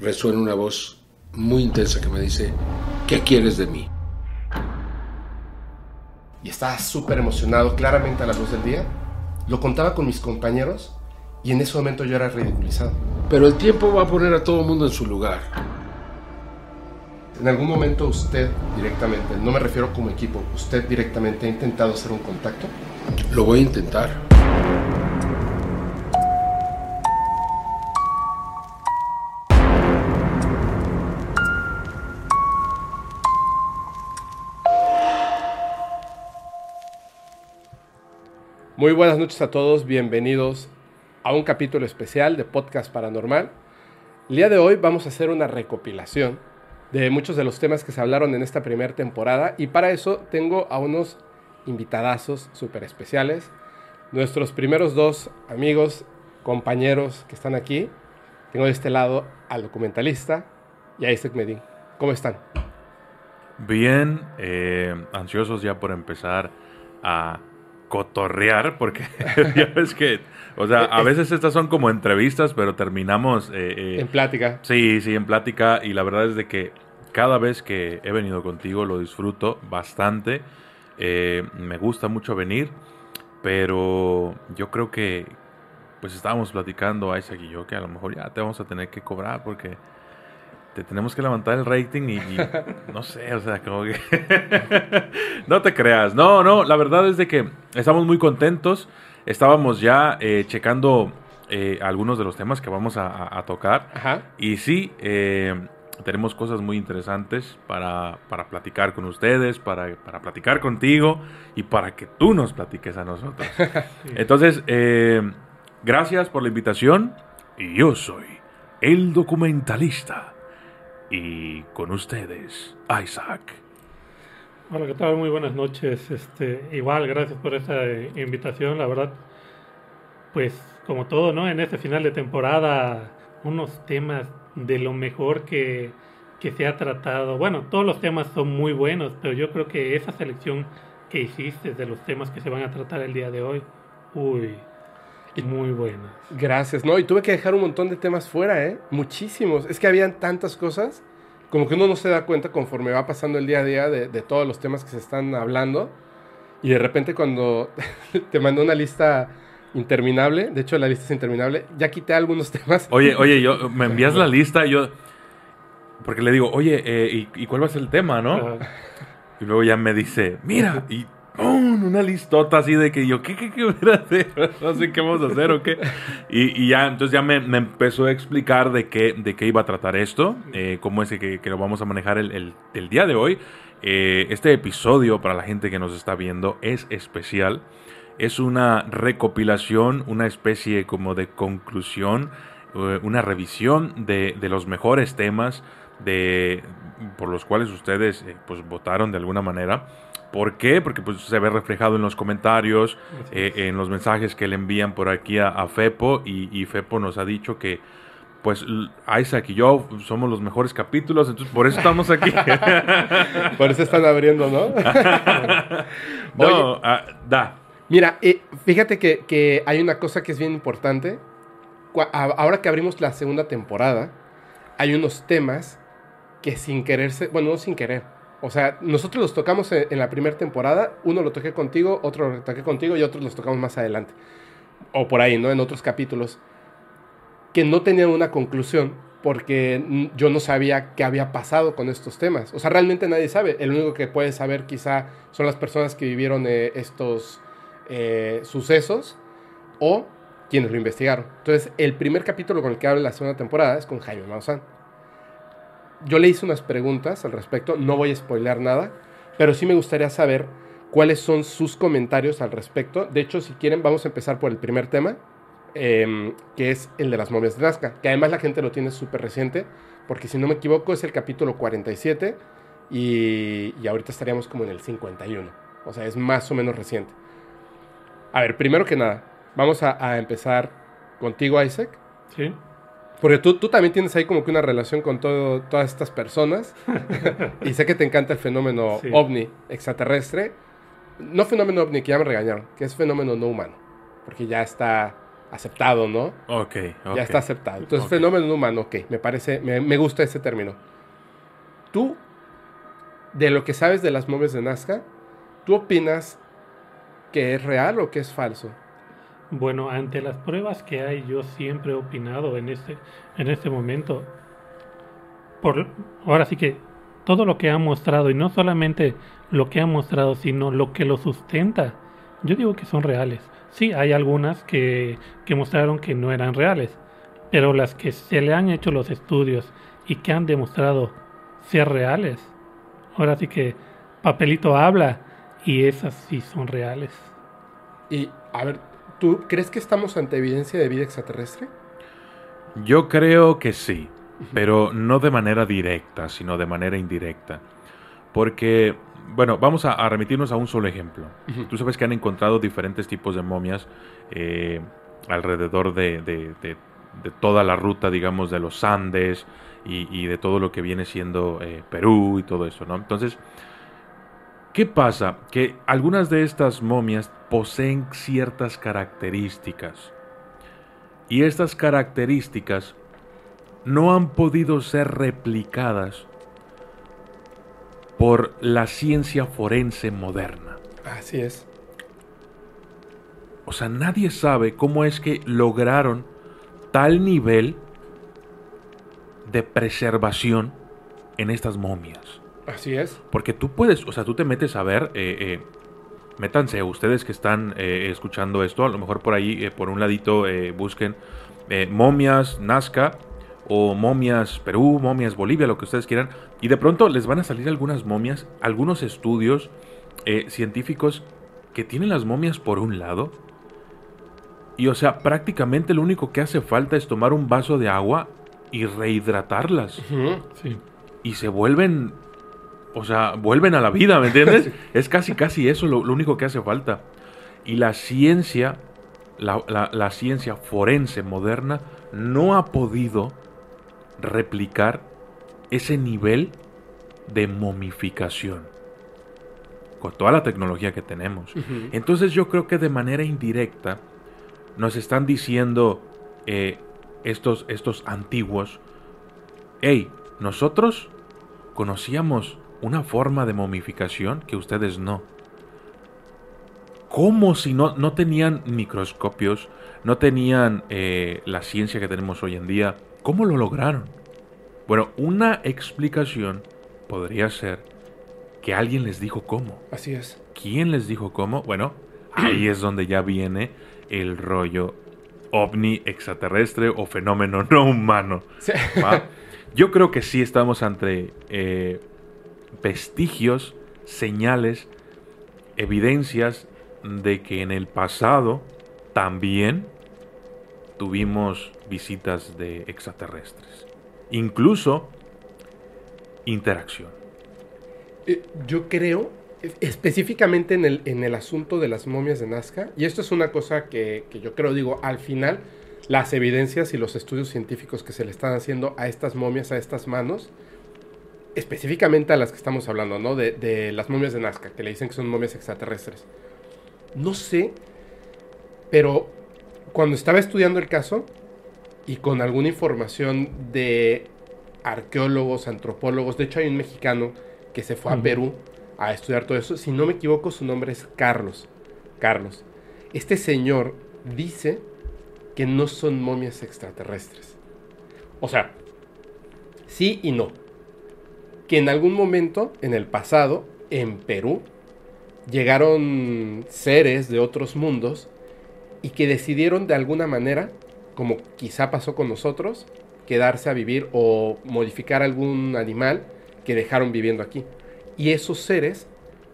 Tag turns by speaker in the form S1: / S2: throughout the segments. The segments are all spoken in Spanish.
S1: resuena una voz muy intensa que me dice, ¿qué quieres de mí?
S2: Y estaba súper emocionado, claramente a la luz del día. Lo contaba con mis compañeros y en ese momento yo era ridiculizado.
S1: Pero el tiempo va a poner a todo el mundo en su lugar.
S2: En algún momento usted directamente, no me refiero como equipo, usted directamente ha intentado hacer un contacto.
S1: Lo voy a intentar.
S2: Muy buenas noches a todos, bienvenidos a un capítulo especial de Podcast Paranormal. El día de hoy vamos a hacer una recopilación de muchos de los temas que se hablaron en esta primera temporada y para eso tengo a unos invitadazos súper especiales, nuestros primeros dos amigos, compañeros que están aquí. Tengo de este lado al documentalista y a Isaac Medin. ¿Cómo están?
S3: Bien, eh, ansiosos ya por empezar a cotorrear, porque ya ves que, o sea, a veces estas son como entrevistas, pero terminamos...
S2: Eh, eh, en plática.
S3: Sí, sí, en plática, y la verdad es de que cada vez que he venido contigo lo disfruto bastante, eh, me gusta mucho venir, pero yo creo que, pues estábamos platicando, Isaac y yo, que a lo mejor ya te vamos a tener que cobrar, porque te tenemos que levantar el rating y, no sé, o sea, como que no te creas. No, no, la verdad es de que estamos muy contentos. Estábamos ya eh, checando eh, algunos de los temas que vamos a, tocar. Y sí, eh, tenemos cosas muy interesantes para, para platicar con ustedes, para, para, platicar contigo y para que tú nos platiques a nosotros. Entonces, gracias por la invitación. Y yo soy el documentalista y con ustedes, Isaac.
S4: Hola, ¿qué tal? Muy buenas noches. Este, igual, gracias por esta eh, invitación. La verdad, pues como todo, ¿no? En este final de temporada, unos temas de lo mejor que, que se ha tratado. Bueno, todos los temas son muy buenos, pero yo creo que esa selección que hiciste de los temas que se van a tratar el día de hoy, uy, muy buenas.
S2: Gracias, ¿no? Y tuve que dejar un montón de temas fuera, ¿eh? Muchísimos. Es que habían tantas cosas, como que uno no se da cuenta conforme va pasando el día a día de, todos los temas que se están hablando. Y de repente cuando te mandó una lista interminable, de hecho la lista es interminable, ya quité algunos temas.
S3: Oye, oye, yo, me envías la lista, yo... Porque le digo, oye, eh, ¿y, cuál va a ser el tema, no? Y luego ya me dice, mira, y una listota así de que yo, ¿qué, qué, qué vamos a hacer o qué. Y, ya, entonces ya me, empezó a explicar de qué, de qué iba a tratar esto, eh, cómo es que, que, lo vamos a manejar el, el, día de hoy. Eh, este episodio, para la gente que nos está viendo, es especial. Es una recopilación, una especie como de conclusión, eh, una revisión de, de los mejores temas de, por los cuales ustedes pues votaron de alguna manera. ¿Por qué? Porque pues, se ve reflejado en los comentarios, eh, en los mensajes que le envían por aquí a, Fepo y, Fepo nos ha dicho que pues Isaac y yo somos los mejores capítulos, entonces por eso estamos aquí.
S2: por eso están abriendo, ¿no?
S3: no, ah, da.
S2: Mira, eh, fíjate que, que, hay una cosa que es bien importante. Ahora que abrimos la segunda temporada, hay unos temas que sin quererse, bueno, no sin querer, o sea, nosotros los tocamos en, la primera temporada, uno lo toqué contigo, otro lo toqué contigo y otros los tocamos más adelante. O por ahí, ¿no? En otros capítulos. Que no tenían una conclusión porque yo no sabía qué había pasado con estos temas. O sea, realmente nadie sabe. El único que puede saber quizá son las personas que vivieron eh, estos eh, sucesos o quienes lo investigaron. Entonces, el primer capítulo con el que habla la segunda temporada es con Jaime Maussan yo le hice unas preguntas al respecto, no voy a spoilear nada, pero sí me gustaría saber cuáles son sus comentarios al respecto. De hecho, si quieren, vamos a empezar por el primer tema, em, que es el de las momias de Nazca, que además la gente lo tiene súper reciente, porque si no me equivoco es el capítulo 47 y, y ahorita estaríamos como en el 51, o sea, es más o menos reciente. A ver, primero que nada, vamos a, a empezar contigo, Isaac.
S4: Sí.
S2: Porque tú, tú también tienes ahí como que una relación con todo, todas estas personas. y sé que te encanta el fenómeno ovni extraterrestre. No fenómeno ovni, que ya me regañaron, que es fenómeno no humano. Porque ya está aceptado, ¿no?
S3: Ok, ok.
S2: Ya está aceptado. Entonces,
S3: Ok.
S2: fenómeno humano, ok, me parece, me, me gusta ese término. Tú, de lo que sabes de las momias de Nazca, ¿tú opinas que es real o que es falso?
S4: Bueno, ante las pruebas que hay, yo siempre he opinado en este, en este momento. Por, ahora sí que todo lo que ha mostrado, y no solamente lo que ha mostrado, sino lo que lo sustenta, yo digo que son reales. Sí, hay algunas que, que mostraron que no eran reales, pero las que se le han hecho los estudios y que han demostrado ser reales, ahora sí que papelito habla y esas sí son reales.
S2: Y, a ver, ¿tú crees que estamos ante evidencia de vida extraterrestre?
S3: Yo creo que sí, pero no de manera directa, sino de manera indirecta. Porque, bueno, vamos a, a remitirnos a un solo ejemplo. Tú sabes que han encontrado diferentes tipos de momias eh, alrededor de, de- de- de toda la ruta, digamos, de los Andes y, y de todo lo que viene siendo eh, Perú y todo eso, ¿no? Entonces, ¿qué pasa? Que algunas de estas momias poseen ciertas características. Y estas características no han podido ser replicadas por la ciencia forense moderna.
S2: Así es.
S3: O sea, nadie sabe cómo es que lograron tal nivel de preservación en estas momias.
S2: Así es.
S3: Porque tú puedes, o sea, tú te metes a ver, eh, eh, métanse ustedes que están eh, escuchando esto, a lo mejor por ahí, por un ladito, eh, busquen momias Nazca o momias Perú, momias Bolivia, lo que ustedes quieran, y de pronto les van a salir algunas momias, algunos estudios científicos que tienen las momias por un lado, y o sea, prácticamente lo único que hace falta es tomar un vaso de agua y rehidratarlas.
S4: Sí.
S3: y se vuelven, o sea, vuelven a la vida, ¿me entiendes? es casi, casi eso lo, lo único que hace falta. Y la ciencia, la, la- la ciencia forense moderna, no ha podido replicar ese nivel de momificación con toda la tecnología que tenemos. Entonces yo creo que de manera indirecta nos están diciendo eh, estos, estos antiguos, hey, nosotros conocíamos una forma de momificación que ustedes no. ¿Cómo si no, no tenían microscopios, no tenían eh, la ciencia que tenemos hoy en día? ¿Cómo lo lograron? Bueno, una explicación podría ser que alguien les dijo cómo.
S2: Así es.
S3: ¿Quién les dijo cómo? Bueno, ahí es donde ya viene el rollo ovni extraterrestre o fenómeno no humano.
S2: Sí.
S3: Yo creo que sí estamos ante eh, vestigios, señales, evidencias de que en el pasado también tuvimos visitas de extraterrestres. Incluso interacción.
S2: Eh, Yo creo, e- específicamente en el, en el asunto de las momias de Nazca, y esto es una cosa que, que yo creo, digo, al final, las evidencias y los estudios científicos que se le están haciendo a estas momias, a estas manos, específicamente a las que estamos hablando, ¿no? De, de las momias de Nazca, que le dicen que son momias extraterrestres. No sé, pero cuando estaba estudiando el caso y con alguna información de arqueólogos, antropólogos, de hecho hay un mexicano que se fue a. Perú a estudiar todo eso, si no me equivoco su nombre es Carlos. Carlos. Este señor dice que no son momias extraterrestres. O sea, sí y no. Que en algún momento, en el pasado, en Perú, llegaron seres de otros mundos y que decidieron de alguna manera, como quizá pasó con nosotros, quedarse a vivir o modificar algún animal que dejaron viviendo aquí. Y esos seres,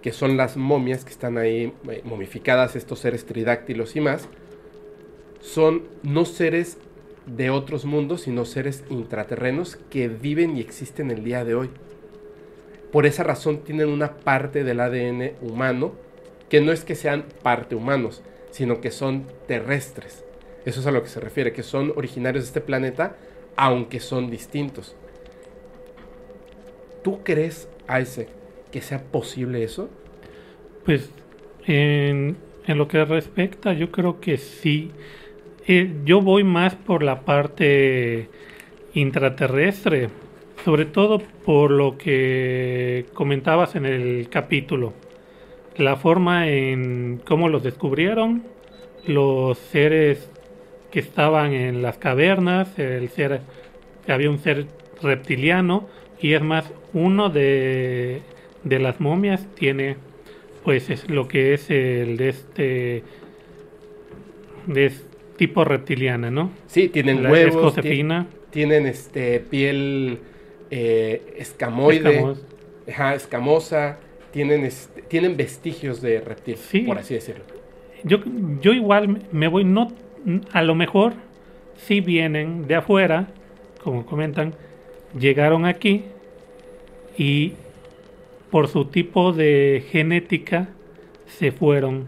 S2: que son las momias que están ahí eh, momificadas, estos seres tridáctilos y más, son no seres de otros mundos, sino seres intraterrenos que viven y existen el día de hoy. Por esa razón tienen una parte del ADN humano que no es que sean parte humanos, sino que son terrestres. Eso es a lo que se refiere, que son originarios de este planeta, aunque son distintos. ¿Tú crees, Isaac, que sea posible eso?
S4: Pues en, lo que respecta, yo creo que sí. eh, yo voy más por la parte intraterrestre, sobre todo por lo que comentabas en el capítulo, la forma en cómo los descubrieron, los seres que estaban en las cavernas, el ser, había un ser reptiliano y es más, uno de, de las momias tiene pues es lo que es el de este de tipo reptiliana, ¿no?
S2: Sí, tienen
S4: La
S2: huevos,
S4: Josefina.
S2: tienen este piel eh, escamoide,
S4: Escamos.
S2: ajá, escamosa, tienen este, tienen vestigios de reptil,
S4: Sí.
S2: por así decirlo.
S4: Yo, yo igual me voy, no, a lo mejor si vienen de afuera, como comentan, llegaron aquí y por su tipo de genética se fueron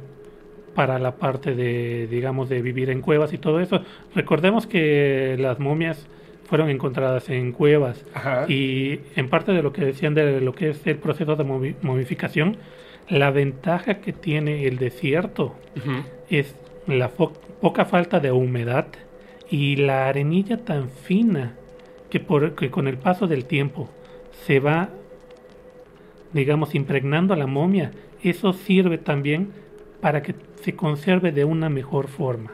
S4: para la parte de, digamos, de vivir en cuevas y todo eso. Recordemos que las momias fueron encontradas en cuevas
S2: Ajá.
S4: y en parte de lo que decían de lo que es el proceso de movi- momificación, la ventaja que tiene el desierto es la poca falta de humedad y la arenilla tan fina que, por, que con el paso del tiempo se va, digamos, impregnando a la momia. Eso sirve también para que se conserve de una mejor forma.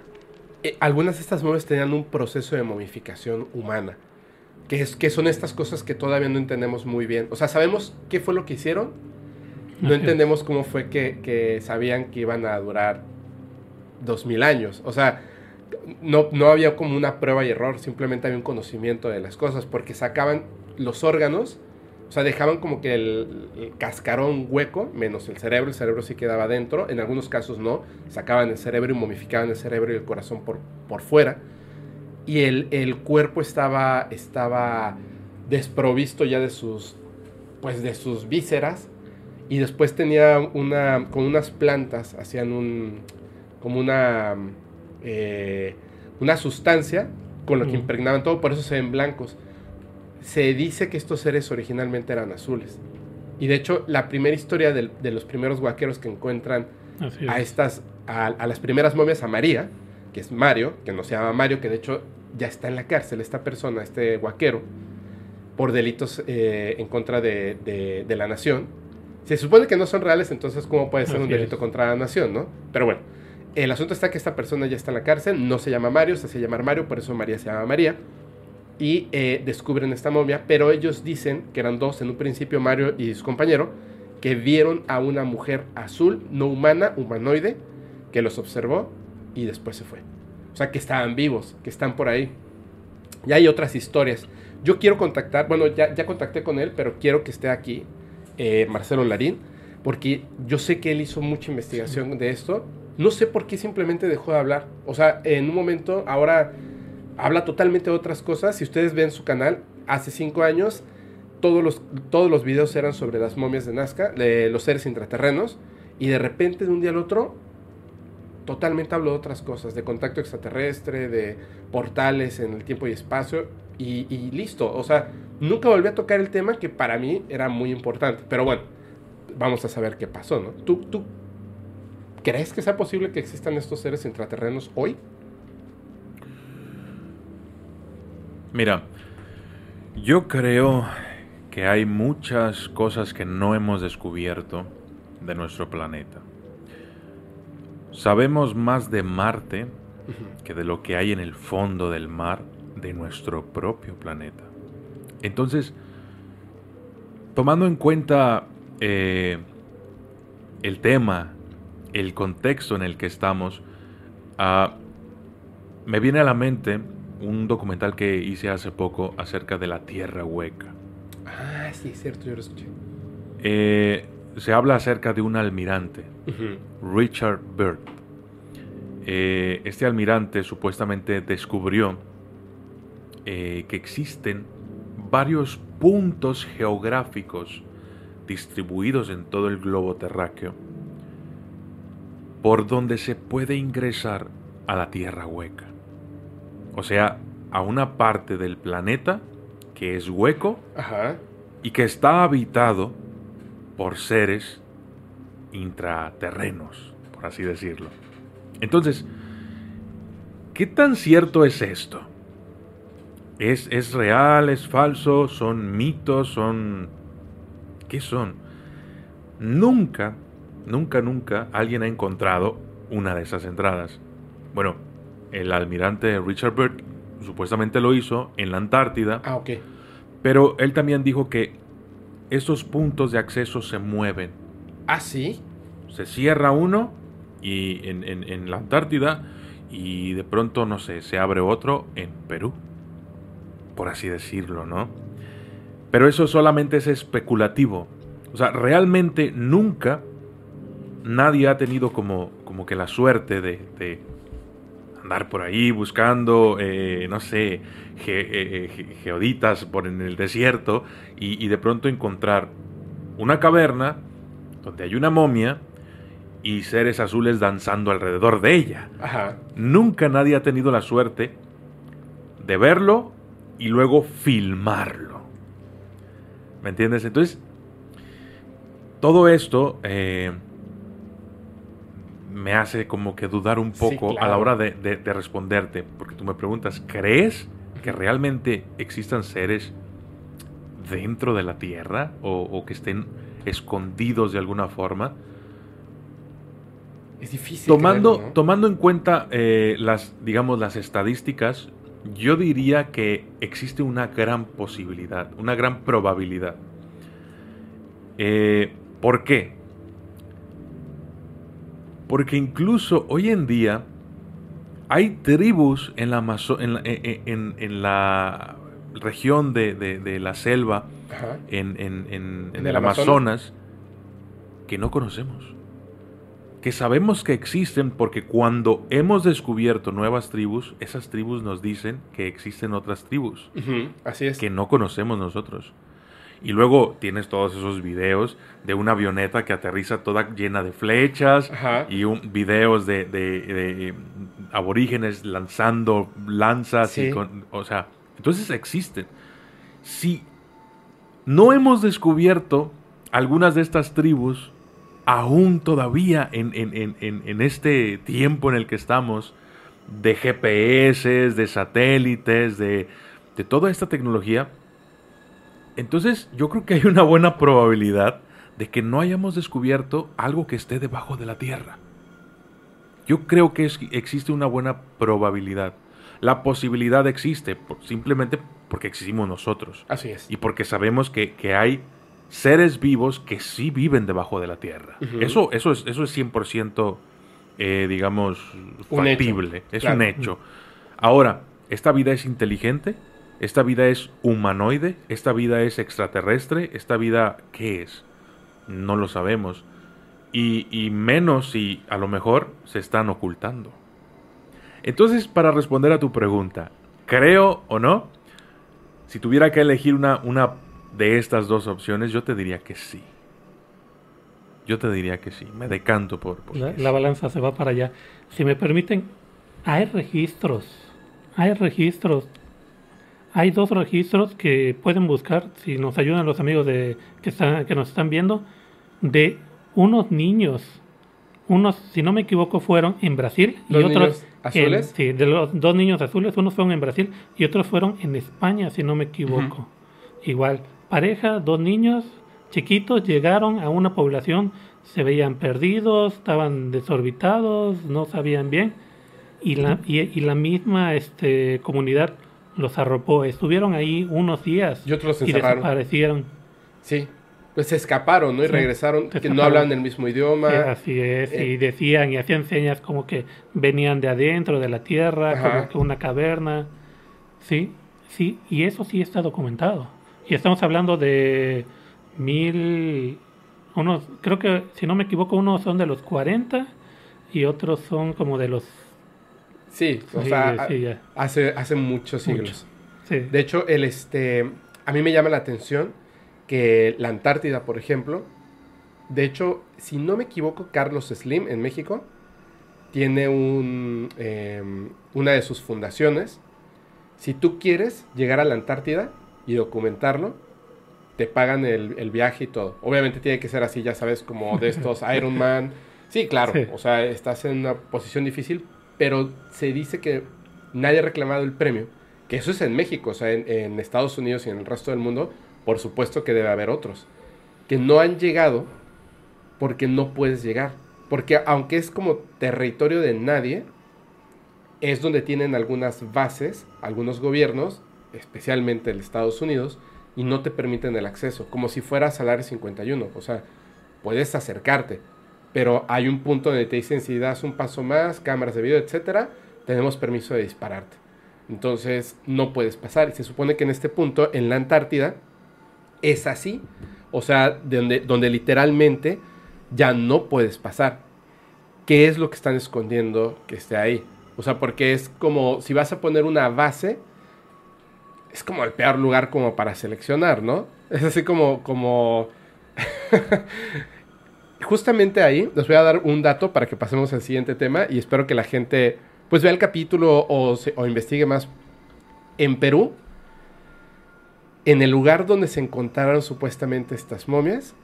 S2: Eh, algunas de estas momias tenían un proceso de momificación humana, que, es, que son estas cosas que todavía no entendemos muy bien. O sea, sabemos qué fue lo que hicieron, no entendemos cómo fue que, que sabían que iban a durar dos mil años. O sea, no, no había como una prueba y error, simplemente había un conocimiento de las cosas, porque sacaban los órganos, o sea, dejaban como que el, el cascarón hueco, menos el cerebro, el cerebro sí quedaba dentro, en algunos casos no, sacaban el cerebro y momificaban el cerebro y el corazón por, por fuera, y el, el cuerpo estaba, estaba desprovisto ya de sus, pues de sus vísceras, y después tenía una, con unas plantas, hacían un, como una, eh, una sustancia con lo que impregnaban todo, por eso se ven blancos. Se dice que estos seres originalmente eran azules. Y de hecho, la primera historia de los primeros guaqueros que encuentran a
S4: es.
S2: estas, a, a las primeras momias, a María, que es Mario, que no se llama Mario, que de hecho ya está en la cárcel esta persona, este guaquero, por delitos eh, en contra de, de- de la nación. Se supone que no son reales, entonces ¿cómo puede ser un delito
S4: es.
S2: contra la nación, no? Pero bueno, el asunto está que esta persona ya está en la cárcel, no se llama Mario, se hace llamar Mario, por eso María se llama María. Y eh, descubren esta momia, pero ellos dicen que eran dos, en un principio Mario y su compañero, que vieron a una mujer azul, no humana, humanoide, que los observó y después se fue. O sea, que estaban vivos, que están por ahí. Y hay otras historias. Yo quiero contactar, bueno, ya, ya contacté con él, pero quiero que esté aquí, eh, Marcelo Larín, porque yo sé que él hizo mucha investigación de esto. No sé por qué simplemente dejó de hablar. O sea, en un momento, ahora habla totalmente de otras cosas. Si ustedes ven su canal, hace cinco años, todos los, todos los videos eran sobre las momias de Nazca, de los seres intraterrenos, y de repente, de un día al otro, totalmente habló de otras cosas, de contacto extraterrestre, de portales en el tiempo y espacio, y, y listo. O sea, nunca volví a tocar el tema que para mí era muy importante. Pero bueno, vamos a saber qué pasó, ¿no? ¿Tú, tú crees que sea posible que existan estos seres intraterrenos hoy?
S3: Mira, yo creo que hay muchas cosas que no hemos descubierto de nuestro planeta. Sabemos más de Marte que de lo que hay en el fondo del mar de nuestro propio planeta. Entonces, tomando en cuenta eh, el tema, el contexto en el que estamos, ah, me viene a la mente un documental que hice hace poco acerca de la Tierra Hueca.
S2: Ah, sí, es cierto, yo lo escuché.
S3: Eh, se habla acerca de un almirante, Richard Byrd. Eh, este almirante supuestamente descubrió eh, que existen varios puntos geográficos distribuidos en todo el globo terráqueo por donde se puede ingresar a la Tierra hueca. O sea, a una parte del planeta que es hueco
S2: Ajá.
S3: y que está habitado por seres intraterrenos, por así decirlo. Entonces, ¿qué tan cierto es esto? ¿Es, ¿Es real? ¿Es falso? ¿Son mitos? ¿Son... ¿Qué son? Nunca, nunca, nunca alguien ha encontrado una de esas entradas. Bueno, el almirante Richard Byrd supuestamente lo hizo en la Antártida.
S2: Ah, ok.
S3: Pero él también dijo que esos puntos de acceso se mueven.
S2: Ah, sí.
S3: Se cierra uno y en, en- en la Antártida y de pronto, no sé, se abre otro en Perú. Por así decirlo, ¿no? Pero eso solamente es especulativo. O sea, realmente nunca nadie ha tenido como, como que la suerte de, de andar por ahí buscando, eh, no sé, ge- eh, eh, ge- geoditas por en el desierto y, y de pronto encontrar una caverna donde hay una momia y seres azules danzando alrededor de ella.
S2: Ajá.
S3: Nunca nadie ha tenido la suerte de verlo y luego filmarlo. ¿Me entiendes? Entonces, todo esto eh, me hace como que dudar un
S2: Sí,
S3: poco a la hora de, de- de responderte, porque tú me preguntas, ¿crees que realmente existan seres dentro de la Tierra o, o que estén escondidos de alguna forma?
S2: Es difícil.
S3: Tomando, tomando en cuenta eh, las, digamos, las estadísticas, yo diría que existe una gran posibilidad, una gran probabilidad. Eh, ¿Por qué? Porque incluso hoy en día hay tribus en la, Amazo- en la, eh, eh, en- en la región de, de- de la selva,
S2: Ajá.
S3: en, en- en- en
S2: ¿En
S3: el Amazonas, que no conocemos. Que sabemos que existen porque cuando hemos descubierto nuevas tribus, esas tribus nos dicen que existen otras tribus
S2: Así es.
S3: que no conocemos nosotros. Y luego tienes todos esos videos de una avioneta que aterriza toda llena de flechas
S2: Ajá.
S3: y un, videos de, de- de aborígenes lanzando lanzas. y con- o sea, entonces existen. Si no hemos descubierto algunas de estas tribus, aún todavía en, en- en- en- en este tiempo en el que estamos, de GPS, de satélites, de, de toda esta tecnología, entonces yo creo que hay una buena probabilidad de que no hayamos descubierto algo que esté debajo de la Tierra. Yo creo que es- existe una buena probabilidad. La posibilidad existe por- simplemente porque existimos nosotros
S2: Así es.
S3: y porque sabemos que, que hay seres vivos que sí viven debajo de la Tierra. Eso, eso, es, eso es 100%, eh, digamos,
S2: Un
S3: factible. Es
S2: claro.
S3: un hecho. Ahora, ¿esta vida es inteligente? ¿Esta vida es humanoide? ¿Esta vida es extraterrestre? ¿Esta vida qué es? No lo sabemos. Y, y menos si a lo mejor se están ocultando. Entonces, para responder a tu pregunta, ¿creo o no? Si tuviera que elegir una, una de estas dos opciones, yo te diría que sí. Yo te diría que sí. Me decanto por... por
S4: La, balanza se va para allá. Si me permiten, hay registros. Hay registros. Hay dos registros que pueden buscar, si nos ayudan los amigos de, que, están, que nos están viendo, de unos niños. Unos, si no me equivoco, fueron en Brasil y
S2: ¿Dos
S4: otros
S2: niños
S4: en-
S2: azules?
S4: sí, de los dos niños azules, unos fueron en Brasil y otros fueron en España, si no me equivoco. Igual, pareja, dos niños chiquitos llegaron a una población, se veían perdidos, estaban desorbitados, no sabían bien y la, y, y la misma este, comunidad los arropó. Estuvieron ahí unos días
S2: Y otros
S4: y desaparecieron.
S2: Sí. Pues se escaparon, ¿no? Y
S4: Sí,
S2: regresaron, que no hablan el mismo idioma.
S4: Eh, Así es,
S2: eh,
S4: y decían y hacían señas como que venían de adentro de la tierra,
S2: Ajá.
S4: como que una caverna. Sí, sí, y eso sí está documentado. Y estamos hablando de mil, unos, creo que si no me equivoco, unos son de los 40 y otros son como de los...
S2: Sí, o
S4: Sí,
S2: sea,
S4: sí, ya.
S2: hace, hace muchos siglos.
S4: Mucho. Sí,
S2: De hecho, el este, a mí me llama la atención que la Antártida, por ejemplo, de hecho, si no me equivoco, Carlos Slim en México tiene un, eh, una de sus fundaciones. Si tú quieres llegar a la Antártida y documentarlo, te pagan el, el viaje y todo. Obviamente tiene que ser así, ya sabes, como de estos Iron Man. Sí, claro, o sea, estás en una posición difícil, pero se dice que nadie ha reclamado el premio, que eso es en México, o sea, en, Estados Unidos y en el resto del mundo, por supuesto que debe haber otros, que no han llegado porque no puedes llegar. Porque aunque es como territorio de nadie, es donde tienen algunas bases, algunos gobiernos, especialmente el Estados Unidos, y no te permiten el acceso, como si fueras al área 51. O sea, puedes acercarte, pero hay un punto donde te dicen si das un paso más, cámaras de video, etcétera, tenemos permiso de dispararte. Entonces no puedes pasar. Y se supone que en este punto, en la Antártida, es así. O sea, donde, donde literalmente ya no puedes pasar. ¿Qué es lo que están escondiendo que esté ahí? O sea, porque es como si vas a poner una base, es como el peor lugar como para seleccionar, ¿no? Es así como, como... Justamente ahí les voy a dar un dato para que pasemos al siguiente tema y espero que la gente pues vea el capítulo o, o investigue más. En Perú, en el lugar donde se encontraron supuestamente estas momias,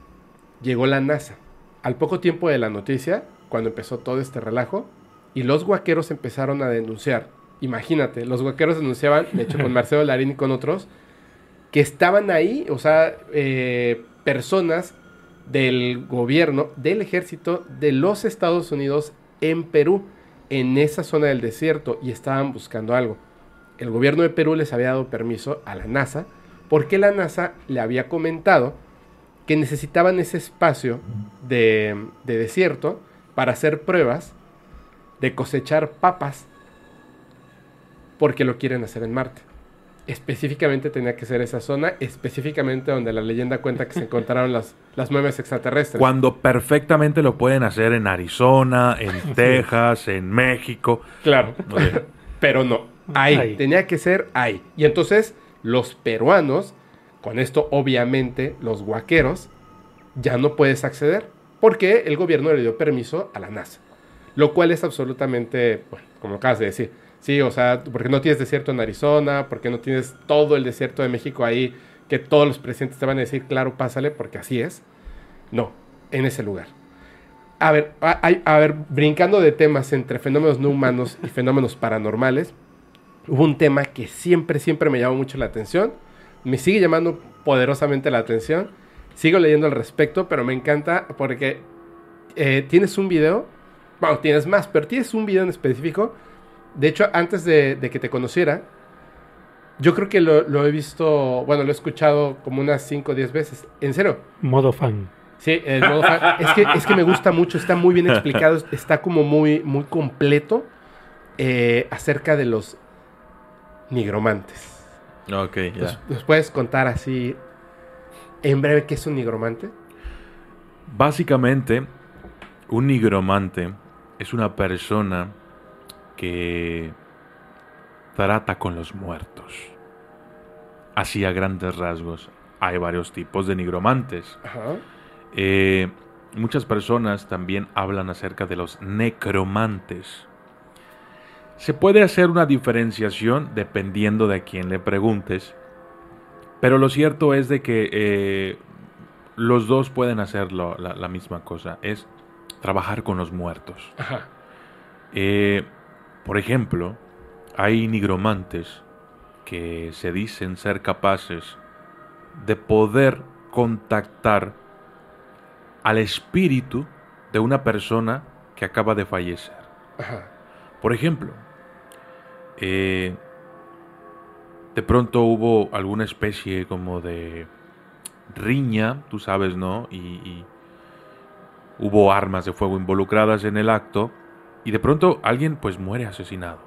S2: llegó la NASA. Al poco tiempo de la noticia, cuando empezó todo este relajo, y los guaqueros empezaron a denunciar. Imagínate, los guaqueros denunciaban, de hecho con Marcelo Larín y con otros, que estaban ahí, o sea, eh, personas del gobierno, del ejército de los Estados Unidos en Perú, en esa zona del desierto, y estaban buscando algo. El gobierno de Perú les había dado permiso a la NASA, porque la NASA le había comentado que necesitaban ese espacio de, de desierto para hacer pruebas de cosechar papas porque lo quieren hacer en Marte. Específicamente tenía que ser esa zona, específicamente donde la leyenda cuenta que se encontraron las, las mueves extraterrestres.
S3: Cuando perfectamente lo pueden hacer en Arizona, en Texas, en México.
S2: Claro.
S3: Oye,
S2: Pero no, ahí,
S4: Ahí.
S2: tenía que ser ahí. Y entonces los peruanos, con esto obviamente los guaqueros, ya no puedes acceder porque el gobierno le dio permiso a la NASA. Lo cual es absolutamente, bueno, como acabas de decir, sí, o sea, porque no tienes desierto en Arizona, porque no tienes todo el desierto de México ahí, que todos los presidentes te van a decir, claro, pásale, porque así es. No, en ese lugar. A ver, a, a ver, brincando de temas entre fenómenos no humanos y fenómenos paranormales, hubo un tema que siempre, siempre me llamó mucho la atención. Me sigue llamando poderosamente la atención. Sigo leyendo al respecto, pero me encanta porque eh, tienes un video. Bueno, tienes más, pero tienes un video en específico. De hecho, antes de, de que te conociera, yo creo que lo, lo he visto, bueno, lo he escuchado como unas 5 o 10 veces. En serio.
S4: Modo fan.
S2: Sí, el modo fan. es, que, es que me gusta mucho, está muy bien explicado, está como muy, muy completo eh, acerca de los nigromantes.
S3: ok, ya.
S2: ¿Nos, nos puedes contar así en breve qué es un nigromante?
S3: Básicamente, un nigromante es una persona que trata con los muertos. Así a grandes rasgos. Hay varios tipos de nigromantes.
S2: Ajá.
S3: Eh, muchas personas también hablan acerca de los necromantes. Se puede hacer una diferenciación dependiendo de a quién le preguntes, pero lo cierto es de que eh, los dos pueden hacer la misma cosa, es trabajar con los muertos.
S2: Ajá.
S3: Eh, por ejemplo, hay nigromantes que se dicen ser capaces de poder contactar al espíritu de una persona que acaba de fallecer.
S2: Ajá.
S3: Por ejemplo, eh, de pronto hubo alguna especie como de riña, tú sabes, ¿no? Y, y hubo armas de fuego involucradas en el acto y de pronto alguien pues muere asesinado.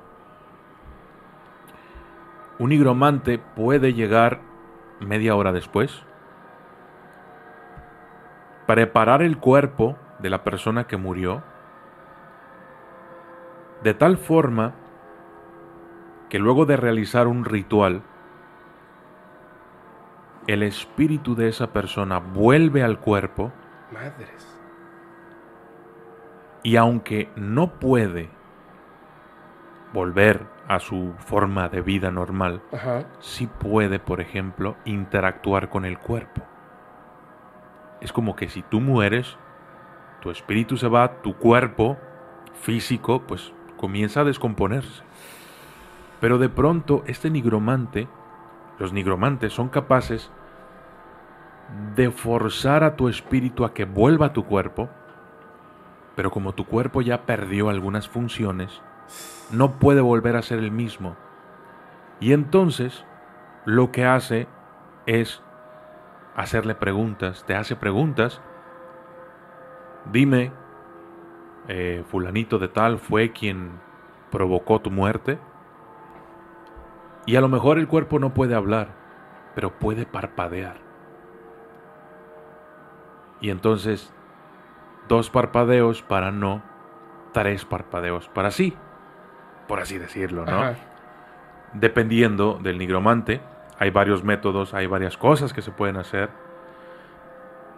S3: Un nigromante puede llegar media hora después, preparar el cuerpo de la persona que murió, de tal forma que luego de realizar un ritual, el espíritu de esa persona vuelve al cuerpo
S2: Madres.
S3: Y aunque no puede volver a su forma de vida normal,
S2: Ajá.
S3: sí puede, por ejemplo, interactuar con el cuerpo. Es como que si tú mueres, tu espíritu se va, tu cuerpo físico pues comienza a descomponerse. Pero de pronto este nigromante, los nigromantes son capaces de forzar a tu espíritu a que vuelva a tu cuerpo, pero como tu cuerpo ya perdió algunas funciones, no puede volver a ser el mismo. Y entonces lo que hace es hacerle preguntas, te hace preguntas, dime, eh, fulanito de tal fue quien provocó tu muerte, y a lo mejor el cuerpo no puede hablar, pero puede parpadear. Y entonces, dos parpadeos para no, tres parpadeos para sí, por así decirlo, ¿no?
S2: Ajá.
S3: Dependiendo del nigromante, hay varios métodos, hay varias cosas que se pueden hacer.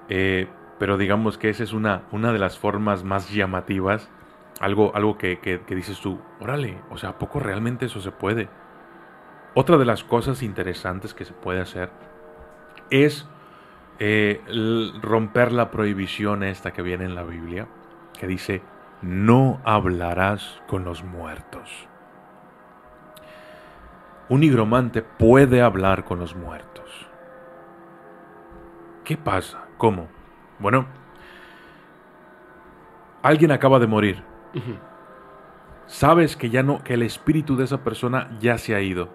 S3: Eh, pero digamos que esa es una, una de las formas más llamativas. Algo, algo que, que- que dices tú, órale, o sea, ¿a poco realmente eso se puede? Otra de las cosas interesantes que se puede hacer es eh, romper la prohibición esta que viene en la Biblia, que dice, no hablarás con los muertos. Un nigromante puede hablar con los muertos. ¿Qué pasa? ¿Cómo? Bueno, alguien acaba de morir. Sabes que ya no, que el espíritu de esa persona ya se ha ido.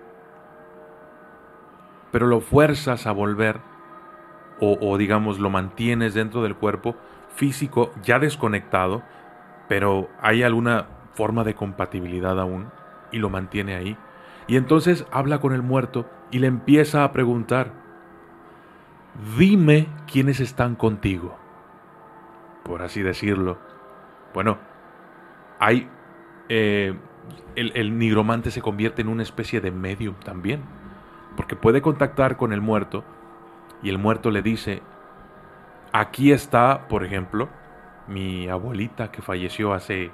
S3: Pero lo fuerzas a volver, o, digamos lo mantienes dentro del cuerpo físico ya desconectado, pero hay alguna forma de compatibilidad aún y lo mantiene ahí. Y entonces habla con el muerto y le empieza a preguntar, dime quiénes están contigo, por así decirlo. Bueno, hay... eh, el, el nigromante se convierte en una especie de medium también, porque puede contactar con el muerto y el muerto le dice, aquí está, por ejemplo, mi abuelita que falleció hace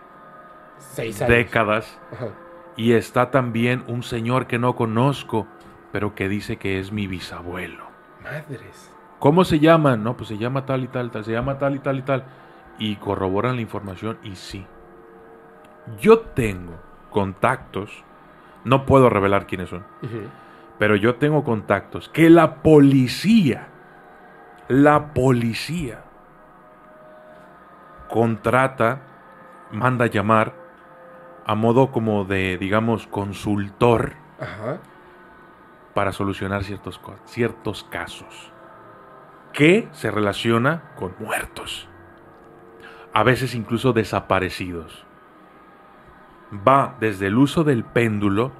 S2: Seis años.
S3: décadas,
S2: Ajá.
S3: y está también un señor que no conozco, pero que dice que es mi bisabuelo.
S2: Madres.
S3: ¿Cómo se llaman? No, pues se llama tal y tal, tal, se llama tal y tal y tal. Y corroboran la información y sí. Yo tengo contactos, no puedo revelar quiénes son,
S2: Ujú.
S3: Pero yo tengo contactos que la policía, la policía contrata, manda llamar a modo como de, digamos, consultor
S2: Ajá.
S3: para solucionar ciertos, ciertos casos que se relaciona con muertos, a veces incluso desaparecidos. Va desde el uso del péndulo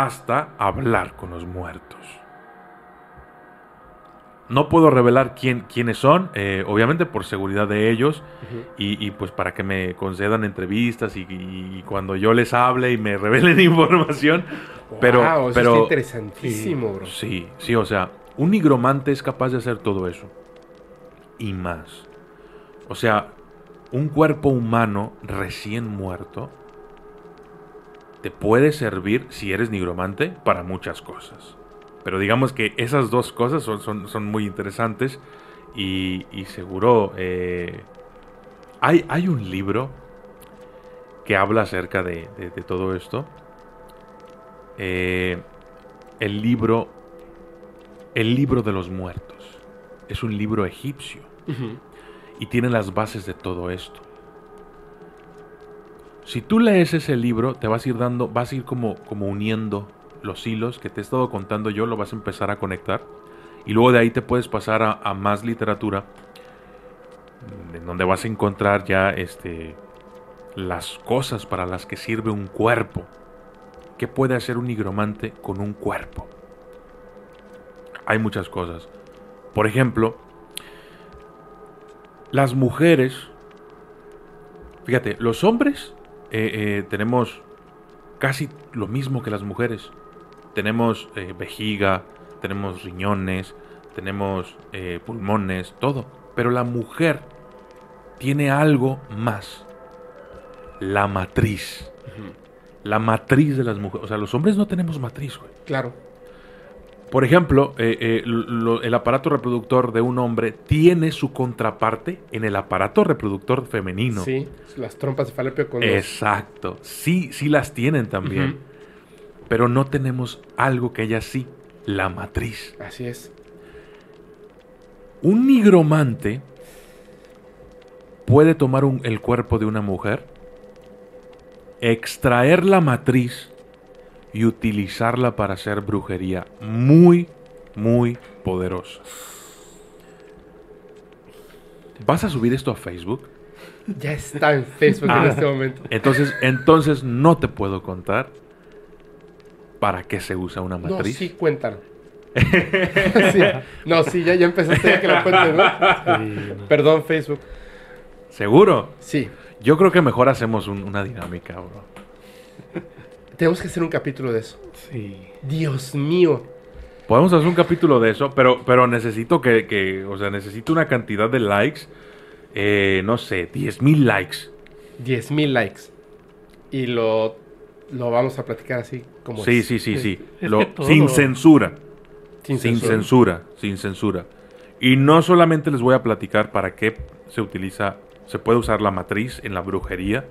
S3: hasta hablar con los muertos. No puedo revelar quién, quiénes son, eh, obviamente por seguridad de ellos y, y, pues para que me concedan entrevistas y, y cuando yo les hable y me revelen información. Pero,
S2: eso
S3: pero
S2: está interesantísimo, bro.
S3: Sí, sí, o sea, un nigromante es capaz de hacer todo eso. Y más. O sea, un cuerpo humano recién muerto te puede servir, si eres nigromante, para muchas cosas. Pero digamos que esas dos cosas son, son, son muy interesantes y, y seguro... eh, hay, hay un libro que habla acerca de, de- de todo esto. Eh, el libro el libro de los muertos es un libro egipcio y tiene las bases de todo esto. Si tú lees ese libro, te vas a ir dando, vas a ir como, como uniendo los hilos que te he estado contando yo, lo vas a empezar a conectar. Y luego de ahí te puedes pasar a, más literatura, en donde vas a encontrar ya este, las cosas para las que sirve un cuerpo. ¿Qué puede hacer un nigromante con un cuerpo? Hay muchas cosas. Por ejemplo, las mujeres, fíjate, los hombres eh, eh, tenemos casi lo mismo que las mujeres. Tenemos eh, vejiga, tenemos riñones, tenemos eh, pulmones, todo. Pero la mujer tiene algo más. La matriz. La matriz de las mujeres. O sea, los hombres no tenemos matriz, güey.
S2: Claro.
S3: Por ejemplo, eh, eh, lo- el aparato reproductor de un hombre tiene su contraparte en el aparato reproductor femenino.
S2: Sí, las trompas de falopio con
S3: Exacto. Sí, sí las tienen también. Pero no tenemos algo que ella sí, la matriz.
S2: Así es.
S3: Un nigromante puede tomar un- el cuerpo de una mujer, extraer la matriz y utilizarla para hacer brujería muy, muy poderosa. ¿Vas a subir esto a Facebook?
S2: Ya está en Facebook en
S3: Ah.
S2: este momento.
S3: Entonces, entonces no te puedo contar para qué se usa una
S2: No,
S3: matriz.
S2: sí, cuéntalo. Sí. No, sí, ya, ya empezaste ya que lo cuentes, ¿no?
S4: Sí, no.
S2: Perdón, Facebook.
S3: ¿Seguro?
S2: Sí.
S3: Yo creo que mejor hacemos un- una dinámica, bro.
S2: Tenemos que hacer un capítulo de eso.
S4: Sí.
S2: Dios mío.
S3: Podemos hacer un capítulo de eso, pero, pero necesito que, que- o sea, necesito una cantidad de likes, eh, no sé, 10 mil likes.
S2: 10 mil likes. Y lo, lo vamos a platicar así como
S3: Sí,
S2: es.
S3: sí, sí, sí.
S4: es
S3: Lo- Sin censura.
S2: Sin,
S3: Sin
S2: censura.
S3: censura, sin censura. Y no solamente les voy a platicar para qué se utiliza, se puede usar la matriz en la brujería,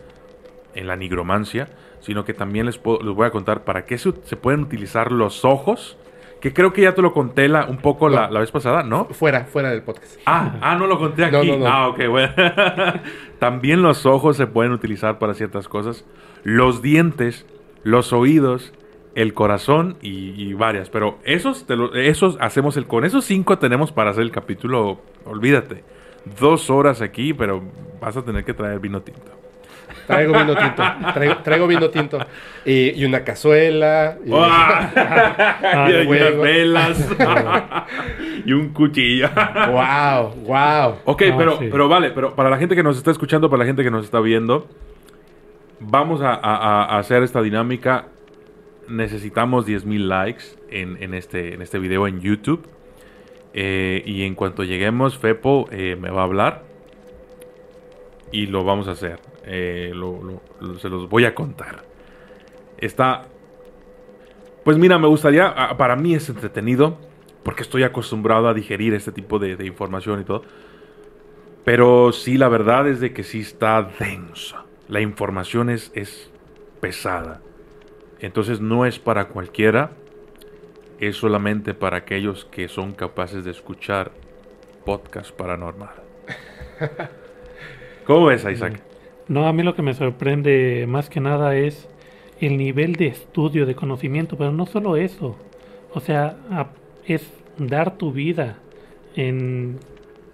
S3: en la nigromancia, sino que también les, puedo- les voy a contar para qué se, se pueden utilizar los ojos, que creo que ya te lo conté la, un poco la,
S2: No.
S3: la vez pasada, ¿no?
S2: Fuera, fuera del podcast.
S3: Ah, ah, no lo conté aquí.
S2: No, no, no.
S3: Ah, ok, bueno. También los ojos se pueden utilizar para ciertas cosas. Los dientes, los oídos, el corazón y, y varias. Pero esos, te lo- esos hacemos el. Con esos cinco tenemos para hacer el capítulo. Olvídate. Dos horas aquí, pero vas a tener que traer vino tinto.
S2: Traigo vino tinto. Traigo, traigo vino tinto. Y, y una cazuela. y-
S4: Ah,
S3: y unas velas. y un cuchillo.
S2: wow, wow.
S3: Ok,
S4: Ah,
S3: pero,
S4: sí.
S3: pero vale, pero para la gente que nos está escuchando, para la gente que nos está viendo, vamos a, a- a hacer esta dinámica. Necesitamos 10.000 likes en, en este, en este video en YouTube. Eh, y en cuanto lleguemos, Fepo eh, me va a hablar. Y lo vamos a hacer. Eh, lo- lo- lo- se los voy a contar. Está... Pues mira, me gustaría... Para mí es entretenido. Porque estoy acostumbrado a digerir este tipo de, de información y todo. Pero sí, la verdad es de que sí está densa. La información es, es pesada. Entonces no es para cualquiera. Es solamente para aquellos que son capaces de escuchar podcast paranormal. ¿Cómo ves, Isaac?
S4: No, a mí lo que me sorprende más que nada es el nivel de estudio, de conocimiento, pero no solo eso. O sea, a- es dar tu vida en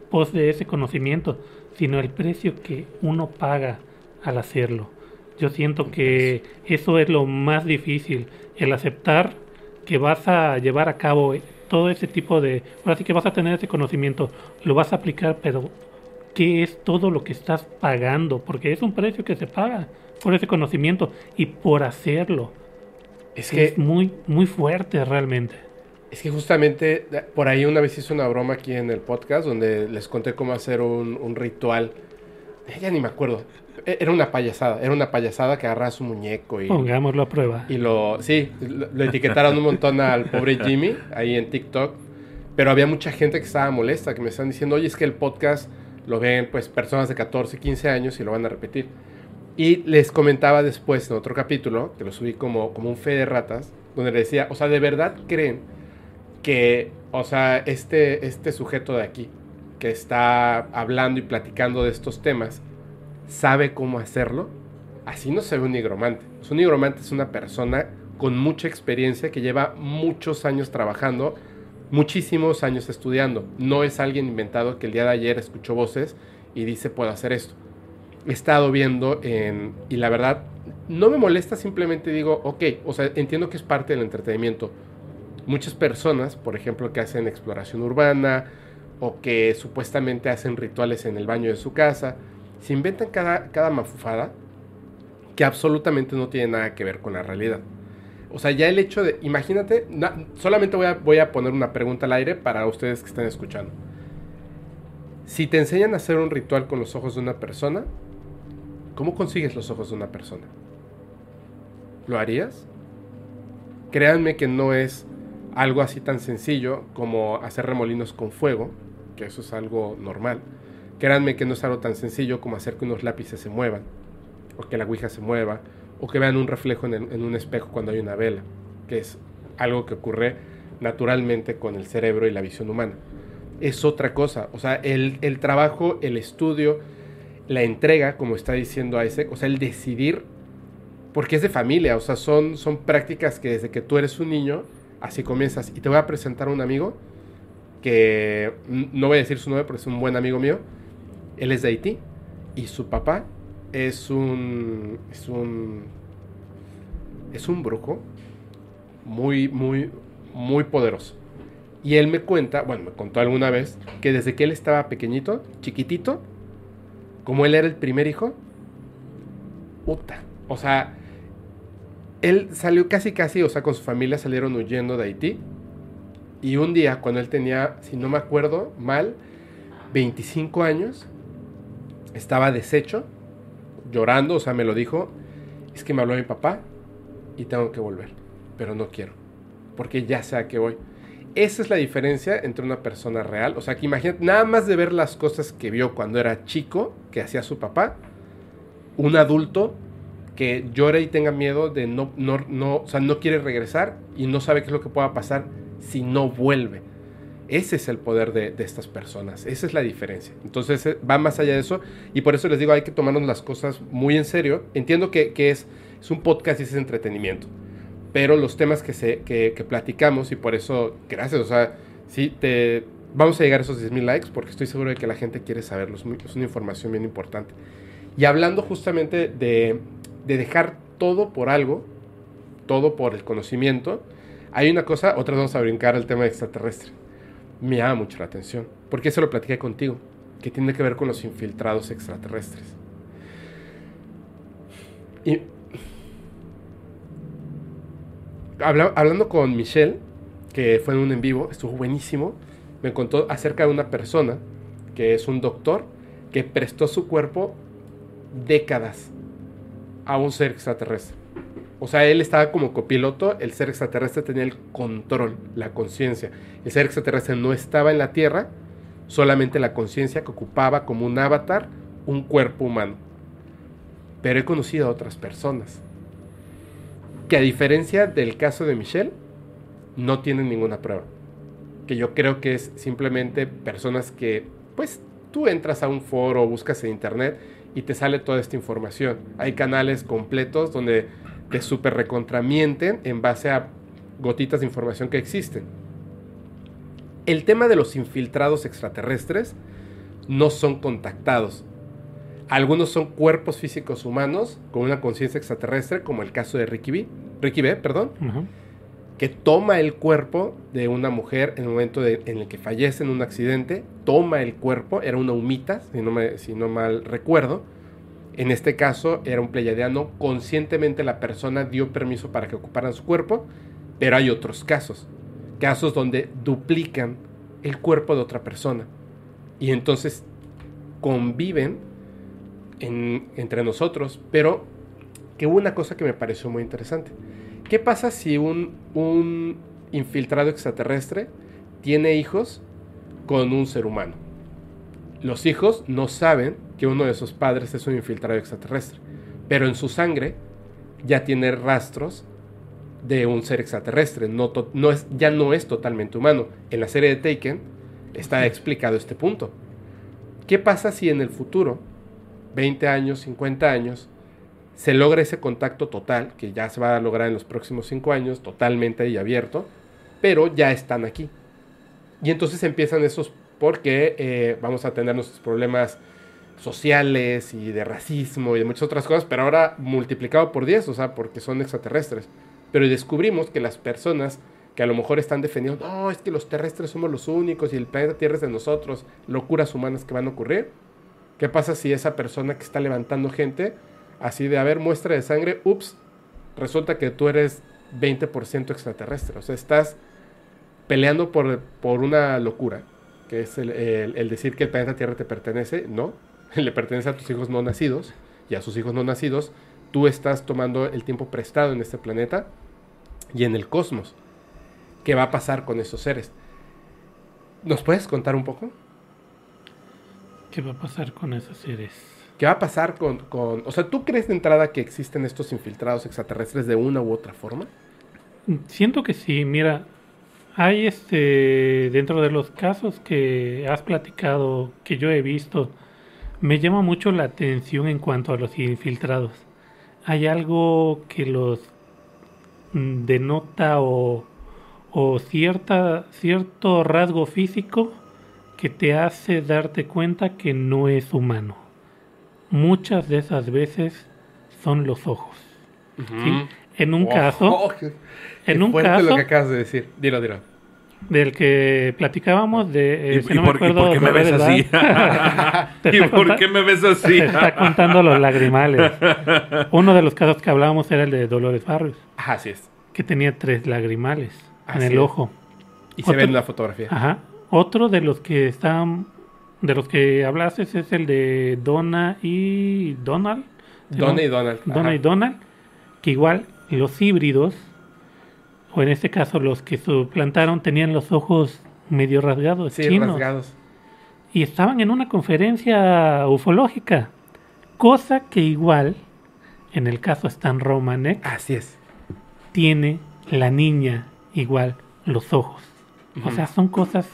S4: pos de ese conocimiento, sino el precio que uno paga al hacerlo. Yo siento que eso es lo más difícil, el aceptar que vas a llevar a cabo todo ese tipo de... Ahora sí que vas a tener ese conocimiento, lo vas a aplicar, pero qué es todo lo que estás pagando, porque es un precio que se paga por ese conocimiento y por hacerlo.
S2: Es
S4: Es,
S2: que,
S4: muy, muy fuerte realmente.
S2: es que justamente eh, por ahí una vez hice una broma aquí en el podcast donde les conté cómo hacer un, un ritual. Eh, Ya ni me acuerdo. E- Era una payasada. Era una payasada que agarras un muñeco y,
S4: Pongámoslo a prueba.
S2: y lo. Sí, lo, lo etiquetaron un montón al pobre Jimmy ahí en TikTok. Pero había mucha gente que estaba molesta, que me están diciendo, oye, es que el podcast lo ven pues personas de 14, 15 años y lo van a repetir. Y les comentaba después en otro capítulo, que lo subí como, como un fe de ratas, donde le decía, o sea, ¿de verdad creen que, o sea, este, este sujeto de aquí, que está hablando y platicando de estos temas, sabe cómo hacerlo? Así no se ve un nigromante. Un nigromante es una persona con mucha experiencia que lleva muchos años trabajando, muchísimos años estudiando. No es alguien inventado que el día de ayer escuchó voces y dice puedo hacer esto. He estado viendo en, y la verdad no me molesta, simplemente digo, ok, o sea, entiendo que es parte del entretenimiento. Muchas personas, por ejemplo, que hacen exploración urbana o que supuestamente hacen rituales en el baño de su casa, se inventan cada, cada mafufada que absolutamente no tiene nada que ver con la realidad. O sea, ya el hecho de, imagínate, na- solamente voy a, voy a poner una pregunta al aire para ustedes que están escuchando. Si te enseñan a hacer un ritual con los ojos de una persona, ¿cómo consigues los ojos de una persona? ¿Lo harías? Créanme que no es algo así tan sencillo como hacer remolinos con fuego, que eso es algo normal. Créanme que no es algo tan sencillo como hacer que unos lápices se muevan, o que la ouija se mueva, o que vean un reflejo en, un espejo cuando hay una vela. que es algo que ocurre naturalmente con el cerebro y la visión humana. Es otra cosa, o sea, el, el trabajo, el estudio, la entrega, como está diciendo Isaac, o sea, el decidir, porque es de familia, o sea, son, son prácticas que desde que tú eres un niño, así comienzas. Y te voy a presentar a un amigo que no voy a decir su nombre, pero es un buen amigo mío. Él es de Haití y su papá es un es un es un brujo muy muy muy poderoso. Y él me cuenta, bueno, me contó alguna vez que desde que él estaba pequeñito, chiquitito, como él era el primer hijo, puta, o sea, él salió casi casi, o sea, con su familia salieron huyendo de Haití. Y un día, cuando él tenía, si no me acuerdo mal, 25 años, estaba deshecho, llorando, o sea, me lo dijo, es que me habló mi papá y tengo que volver, pero no quiero, porque ya sé a qué voy. Esa es la diferencia entre una persona real, o sea, que imagínate, nada más de ver las cosas que vio cuando era chico, que hacía su papá, un adulto que llore y tenga miedo de no, no, no, o sea, no quiere regresar y no sabe qué es lo que pueda pasar si no vuelve. Ese es el poder de, estas personas, esa es la diferencia. Entonces eh, va más allá de eso y por eso les digo, hay que tomarnos las cosas muy en serio. Entiendo que, es, un podcast y es entretenimiento, pero los temas que, platicamos y por eso, gracias, o sea, sí, te, vamos a llegar a esos 10.000 likes porque estoy seguro de que la gente quiere saberlo, es una información bien importante. Y hablando justamente de, de dejar todo por algo, todo por el conocimiento, hay una cosa, otra vamos a brincar al tema extraterrestre. Me llama mucho la atención, porque eso lo platiqué contigo, que tiene que ver con los infiltrados extraterrestres. Y hablando con Michelle, que fue en un en vivo, estuvo buenísimo, me contó acerca de una persona que es un doctor que prestó su cuerpo décadas a un ser extraterrestre. O sea, él estaba como copiloto, el ser extraterrestre tenía el control, la conciencia. El ser extraterrestre no estaba en la Tierra, solamente la conciencia que ocupaba como un avatar un cuerpo humano. Pero he conocido a otras personas que a diferencia del caso de Michelle, no tienen ninguna prueba. Que yo creo que es simplemente personas que, pues, tú entras a un foro, buscas en internet y te sale toda esta información. Hay canales completos donde te super recontramienten en base a gotitas de información que existen. El tema de los infiltrados extraterrestres no son contactados. Algunos son cuerpos físicos humanos con una conciencia extraterrestre, como el caso de Ricky B, Ricky B perdón, que toma el cuerpo de una mujer en el momento en el que fallece en un accidente, toma el cuerpo, era una humita, si no, me, si no mal recuerdo. En este caso era un pleiadiano, conscientemente la persona dio permiso para que ocuparan su cuerpo, pero hay otros casos, casos donde duplican el cuerpo de otra persona y entonces conviven entre nosotros, pero que hubo una cosa que me pareció muy interesante ¿Qué pasa si un, infiltrado extraterrestre tiene hijos con un ser humano? Los hijos no saben que uno de sus padres es un infiltrado extraterrestre, pero en su sangre ya tiene rastros de un ser extraterrestre, no, no es, ya no es totalmente humano. En la serie de Taken está explicado este punto. ¿Qué pasa si en el futuro, 20 años, 50 años, se logra ese contacto total, que ya se va a lograr en los próximos cinco años, totalmente y abierto, pero ya están aquí. Y entonces empiezan esos, porque eh, vamos a tener nuestros problemas sociales y de racismo y de muchas otras cosas, pero ahora multiplicado por 10, o sea, porque son extraterrestres. Pero descubrimos que las personas que a lo mejor están defendiendo, no, es que los terrestres somos los únicos y el planeta Tierra es de nosotros, locuras humanas que van a ocurrir. ¿Qué pasa si esa persona que está levantando gente así de, haber muestra de sangre, ups, resulta que tú eres 20% extraterrestre. O sea, estás peleando por, por una locura, que es el, el, decir que el planeta Tierra te pertenece. No, le pertenece a tus hijos no nacidos y a sus hijos no nacidos. Tú estás tomando el tiempo prestado en este planeta y en el cosmos. ¿Qué va a pasar con esos seres? ¿Nos puedes contar un poco?
S4: ¿Qué va a pasar con esos seres?
S2: ¿Qué va a pasar con, O sea, ¿tú crees de entrada que existen estos infiltrados extraterrestres de una u otra forma?
S4: Siento que sí, mira, hay este, dentro de los casos que has platicado, que yo he visto, me llama mucho la atención en cuanto a los infiltrados. Hay algo que los mm, denota o, o cierta, cierto rasgo físico que te hace darte cuenta que no es humano. Muchas de esas veces son los ojos. ¿sí? En un caso,
S2: oh,
S4: en un caso
S2: lo que acabas de decir. Dilo, dilo.
S4: del que platicábamos de eh,
S3: ¿Y,
S4: si
S3: y
S4: no
S3: por,
S4: me
S3: y
S4: acuerdo
S3: por qué me ves
S4: Dolores
S3: así? ¿Y
S4: está
S3: por qué me ves así?
S4: te está contando los lagrimales. Uno de los casos que hablábamos era el de Dolores Barrios,
S2: Ajá, así es.
S4: que tenía tres lagrimales en el
S2: es.
S4: ojo.
S2: Y se ve en la fotografía.
S4: Ajá. Otro de los que están de los que hablaste es el de Donna y Donald. ¿sí,
S2: Donna
S4: no?
S2: y Donald.
S4: Donna
S2: Ajá.
S4: y Donald, que igual los híbridos, o en este caso los que suplantaron, tenían los ojos medio rasgados,
S2: Sí,
S4: chinos,
S2: rasgados.
S4: y estaban en una conferencia ufológica, cosa que igual, en el caso Stan Romanek,
S2: Así es.
S4: tiene la niña igual los ojos. O sea, son cosas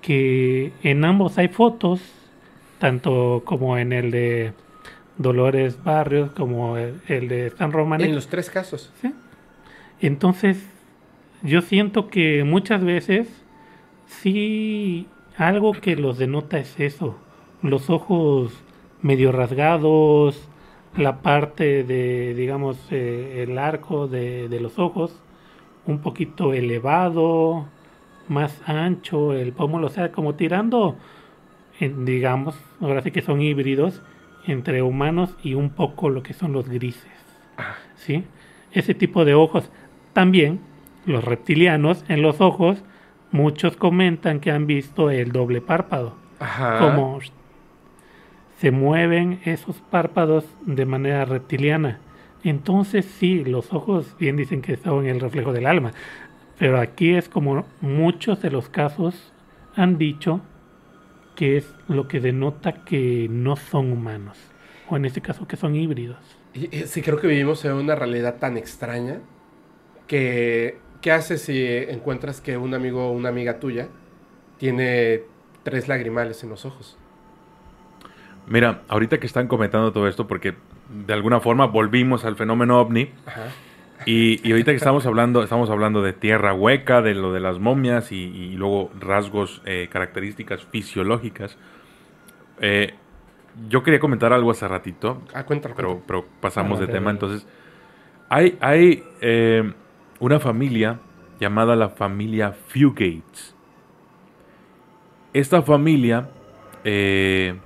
S4: que en ambos hay fotos, tanto como en el de Dolores Barrios como el, el de San Román.
S2: En los tres casos.
S4: ¿sí? Entonces, yo siento que muchas veces sí algo que los denota es eso, los ojos medio rasgados, la parte de, digamos, eh, el arco de, de los ojos un poquito elevado, más ancho, el pómulo, o sea, como tirando, en, digamos, ahora sí que son híbridos entre humanos y un poco lo que son los grises. ¿Sí? Ese tipo de ojos. También los reptilianos en los ojos, muchos comentan que han visto el doble párpado.
S2: Ajá.
S4: Como se mueven esos párpados de manera reptiliana. Entonces sí, los ojos bien dicen que son el reflejo del alma. Pero aquí es como muchos de los casos han dicho que es lo que denota que no son humanos. O en este caso que son híbridos.
S2: Y Sí, creo que vivimos en una realidad tan extraña que ¿qué haces si encuentras que un amigo o una amiga tuya tiene tres lagrimales en los ojos?
S3: Mira, ahorita que están comentando todo esto, porque de alguna forma volvimos al fenómeno ovni,
S2: Ajá.
S3: y, y ahorita que estamos hablando, estamos hablando de tierra hueca, de lo de las momias y, y luego rasgos, eh, características fisiológicas. eh, yo quería comentar algo hace ratito,
S2: Ah, cuéntalo.
S3: pero, pero pasamos de tema. Entonces, hay, hay eh, una familia llamada la familia Fugates. Esta familia, eh,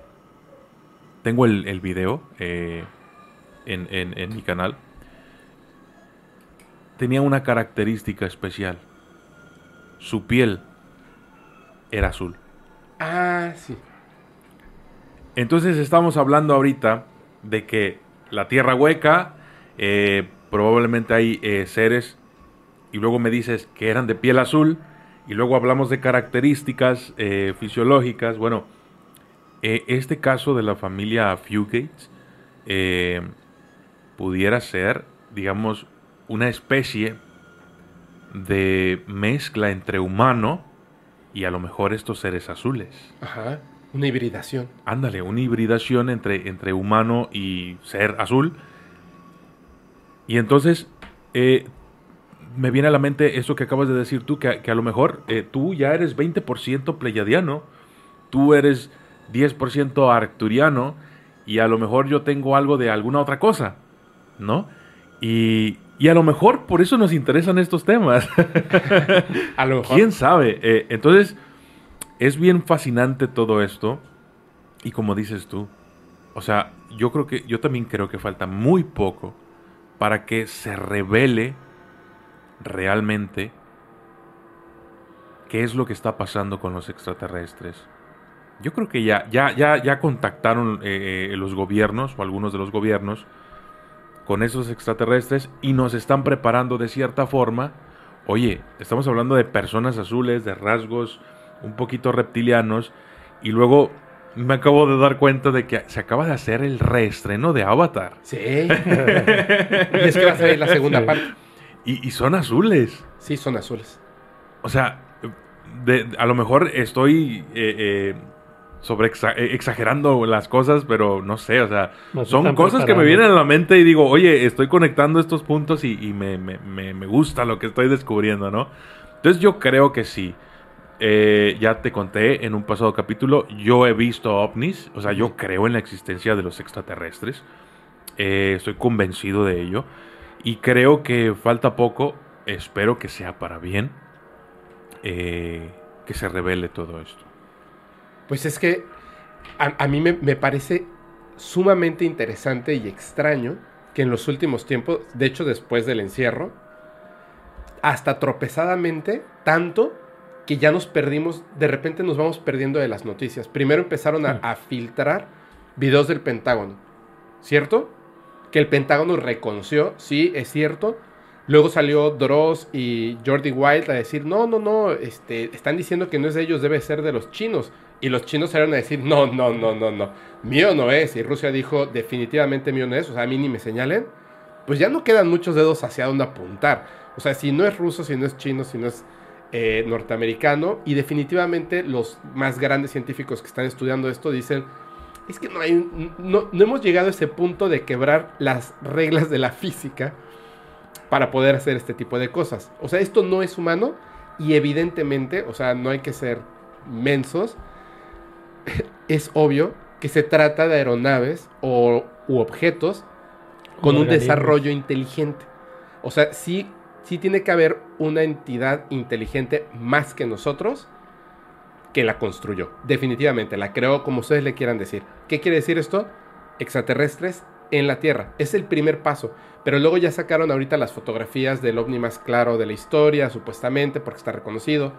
S3: tengo el, el video eh, en, en- en mi canal, tenía una característica especial. Su piel era azul.
S2: Ah, sí.
S3: Entonces estamos hablando ahorita de que la tierra hueca, eh, probablemente hay eh, seres, y luego me dices que eran de piel azul, y luego hablamos de características eh, fisiológicas. Bueno, eh, este caso de la familia Fugates eh, pudiera ser, digamos, una especie de mezcla entre humano y a lo mejor estos seres azules.
S2: Ajá. Una hibridación.
S3: Ándale, una hibridación entre, entre humano y ser azul. Y entonces, eh, me viene a la mente eso que acabas de decir tú, que, que a lo mejor eh, tú ya eres 20% pleyadiano, tú eres 10% arcturiano, y a lo mejor yo tengo algo de alguna otra cosa, ¿no? Y, y a lo mejor por eso nos interesan estos temas.
S2: A lo mejor.
S3: ¿Quién sabe? Eh, entonces, es bien fascinante todo esto. Y como dices tú, o sea, yo creo que, yo también creo que falta muy poco para que se revele realmente qué es lo que está pasando con los extraterrestres. Yo creo que ya, ya, ya, ya contactaron eh, eh, los gobiernos o algunos de los gobiernos con esos extraterrestres y nos están preparando de cierta forma. Oye, estamos hablando de personas azules, de rasgos un poquito reptilianos y luego me acabo de dar cuenta de que se acaba de hacer el reestreno de Avatar.
S2: Sí. y es que va a salir la segunda parte.
S3: Y, y son azules.
S2: Sí, son azules.
S3: O sea, de- a lo mejor estoy eh, eh, sobre eh, exagerando las cosas, pero no sé, o sea,
S4: Nos
S3: son cosas que me vienen a la mente y digo, oye, estoy conectando estos puntos y, y me, me- me- me gusta lo que estoy descubriendo, ¿no? Entonces yo creo que sí. Eh, ya te conté en un pasado capítulo, yo he visto ovnis, o sea, yo creo en la existencia de los extraterrestres, estoy convencido de ello y creo que falta poco, espero que sea para bien, eh, que se revele todo esto.
S2: Pues es que a, a mí me, me parece sumamente interesante y extraño que en los últimos tiempos, de hecho después del encierro, hasta tropezadamente, tanto que ya nos perdimos, de repente nos vamos perdiendo de las noticias. Primero empezaron a filtrar videos del Pentágono, ¿cierto? Que el Pentágono reconoció, sí, es cierto. Luego salió Dross y Jordi Wild a decir, no, no, no, este, están diciendo que no es de ellos, debe ser de los chinos. Y los chinos salieron a decir, no, no, no, no, no, mío no es. Y Rusia dijo, definitivamente mío no es, o sea, a mí ni me señalen. Pues ya no quedan muchos dedos hacia dónde apuntar. O sea, si no es ruso, si no es chino, si no es eh, norteamericano, y definitivamente los más grandes científicos que están estudiando esto dicen, es que no, hay, no, no hemos llegado a ese punto de quebrar las reglas de la física para poder hacer este tipo de cosas. O sea, esto no es humano y evidentemente, o sea, no hay que ser mensos, es obvio que se trata de aeronaves o, u objetos con un desarrollo inteligente. O sea, sí, sí tiene que haber una entidad inteligente más que nosotros que la construyó. Definitivamente, la creó como ustedes le quieran decir. ¿Qué quiere decir esto? Extraterrestres en la Tierra. Es el primer paso. Pero luego ya sacaron ahorita las fotografías del ovni más claro de la historia, supuestamente, porque está reconocido.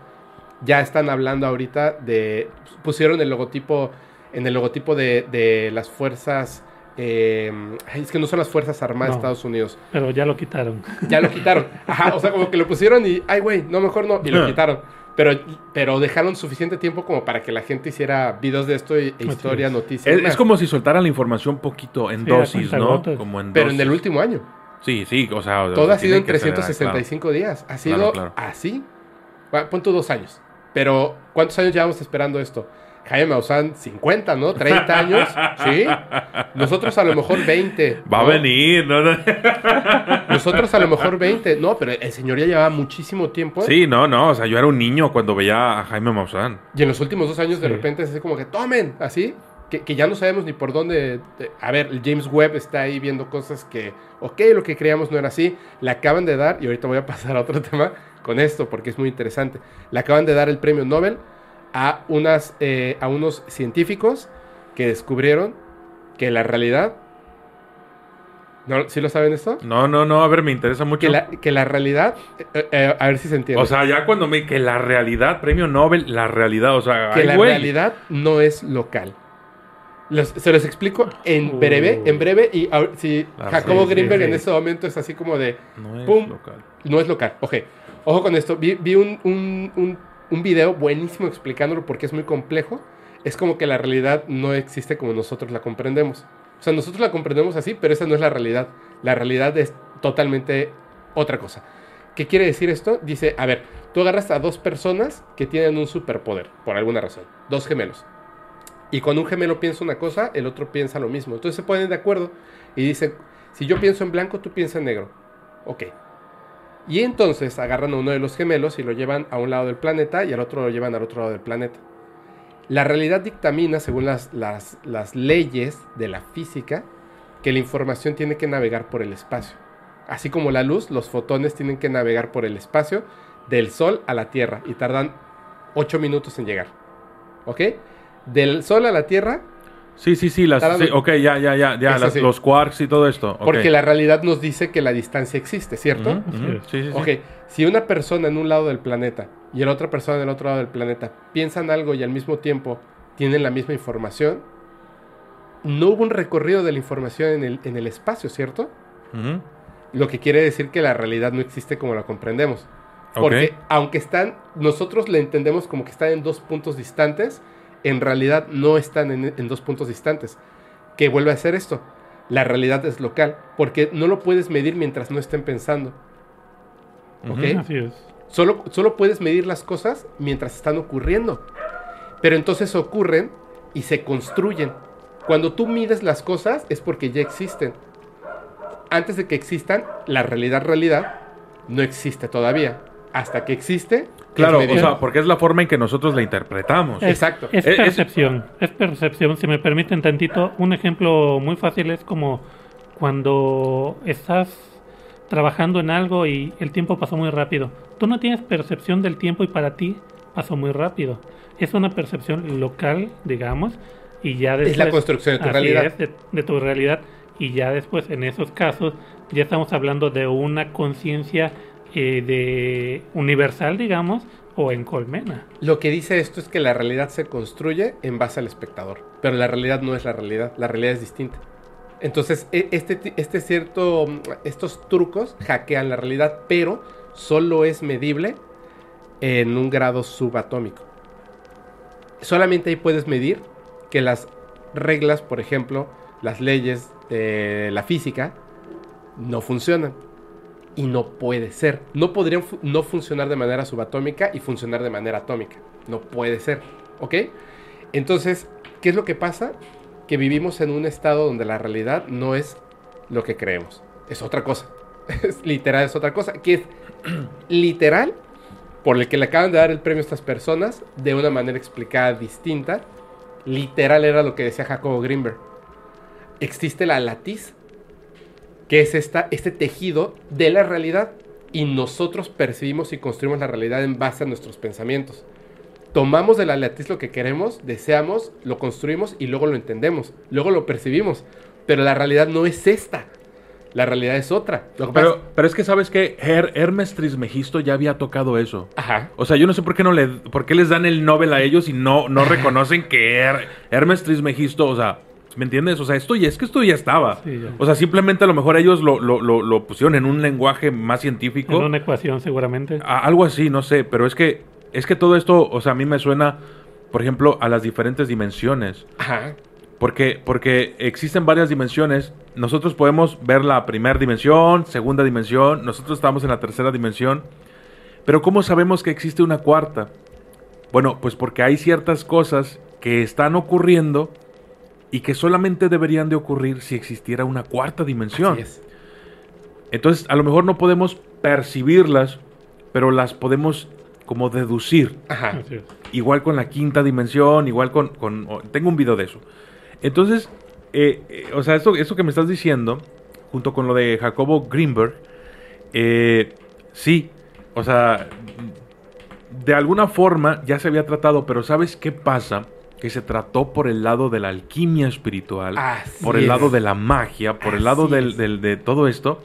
S2: Ya están hablando ahorita de... Pusieron el logotipo, en el logotipo de, de las fuerzas... eh, ay, es que no son las Fuerzas Armadas de. Estados Unidos.
S4: Pero ya lo quitaron.
S2: Ya lo quitaron. Ajá, o sea, como que lo pusieron y, ay, güey, no, mejor no. Y lo quitaron. Pero, pero dejaron suficiente tiempo como para que la gente hiciera videos de esto e historia,
S4: es.
S2: noticias.
S3: Es, como si soltaran la información poquito en
S4: Sí,
S3: dosis, ¿no? Como en
S2: Pero en el último año.
S3: Sí, sí, o sea... o
S2: Todo
S3: sea,
S2: ha sido en
S3: tiene que ser,
S2: 365 días. Ha sido
S3: Claro, claro.
S2: así. Bueno, pon tú dos años. Pero, ¿cuántos años llevamos esperando esto? Jaime Maussan, 50, ¿no? 30 años. ¿Sí? Nosotros a lo mejor 20.
S3: Va a venir, ¿no?
S2: Nosotros a lo mejor 20. No, pero el señor ya llevaba muchísimo tiempo.
S3: Sí, no, no, o sea, yo era un niño cuando veía a Jaime Maussan.
S2: Y en los últimos dos años de repente es así como que tomen, así, que, que ya no sabemos ni por dónde. de- a ver, el James Webb está ahí viendo cosas que, ok, lo que creíamos no era así. Le acaban de dar, y ahorita voy a pasar a otro tema con esto porque es muy interesante. Le acaban de dar el premio Nobel a, unas, eh, a unos científicos que descubrieron que la realidad. ¿No, ¿Sí lo saben esto?
S3: No, no, no, a ver, me interesa mucho.
S2: Que la, que la realidad. eh, eh, a ver si se entiende.
S3: O sea, ya cuando me... Que la realidad, premio Nobel, la realidad, o sea...
S2: que
S3: ay,
S2: la
S3: güey.
S2: realidad no es local. Los- se los explico en
S4: Uh.
S2: breve, en breve, y si
S3: Ah,
S2: Jacobo
S4: sí, sí,
S2: Greenberg
S4: sí.
S2: en este momento es así como de,
S3: No es
S2: Pum.
S3: local.
S2: no es local, ok, ojo con esto, vi, vi un, un, un- un video buenísimo explicándolo porque es muy complejo, es como que la realidad no existe como nosotros la comprendemos. O sea, nosotros la comprendemos así, pero esa no es la realidad. La realidad es totalmente otra cosa. ¿Qué quiere decir esto? Dice, a ver, tú agarras a dos personas que tienen un superpoder, por alguna razón, dos gemelos. Y cuando un gemelo piensa una cosa, el otro piensa lo mismo. Entonces se ponen de acuerdo y dicen, si yo pienso en blanco, tú piensas en negro. Ok. Y entonces agarran a uno de los gemelos y lo llevan a un lado del planeta y al otro lo llevan al otro lado del planeta. La realidad dictamina, según las, las, las leyes de la física, que la información tiene que navegar por el espacio. Así como la luz, los fotones tienen que navegar por el espacio del Sol a la Tierra y tardan 8 minutos en llegar. ¿Ok? Del Sol a la Tierra,
S3: Sí, sí, sí, las, sí, ok, ya, ya, ya, ya, las- los quarks y todo esto.
S2: porque la realidad nos dice que la distancia existe, ¿cierto?
S3: Ujú, Sí, sí, sí.
S2: Ok, si una persona en un lado del planeta y la otra persona en el otro lado del planeta piensan algo y al mismo tiempo tienen la misma información, no hubo un recorrido de la información en el, en el espacio, ¿cierto? Lo que quiere decir que la realidad no existe como la comprendemos. Porque aunque están, nosotros la entendemos como que están en dos puntos distantes, en realidad no están en, en dos puntos distantes. ¿Qué vuelve a hacer esto? La realidad es local, porque no lo puedes medir mientras no estén pensando. ¿ok?
S4: Así es.
S2: Solo, solo puedes medir las cosas mientras están ocurriendo. Pero entonces ocurren y se construyen. Cuando tú mides las cosas es porque ya existen. Antes de que existan, la realidad, realidad, no existe todavía. Hasta que existe.
S3: Claro, o sea, porque es la forma en que nosotros la interpretamos.
S4: Es-
S2: Exacto.
S4: Es
S3: Eh, es-
S4: percepción, es percepción. Si me permiten tantito, un ejemplo muy fácil es como cuando estás trabajando en algo y el tiempo pasó muy rápido. Tú no tienes percepción del tiempo y para ti pasó muy rápido. Es una percepción local, digamos, y ya después...
S2: Es la construcción de tu realidad.
S4: es, de, de tu realidad. Y ya después, en esos casos, ya estamos hablando de una conciencia eh, de universal, digamos, o en colmena.
S2: Lo que dice esto es que la realidad se construye en base al espectador, pero la realidad no es la realidad, la realidad es distinta. Entonces, e- este, este cierto, estos trucos hackean la realidad, pero solo es medible en un grado subatómico. Solamente ahí puedes medir que las reglas, por ejemplo, las leyes de la física, no funcionan. Y no puede ser. No podrían no funcionar de manera subatómica y funcionar de manera atómica. No puede ser. ¿Ok? Entonces, ¿qué es lo que pasa? Que vivimos en un estado donde la realidad no es lo que creemos. Es otra cosa. Es literal, es otra cosa. Que es literal por el que le acaban de dar el premio a estas personas de una manera explicada distinta. Literal era lo que decía Jacobo Greenberg. Existe la latiz, que es esta, este tejido de la realidad, y nosotros percibimos y construimos la realidad en base a nuestros pensamientos. Tomamos de la latiz lo que queremos, deseamos, lo construimos y luego lo entendemos, luego lo percibimos. Pero la realidad no es esta. La realidad es otra.
S3: Pero,
S2: pasa-
S3: pero es que sabes que Hermes Trismegisto ya había tocado eso.
S2: Ajá.
S3: O sea, yo no sé por qué no le, por qué les dan el Nobel a ellos y no, no reconocen que Her- Hermes Trismegisto, o sea, ¿me entiendes? O sea, esto ya es que esto ya estaba.
S4: Sí, ya.
S3: O sea, simplemente a lo mejor ellos lo, lo, lo, lo pusieron en un lenguaje más científico.
S4: En una ecuación seguramente.
S3: A- algo así, no sé, pero es que es que todo esto, o sea, a mí me suena, por ejemplo, a las diferentes dimensiones.
S2: Ajá.
S3: Porque, porque existen varias dimensiones. Nosotros podemos ver la primera dimensión, segunda dimensión, nosotros estamos en la tercera dimensión. Pero ¿cómo sabemos que existe una cuarta? Bueno, pues porque hay ciertas cosas que están ocurriendo y que solamente deberían de ocurrir si existiera una cuarta dimensión.
S2: Así es.
S3: Entonces, a lo mejor no podemos percibirlas, pero las podemos como deducir.
S2: Ajá.
S3: Igual con la quinta dimensión, igual con... con- tengo un video de eso. Entonces, eh, eh, o sea, esto, esto que me estás diciendo, junto con lo de Jacobo Greenberg, eh, sí, o sea, de alguna forma ya se había tratado, pero ¿sabes qué pasa? Que se trató por el lado de la alquimia espiritual,
S2: Así
S3: por el
S2: es.
S3: lado de la magia, por el lado
S2: Así
S3: del, del- de todo esto.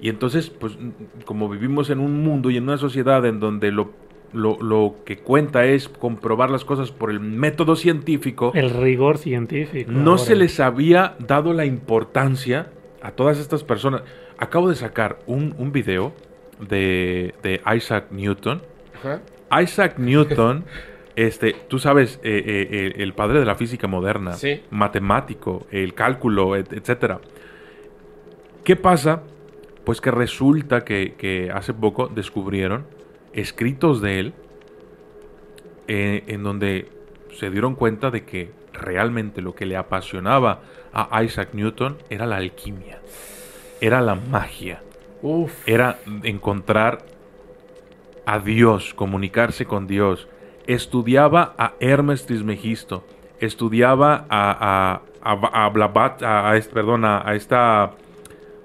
S3: Y entonces, pues, como vivimos en un mundo y en una sociedad en donde lo, lo, lo que cuenta es comprobar las cosas por el método científico,
S4: El rigor científico.
S3: no
S4: ahora.
S3: se les había dado la importancia a todas estas personas. Acabo de sacar un, un video de, de Isaac Newton.
S2: Ajá.
S3: Isaac Newton, este, tú sabes, eh, eh, el padre de la física moderna,
S2: Sí.
S3: matemático, el cálculo, et- etcétera. ¿Qué pasa? Pues que resulta que, que hace poco descubrieron escritos de él eh, en donde se dieron cuenta de que realmente lo que le apasionaba a Isaac Newton era la alquimia, era la magia
S2: Uf.
S3: era encontrar a Dios, comunicarse con Dios. Estudiaba a Hermes Trismegisto, estudiaba a, a, a, a Blavat, a, a este- perdón, a, esta,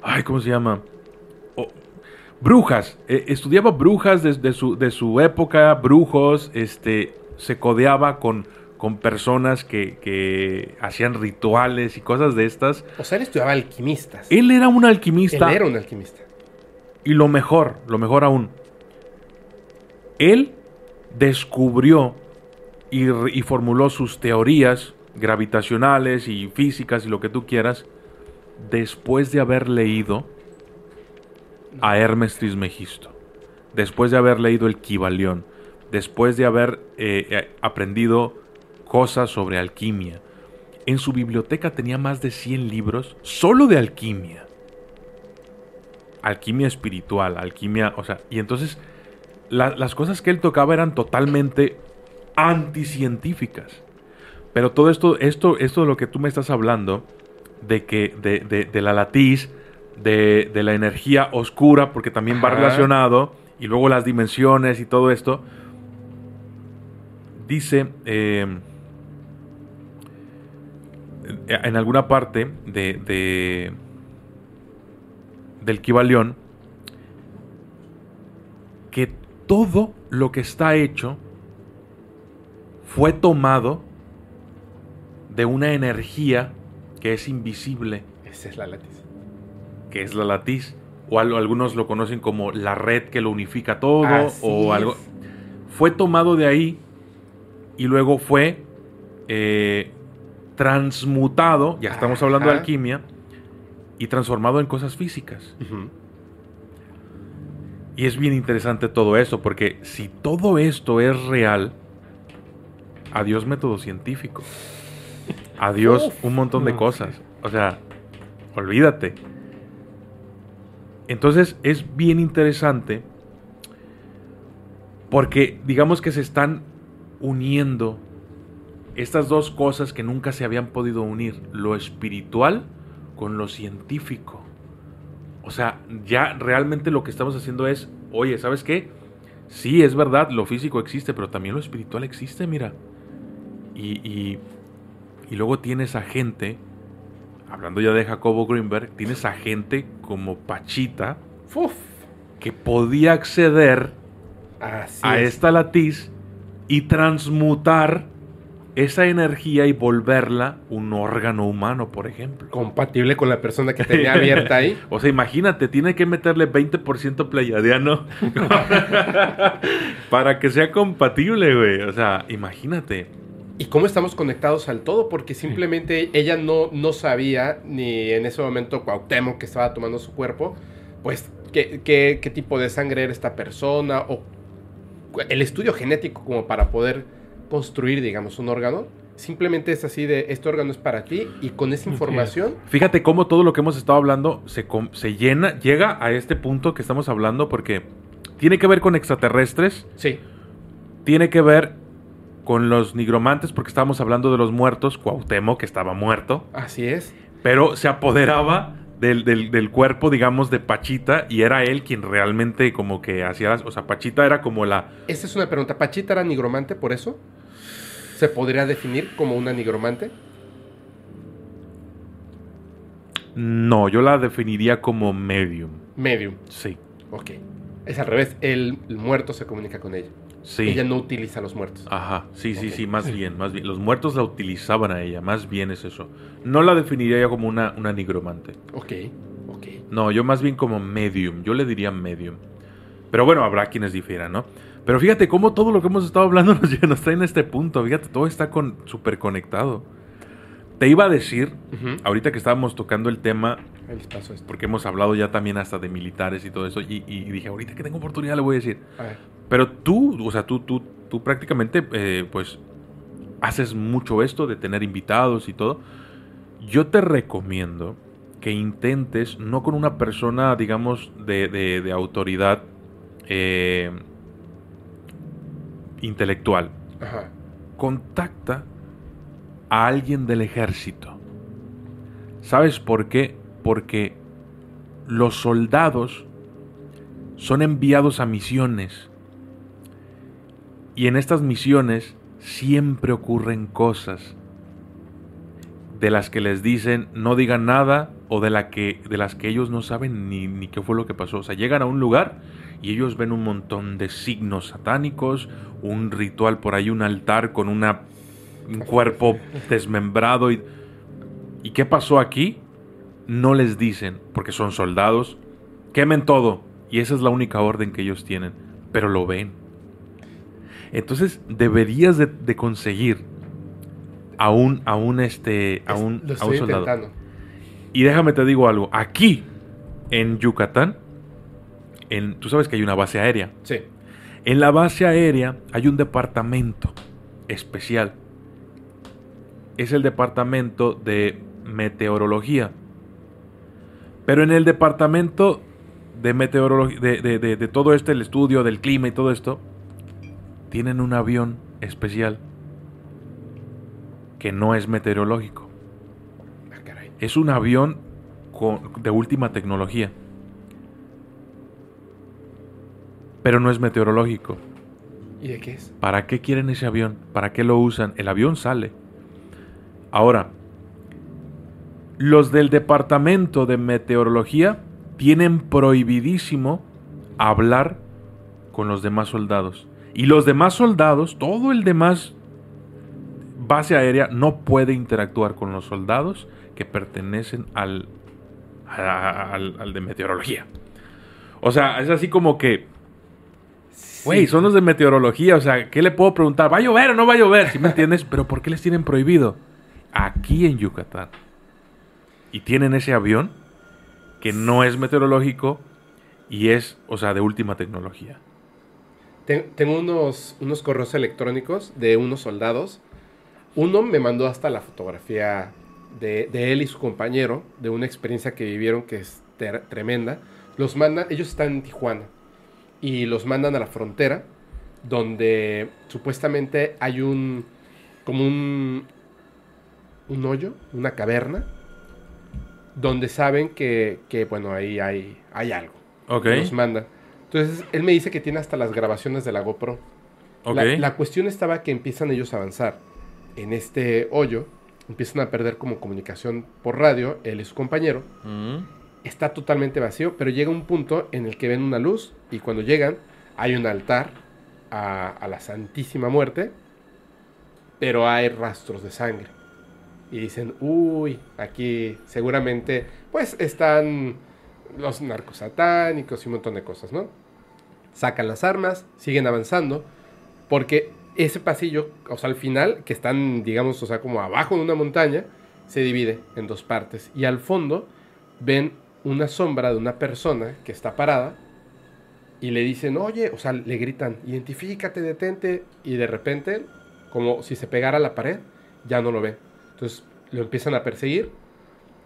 S3: ay, ¿cómo se llama? Oh, brujas, eh, estudiaba brujas desde su, de su época, brujos, este, se codeaba con, con personas que, que hacían rituales y cosas de estas.
S2: O sea, él estudiaba alquimistas.
S3: Él era un alquimista.
S2: Él era un alquimista.
S3: Y lo mejor, lo mejor aún, él descubrió y, formuló sus teorías gravitacionales y físicas y lo que tú quieras después de haber leído a Hermes Trismegisto, después de haber leído el Kibalión, después de haber eh, eh, aprendido cosas sobre alquimia. En su biblioteca tenía más de 100 libros solo de alquimia. alquimia espiritual, alquimia, o sea, y entonces la- las cosas que él tocaba eran totalmente anticientíficas. Pero todo esto, esto, esto de lo que tú me estás hablando, de que, de, de- de la latiz, de, de la energía oscura, porque también va relacionado, y luego las dimensiones y todo esto, dice eh, en alguna parte de, de del Kibalión que todo lo que está hecho fue tomado de una energía que es invisible,
S2: Esa es la látiz.
S3: que es la latiz. O al- algunos lo conocen como la red que lo unifica todo.
S2: Así
S3: o
S2: es.
S3: algo. Fue tomado de ahí y luego fue eh, transmutado. Ya estamos hablando de alquimia. Y transformado en cosas físicas. Y es bien interesante todo eso, porque si todo esto es real, adiós método científico. Adiós
S2: Uf,
S3: un montón de
S4: no,
S3: cosas. O sea, olvídate. Entonces es bien interesante porque digamos que se están uniendo estas dos cosas que nunca se habían podido unir, lo espiritual con lo científico. O sea, ya realmente lo que estamos haciendo es, oye, ¿sabes qué? Sí, es verdad, lo físico existe, pero también lo espiritual existe, mira. Y, y, y luego tienes a gente, hablando ya de Jacobo Greenberg, tienes a gente como Pachita
S2: Uf.
S3: que podía acceder
S2: Así
S3: a
S2: es.
S3: esta latiz y transmutar esa energía y volverla un órgano humano, por ejemplo.
S2: Compatible con la persona que tenía abierta ahí.
S3: O sea, imagínate, tiene que meterle 20% pleiadiano para que sea compatible, güey. O sea, imagínate.
S2: ¿Y cómo estamos conectados al todo? Porque simplemente ella no, no sabía, ni en ese momento Cuauhtémoc que estaba tomando su cuerpo, pues qué, qué- qué tipo de sangre era esta persona o el estudio genético como para poder construir, digamos, un órgano. Simplemente es así de, este órgano es para ti y con esa información,
S3: Fíjate cómo todo lo que hemos estado hablando se, se llena, llega a este punto que estamos hablando porque tiene que ver con extraterrestres,
S2: sí,
S3: tiene que ver con los nigromantes porque estábamos hablando de los muertos, Cuauhtémoc que estaba muerto,
S2: así es.
S3: pero se apoderaba del, del- del cuerpo, digamos, de Pachita y era él quien realmente como que hacía, las- o sea, Pachita era como la...
S2: Esta es una pregunta. ¿Pachita era nigromante por eso? ¿Se podría definir como una nigromante?
S3: No, yo la definiría como medium.
S2: Medium.
S3: Sí,
S2: Ok. Es al revés. El, el muerto se comunica con ella.
S3: sí.
S2: Ella no utiliza a los muertos.
S3: Ajá, sí, sí, sí, más bien, más bien. Los muertos la utilizaban a ella, más bien es eso. No la definiría yo como una, una nigromante.
S2: Ok, ok.
S3: No, yo más bien como medium, yo le diría medium. Pero bueno, habrá quienes difieran, ¿no? Pero fíjate cómo todo lo que hemos estado hablando nos, nos trae en este punto. Fíjate, todo está con súper conectado. Te iba a decir,
S2: Ujú.
S3: ahorita que estábamos tocando el tema,
S2: paso esto.
S3: porque hemos hablado ya también hasta de militares y todo eso, y, y dije, ahorita que tengo oportunidad le voy a decir.
S2: A.
S3: Pero tú, o sea, tú, tú, tú prácticamente, eh, pues, haces mucho esto de tener invitados y todo. Yo te recomiendo que intentes, no con una persona, digamos, de, de- de autoridad eh, intelectual,
S2: Ajá.
S3: contacta a alguien del ejército. ¿Sabes por qué? Porque los soldados son enviados a misiones. Y en estas misiones siempre ocurren cosas de las que les dicen no digan nada o de, la que, de las que ellos no saben ni, ni qué fue lo que pasó. O sea, llegan a un lugar y ellos ven un montón de signos satánicos, un ritual por ahí, un altar con una, un cuerpo desmembrado. Y, ¿Y qué pasó aquí? No les dicen, porque son soldados, quemen todo. Y esa es la única orden que ellos tienen, pero lo ven. Entonces deberías de, de conseguir a un, a un, este, a un, a un soldado.
S2: intentando.
S3: Y déjame te digo algo, aquí en Yucatán, en, tú sabes que hay una base aérea.
S2: Sí.
S3: En la base aérea hay un departamento especial. Es el departamento de meteorología. Pero en el departamento de meteorología, de, de- de- de todo este, el estudio del clima y todo esto, tienen un avión especial que no es meteorológico.
S2: Ah.
S3: Es un avión con- de última tecnología. Pero no es meteorológico.
S2: ¿Y de qué es?
S3: ¿Para qué quieren ese avión? ¿Para qué lo usan? El avión sale. Ahora, los del departamento de meteorología tienen prohibidísimo hablar con los demás soldados. Y los demás soldados, todo el demás base aérea no puede interactuar con los soldados que pertenecen al, al de meteorología. O sea, es así como que, güey, son los de meteorología, o sea, ¿qué le puedo preguntar? ¿Va a llover o no va a llover? ¿Sí me entiendes? Pero ¿por qué les tienen prohibido? Aquí en Yucatán. Y tienen ese avión que no es meteorológico y es, o sea, de última tecnología.
S2: Ten- Tengo unos, unos correos electrónicos de unos soldados. Uno me mandó hasta la fotografía de, de él y su compañero, de una experiencia que vivieron que es ter- tremenda. Los mandan, ellos están en Tijuana y los mandan a la frontera, donde supuestamente hay un, como un, un hoyo, una caverna, donde saben que, que, bueno, ahí hay, hay algo.
S3: Ok,
S2: Los mandan. Entonces, él me dice que tiene hasta las grabaciones de la GoPro.
S3: ok.
S2: La, la cuestión estaba que empiezan ellos a avanzar en este hoyo, empiezan a perder como comunicación por radio, él y su compañero.
S3: Mm,
S2: Está totalmente vacío, pero llega un punto en el que ven una luz y cuando llegan hay un altar a, la Santísima Muerte, pero hay rastros de sangre. Y dicen, uy, aquí seguramente pues están los narcos satánicos y un montón de cosas, ¿no? Sacan las armas, siguen avanzando, porque ese pasillo, o sea, al final, que están, digamos, o sea, como abajo de una montaña, se divide en dos partes. Y al fondo ven una sombra de una persona que está parada y le dicen, oye, o sea, le gritan, identifícate, detente, y de repente, como si se pegara a la pared, ya no lo ven. Entonces lo empiezan a perseguir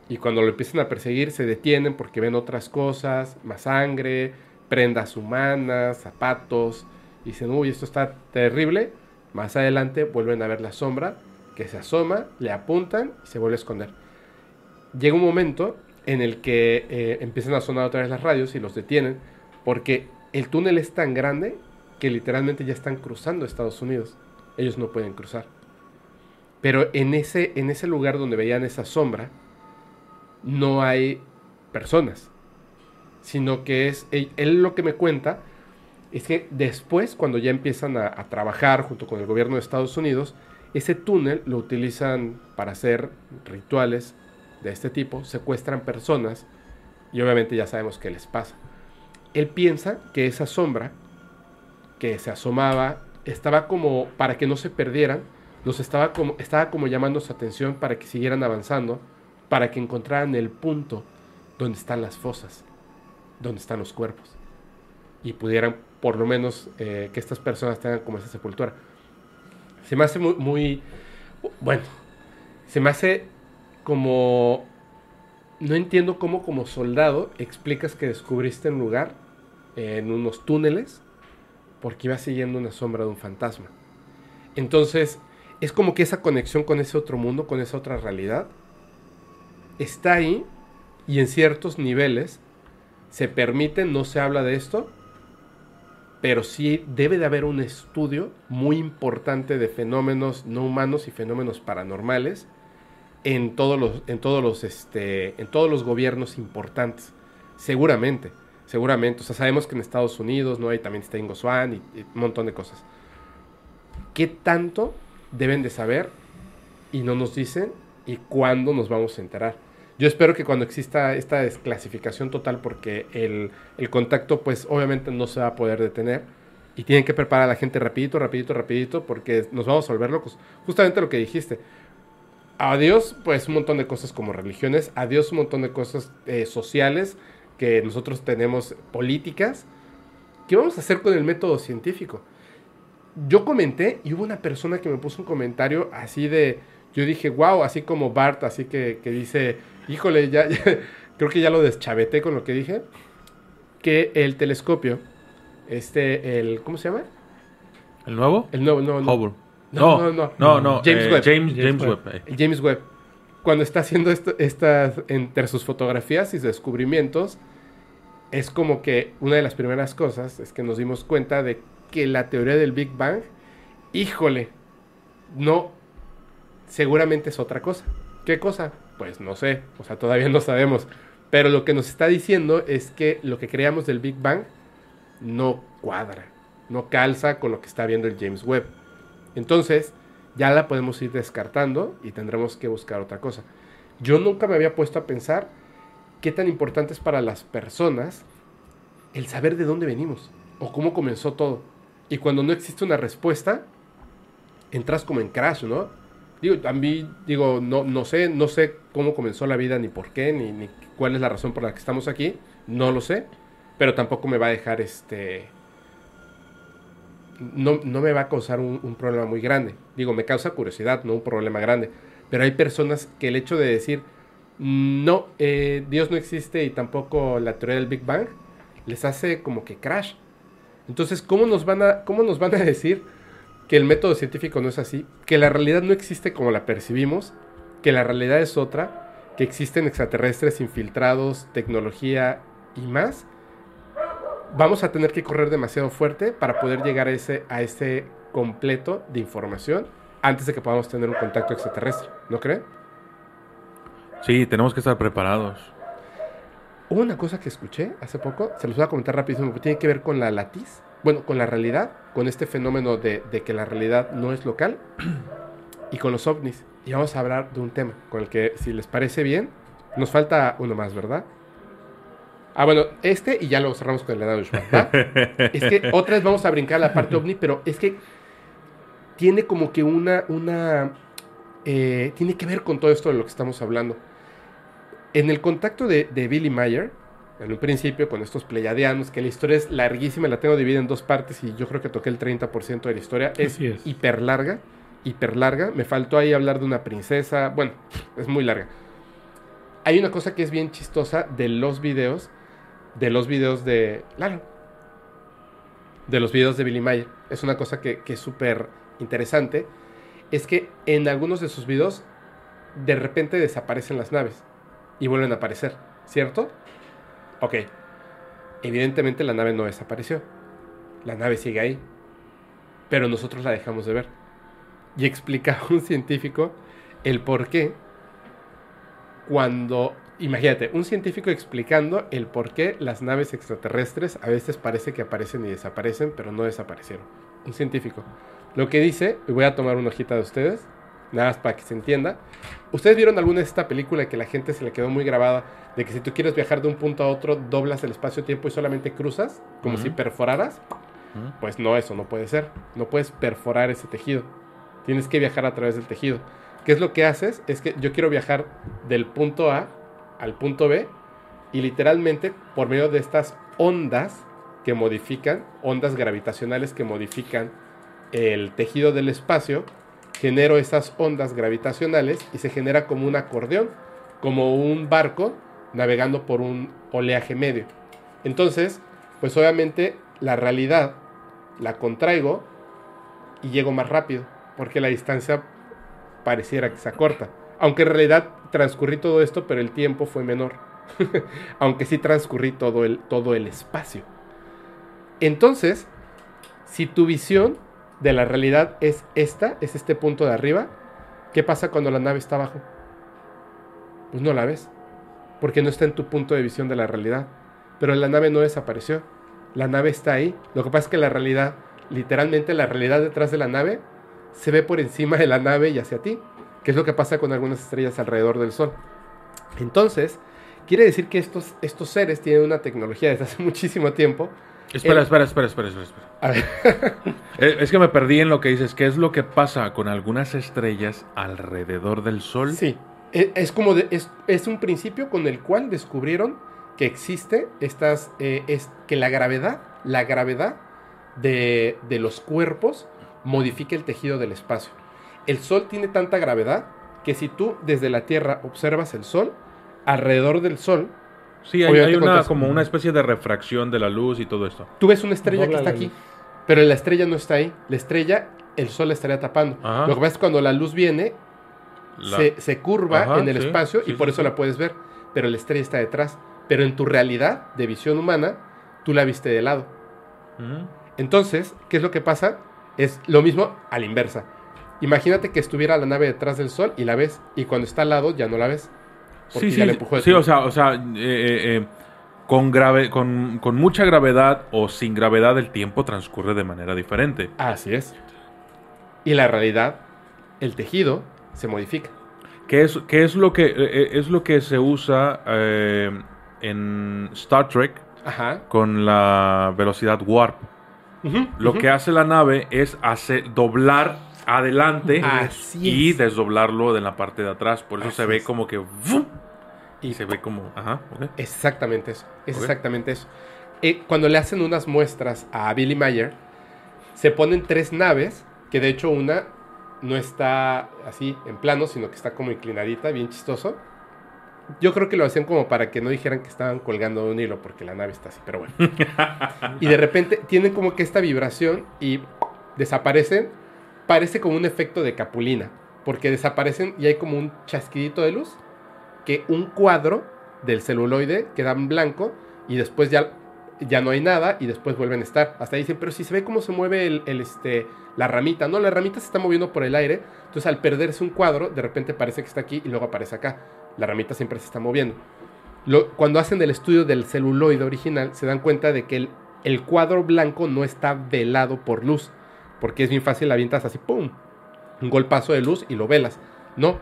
S2: y cuando lo empiezan a perseguir se detienen porque ven otras cosas, más sangre, prendas humanas, zapatos, y dicen, uy, esto está terrible. Más adelante vuelven a ver la sombra que se asoma, le apuntan y se vuelve a esconder. Llega un momento en el que eh, empiezan a sonar otra vez las radios y los detienen porque el túnel es tan grande que literalmente ya están cruzando Estados Unidos. Ellos no pueden cruzar. Pero en ese, en ese lugar donde veían esa sombra, no hay personas. Sino que es, él, lo que me cuenta es que después, cuando ya empiezan a trabajar junto con el gobierno de Estados Unidos, ese túnel lo utilizan para hacer rituales de este tipo, secuestran personas y obviamente ya sabemos qué les pasa. Él piensa que esa sombra que se asomaba estaba como para que no se perdieran, los estaba como estaba como llamando su atención para que siguieran avanzando, para que encontraran el punto donde están las fosas, donde están los cuerpos y pudieran por lo menos eh, que estas personas tengan como esa sepultura. Se me hace muy, muy bueno, se me hace como no entiendo cómo como soldado explicas que descubriste un lugar en unos túneles porque iba siguiendo una sombra de un fantasma. Entonces, es como que esa conexión con ese otro mundo, con esa otra realidad, está ahí y en ciertos niveles se permite, no se habla de esto, pero sí debe de haber un estudio muy importante de fenómenos no humanos y fenómenos paranormales en todos los, en todos los, este, en todos los gobiernos importantes. Seguramente, seguramente. O sea, sabemos que en Estados Unidos no hay también está Ingo Swan y, y un montón de cosas. ¿Qué tanto deben de saber y no nos dicen y cuándo nos vamos a enterar? Yo espero que cuando exista esta desclasificación total, porque el, el contacto, pues obviamente no se va a poder detener y tienen que preparar a la gente rapidito, rapidito, rapidito, porque nos vamos a volver locos. Justamente lo que dijiste. Adiós, pues un montón de cosas como religiones, adiós un montón de cosas eh, sociales que nosotros tenemos, políticas. ¿Qué vamos a hacer con el método científico? Yo comenté y hubo una persona que me puso un comentario así de, yo dije, wow, así como Bart, así que, que dice, híjole, ya, ya, creo que ya lo deschaveté con lo que dije. que el telescopio, este, el, ¿cómo se llama?
S3: ¿El nuevo?
S2: El nuevo, no.
S3: Hubble.
S2: No, no, no.
S3: No, no.
S2: James
S3: eh,
S2: Webb.
S3: James,
S4: James
S3: James
S4: Webb.
S3: Webb. eh.
S2: James Webb, cuando está haciendo esto- estas, entre sus fotografías y sus descubrimientos, es como que una de las primeras cosas es que nos dimos cuenta de que la teoría del Big Bang, híjole, no, seguramente es otra cosa. ¿Qué cosa? Pues no sé, o sea, todavía no sabemos. Pero lo que nos está diciendo es que lo que creamos del Big Bang no cuadra, no calza con lo que está viendo el James Webb. Entonces, ya la podemos ir descartando y tendremos que buscar otra cosa. Yo nunca me había puesto a pensar qué tan importante es para las personas el saber de dónde venimos o cómo comenzó todo. Y cuando no existe una respuesta, entras como en crash, ¿no? Digo, también digo, no, no sé, no sé cómo comenzó la vida, ni por qué, ni cuál es la razón por la que estamos aquí, no lo sé, pero tampoco me va a dejar este no, no me va a causar un, problema muy grande. Digo, me causa curiosidad, no un problema grande. Pero hay personas que el hecho de decir, no, eh, Dios no existe y tampoco la teoría del Big Bang, les hace como que crash. Entonces, ¿cómo nos van a, cómo nos van a decir que el método científico no es así? Que la realidad no existe como la percibimos, que la realidad es otra, que existen extraterrestres infiltrados, tecnología y más vamos a tener que correr demasiado fuerte para poder llegar a ese, a ese completo de información antes de que podamos tener un contacto extraterrestre, ¿no creen?
S3: Sí, tenemos que estar preparados.
S2: Hubo una cosa que escuché hace poco, se los voy a comentar rapidísimo, que tiene que ver con la latiz, bueno, con la realidad, con este fenómeno de, de que la realidad no es local y con los ovnis. Y vamos a hablar de un tema con el que, si les parece bien, nos falta uno más, ¿verdad? Ah, bueno, este y ya lo cerramos con el ¿va? es que otra vez vamos a brincar a la parte ovni, pero es que tiene como que una, una, eh, tiene que ver con todo esto de lo que estamos hablando. En el contacto de, de Billy Mayer, en un principio con estos pleiadianos, que la historia es larguísima, la tengo dividida en dos partes y yo creo que toqué el 30% de la historia, es,
S4: es.
S2: hiper larga, hiper larga. Me faltó ahí hablar de una princesa, bueno, es muy larga. Hay una cosa que es bien chistosa de los videos, de los videos de Lalo, de los videos de Billy Mayer. Es una cosa que, que es súper interesante. Es que en algunos de sus videos de repente desaparecen las naves y vuelven a aparecer, ¿cierto? Ok. Evidentemente la nave no desapareció. La nave sigue ahí. Pero nosotros la dejamos de ver. Y explica un científico el por qué cuando... Imagínate, un científico explicando el por qué las naves extraterrestres a veces parece que aparecen y desaparecen, pero no desaparecieron. Un científico. Lo que dice, y voy a tomar una hojita de ustedes, nada más para que se entienda. ¿Ustedes vieron alguna de esta película que la gente se le quedó muy grabada? De que si tú quieres viajar de un punto a otro, doblas el espacio-tiempo y solamente cruzas, como si perforaras. Pues no, eso no puede ser. No puedes perforar ese tejido. Tienes que viajar a través del tejido. ¿Qué es lo que haces? Es que yo quiero viajar del punto A al punto B y literalmente por medio de estas ondas que modifican, ondas gravitacionales que modifican el tejido del espacio, genero esas ondas gravitacionales y se genera como un acordeón, como un barco navegando por un oleaje medio. Entonces, pues obviamente la realidad la contraigo y llego más rápido, porque la distancia pareciera que se acorta. Aunque en realidad transcurrí todo esto, pero el tiempo fue menor. Aunque sí transcurrí todo el, todo el espacio. Entonces, si tu visión de la realidad es esta, es este punto de arriba, ¿qué pasa cuando la nave está abajo? Pues no la ves, porque no está en tu punto de visión de la realidad. Pero la nave no desapareció, la nave está ahí. Lo que pasa es que la realidad, literalmente la realidad detrás de la nave, se ve por encima de la nave y hacia ti, que es lo que pasa con algunas estrellas alrededor del Sol. Entonces, quiere decir que estos, estos seres tienen una tecnología desde hace muchísimo tiempo.
S3: Espera,
S2: El-
S3: espera, espera, espera, espera, espera.
S2: A ver,
S3: Eh, Es que me perdí en lo que dices. ¿Qué es lo que pasa con algunas estrellas alrededor del Sol?
S2: Sí, e- es como de- es, es un principio con el cual descubrieron que existe estas eh, es que la gravedad, la gravedad de, de los cuerpos modifica el tejido del espacio. El Sol tiene tanta gravedad que si tú desde la Tierra observas el Sol, alrededor del Sol
S3: Sí, hay, una,
S2: contras-
S3: como una especie de refracción de la luz y todo esto.
S2: Tú ves una estrella que está aquí, pero la estrella no está ahí. La estrella, el sol la estaría tapando.
S3: Ajá.
S2: Lo que pasa es que cuando la luz viene,
S3: La-
S2: se, se curva
S3: Ajá,
S2: en el
S3: sí,
S2: espacio y
S3: sí,
S2: por
S3: sí,
S2: eso
S3: sí.
S2: la puedes ver. Pero la estrella está detrás. Pero en tu realidad de visión humana, tú la viste de lado. Entonces, ¿qué es lo que pasa? Es lo mismo a la inversa. Imagínate que estuviera la nave detrás del sol y la ves, y cuando está al lado ya no la ves. Porque
S3: Sí,
S2: ya
S3: sí,
S2: la empujó de
S3: sí, o sea, o sea, eh, eh, eh, con, grave, con, con mucha gravedad o sin gravedad el tiempo transcurre de manera diferente.
S2: Así es. Y la realidad, el tejido se modifica.
S3: ¿Qué es, qué es, lo, que, eh, es lo que se usa en Star Trek
S2: Ajá.
S3: con la velocidad warp? Lo que hace la nave es hacer, doblar adelante
S2: Así
S3: y
S2: es.
S3: desdoblarlo de la parte de atrás. Por eso
S2: Así
S3: se ve
S2: es.
S3: como que...
S2: Y
S3: se ve como... Ajá.
S2: Exactamente eso. Es exactamente eso. Eh, cuando le hacen unas muestras a Billy Mayer, se ponen tres naves, que de hecho una no está así en plano, sino que está como inclinadita, bien chistoso. Yo creo que lo hacían como para que no dijeran que estaban colgando de un hilo, porque la nave está así, pero bueno. y de repente tienen como que esta vibración y desaparecen. Parece como un efecto de capulina, porque desaparecen y hay como un chasquidito de luz que un cuadro del celuloide queda en blanco y después ya, ya no hay nada y después vuelven a estar. Hasta ahí dicen, pero si se ve cómo se mueve el, este, la ramita. No, la ramita se está moviendo por el aire. Entonces al perderse un cuadro, de repente parece que está aquí y luego aparece acá. La ramita siempre se está moviendo. Cuando hacen el estudio del celuloide original, se dan cuenta de que el cuadro blanco no está velado por luz. Porque es bien fácil, la avientas así, ¡pum! Un golpazo de luz y lo velas. No,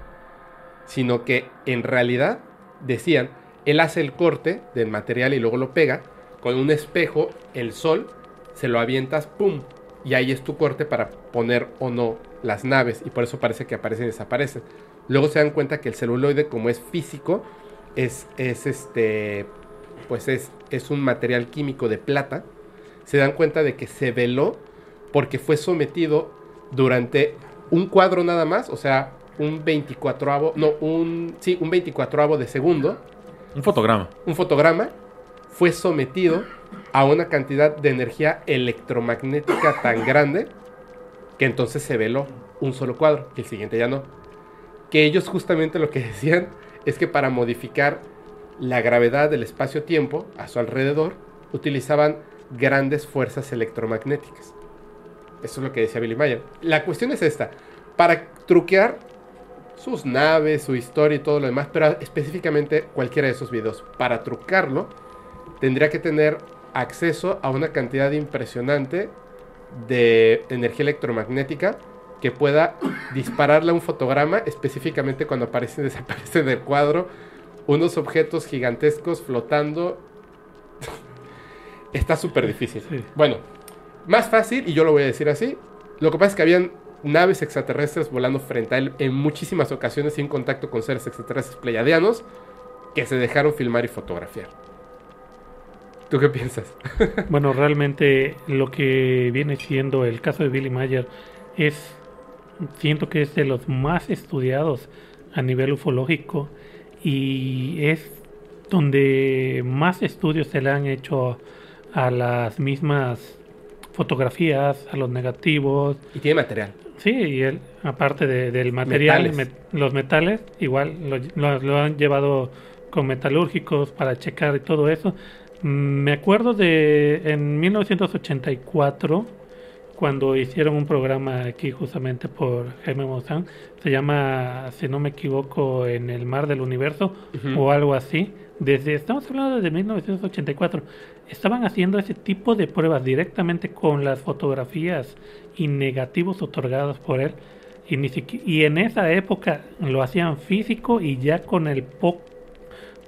S2: sino que en realidad decían, él hace el corte del material y luego lo pega con un espejo, el sol, se lo avientas, ¡pum! Y ahí es tu corte para poner o no las naves y por eso parece que aparecen y desaparecen. Luego se dan cuenta que el celuloide, como es físico, es, es este, pues es, es un material químico de plata. Se dan cuenta de que se veló porque fue sometido durante un cuadro nada más, o sea, un 24avo, no, un, sí, un 24avo de segundo,
S3: Un fotograma.
S2: un fotograma, fue sometido a una cantidad de energía electromagnética tan grande que entonces se veló un solo cuadro y el siguiente ya no. Que ellos justamente lo que decían es que para modificar la gravedad del espacio-tiempo a su alrededor utilizaban grandes fuerzas electromagnéticas. Eso es lo que decía Billy Mayer. La cuestión es esta. Para truquear sus naves, su historia y todo lo demás, pero específicamente cualquiera de esos videos, para trucarlo, tendría que tener acceso a una cantidad impresionante de energía electromagnética que pueda dispararle a un fotograma, específicamente cuando aparece y desaparece del cuadro, unos objetos gigantescos flotando. Está súper difícil.
S4: Sí.
S2: Bueno, más fácil, y yo lo voy a decir así, lo que pasa es que habían naves extraterrestres volando frente a él en muchísimas ocasiones sin contacto con seres extraterrestres pleiadianos que se dejaron filmar y fotografiar. ¿Tú qué piensas?
S4: Bueno, realmente lo que viene siendo el caso de Billy Mayer es, siento que es de los más estudiados a nivel ufológico y es donde más estudios se le han hecho a las mismas fotografías, a los negativos,
S2: Y tiene material.
S4: Sí, y él, aparte de- del material,
S2: Metales.
S4: los metales, igual lo, lo- lo han llevado con metalúrgicos para checar y todo eso. Mm, Me acuerdo de en 1984, cuando hicieron un programa aquí justamente por Jaime Maussan, se llama, si no me equivoco, En el mar del universo o algo así. Desde, estamos hablando de 1984. Estaban haciendo ese tipo de pruebas directamente con las fotografías y negativos otorgados por él. Y, ni siqui- y en esa época lo hacían físico y ya con el po-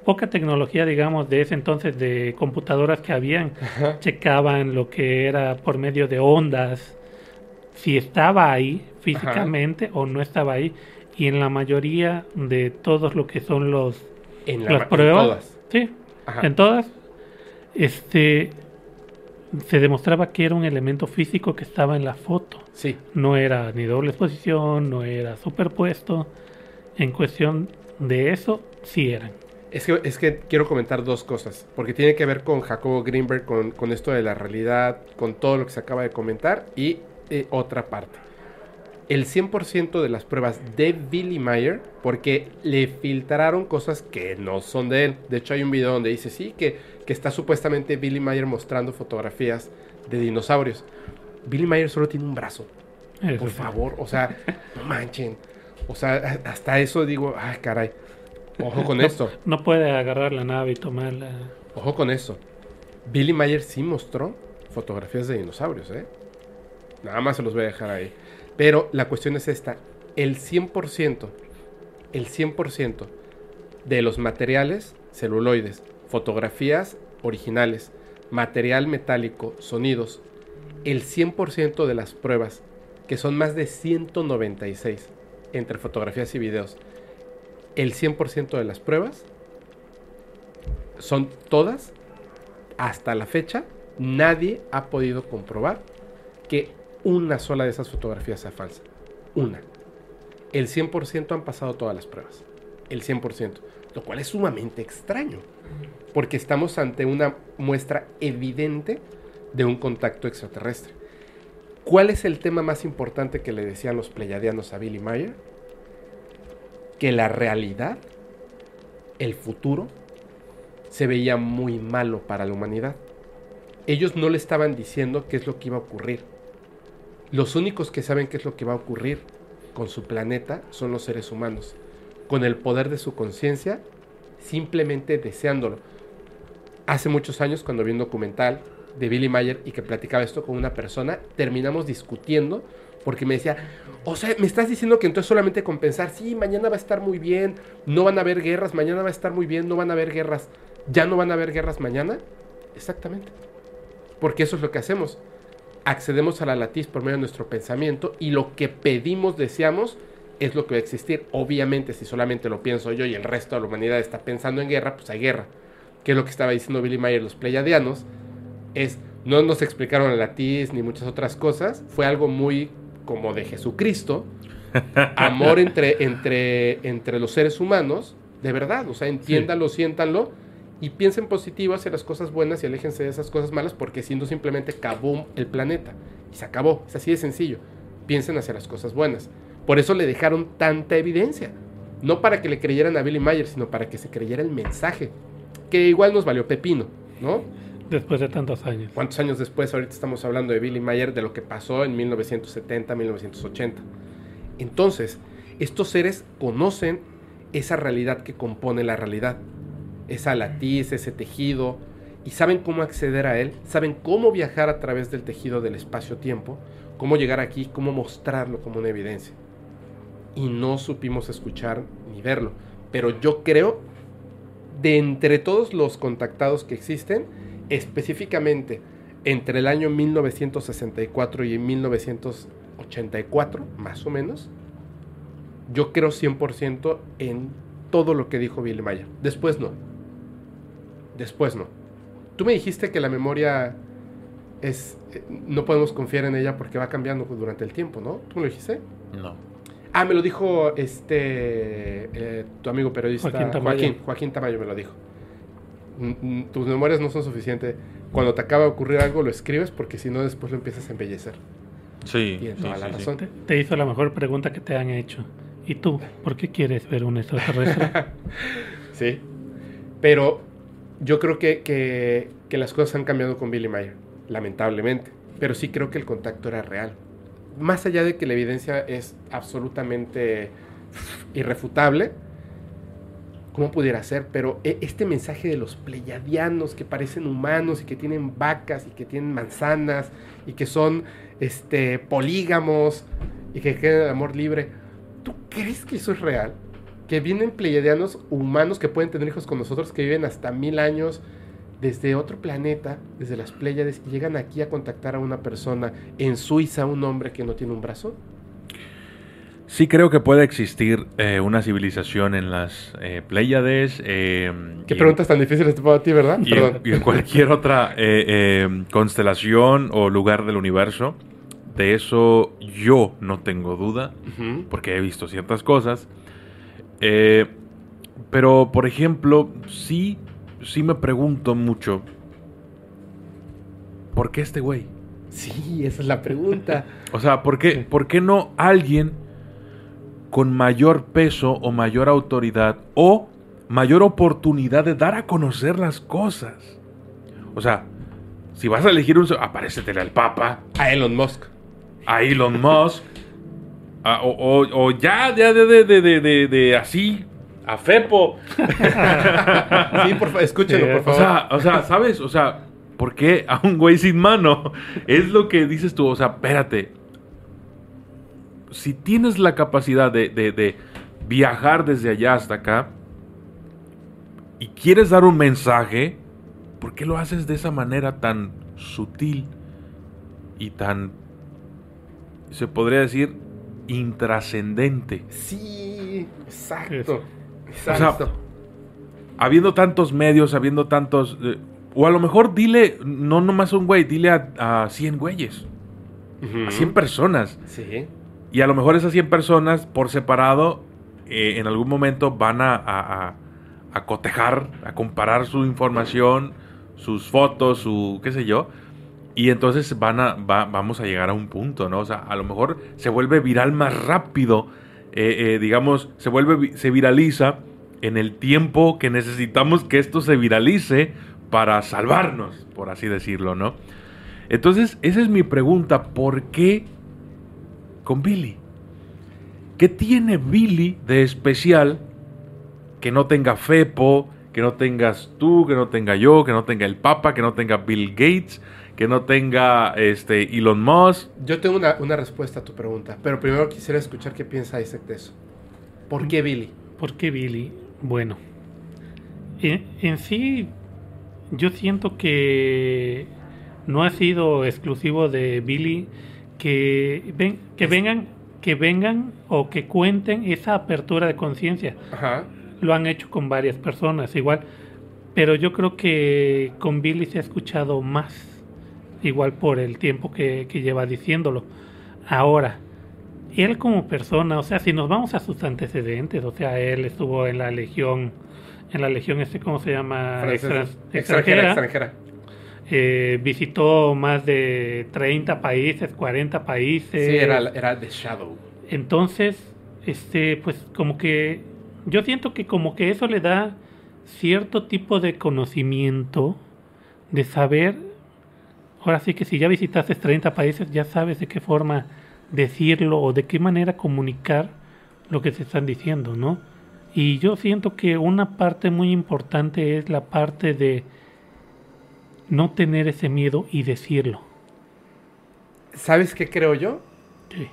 S4: poca tecnología, digamos, de ese entonces de computadoras que habían, checaban lo que era por medio de ondas, si estaba ahí físicamente o no estaba ahí. Y en la mayoría de todos lo que son los
S2: En la
S4: las
S2: en
S4: pruebas,
S2: todas.
S4: sí,
S2: Ajá.
S4: en todas, este, se demostraba que era un elemento físico que estaba en la foto.
S2: Sí.
S4: No era ni doble exposición, no era superpuesto. En cuestión de eso, sí eran.
S2: Es que, es que quiero comentar dos cosas, porque tiene que ver con Jacobo Greenberg, con, con esto de la realidad, con todo lo que se acaba de comentar, y eh, otra parte. El 100% de las pruebas de Billy Mayer, porque le filtraron cosas que no son de él. De hecho, hay un video donde dice, sí, que, que está supuestamente Billy Mayer mostrando fotografías de dinosaurios. Billy Mayer solo tiene un brazo.
S4: Eso
S2: Por favor, o sea, no manchen. O sea, hasta eso digo, ay, caray. Ojo con esto,
S4: No puede agarrar la nave y tomarla.
S2: ojo con eso. Billy Mayer sí mostró fotografías de dinosaurios, ¿eh? Nada más se los voy a dejar ahí. Pero la cuestión es esta. El 100%, el 100% de los materiales celuloides, fotografías originales, material metálico, sonidos, el 100% de las pruebas, que son más de 196 entre fotografías y videos, el 100% de las pruebas son todas, hasta la fecha, nadie ha podido comprobar que una sola de esas fotografías sea falsa. Una. El 100% han pasado todas las pruebas. El 100%. Lo cual es sumamente extraño. Porque estamos ante una muestra evidente de un contacto extraterrestre. ¿Cuál es el tema más importante que le decían los pleyadianos a Billy Mayer? Que la realidad, el futuro, se veía muy malo para la humanidad. Ellos no le estaban diciendo qué es lo que iba a ocurrir. Los únicos que saben qué es lo que va a ocurrir con su planeta son los seres humanos, con el poder de su conciencia, simplemente deseándolo. Hace muchos años, cuando vi un documental de Billy Mayer y que platicaba esto con una persona, terminamos discutiendo porque me decía, o sea, me estás diciendo que entonces solamente con pensar, sí, mañana va a estar muy bien, no van a haber guerras, mañana va a estar muy bien, no van a haber guerras, ya no van a haber guerras mañana. Exactamente. Porque eso es lo que hacemos. Accedemos a la latiz por medio de nuestro pensamiento y lo que pedimos, deseamos, es lo que va a existir. Obviamente, si solamente lo pienso yo y el resto de la humanidad está pensando en guerra, pues hay guerra. Que es lo que estaba diciendo Billy Mayer, los pleyadianos, es, no nos explicaron la latiz ni muchas otras cosas, fue algo muy como de Jesucristo, amor entre, entre, entre los seres humanos, de verdad, o sea, entiéndanlo, siéntanlo y piensen positivo hacia las cosas buenas y aléjense de esas cosas malas porque si no simplemente acabó el planeta y se acabó, es así de sencillo, piensen hacia las cosas buenas. Por eso le dejaron tanta evidencia, no para que le creyeran a Billy Mayer, sino para que se creyera el mensaje, que igual nos valió pepino, ¿no?
S4: Después de tantos años.
S2: ¿Cuántos años después? Ahorita estamos hablando de Billy Mayer, de lo que pasó en 1970, 1980. Entonces, estos seres conocen esa realidad que compone la realidad, esa latiz, ese tejido, y saben cómo acceder a él, saben cómo viajar a través del tejido del espacio-tiempo, cómo llegar aquí, cómo mostrarlo como una evidencia. Y no supimos escuchar ni verlo. Pero yo creo, de entre todos los contactados que existen, específicamente entre el año 1964 y 1984, más o menos, yo creo 100% en todo lo que dijo Billy Mayer. Después no. Después no. Tú me dijiste que la memoria es... eh, No podemos confiar en ella porque va cambiando durante el tiempo, ¿no? ¿Tú me lo dijiste?
S3: No.
S2: Ah, me lo dijo este eh, tu amigo periodista
S4: Joaquín Tamayo.
S2: Joaquín, Joaquín Tamayo me lo dijo. Tus memorias no son suficientes. Cuando te acaba de ocurrir algo lo escribes porque si no después lo empiezas a embellecer.
S3: Sí.
S2: Tienes
S3: sí,
S2: toda la
S3: sí, sí.
S2: razón.
S4: Te, te hizo la mejor pregunta que te han hecho. ¿Y tú? ¿Por qué quieres ver un extraterrestre?
S2: Sí. Pero yo creo que, que, las cosas han cambiado con Billy Mayer, lamentablemente. Pero sí creo que el contacto era real. Más allá de que la evidencia es absolutamente irrefutable, ¿cómo pudiera ser? Pero e- este mensaje de los pleyadianos que parecen humanos y que tienen vacas y que tienen manzanas y que son este, polígamos y que creen el amor libre, ¿tú crees que eso es real? Que vienen pleiadianos humanos que pueden tener hijos con nosotros, que viven hasta mil años desde otro planeta, desde las Pléyades, y llegan aquí a contactar a una persona en Suiza, un hombre que no tiene un brazo.
S3: Sí creo que puede existir eh, una civilización en las eh, Pléyades. eh,
S2: Qué preguntas tan difíciles te pongo a ti, ¿verdad?
S3: y, en, y en cualquier otra eh, constelación o lugar del universo. De eso yo no tengo duda, porque he visto ciertas cosas. Eh, Pero, por ejemplo, sí, sí me pregunto mucho. ¿Por qué este güey?
S2: Sí, esa es la pregunta.
S3: O sea, ¿por qué, ¿por qué no alguien con mayor peso o mayor autoridad o mayor oportunidad de dar a conocer las cosas? O sea, si vas a elegir un... Aparécetele al Papa,
S2: A Elon Musk.
S3: a Elon Musk, a- o, o- o ya, ya de, de, de, de, así, a Fepo.
S2: Sí, por
S4: Sí,
S2: por
S3: O
S2: favor.
S3: sea, o sea, ¿sabes? O sea, ¿por qué a un güey sin mano? Es lo que dices tú. O sea, espérate. Si tienes la capacidad de, de- de viajar desde allá hasta acá y quieres dar un mensaje, ¿por qué lo haces de esa manera tan sutil y tan, se podría decir, intrascendente?
S2: Sí, exacto. Exacto.
S3: habiendo tantos medios, habiendo tantos... eh, o a lo mejor dile, no nomás a un güey, dile a, a 100 güeyes, a 100 personas.
S2: Sí.
S3: Y a lo mejor esas 100 personas por separado eh, en algún momento van a, a- a- a cotejar, a comparar su información, sus fotos, su qué sé yo. Y entonces van a, va- vamos a llegar a un punto, ¿no? O sea, a lo mejor se vuelve viral más rápido, eh, eh, digamos, se vuelve, se viraliza en el tiempo que necesitamos que esto se viralice para salvarnos, por así decirlo, ¿no? Entonces, esa es mi pregunta, ¿por qué con Billy? ¿Qué tiene Billy de especial que no tenga Fepo, que no tengas tú, que no tenga yo, que no tenga el Papa, que no tenga Bill Gates, que no tenga este Elon Musk?
S2: Yo tengo una, una respuesta a tu pregunta, pero primero quisiera escuchar qué piensa Isaac de eso. ¿Por qué Billy?
S4: ¿Por qué Billy? Bueno, en, en sí, yo siento que no ha sido exclusivo de Billy que, ven, que vengan, que vengan o que cuenten esa apertura de conciencia. Lo han hecho con varias personas, igual. Pero yo creo que con Billy se ha escuchado más, igual por el tiempo que, que lleva diciéndolo. Ahora, él como persona, o sea, si nos vamos a sus antecedentes, o sea, él estuvo en la legión, en la legión este, ¿cómo se llama?
S2: Extranjera, extranjera.
S4: Eh, visitó más de 30 países, 40 países.
S2: Sí, era, era The Shadow.
S4: Entonces, este, pues como que yo siento que como que eso le da cierto tipo de conocimiento de saber, ahora sí que si ya visitaste 30 países, ya sabes de qué forma decirlo o de qué manera comunicar lo que se están diciendo, ¿no? Y yo siento que una parte muy importante es la parte de no tener ese miedo y decirlo.
S2: ¿Sabes qué creo yo?
S4: Sí.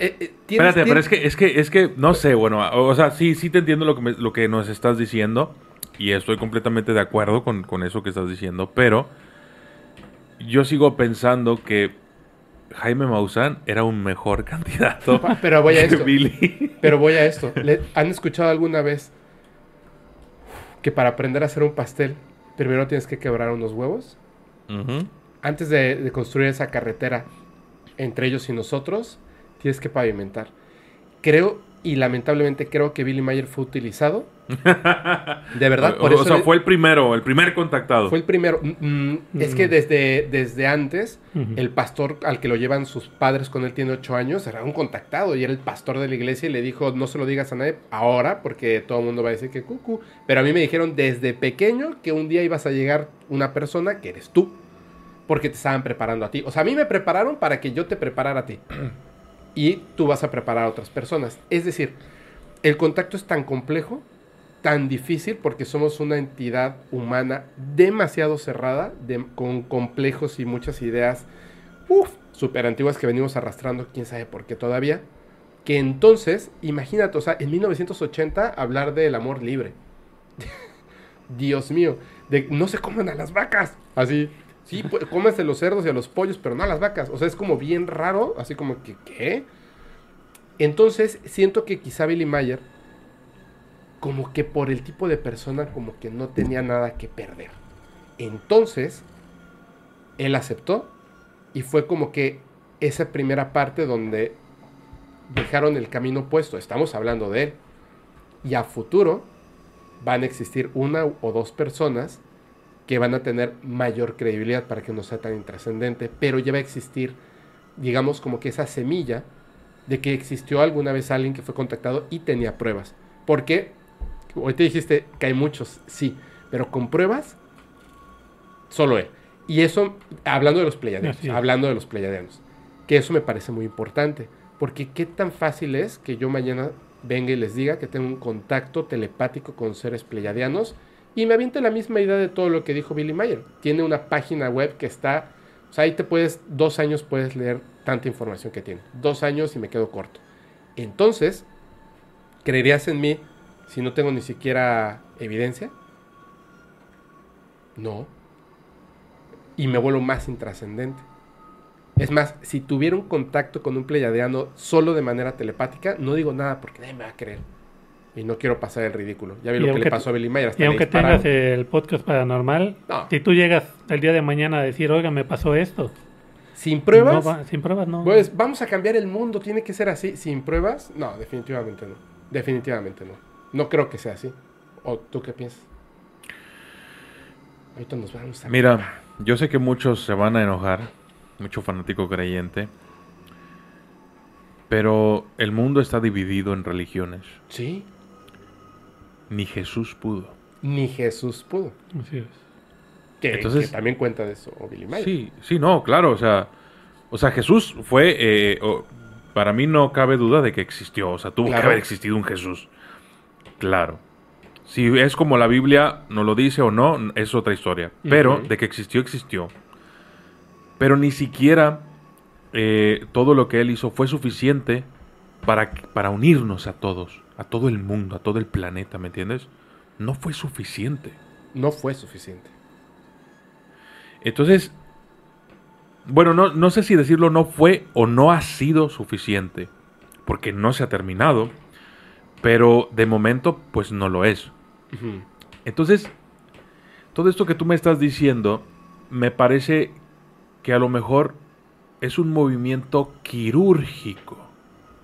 S2: Eh, eh, tienes-
S3: Espérate, pero es que, es que, es que, no sé, bueno, o, o sea, sí, sí te entiendo lo que, me- lo que nos estás diciendo y estoy completamente de acuerdo con, con eso que estás diciendo, pero yo sigo pensando que Jaime Maussan era un mejor candidato
S2: Pero voy a
S3: que
S2: esto.
S3: Billy.
S2: Pero voy a esto. ¿Le- ¿Han escuchado alguna vez que para aprender a hacer un pastel, primero tienes que quebrar unos huevos? Antes de, de construir esa carretera entre ellos y nosotros, tienes que pavimentar. Creo, y lamentablemente creo que Billy Mayer fue utilizado. De verdad,
S3: o,
S2: por
S3: o
S2: eso
S3: sea,
S2: le-
S3: fue el primero, el primer contactado.
S2: fue el primero. Mm, mm, Es que
S4: Mm.
S2: desde, desde antes, el pastor al que lo llevan sus padres cuando él tiene ocho años era un contactado y era el pastor de la iglesia y le dijo, no se lo digas a nadie ahora porque todo el mundo va a decir que cucu. Pero a mí me dijeron desde pequeño que un día ibas a llegar una persona que eres tú porque te estaban preparando a ti. O sea, a mí me prepararon para que yo te preparara a ti. Y tú vas a preparar a otras personas. Es decir, el contacto es tan complejo, tan difícil, porque somos una entidad humana demasiado cerrada, con complejos y muchas ideas súper antiguas que venimos arrastrando, quién sabe por qué todavía. Que entonces, imagínate, o sea, en 1980 hablar del amor libre. Dios mío, de no se coman a las vacas. Así, sí, pu- cómense los cerdos y a los pollos, pero no a las vacas. O sea, es como bien raro, así como que, ¿qué? Entonces, siento que quizá Billy Mayer, como que por el tipo de persona, como que no tenía nada que perder. Entonces, él aceptó y fue como que esa primera parte donde dejaron el camino puesto. Estamos hablando de él. Y a futuro, van a existir una o dos personas que van a tener mayor credibilidad para que no sea tan intrascendente, pero ya va a existir, digamos, como que esa semilla de que existió alguna vez alguien que fue contactado y tenía pruebas. Porque, hoy te dijiste que hay muchos, sí, pero con pruebas, solo él. Y eso, hablando de los
S4: es.
S2: hablando de los pleiadianos, que eso me parece muy importante, porque qué tan fácil es que yo mañana venga y les diga que tengo un contacto telepático con seres pleiadianos y me aviente la misma idea de todo lo que dijo Billy Mayer. Tiene una página web que está, o sea, ahí te puedes, dos años puedes leer tanta información que tiene. Dos años y me quedo corto. Entonces, ¿creerías en mí si no tengo ni siquiera evidencia? No. Y me vuelvo más intrascendente. Es más, si tuviera un contacto con un pleiadiano solo de manera telepática, no digo nada porque nadie me va a creer. Y no quiero pasar el ridículo. Ya vi
S4: Y
S2: lo que le pasó a Billy Mayer. hasta
S4: Y aunque tengas el podcast paranormal,
S2: No.
S4: si tú llegas el día de mañana a decir, oiga, me pasó esto.
S2: Sin pruebas,
S4: no sin pruebas no.
S2: pues vamos a cambiar el mundo. Tiene que ser así. Sin pruebas, no, definitivamente no. Definitivamente no. No creo que sea así. ¿O tú qué piensas? Ahorita nos vamos a...
S3: Mira, yo sé que muchos se van a enojar, mucho fanático creyente, pero el mundo está dividido en religiones.
S2: Sí,
S3: Ni Jesús pudo.
S2: ni Jesús pudo.
S4: Así es.
S2: Que,
S3: Entonces-
S2: que también cuenta de eso o Billy Mayer.
S3: Sí, sí, no, claro, o sea, o sea, Jesús fue, eh, o- para mí no cabe duda de que existió, o sea, tuvo
S2: Claro.
S3: que haber existido un Jesús. Claro. Si es como la Biblia nos lo dice o no, es otra historia. Pero de que existió, existió. Pero ni siquiera eh, todo lo que él hizo fue suficiente para, para unirnos a todos, a todo el mundo, a todo el planeta, ¿me entiendes? No fue suficiente.
S2: No fue suficiente.
S3: Entonces, bueno, no, no sé si decirlo no fue o no ha sido suficiente, porque no se ha terminado, pero de momento pues no lo es. Entonces, todo esto que tú me estás diciendo, me parece que a lo mejor es un movimiento quirúrgico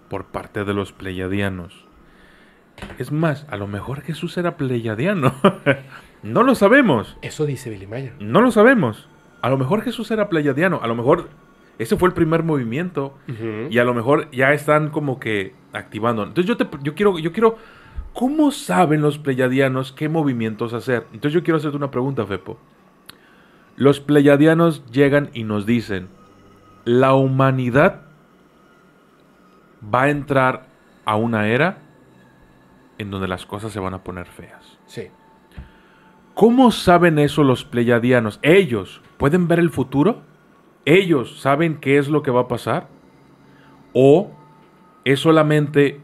S3: por parte de los pleyadianos. Es más, a lo mejor Jesús era pleyadiano. no lo sabemos.
S2: Eso dice Billy Mayer.
S3: No lo sabemos. A lo mejor Jesús era pleyadiano. A lo mejor ese fue el primer movimiento. Y a lo mejor ya están como que activando. Entonces yo, te, yo quiero, yo quiero. ¿Cómo saben los pleyadianos qué movimientos hacer? Entonces yo quiero hacerte una pregunta, Fepo. Los pleyadianos llegan y nos dicen: la humanidad va a entrar a una era en donde las cosas se van a poner feas.
S2: Sí.
S3: ¿Cómo saben eso los pleyadianos? ¿Ellos pueden ver el futuro? ¿Ellos saben qué es lo que va a pasar? ¿O es solamente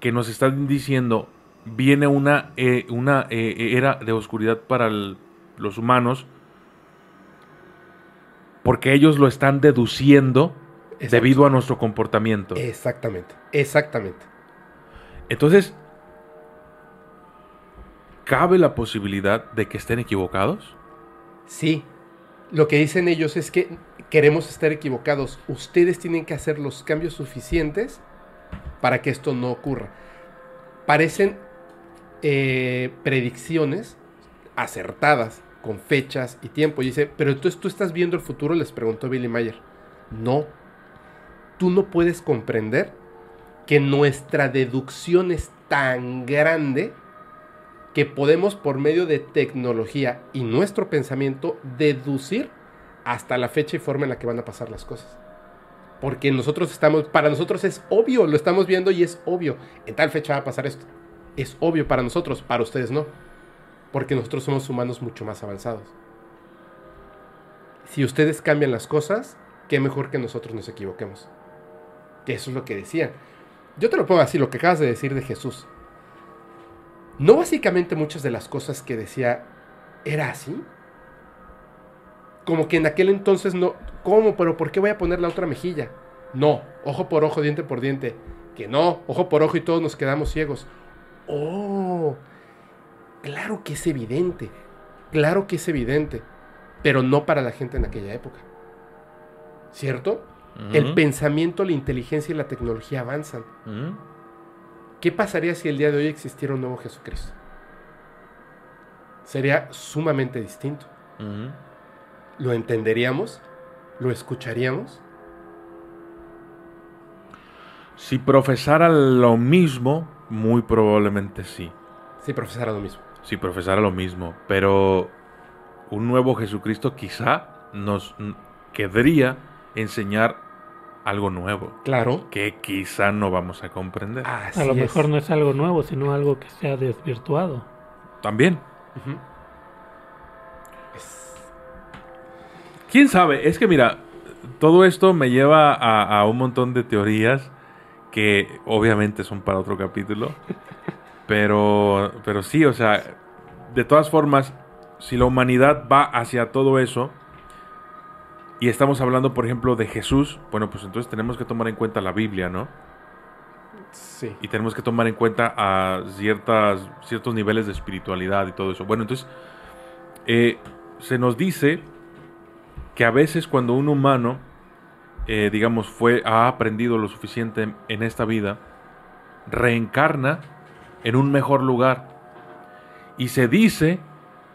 S3: que nos están diciendo viene una, eh, una eh, era de oscuridad para el- los humanos porque ellos lo están deduciendo debido a nuestro comportamiento?
S2: Exactamente. Exactamente.
S3: Entonces, ¿cabe la posibilidad de que estén equivocados?
S2: Sí. Lo que dicen ellos es que queremos estar equivocados. Ustedes tienen que hacer los cambios suficientes para que esto no ocurra. Parecen eh, predicciones acertadas, con fechas y tiempo. Y dice, pero entonces tú estás viendo el futuro, les preguntó Billy Mayer. No. Tú no puedes comprender que nuestra deducción es tan grande que podemos por medio de tecnología y nuestro pensamiento deducir hasta la fecha y forma en la que van a pasar las cosas. Porque nosotros estamos, para nosotros es obvio, lo estamos viendo y es obvio. En tal fecha va a pasar esto. Es obvio para nosotros, para ustedes no. Porque nosotros somos humanos mucho más avanzados. Si ustedes cambian las cosas, qué mejor que nosotros nos equivoquemos. Que eso es lo que decían. Yo te lo pongo así, lo que acabas de decir de Jesús. ¿No básicamente muchas de las cosas que decía era así? Como que en aquel entonces no... ¿Cómo? ¿Pero por qué voy a poner la otra mejilla? No, ojo por ojo, diente por diente. Que no, ojo por ojo y todos nos quedamos ciegos. Oh, claro que es evidente. Claro que es evidente. Pero no para la gente en aquella época. ¿Cierto? El pensamiento, la inteligencia y la tecnología avanzan. ¿Qué pasaría si el día de hoy existiera un nuevo Jesucristo? sería sumamente distinto. Lo entenderíamos, lo escucharíamos.
S3: Si profesara lo mismo, muy probablemente sí.
S2: Si profesara lo mismo.
S3: Si profesara lo mismo. Pero un nuevo Jesucristo quizá nos querría enseñar algo nuevo.
S2: Claro.
S3: Que quizá no vamos a comprender.
S2: Así
S4: A lo
S2: es.
S4: mejor no es algo nuevo, sino algo que se ha desvirtuado.
S3: También.
S2: Es-
S3: ¿Quién sabe? Es que mira, todo esto me lleva a, a un montón de teorías que obviamente son para otro capítulo. Pero, pero sí, o sea, de todas formas, si la humanidad va hacia todo eso, y estamos hablando, por ejemplo, de Jesús, bueno, pues entonces tenemos que tomar en cuenta la Biblia, ¿no?
S2: Sí.
S3: Y tenemos que tomar en cuenta a ciertas, ciertos niveles de espiritualidad y todo eso. Bueno, entonces, eh, se nos dice que a veces cuando un humano, eh, digamos, fue, ha aprendido lo suficiente en esta vida, reencarna en un mejor lugar. Y se dice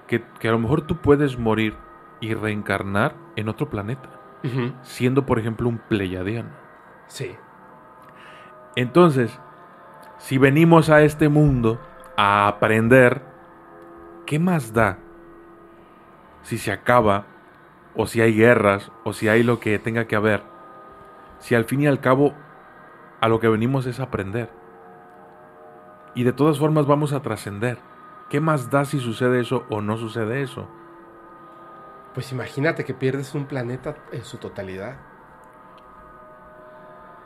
S3: que, que a lo mejor tú puedes morir y reencarnar en otro planeta, siendo, por ejemplo, un pleiadiano.
S2: Sí.
S3: Entonces, si venimos a este mundo a aprender, ¿qué más da si se acaba, o si hay guerras, o si hay lo que tenga que haber? Si al fin y al cabo a lo que venimos es aprender. Y de todas formas vamos a trascender. ¿Qué más da si sucede eso o no sucede eso?
S2: Pues imagínate que pierdes un planeta en su totalidad.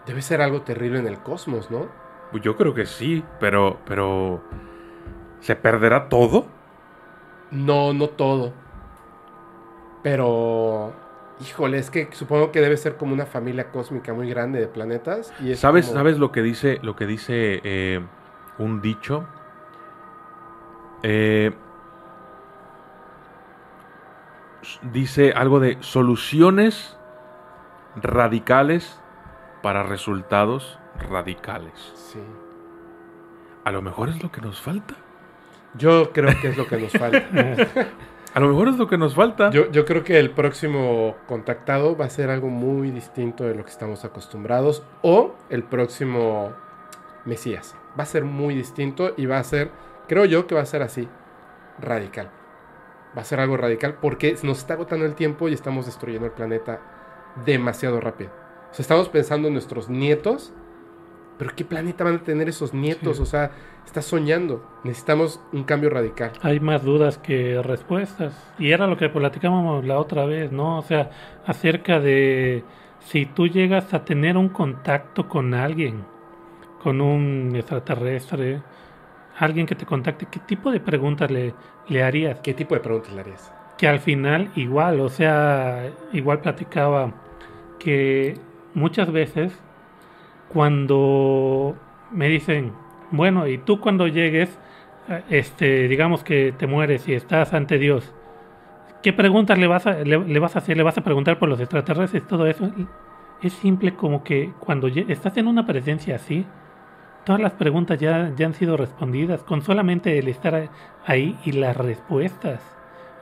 S2: Debe ser algo terrible en el cosmos, ¿no?
S3: Pues Yo creo que sí, pero, pero ¿se perderá todo?
S2: No, no todo. Pero, híjole, es que supongo que debe ser como una familia cósmica muy grande de planetas. Y
S3: ¿Sabes,
S2: como-
S3: ¿Sabes lo que dice, lo que dice eh, un dicho? Eh, dice algo de soluciones radicales para resultados radicales.
S2: Sí.
S3: A lo mejor es lo que nos falta.
S2: Yo creo que es lo que nos falta.
S3: A lo mejor es lo que nos falta.
S2: Yo, yo creo que el próximo contactado va a ser algo muy distinto de lo que estamos acostumbrados. O el próximo Mesías. Va a ser muy distinto y va a ser, creo yo que va a ser así, radical. Va a ser algo radical porque nos está agotando el tiempo y estamos destruyendo el planeta demasiado rápido. O sea, estamos pensando en nuestros nietos, pero ¿qué planeta van a tener esos nietos?
S4: Sí.
S2: O sea, estás soñando. Necesitamos un cambio radical.
S4: Hay más dudas que respuestas. Y era lo que platicábamos la otra vez, ¿no? O sea, acerca de si tú llegas a tener un contacto con alguien, con un extraterrestre, alguien que te contacte, ¿qué tipo de preguntas le, le harías?
S2: ¿Qué tipo de preguntas le harías?
S4: que al final igual, o sea, igual platicaba que muchas veces cuando me dicen, bueno, y tú cuando llegues, eh, este, digamos que te mueres y estás ante Dios, ¿qué preguntas le vas a, le, le vas a hacer? ¿Le vas a preguntar por los extraterrestres? Todo eso. Es simple como que cuando estás en una presencia así, todas las preguntas ya, ya han sido respondidas, con solamente el estar ahí y las respuestas.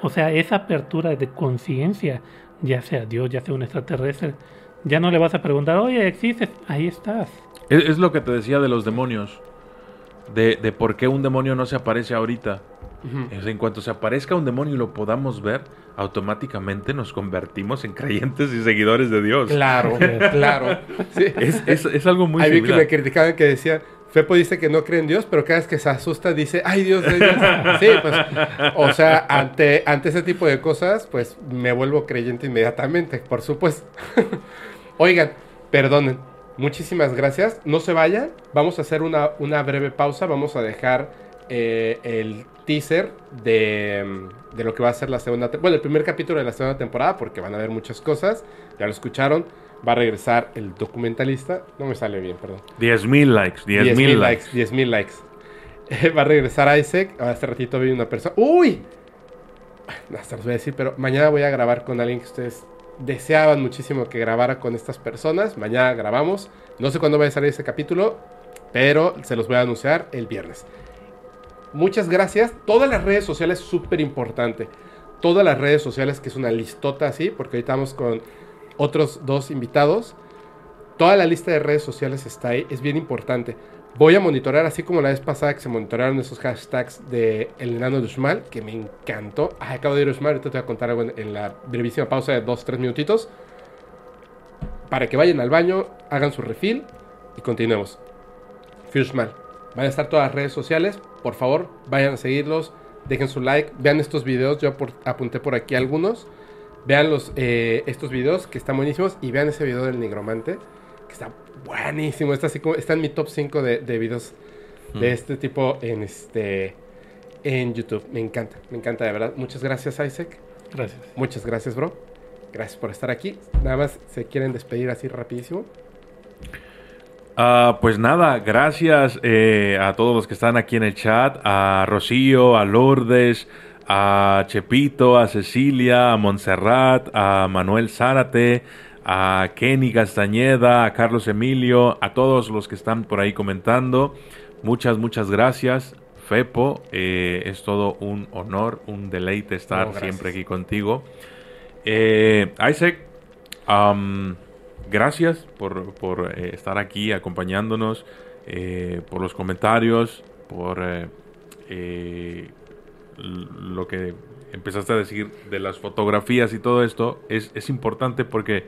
S4: O sea, esa apertura de conciencia, ya sea Dios, ya sea un extraterrestre, ya no le vas a preguntar, oye, existes, ahí estás.
S3: Es, es lo que te decía de los demonios. De, de por qué un demonio no se aparece ahorita. En cuanto se aparezca un demonio y lo podamos ver, automáticamente nos convertimos en creyentes y seguidores de Dios.
S2: Claro, claro. Sí.
S3: Es, es- es algo muy
S2: vi que me criticaban que decían, Fepo dice que no cree en Dios, pero cada vez que se asusta dice, ay Dios, Dios. Sí, pues, o sea, ante, ante ese tipo de cosas, pues me vuelvo creyente inmediatamente, por supuesto. Oigan, perdonen, muchísimas gracias. No se vayan, vamos a hacer una, una breve pausa, vamos a dejar eh, el teaser de, mm, de lo que va a ser la segunda, bueno, el primer capítulo de la segunda temporada, porque van a haber muchas cosas, ya lo escucharon. Va a regresar el documentalista. No me sale bien, perdón.
S3: 10.000 likes, 10.000
S2: 10.000
S3: likes.
S2: likes. 10.000 likes. Va a regresar Isaac. Hace ratito vi una persona. ¡Uy! Hasta los voy a decir, pero mañana voy a grabar con alguien que ustedes deseaban muchísimo que grabara con estas personas. Mañana grabamos. No sé cuándo va a salir ese capítulo, pero se los voy a anunciar el viernes. Muchas gracias. Todas las redes sociales, súper importante. Todas las redes sociales, que es una listota así, porque ahorita estamos con otros dos invitados. Toda la lista de redes sociales está ahí, es bien importante. Voy a monitorar, así como la vez pasada que se monitoraron esos hashtags de El Enano de Uxmal, que me encantó. Acabo de ir a Uxmal, ahorita te voy a contar algo en, la brevísima pausa de 2-3 minutitos. Para que vayan al baño, hagan su refill y continuemos. Fushmal. Van a estar todas las redes sociales. Por favor, vayan a seguirlos. Dejen su like. Vean estos videos. Yo por- apunté por aquí algunos. Vean los, eh, estos videos que están buenísimos. Y vean ese video del nigromante. Que está buenísimo. Está, así como, está en mi top 5 de, de videos de este tipo en, este, en YouTube. Me encanta. Me encanta de verdad. Muchas gracias Isaac.
S4: Gracias.
S2: Muchas gracias bro. Gracias por estar aquí. Nada más se quieren despedir así rapidísimo.
S3: Ah, pues nada, gracias eh, a todos los que están aquí en el chat, a Rocío, a Lourdes, a Chepito, a Cecilia, a Montserrat, a Manuel Zárate, a Kenny Castañeda, a Carlos Emilio, a todos los que están por ahí comentando. Muchas, muchas gracias. Fepo, eh, es todo un honor, un deleite estar
S2: No,
S3: siempre aquí contigo. Eh, Isaac, gracias por, por, eh, estar aquí acompañándonos, eh, por los comentarios, por eh, lo que empezaste a decir de las fotografías y todo esto. Es, es importante porque,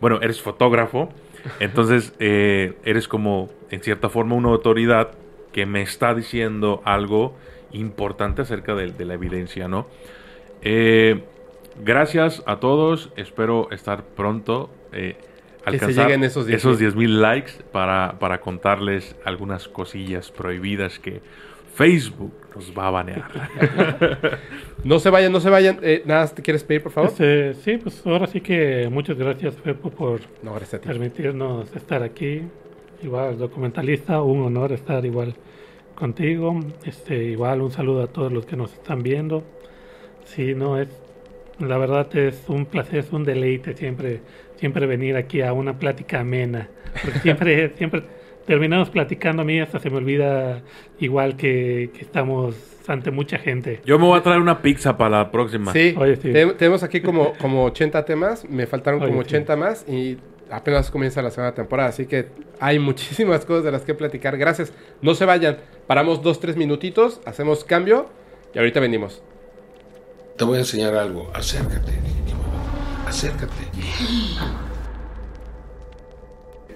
S3: bueno, eres fotógrafo, entonces eres como, en cierta forma, una autoridad que me está diciendo algo importante acerca de, de la evidencia, ¿no? Eh, gracias a todos. Espero estar pronto. eh,
S2: Que se
S3: alcanzar
S2: lleguen esos 10,000.
S3: esos 10.000 likes para, para contarles algunas cosillas prohibidas que Facebook nos va a banear.
S2: No se vayan, no se vayan. Eh, nada, ¿te quieres pedir, por favor?
S4: Este, sí, pues ahora sí que muchas gracias, Fepo, por
S2: No, gracias a ti.
S4: permitirnos estar aquí. Igual, documentalista, un honor estar igual contigo. Este, igual, un saludo a todos los que nos están viendo. Sí, no, es, la verdad es un placer, es un deleite siempre, siempre venir aquí a una plática amena. Porque siempre, siempre terminamos platicando a mí, hasta se me olvida igual que, que estamos ante mucha gente.
S3: Yo me voy a traer una pizza para la próxima.
S2: Sí,
S4: Oye, sí.
S2: te- tenemos aquí como, como 80 temas, me faltaron
S4: Oye,
S2: como
S4: sí.
S2: 80 más y apenas comienza la segunda temporada, así que hay muchísimas cosas de las que platicar. Gracias, no se vayan, paramos dos, tres minutitos, hacemos cambio y ahorita venimos.
S1: Te voy a enseñar algo. Acércate. Acércate.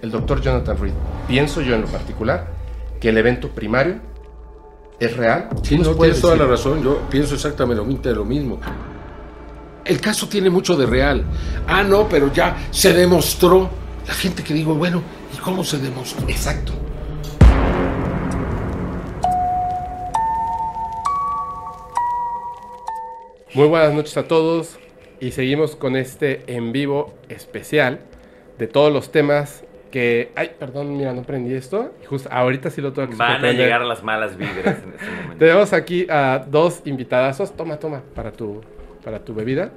S2: El doctor Jonathan Reed, pienso yo en lo particular que el evento primario es real.
S1: Sí, no, tienes toda la razón. Yo pienso exactamente lo mismo. El caso tiene mucho de real. Ah, no, pero ya se demostró. La gente que digo, bueno, ¿y cómo se demostró?
S2: Exacto. Muy buenas noches a todos y seguimos con este en vivo especial de todos los temas que... Ay, perdón, mira, no prendí esto. y Justo ahorita sí lo tengo que
S5: Van a llegar las malas vibras en este momento.
S2: Tenemos aquí a dos invitadazos. Toma, toma, para tu, para tu bebida.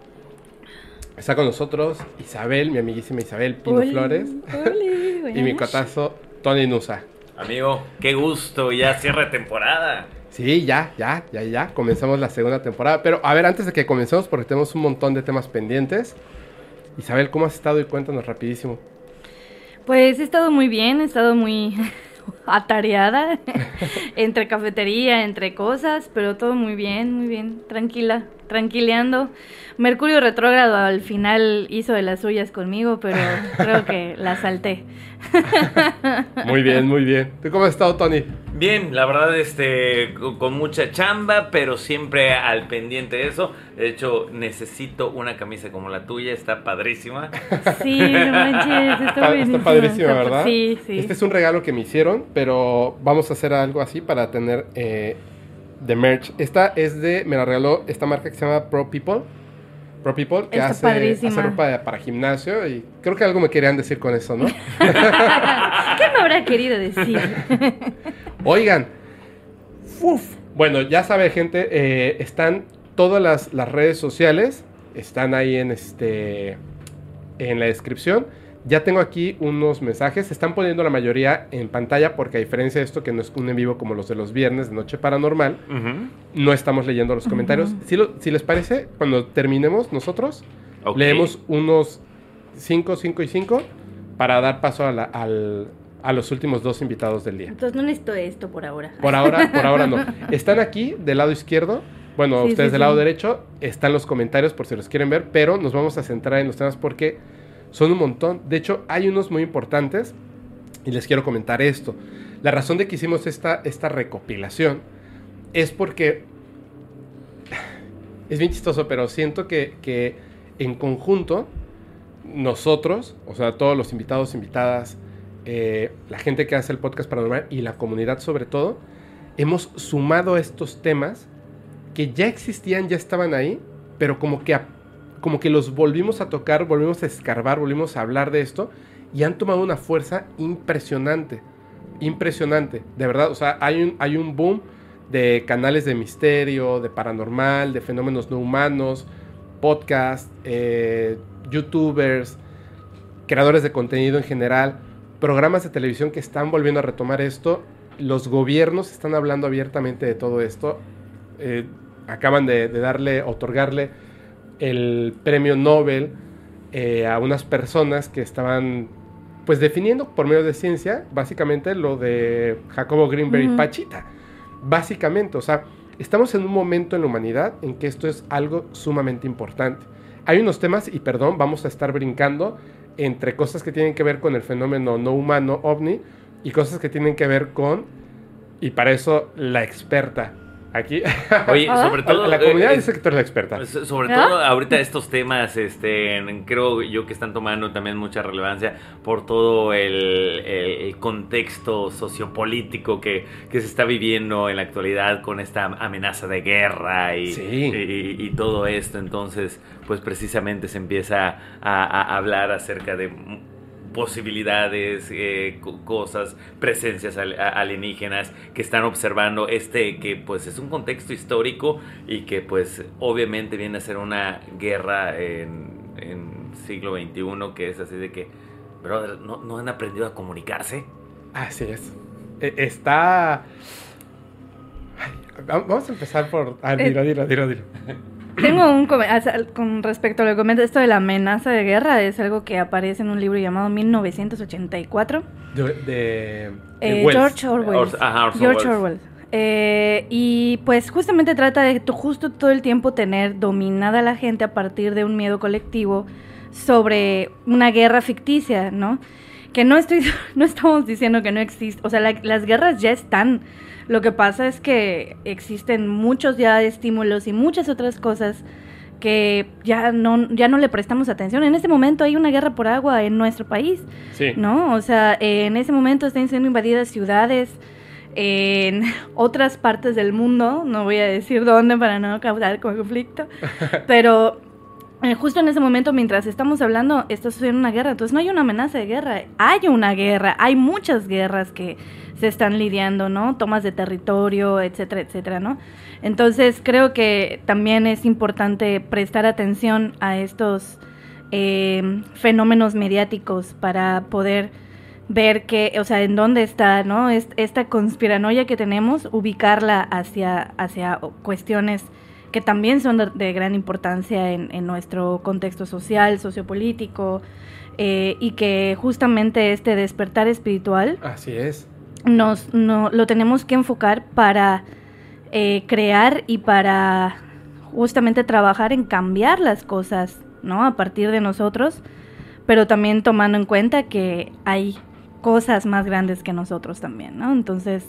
S2: Está con nosotros Isabel, mi amiguísima Isabel Pino
S6: Oli,
S2: Flores.
S6: oli,
S2: y mi cotazo Tony Nusa.
S5: Amigo, qué gusto, ya cierre temporada.
S2: Sí, ya, ya, ya, ya. Comenzamos la segunda temporada. Pero a ver, antes de que comencemos, porque tenemos un montón de temas pendientes. Isabel, ¿cómo has estado? Y cuéntanos rapidísimo.
S6: Pues he estado muy bien, he estado muy atareada entre cafetería, entre cosas, pero todo muy bien, muy bien, tranquila, tranquileando. Mercurio retrógrado al final hizo de las suyas conmigo, pero creo que la salté.
S2: Muy bien, muy bien. ¿Tú cómo has estado, Tony?
S5: Bien, la verdad, este, con mucha chamba, pero siempre al pendiente de eso. De hecho, necesito una camisa como la tuya, está padrísima.
S6: Sí, no manches, está,
S2: Está,
S6: buenísima,
S2: está padrísimo,
S6: está-
S2: ¿verdad?
S6: Sí, sí.
S2: Este es un regalo que me hicieron, pero vamos a hacer algo así para tener eh, de merch. Esta es de, me la regaló esta marca que se llama Pro People. Pro People, que
S6: Está
S2: hace,
S6: padrísima.
S2: hace ropa para gimnasio y creo que algo me querían decir con eso, ¿no?
S6: ¿Qué me habrá querido decir?
S2: Oigan, uf, bueno, ya sabe gente, eh, están todas las, las redes sociales, están ahí en este en la descripción. Ya tengo aquí unos mensajes. Se están poniendo la mayoría en pantalla porque a diferencia de esto, que no es un en vivo como los de los viernes de Noche Paranormal, no estamos leyendo los comentarios. Si, lo- si les parece, cuando terminemos nosotros, leemos unos 5, 5 y 5 para dar paso a, la- al- a los últimos dos invitados del día.
S6: Entonces no necesito esto por ahora.
S2: Por ahora, por ahora no. Están aquí del lado izquierdo. Bueno,
S6: Sí,
S2: ustedes
S6: sí,
S2: del
S6: sí.
S2: lado derecho. Están los comentarios por si los quieren ver. Pero nos vamos a centrar en los temas porque son un montón. De hecho, hay unos muy importantes. Y les quiero comentar esto. La razón de que hicimos esta, esta recopilación es porque es bien chistoso, pero siento que, que en conjunto nosotros, o sea, todos los invitados, invitadas, eh, la gente que hace el podcast paranormal y la comunidad sobre todo, hemos sumado estos temas que ya existían, ya estaban ahí, pero como que, a- como que los volvimos a tocar, volvimos a escarbar, volvimos a hablar de esto y han tomado una fuerza impresionante, impresionante, de verdad, o sea, hay un, hay un boom de canales de misterio, de paranormal, de fenómenos no humanos, podcast, eh, youtubers, creadores de contenido en general, programas de televisión que están volviendo a retomar esto. Los gobiernos están hablando abiertamente de todo esto. Eh, acaban de, de darle, otorgarle el premio Nobel eh, a unas personas que estaban pues definiendo por medio de ciencia básicamente lo de Jacobo Greenberg y Pachita. Básicamente, o sea, estamos en un momento en la humanidad en que esto es algo sumamente importante. Hay unos temas, y perdón, vamos a estar brincando entre cosas que tienen que ver con el fenómeno no humano ovni y cosas que tienen que ver con, y para eso la experta aquí,
S5: Oye,
S6: Ah.
S5: sobre todo.
S2: la comunidad
S5: eh,
S2: dice que tú eres la experta.
S5: So- Sobre
S6: ¿Ah?
S5: todo ahorita estos temas, este, creo yo que están tomando también mucha relevancia por todo el, el- el contexto sociopolítico que, que se está viviendo en la actualidad con esta amenaza de guerra y,
S2: Sí.
S5: y- y todo esto. Entonces, pues precisamente se empieza a, a hablar acerca de posibilidades, eh, co- cosas, presencias alienígenas que están observando este que pues es un contexto histórico y que pues obviamente viene a ser una guerra en, en siglo XXI que es así de que, brother, ¿no, no han aprendido a comunicarse?
S2: Así es. E- Está... Ay, Vamos a empezar por... Ah,
S6: Eh,
S2: dilo, dilo, dilo, dilo.
S6: Tengo un con respecto a lo que comenta esto de la amenaza de guerra, es algo que aparece en un libro llamado 1984.
S2: De, de- de
S6: Eh,
S2: Wells.
S6: George Orwell.
S5: Ors- ajá, Orson
S6: George. Orwell. Eh, y pues justamente trata de to- justo todo el tiempo tener dominada a la gente a partir de un miedo colectivo sobre una guerra ficticia, ¿no? Que no estoy, no estamos diciendo que no existe, o sea, la- las guerras ya están. Lo que pasa es que existen muchos ya estímulos y muchas otras cosas que ya no, ya no le prestamos atención. En este momento hay una guerra por agua en nuestro país.
S2: Sí.
S6: ¿no? O sea, eh, en ese momento están siendo invadidas ciudades en otras partes del mundo, no voy a decir dónde para no causar conflicto, pero eh, justo en ese momento, mientras estamos hablando, está sucediendo una guerra, entonces no hay una amenaza de guerra, hay una guerra, hay muchas guerras que se están lidiando, ¿no? Tomas de territorio, etcétera, etcétera, ¿no? Entonces creo que también es importante prestar atención a estos eh, fenómenos mediáticos para poder ver que, o sea, en dónde está, ¿no? Es- esta conspiranoia que tenemos, ubicarla hacia, hacia cuestiones que también son de, de gran importancia en, en nuestro contexto social, sociopolítico, eh, y que justamente este despertar espiritual
S2: Así es.
S6: nos, no, lo tenemos que enfocar para eh, crear y para justamente trabajar en cambiar las cosas, ¿no? A partir de nosotros, pero también tomando en cuenta que hay cosas más grandes que nosotros también, ¿no? Entonces,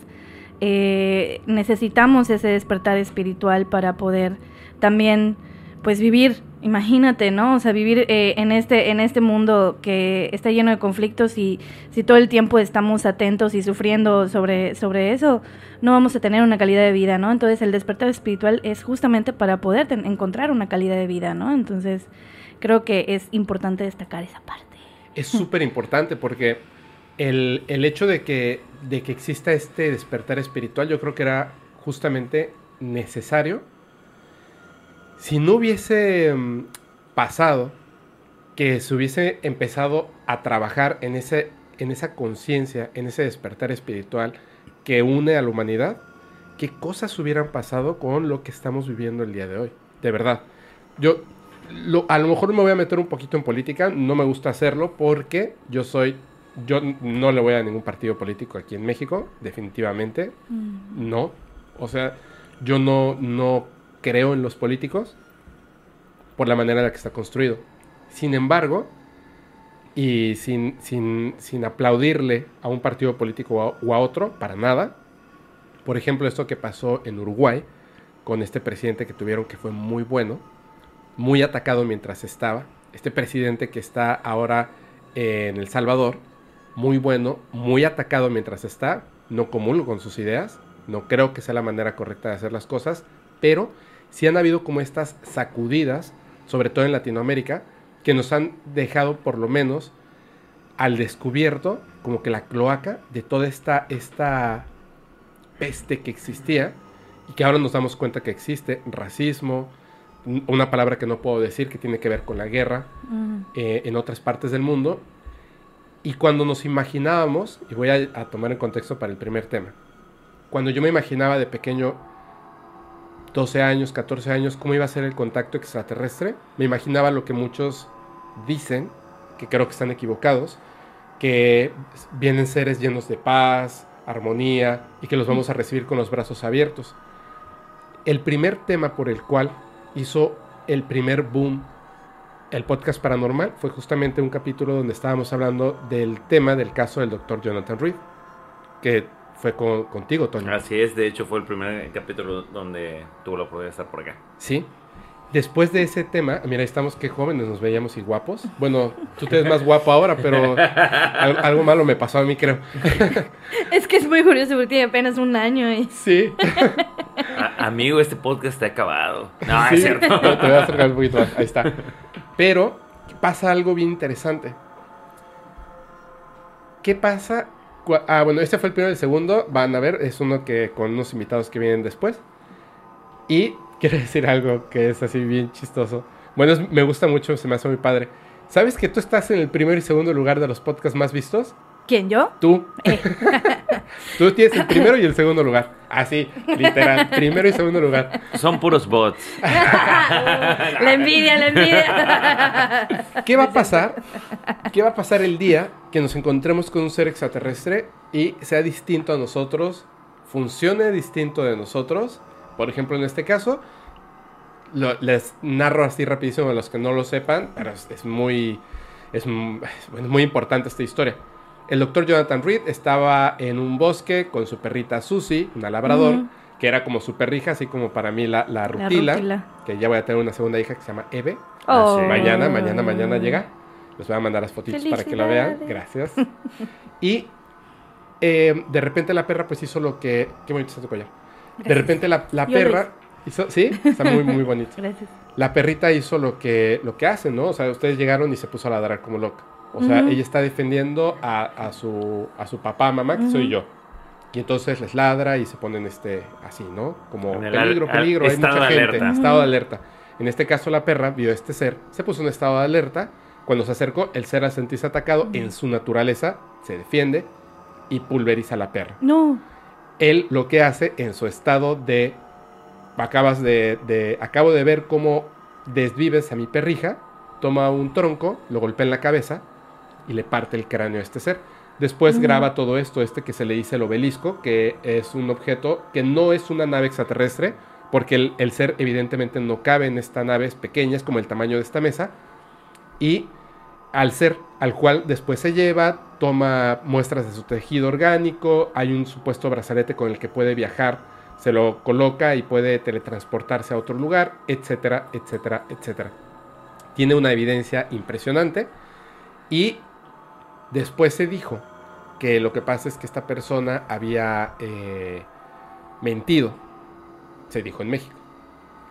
S6: eh, necesitamos ese despertar espiritual para poder también, pues, vivir, imagínate, ¿no? O sea, vivir eh, en, este, en este mundo que está lleno de conflictos y si todo el tiempo estamos atentos y sufriendo sobre, sobre eso, no vamos a tener una calidad de vida, ¿no? Entonces, el despertar espiritual es justamente para poder encontrar una calidad de vida, ¿no? Entonces, creo que es importante destacar esa parte.
S2: Es súper importante porque el, el hecho de que, de que exista este despertar espiritual yo creo que era justamente necesario. Si no hubiese mm, pasado que se hubiese empezado a trabajar en, ese, en esa conciencia, en ese despertar espiritual que une a la humanidad, qué cosas hubieran pasado con lo que estamos viviendo el día de hoy. De verdad. Yo a lo mejor me voy a meter un poquito en política, no me gusta hacerlo porque yo soy, yo no le voy a ningún partido político aquí en México, definitivamente, no. O sea, yo no, no creo en los políticos por la manera en la que está construido. Sin embargo, y sin, sin, sin aplaudirle a un partido político o a, o a otro, para nada, por ejemplo, esto que pasó en Uruguay con este presidente que tuvieron que fue muy bueno, muy atacado mientras estaba, este presidente que está ahora en El Salvador, muy bueno, muy atacado mientras está, no comulgo con sus ideas, no creo que sea la manera correcta de hacer las cosas, pero sí han habido como estas sacudidas, sobre todo en Latinoamérica, que nos han dejado por lo menos al descubierto como que la cloaca de toda esta, esta peste que existía y que ahora nos damos cuenta que existe, racismo, una palabra que no puedo decir que tiene que ver con la guerra eh, en otras partes del mundo. Y cuando nos imaginábamos, y voy a, tomar en contexto para el primer tema, cuando yo me imaginaba de pequeño, 12 años, 14 años, cómo iba a ser el contacto extraterrestre, me imaginaba lo que muchos dicen, que creo que están equivocados, que vienen seres llenos de paz, armonía, y que los vamos a recibir con los brazos abiertos. El primer tema por el cual hizo el primer boom el podcast paranormal fue justamente un capítulo donde estábamos hablando del tema del caso del doctor Jonathan Reed, que fue con- contigo, Tony.
S5: Así es, de hecho fue el primer capítulo donde tuvo la oportunidad de estar por acá.
S2: Sí. Después de ese tema, mira, estamos que jóvenes nos veíamos y guapos. Bueno, tú te ves más guapo ahora, pero al- algo malo me pasó a mí, creo.
S6: Es que es muy curioso porque tiene apenas un año y...
S2: Sí.
S5: A- amigo, este podcast está acabado. No,
S2: Sí,
S5: es cierto.
S2: te voy a acercar un poquito más. Ahí está. Pero pasa algo bien interesante. ¿Qué pasa? Ah, bueno, este fue el primero y el segundo. Van a ver, es uno que con unos invitados que vienen después. Y quiero decir algo que es así bien chistoso. Bueno, me gusta mucho, se me hace muy padre. ¿Sabes que tú estás en el primero y segundo lugar de los podcasts más vistos?
S6: ¿Quién, yo?
S2: Tú. Tú tienes el primero y el segundo lugar. Así, literal. Primero y segundo lugar.
S5: Son puros bots.
S6: La envidia, la envidia.
S2: ¿Qué va a pasar? ¿Qué va a pasar el día que nos encontremos con un ser extraterrestre y sea distinto a nosotros, funcione distinto de nosotros? Por ejemplo, en este caso, lo- les narro así rapidísimo a los que no lo sepan, pero es, es muy, es, es, bueno, muy importante esta historia. El doctor Jonathan Reed estaba en un bosque con su perrita Susie, una labrador, que era como su perrija, así como para mí la, la rutila,
S6: rutila.
S2: que ya voy a tener una segunda hija que se llama Eve.
S6: Oh.
S2: Mañana, mañana, mañana llega. Les voy a mandar las fotitos para que la vean. Gracias. Y eh, de repente la perra pues hizo lo que... Qué bonito está tu collar. De
S6: Gracias.
S2: repente la, la perra hizo... Sí, está muy, muy bonito.
S6: Gracias.
S2: La perrita hizo lo que, lo que hace, ¿no? O sea, ustedes llegaron y se puso a ladrar como loca. O sea, ella está defendiendo a, a su, a su papá, mamá, que soy yo. Y entonces les ladra y se ponen este, así, ¿no? Como peligro, peligro, hay mucha gente.
S5: alerta.
S2: Estado de alerta. En este caso la perra vio a este ser, se puso en estado de alerta. Cuando se acercó, el ser al sentirse atacado, en su naturaleza, se defiende y pulveriza a la perra
S6: No.
S2: él lo que hace en su estado de acabas de, de- acabo de ver cómo desvives a mi perrija toma un tronco lo golpea en la cabeza y le parte el cráneo a este ser después graba todo esto este que se le dice el obelisco que es un objeto que no es una nave extraterrestre porque el, el ser evidentemente no cabe en esta nave es pequeña es como el tamaño de esta mesa y al ser al cual después se lleva, toma muestras de su tejido orgánico, hay un supuesto brazalete con el que puede viajar, se lo coloca y puede teletransportarse a otro lugar, etcétera, etcétera, etcétera. Tiene una evidencia impresionante y después se dijo que lo que pasa es que esta persona había eh, mentido, se dijo en México,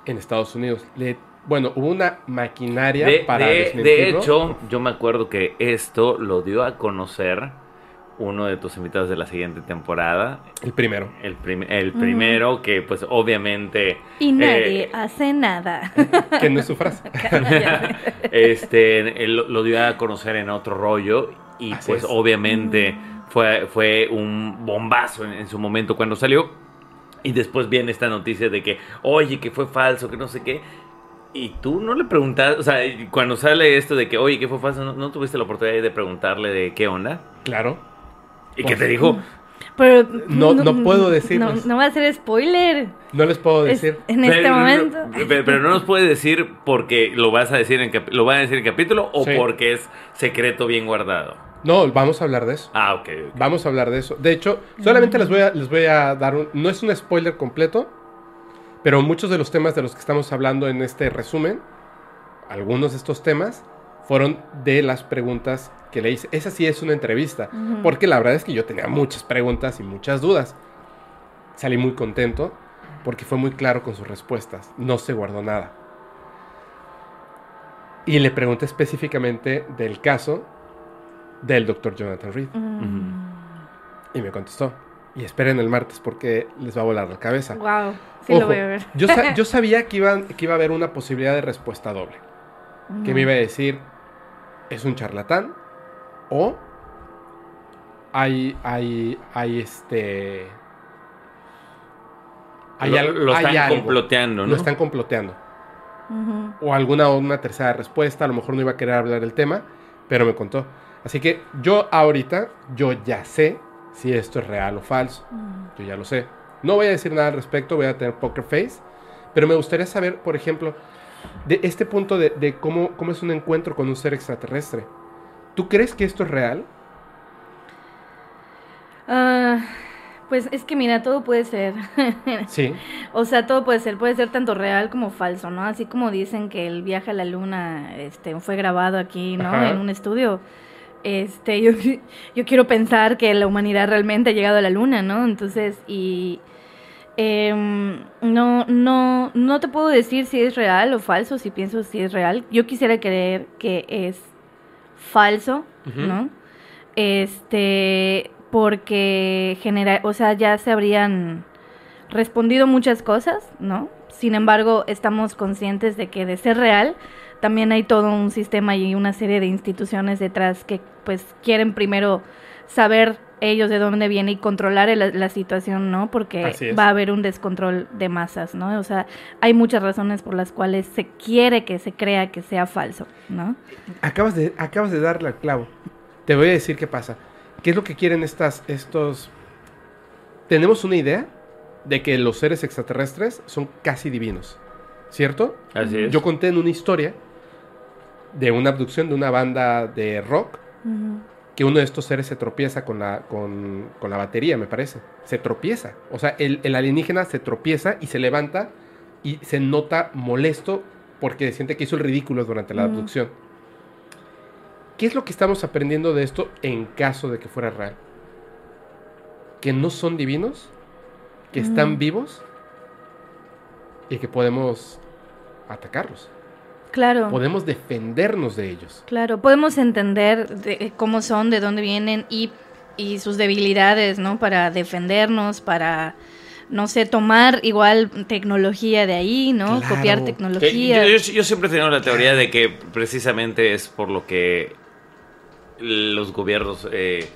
S2: en Estados Unidos. Le, bueno, hubo una maquinaria
S5: De,
S2: para
S5: de- de hecho, yo me acuerdo que esto lo dio a conocer uno de tus invitados de la siguiente temporada.
S2: El primero.
S5: El, prim- el primero que pues obviamente...
S6: Y nadie
S5: eh,
S6: hace nada.
S2: Que no es su frase.
S5: este lo dio a conocer en otro rollo y
S2: Así
S5: pues
S2: es.
S5: obviamente fue, fue un bombazo en, en su momento cuando salió. Y después viene esta noticia de que oye que fue falso que no sé qué y tú no le preguntas o sea cuando sale esto de que oye que fue falso no, no tuviste la oportunidad de preguntarle de qué onda
S2: Claro.
S5: y que te dijo
S6: Pero
S2: No- no puedo decirles.
S6: No, no va a ser spoiler.
S2: No les puedo
S6: Es-
S2: decir.
S6: en este momento.
S5: pero, pero no nos puede decir porque lo vas a decir en cap- lo van a decir en capítulo o
S2: Sí.
S5: porque es secreto bien guardado
S2: No, vamos a hablar de eso.
S5: ah ok, ok.
S2: Vamos a hablar de eso. De hecho, solamente les voy a, les voy a dar un... No es un spoiler completo, pero muchos de los temas de los que estamos hablando en este resumen, algunos de estos temas, fueron de las preguntas que le hice. Esa sí es una entrevista, porque la verdad es que yo tenía muchas preguntas y muchas dudas. Salí muy contento porque fue muy claro con sus respuestas. No se guardó nada. Y le pregunté específicamente del caso del doctor Jonathan Reed. Y me contestó. Y esperen el martes porque les va a volar la cabeza.
S6: Wow, sí
S2: Ojo,
S6: lo voy a ver.
S2: Yo, sa- yo sabía que, iban, que iba a haber una posibilidad de respuesta doble. Que me iba a decir, es un charlatán o hay, hay, hay este... Hay
S5: lo, lo
S2: hay
S5: están
S2: algo.
S5: comploteando, ¿no?
S2: Lo están comploteando. O alguna una tercera respuesta, a lo mejor no iba a querer hablar del tema, pero me contó. Así que yo ahorita, yo ya sé si esto es real o falso. Yo ya lo sé. No voy a decir nada al respecto, voy a tener poker face. Pero me gustaría saber, por ejemplo, de este punto de, de cómo, cómo es un encuentro con un ser extraterrestre. ¿Tú crees que esto es real?
S6: Ah, pues es que mira, todo puede ser.
S2: Sí.
S6: O sea, todo puede ser, puede ser tanto real como falso, ¿no? Así como dicen que el viaje a la luna este, fue grabado aquí, ¿no?
S2: Ajá.
S6: En un estudio. Este, yo, yo quiero pensar que la humanidad realmente ha llegado a la luna, ¿no? Entonces, y em, no, no, no te puedo decir si es real o falso, si pienso si es real. Yo quisiera creer que es falso. ¿no? Este, porque genera, o sea, ya se habrían respondido muchas cosas, ¿no? Sin embargo, estamos conscientes de que de ser real, también hay todo un sistema y una serie de instituciones detrás que pues quieren primero saber ellos de dónde viene y controlar el- la situación, ¿no? Porque va a haber un descontrol de masas, ¿no? O sea, hay muchas razones por las cuales se quiere que se crea que sea falso, ¿no?
S2: Acabas de, acabas de darle al clavo. Te voy a decir qué pasa. ¿Qué es lo que quieren estas, estos... Tenemos una idea de que los seres extraterrestres son casi divinos, ¿cierto?
S5: Así es.
S2: Yo conté en una historia de una abducción de una banda de rock. Que uno de estos seres se tropieza con la, con, con la batería, me parece. Se tropieza. O sea, el, el alienígena se tropieza y se levanta y se nota molesto porque siente que hizo el ridículo durante la abducción. ¿Qué es lo que estamos aprendiendo de esto en caso de que fuera real? Que no son divinos, que están
S6: Ujú.
S2: vivos y que podemos atacarlos.
S6: Claro.
S2: Podemos defendernos de ellos.
S6: Claro, podemos entender de cómo son, de dónde vienen y, y sus debilidades, ¿no? Para defendernos, para, no sé, tomar igual tecnología de ahí, ¿no?
S2: Claro.
S6: Copiar tecnología.
S5: yo, yo- yo siempre he tenido la teoría de que precisamente es por lo que los gobiernos eh,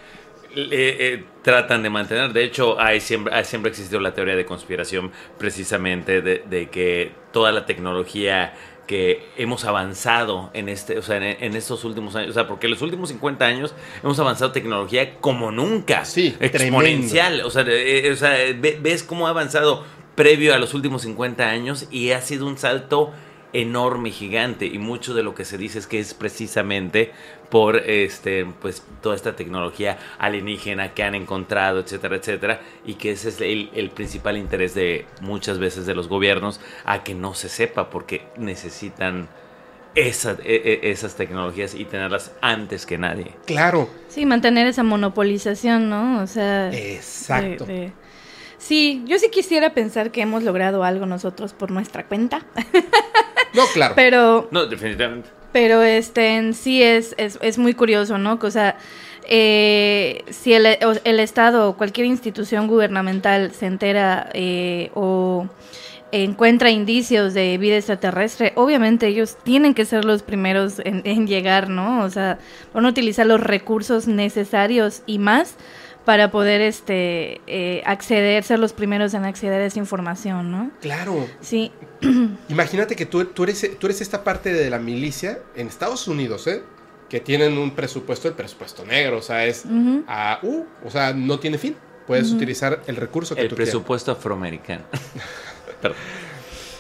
S5: eh, tratan de mantener. De hecho, hay siempre, ha siempre existido la teoría de conspiración precisamente de, de que toda la tecnología que hemos avanzado en este, o sea, en, en estos últimos años, o sea, porque en los últimos 50 años hemos avanzado tecnología como nunca,
S2: Sí,
S5: exponencial, o sea, eh, eh, o sea, ve- ves cómo ha avanzado previo a los últimos 50 años y ha sido un salto enorme y gigante y mucho de lo que se dice es que es precisamente por este pues toda esta tecnología alienígena que han encontrado etcétera etcétera y que ese es el, el principal interés de muchas veces de los gobiernos a que no se sepa porque necesitan esa- e- e- esas tecnologías y tenerlas antes que nadie
S2: Claro.
S6: Sí, mantener esa monopolización, ¿no? O sea...
S2: Exacto.
S6: de- de- Sí, yo sí quisiera pensar que hemos logrado algo nosotros por nuestra cuenta,
S2: No, claro.
S6: pero
S5: no definitivamente
S6: Pero este en sí es, es, es muy curioso, ¿no? O sea, eh, si el, el Estado o cualquier institución gubernamental se entera eh, o encuentra indicios de vida extraterrestre, obviamente ellos tienen que ser los primeros en, en llegar, ¿no? O sea, van a utilizar los recursos necesarios y más para poder este eh, acceder, ser los primeros en acceder a esa información, ¿no?
S2: Claro.
S6: Sí,
S2: Imagínate que tú, tú, eres, tú eres esta parte de la milicia en Estados Unidos, ¿eh? Que tienen un presupuesto, el presupuesto negro, o sea, es... Ah, uh, o sea, no tiene fin. Puedes utilizar el recurso que
S5: El
S2: tú quieras.
S5: presupuesto afroamericano. Perdón.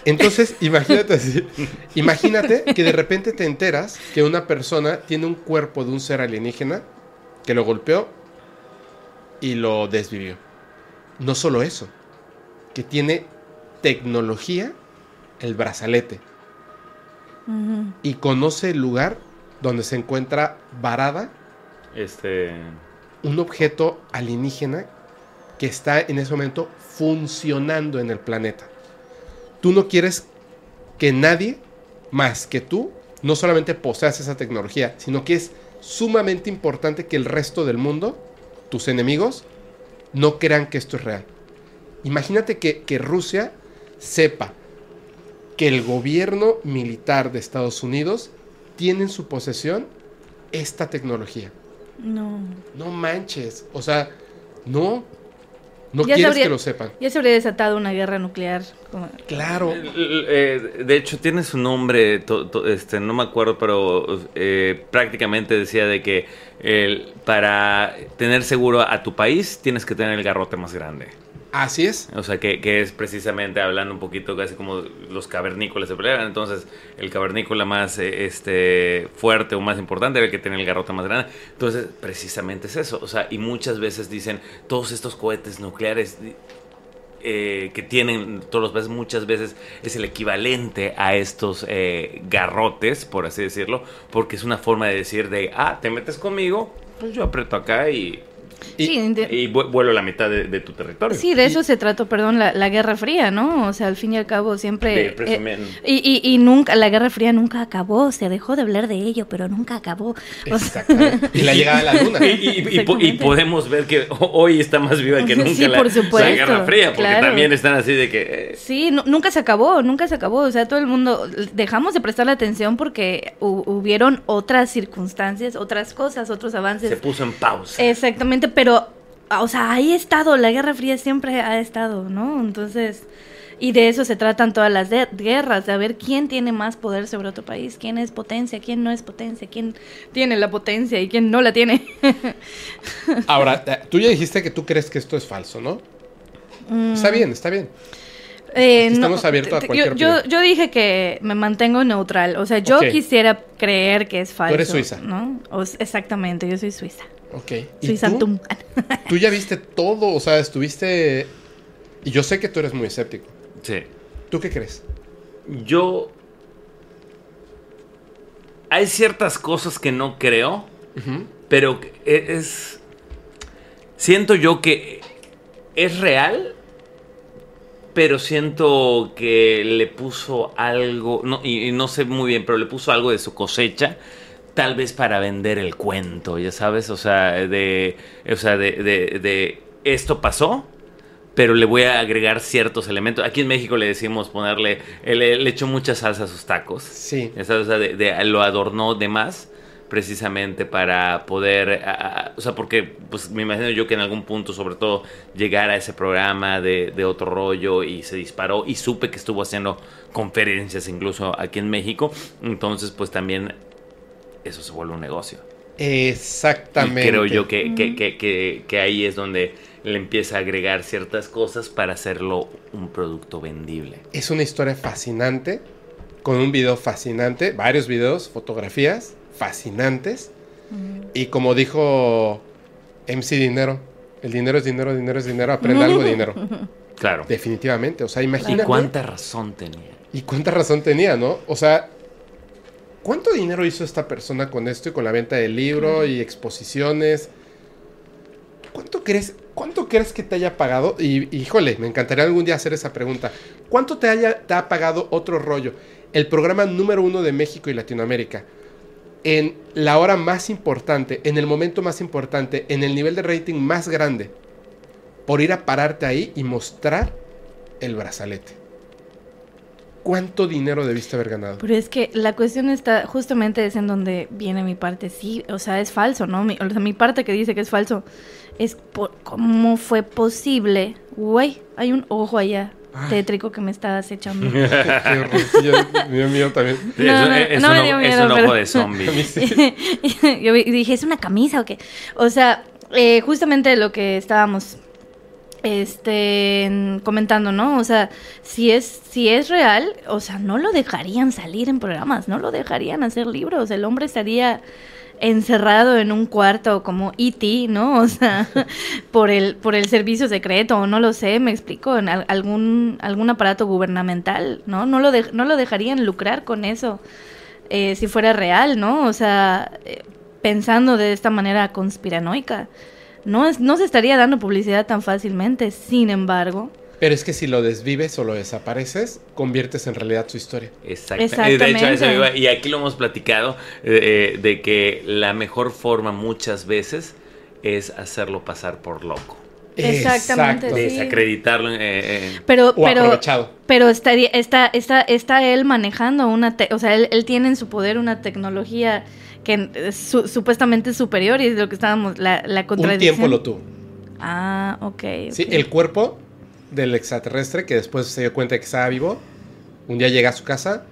S2: Entonces, imagínate así. Imagínate que de repente te enteras que una persona tiene un cuerpo de un ser alienígena que lo golpeó y lo desvivió. No solo eso, que tiene tecnología, el brazalete, y conoce el lugar donde se encuentra varada
S5: Este.
S2: un objeto alienígena que está en ese momento funcionando en el planeta. Tú no quieres que nadie más que tú no solamente poseas esa tecnología, sino que es sumamente importante que el resto del mundo, tus enemigos, no crean que esto es real. Imagínate que, que Rusia sepa que el gobierno militar de Estados Unidos tiene en su posesión esta tecnología.
S6: No.
S2: No manches. O sea, no. No
S6: Ya
S2: quieres
S6: sabría-
S2: que lo sepan.
S6: Ya se habría desatado una guerra nuclear. como-
S2: Claro.
S5: Eh, de hecho, tiene su nombre, to- to- este, no me acuerdo, pero eh, prácticamente decía de que el- para tener seguro a tu país tienes que tener el garrote más grande.
S2: Así es.
S5: O sea, que, que es precisamente hablando un poquito casi como los cavernícolas se pelean. Entonces, el cavernícola más eh, este, fuerte o más importante era el que tiene el garrote más grande. Entonces, precisamente es eso. O sea, y muchas veces dicen, todos estos cohetes nucleares eh, que tienen todos los veces, muchas veces es el equivalente a estos eh, garrotes, por así decirlo, porque es una forma de decir de, ah, te metes conmigo, pues yo aprieto acá y,
S2: Y-
S6: sí, de,
S5: y vuelo la mitad de, de tu territorio.
S6: sí, de eso se trató, perdón, la, la Guerra Fría, ¿no? O sea, al fin y al cabo siempre... Eh, y, y, y nunca, la Guerra Fría nunca acabó, se dejó de hablar de ello, pero nunca acabó. O sea,
S2: Exactamente. Y la llegada a la luna.
S5: Y, y- y po- y
S6: Exactamente.
S5: podemos ver que ho- hoy está más viva que nunca
S6: Sí,
S5: la,
S6: por
S5: la
S6: supuesto,
S5: Guerra Fría, porque
S6: claro.
S5: también están así de que... eh,
S6: Sí, nu- nunca se acabó, nunca se acabó. O sea, todo el mundo dejamos de prestarle atención porque hu- hubieron otras circunstancias, otras cosas, otros avances.
S5: se puso en pausa.
S6: Exactamente, pero, o sea, ahí ha estado, la Guerra Fría siempre ha estado, ¿no? Entonces, y de eso se tratan todas las de- guerras, de ver quién tiene más poder sobre otro país, quién es potencia, quién no es potencia, quién tiene la potencia y quién no la tiene.
S2: Ahora, eh, tú ya dijiste que tú crees que esto es falso, ¿no? Está bien, está bien.
S6: Eh,
S2: estamos abiertos a cualquier
S6: yo, yo dije que me mantengo neutral, o sea, yo quisiera creer que es falso.
S2: eres suiza.
S6: ¿no? O exactamente, yo soy suiza.
S2: Ok. ¿Y
S6: Suiza
S2: tú? Ya viste todo, o sea, estuviste... Y yo sé que tú eres muy escéptico.
S5: Sí.
S2: ¿Tú qué crees?
S5: Yo... Hay ciertas cosas que no creo, pero e- es... Siento yo que es real, pero siento que le puso algo, no, y, y no sé muy bien, pero le puso algo de su cosecha, tal vez para vender el cuento, ya sabes, o sea, de, o sea, de, de- de esto pasó, pero le voy a agregar ciertos elementos. Aquí en México le decimos ponerle, él le, le echó mucha salsa a sus tacos.
S2: Sí.
S5: O sea, de- de- lo adornó de más precisamente para poder, a- a- o sea, porque pues me imagino yo que en algún punto, sobre todo, llegar a ese programa de, de otro rollo y se disparó y supe que estuvo haciendo conferencias incluso aquí en México, entonces pues también eso se vuelve un negocio.
S2: Exactamente.
S5: Y creo yo que, que, que, que, que ahí es donde le empieza a agregar ciertas cosas para hacerlo un producto vendible.
S2: Es una historia fascinante, con un video fascinante, varios videos, fotografías fascinantes. Y como dijo MC Dinero, el dinero es dinero, dinero es dinero, aprende algo de dinero.
S5: Claro.
S2: Definitivamente, o sea,
S5: ¿Y
S2: imagínate.
S5: cuánta razón tenía?
S2: Y cuánta razón tenía, ¿no? O sea, ¿cuánto dinero hizo esta persona con esto y con la venta del libro y exposiciones? ¿Cuánto crees, cuánto crees que te haya pagado? Y híjole, me encantaría algún día hacer esa pregunta. ¿Cuánto te, haya, te ha pagado otro rollo? El programa número uno de México y Latinoamérica. en la hora más importante, en el momento más importante, en el nivel de rating más grande, por ir a pararte ahí y mostrar el brazalete. ¿Cuánto dinero debiste haber ganado?
S6: Pero es que la cuestión está, justamente es en donde viene mi parte, sí, o sea, es falso, ¿no? Mi, o sea, mi parte que dice que es falso es por, cómo fue posible, güey, hay un ojo allá tétrico que me está acechando.
S2: Qué horror. Sí, yo- me dio miedo también.
S5: Es,
S6: No,
S5: un-
S6: no,
S5: es
S6: no
S5: un,
S6: me
S5: ojo-
S6: dio
S5: es
S6: miedo,
S5: un
S6: pero-
S5: ojo de zombie.
S6: Yo vi- dije, ¿es una camisa o qué? O sea, eh, justamente lo que estábamos este en- comentando, ¿no? O sea, si es si es real, o sea, no lo dejarían salir en programas, no lo dejarían hacer libros, el hombre estaría encerrado en un cuarto como E.T., ¿no? O sea, por el por el servicio secreto, o no lo sé, me explico, en al- algún algún aparato gubernamental, ¿no? No lo de- no lo dejarían lucrar con eso eh, si fuera real, ¿no? O sea, eh, pensando de esta manera conspiranoica. No, es, no se estaría dando publicidad tan fácilmente, sin embargo.
S2: Pero es que si lo desvives o lo desapareces, conviertes en realidad su historia.
S5: Exacto.
S6: Exactamente.
S5: De hecho, a eso iba, y aquí lo hemos platicado, eh, eh, de que la mejor forma muchas veces es hacerlo pasar por loco.
S6: Exactamente,
S2: Exacto.
S5: Desacreditarlo. eh, eh,
S6: Pero,
S2: O
S6: pero,
S2: aprovechado.
S6: pero estaría, está, está, está él manejando una, te- o sea, él, él tiene en su poder una tecnología que su- supuestamente es superior y es lo que estábamos, la, la
S2: Un
S6: contradicción.
S2: tiempo lo tuvo.
S6: Ah, ok.
S2: Sí, el cuerpo del extraterrestre que después se dio cuenta de que estaba vivo, un día llega a su casa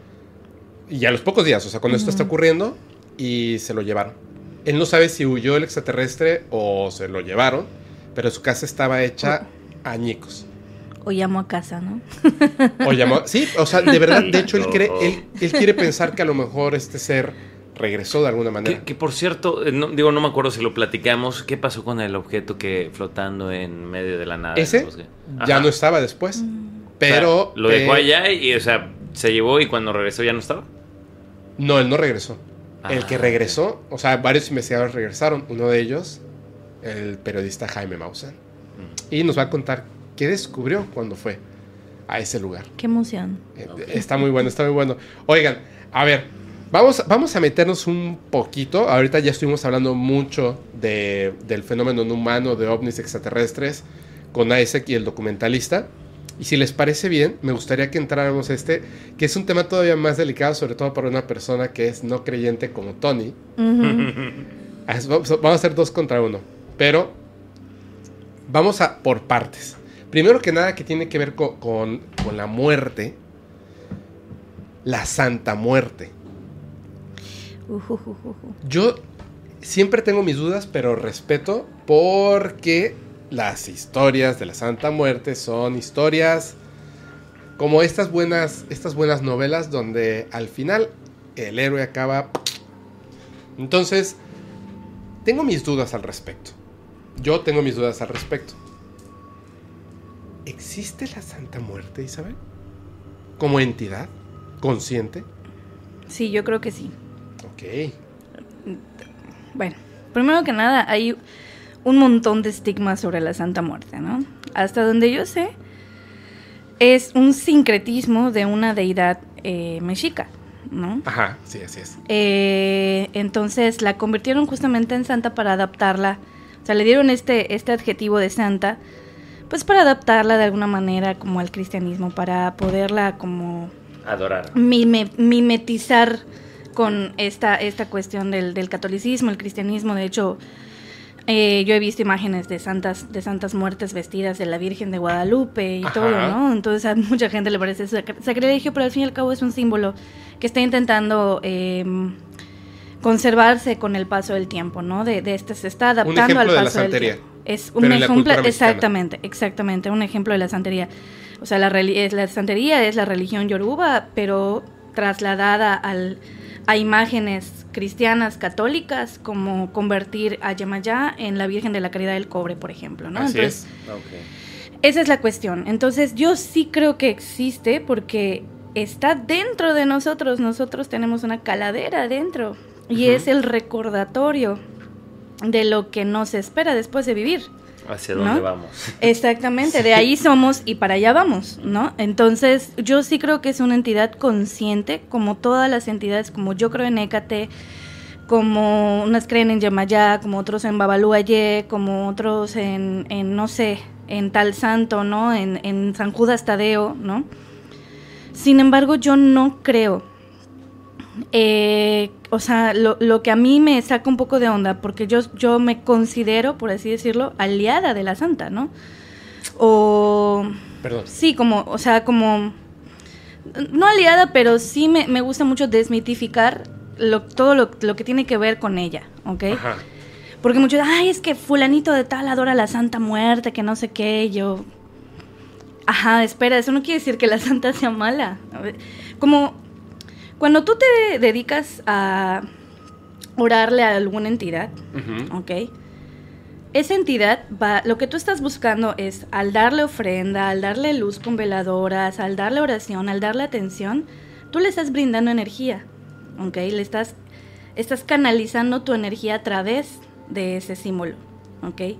S2: y a los pocos días, o sea, cuando esto está ocurriendo, y se lo llevaron. Él no sabe si huyó el extraterrestre o se lo llevaron, pero su casa estaba hecha añicos.
S6: O llamo a casa, ¿no?
S2: O llamó, sí, o sea, de verdad, de hecho, él, cree, él, él quiere pensar que a lo mejor este ser regresó de alguna manera.
S5: que, que por cierto, eh, no, digo, no me acuerdo si lo platicamos. ¿Qué pasó con el objeto que flotando en medio de la nada?
S2: Ese ya no estaba después,
S5: O sea,
S2: pero...
S5: lo dejó
S2: eh,
S5: allá y, o sea, se llevó y cuando regresó ya no estaba.
S2: No, él no regresó. el
S5: Ah,
S2: que regresó, o sea, varios investigadores regresaron. Uno de ellos, el periodista Jaime Maussan.
S5: Mm.
S2: Y nos va a contar qué descubrió cuando fue a ese lugar.
S6: Qué emoción.
S2: Eh, Está muy bueno, está muy bueno. Oigan, a ver, vamos, vamos a meternos un poquito. Ahorita ya estuvimos hablando mucho de- del fenómeno no humano, de ovnis extraterrestres, con Isaac y el documentalista. Y si les parece bien, me gustaría que entráramos a este, que es un tema todavía más delicado, sobre todo para una persona que es no creyente como Tony. Vamos a hacer dos contra uno. Pero vamos a por partes. Primero que nada, que tiene que ver co- con, con la muerte. La Santa Muerte. Yo siempre tengo mis dudas, pero respeto porque las historias de la Santa Muerte son historias como estas buenas, estas buenas novelas donde al final el héroe acaba. Entonces, tengo mis dudas al respecto. Yo tengo mis dudas al respecto. ¿Existe la Santa Muerte, Isabel? Como entidad consciente.
S6: Sí, yo creo que sí.
S2: Ok.
S6: Bueno, primero que nada, hay un montón de estigmas sobre la Santa Muerte, ¿no? Hasta donde yo sé, es un sincretismo de una deidad eh, mexica, ¿no?
S2: Ajá, sí, así es.
S6: Eh, entonces la convirtieron justamente en santa para adaptarla. O sea, le dieron este, este adjetivo de santa, pues para adaptarla de alguna manera como al cristianismo, para poderla como
S5: Adorar.
S6: mime- mimetizar con esta, esta cuestión del, del catolicismo, el cristianismo. De hecho, eh, yo he visto imágenes de santas, de santas muertes vestidas de la Virgen de Guadalupe y
S2: Ajá.
S6: todo, ¿no? Entonces a mucha gente le parece sacr- sacrilegio, pero al fin y al cabo es un símbolo que está intentando eh, conservarse con el paso del tiempo, ¿no? De, de este se está adaptando al
S2: de la
S6: paso del
S2: santería,
S6: tiempo. Es un ejemplo, exactamente, exactamente, un ejemplo de la santería. O sea, la, la santería es la religión yoruba, pero trasladada al, a imágenes cristianas católicas, como convertir a Yemayá en la Virgen de la Caridad del Cobre, por ejemplo, ¿no?
S2: Así
S6: Entonces,
S2: es.
S6: esa es la cuestión. Entonces, yo sí creo que existe porque está dentro de nosotros. Nosotros tenemos una caladera dentro y es el recordatorio de lo que nos espera después de vivir.
S5: ¿Hacia
S6: ¿No?
S5: dónde vamos?
S6: Exactamente, de ahí somos y para allá vamos, ¿no? Entonces, yo sí creo que es una entidad consciente, como todas las entidades, como yo creo en Hécate, como unas creen en Yemayá, como otros en Babaluayé, como otros en, en, no sé, en tal santo, ¿no? En, en San Judas Tadeo, ¿no? Sin embargo, yo no creo. eh, o sea, lo, lo que a mí me saca un poco de onda, porque yo, yo me considero, por así decirlo, aliada de la santa, ¿no? O...
S2: Perdón.
S6: Sí, como, o sea, como... No aliada, pero sí me, me gusta mucho desmitificar lo, todo lo, lo que tiene que ver con ella, ¿ok?
S2: Ajá.
S6: Porque muchos, ay, es que fulanito de tal adora la Santa Muerte, que no sé qué, yo... Ajá, espera, eso no quiere decir que la Santa sea mala. A Como cuando tú te dedicas a orarle a alguna entidad. ¿ok? Esa entidad va, lo que tú estás buscando es al darle ofrenda, al darle luz con veladoras, al darle oración, al darle atención, tú le estás brindando energía, ¿ok? Le estás, estás canalizando tu energía a través de ese símbolo, ¿ok?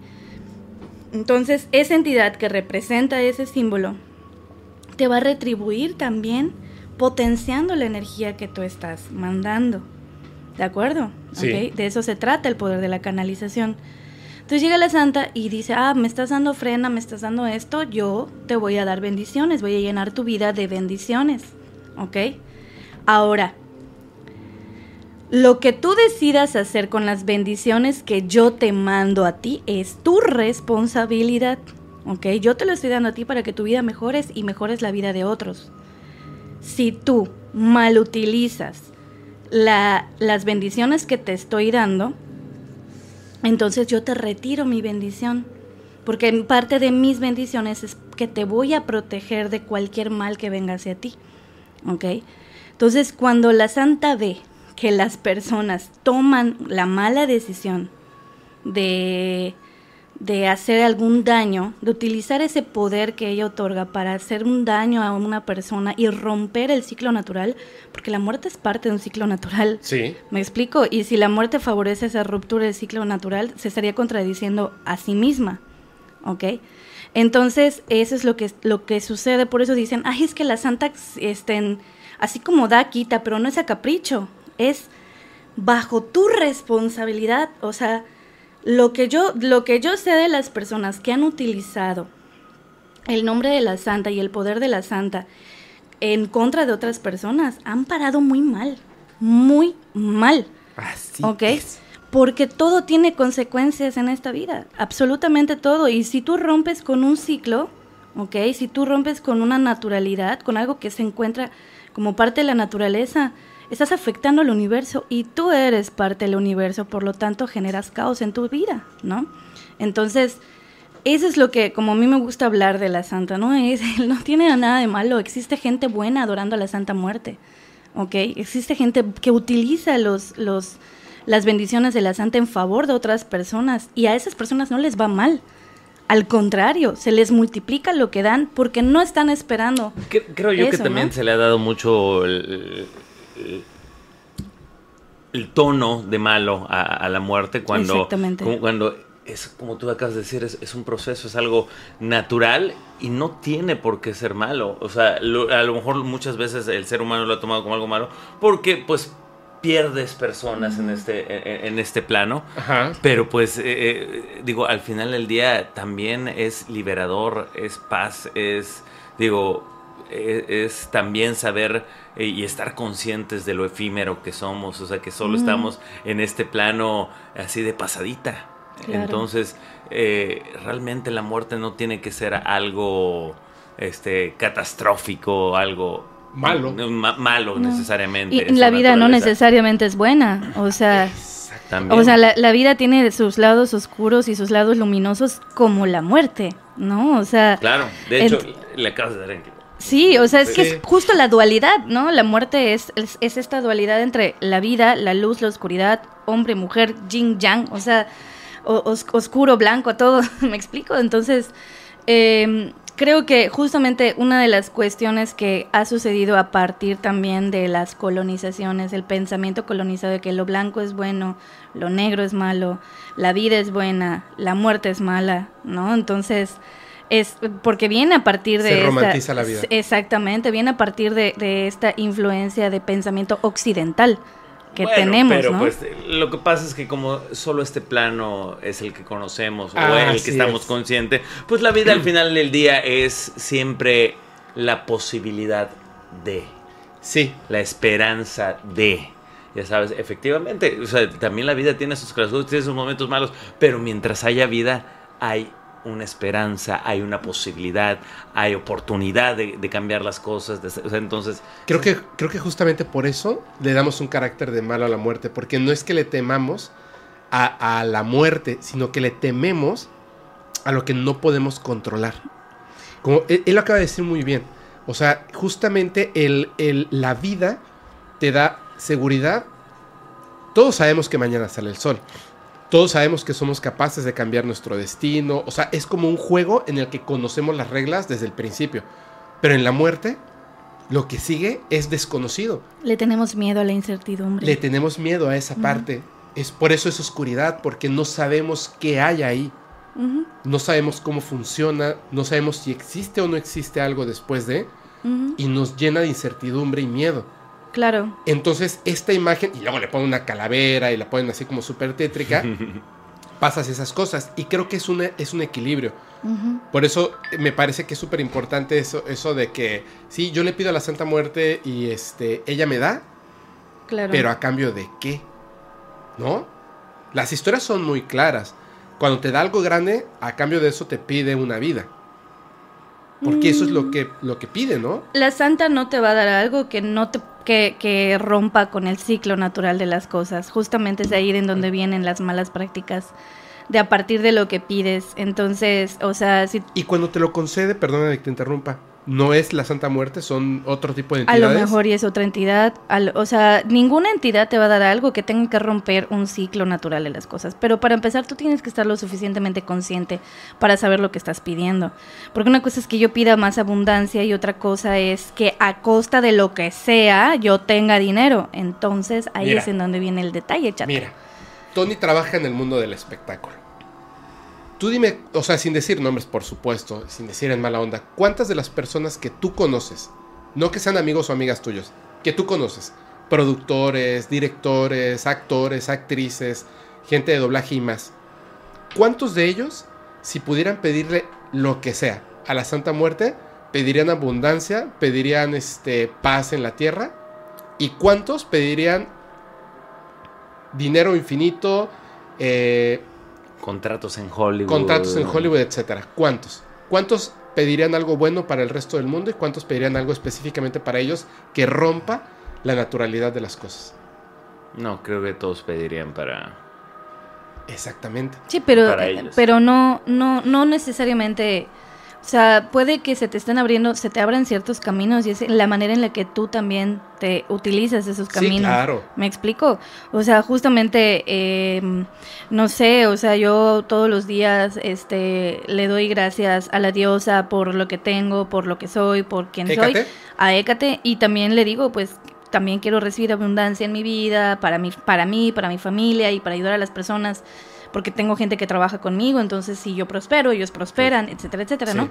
S6: Entonces, esa entidad que representa ese símbolo te va a retribuir también potenciando la energía que tú estás mandando. ¿De acuerdo?
S2: Sí.
S6: De eso se trata el poder de la canalización. Entonces llega la santa y dice, ah, me estás dando frena, me estás dando esto, yo te voy a dar bendiciones, voy a llenar tu vida de bendiciones. ¿Ok? Ahora, lo que tú decidas hacer con las bendiciones que yo te mando a ti es tu responsabilidad. ¿Ok? Yo te lo estoy dando a ti para que tu vida mejores y mejores la vida de otros. Si tú mal utilizas la- las bendiciones que te estoy dando, entonces yo te retiro mi bendición. Porque parte de mis bendiciones es que te voy a proteger de cualquier mal que venga hacia ti. ¿Ok? Entonces, cuando la santa ve que las personas toman la mala decisión de, de hacer algún daño, de utilizar ese poder que ella otorga para hacer un daño a una persona y romper el ciclo natural, porque la muerte es parte de un ciclo natural.
S2: Sí.
S6: ¿Me explico? Y si la muerte favorece esa ruptura del ciclo natural, se estaría contradiciendo a sí misma. ¿Ok? Entonces, eso es lo que, lo que sucede. Por eso dicen, ay, es que la santa, estén, así como da, quita, pero no es a capricho. Es bajo tu responsabilidad. O sea, lo que yo, lo que yo sé de las personas que han utilizado el nombre de la santa y el poder de la santa en contra de otras personas, han parado muy mal. Muy mal.
S2: Así
S6: ¿Ok?
S2: es.
S6: Porque todo tiene consecuencias en esta vida, absolutamente todo. Y si tú rompes con un ciclo, ¿ok? Si tú rompes con una naturalidad, con algo que se encuentra como parte de la naturaleza, estás afectando al universo y tú eres parte del universo, por lo tanto generas caos en tu vida, ¿no? Entonces, eso es lo que, como a mí me gusta hablar de la Santa, ¿no? Es, no tiene nada de malo, existe gente buena adorando a la Santa Muerte, ¿ok? Existe gente que utiliza los, los, las bendiciones de la Santa en favor de otras personas y a esas personas no les va mal. Al contrario, se les multiplica lo que dan porque no están esperando.
S5: Cre- Creo yo que también
S6: ¿no?
S5: se le ha dado mucho el, el- tono de malo a, a la muerte cuando,
S6: Exactamente.
S5: como- cuando es como tú acabas de decir, es, es un proceso, es algo natural y no tiene por qué ser malo. O sea, lo- a lo mejor muchas veces el ser humano lo ha tomado como algo malo porque pues pierdes personas en este, en- en este plano.
S2: Ajá.
S5: Pero pues, eh, eh, digo, al final del día también es liberador, es paz, es, digo, e- es, también saber eh, y estar conscientes de lo efímero que somos, o sea, que solo
S6: Mm.
S5: estamos en este plano así de pasadita.
S6: Claro.
S5: Entonces, eh, realmente la muerte no tiene que ser algo este catastrófico, algo
S2: Malo.
S5: ma- malo
S6: No.
S5: necesariamente.
S6: Y la vida no necesariamente es buena. O sea,
S5: También.
S6: o sea la, la vida tiene sus lados oscuros y sus lados luminosos como la muerte, ¿no? O sea,
S5: Claro, de hecho, le acabas de dar en
S6: Sí, o sea, es que es justo la dualidad, ¿no? La muerte es, es, es esta dualidad entre la vida, la luz, la oscuridad, hombre, mujer, yin, yang, o sea, os- oscuro, blanco, todo, ¿me explico? Entonces, eh, creo que justamente una de las cuestiones que ha sucedido a partir también de las colonizaciones, el pensamiento colonizado de que lo blanco es bueno, lo negro es malo, la vida es buena, la muerte es mala, ¿no? Entonces, es porque viene a partir de
S2: Se
S6: esta-
S2: romantiza la vida.
S6: Exactamente, viene a partir de, de esta influencia de pensamiento occidental. que
S5: Bueno,
S6: tenemos,
S5: pero
S6: ¿no?
S5: pues lo que pasa es que como solo este plano es el que conocemos o
S2: Ah,
S5: el que estamos
S2: es.
S5: conscientes, pues la vida al final del día es siempre la posibilidad de,
S2: Sí,
S5: la esperanza de. Ya sabes, efectivamente, o sea, también la vida tiene sus clases, tiene sus momentos malos, pero mientras haya vida hay una esperanza, hay una posibilidad, hay oportunidad de, de cambiar las cosas. de- o sea, entonces,
S2: Creo que, creo que justamente por eso le damos un carácter de malo a la muerte, porque no es que le temamos a, a la muerte, sino que le tememos a lo que no podemos controlar. Como él, él lo acaba de decir muy bien. O sea, justamente el, el- la vida te da seguridad. Todos sabemos que mañana sale el sol. Todos sabemos que somos capaces de cambiar nuestro destino. O sea, es como un juego en el que conocemos las reglas desde el principio. Pero en la muerte, lo que sigue es desconocido.
S6: Le tenemos miedo a la incertidumbre.
S2: Le tenemos miedo a esa parte. Es por eso es oscuridad, porque no sabemos qué hay ahí. No sabemos cómo funciona, no sabemos si existe o no existe algo después de, y nos llena de incertidumbre y miedo.
S6: Claro.
S2: Entonces, esta imagen, y luego le ponen una calavera y la ponen así como súper tétrica, pasas esas cosas. Y creo que es, una, es un equilibrio. Por eso eh, me parece que es súper importante eso, eso de que, sí, yo le pido a la Santa Muerte y este, ella me da,
S6: Claro.
S2: pero a cambio de qué, ¿no? Las historias son muy claras. Cuando te da algo grande, a cambio de eso te pide una vida. Porque eso es lo que, lo que pide, ¿no?
S6: La santa no te va a dar algo que no te que, que rompa con el ciclo natural de las cosas. Justamente es ahí en donde vienen las malas prácticas. De a partir de lo que pides. Entonces, o sea, si
S2: Y cuando te lo concede, perdóname que te interrumpa, no es la Santa Muerte, son otro tipo de
S6: a
S2: entidades.
S6: lo mejor y es otra entidad, al- o sea, ninguna entidad te va a dar algo que tenga que romper un ciclo natural de las cosas. Pero para empezar, tú tienes que estar lo suficientemente consciente para saber lo que estás pidiendo. Porque una cosa es que yo pida más abundancia y otra cosa es que a costa de lo que sea yo tenga dinero. Entonces ahí
S2: Mira.
S6: es en donde viene el detalle, chato.
S2: Mira, Tony trabaja en el mundo del espectáculo. Tú dime, o sea, sin decir nombres, por supuesto, sin decir en mala onda, ¿cuántas de las personas que tú conoces, no que sean amigos o amigas tuyos, que tú conoces, productores, directores, actores, actrices, gente de doblaje y más, ¿cuántos de ellos, si pudieran pedirle lo que sea a la Santa Muerte, pedirían abundancia, pedirían este, paz en la tierra? ¿Y cuántos pedirían dinero infinito, eh,
S5: contratos en Hollywood.
S2: contratos en Hollywood, etcétera. ¿Cuántos? ¿Cuántos pedirían algo bueno para el resto del mundo y cuántos pedirían algo específicamente para ellos que rompa la naturalidad de las cosas?
S5: No, creo que todos pedirían para...
S2: Exactamente.
S6: Sí, pero,
S5: Para
S6: eh,
S5: ellos.
S6: pero no, no, no necesariamente. O sea, puede que se te estén abriendo, se te abran ciertos caminos y es la manera en la que tú también te utilizas esos
S2: Sí,
S6: caminos.
S2: claro.
S6: ¿Me explico? O sea, justamente, eh, no sé, o sea, yo todos los días este, le doy gracias a la diosa por lo que tengo, por lo que soy, por quien soy, a Hécate, y también le digo, pues, también quiero recibir abundancia en mi vida, para mí, para mí, para mi familia y para ayudar a las personas, porque tengo gente que trabaja conmigo, entonces si yo prospero, ellos prosperan, etcétera, etcétera,
S2: Sí.
S6: ¿no?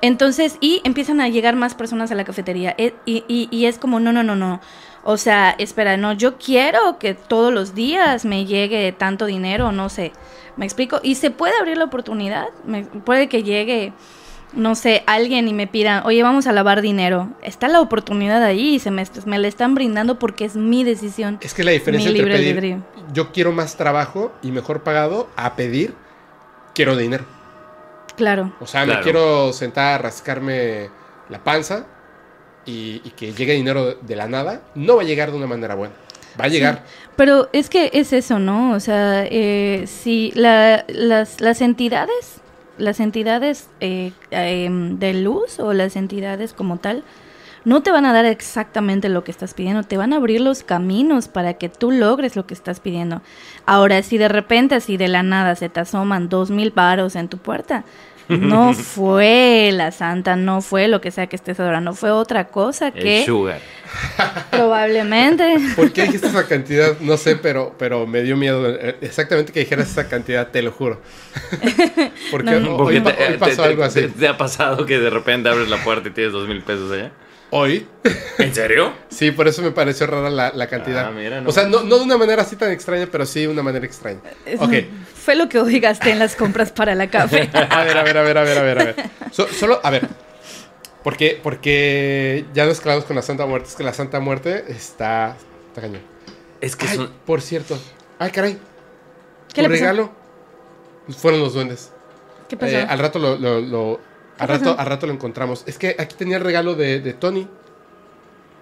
S6: Entonces, y empiezan a llegar más personas a la cafetería. E- Y, y- y es como, no, no, no, no. O sea, espera, no, yo quiero que todos los días me llegue tanto dinero, no sé. ¿Me explico? Y se puede abrir la oportunidad. Me- puede que llegue, no sé, alguien y me pida, oye, vamos a lavar dinero. Está la oportunidad ahí y se me, me la están brindando porque es mi decisión.
S2: Es que la diferencia
S6: Mi
S2: entre
S6: libre
S2: pedir yo quiero más trabajo y mejor pagado a pedir quiero dinero.
S6: Claro.
S2: O sea, me
S5: Claro.
S2: quiero sentar a rascarme la panza y, y que llegue dinero de la nada. No va a llegar de una manera buena. Va a llegar.
S6: Pero es que es eso, ¿no? O sea, eh, si la- las, las entidades, las entidades eh, em, de luz o las entidades como tal, no te van a dar exactamente lo que estás pidiendo, te van a abrir los caminos para que tú logres lo que estás pidiendo. Ahora, si de repente así de la nada se te asoman dos mil varos en tu puerta, no fue la santa, no fue lo que sea que estés adorando, fue otra cosa
S5: El
S6: que
S5: sugar.
S6: probablemente...
S2: ¿Por qué dijiste esa cantidad? No sé, pero, pero me dio miedo. eh, Exactamente que dijeras esa cantidad, te lo juro. Porque
S6: No,
S2: hoy,
S5: Porque
S2: pa-
S5: te,
S2: hoy pasó
S5: te-
S2: algo así.
S5: te ha pasado que de repente abres la puerta y tienes dos mil pesos allá?
S2: Hoy.
S5: ¿En serio?
S2: Sí, por eso me pareció rara la, la cantidad.
S5: Ah, mira, no.
S2: O sea, no, no de una manera así tan extraña, pero sí de una manera extraña.
S6: Es-
S2: Ok.
S6: Fue lo que hoy gasté en las compras para la café.
S2: A ver, a ver, a ver, a ver, a ver, a ver. So- solo, a ver. Porque, porque ya nos clavamos con la Santa Muerte. Es que la Santa Muerte está. Está cañón.
S5: Es que
S2: Ay,
S5: un-
S2: por cierto. Ay, caray.
S6: ¿Qué
S2: tu
S6: le pasó?
S2: regalo fueron los duendes.
S6: ¿Qué pasó?
S2: Eh, al rato lo, lo- lo- al
S6: ¿Qué
S2: rato, al rato lo encontramos. Es que aquí tenía el regalo de, de Tony,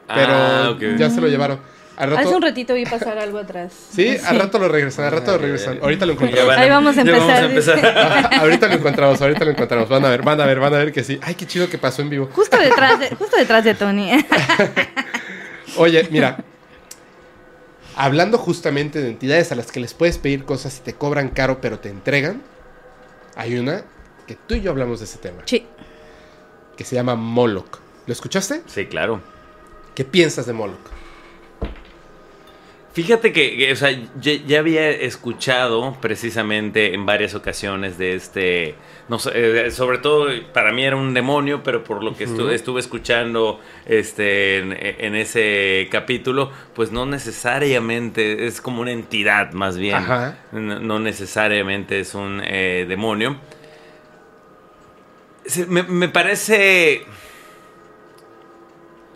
S2: pero
S5: Ah, ok.
S2: ya se lo llevaron. Al rato,
S6: Hace un ratito vi pasar algo atrás.
S2: sí, al rato lo regresan, al rato lo regresan. Ahorita lo encontramos.
S6: Ahí vamos a empezar,
S5: empezar.
S2: Ajá, ahorita lo encontramos, ahorita lo encontramos. Van a ver, van a ver, van a ver que sí. Ay, qué chido que pasó en vivo.
S6: Justo detrás de, justo detrás de Tony.
S2: Oye, mira. Hablando justamente de entidades a las que les puedes pedir cosas y te cobran caro pero te entregan, hay una que tú y yo hablamos de ese tema,
S6: Sí.
S2: que se llama Moloch. ¿Lo escuchaste?
S5: Sí, claro.
S2: ¿Qué piensas de Moloch?
S5: Fíjate que, que, o sea, ya, ya había escuchado precisamente en varias ocasiones de este, no sé, eh, sobre todo para mí era un demonio, pero por lo que estuve escuchando este, en, en ese capítulo, pues no necesariamente es como una entidad más bien,
S2: Ajá.
S5: no, no necesariamente es un eh, demonio. Me parece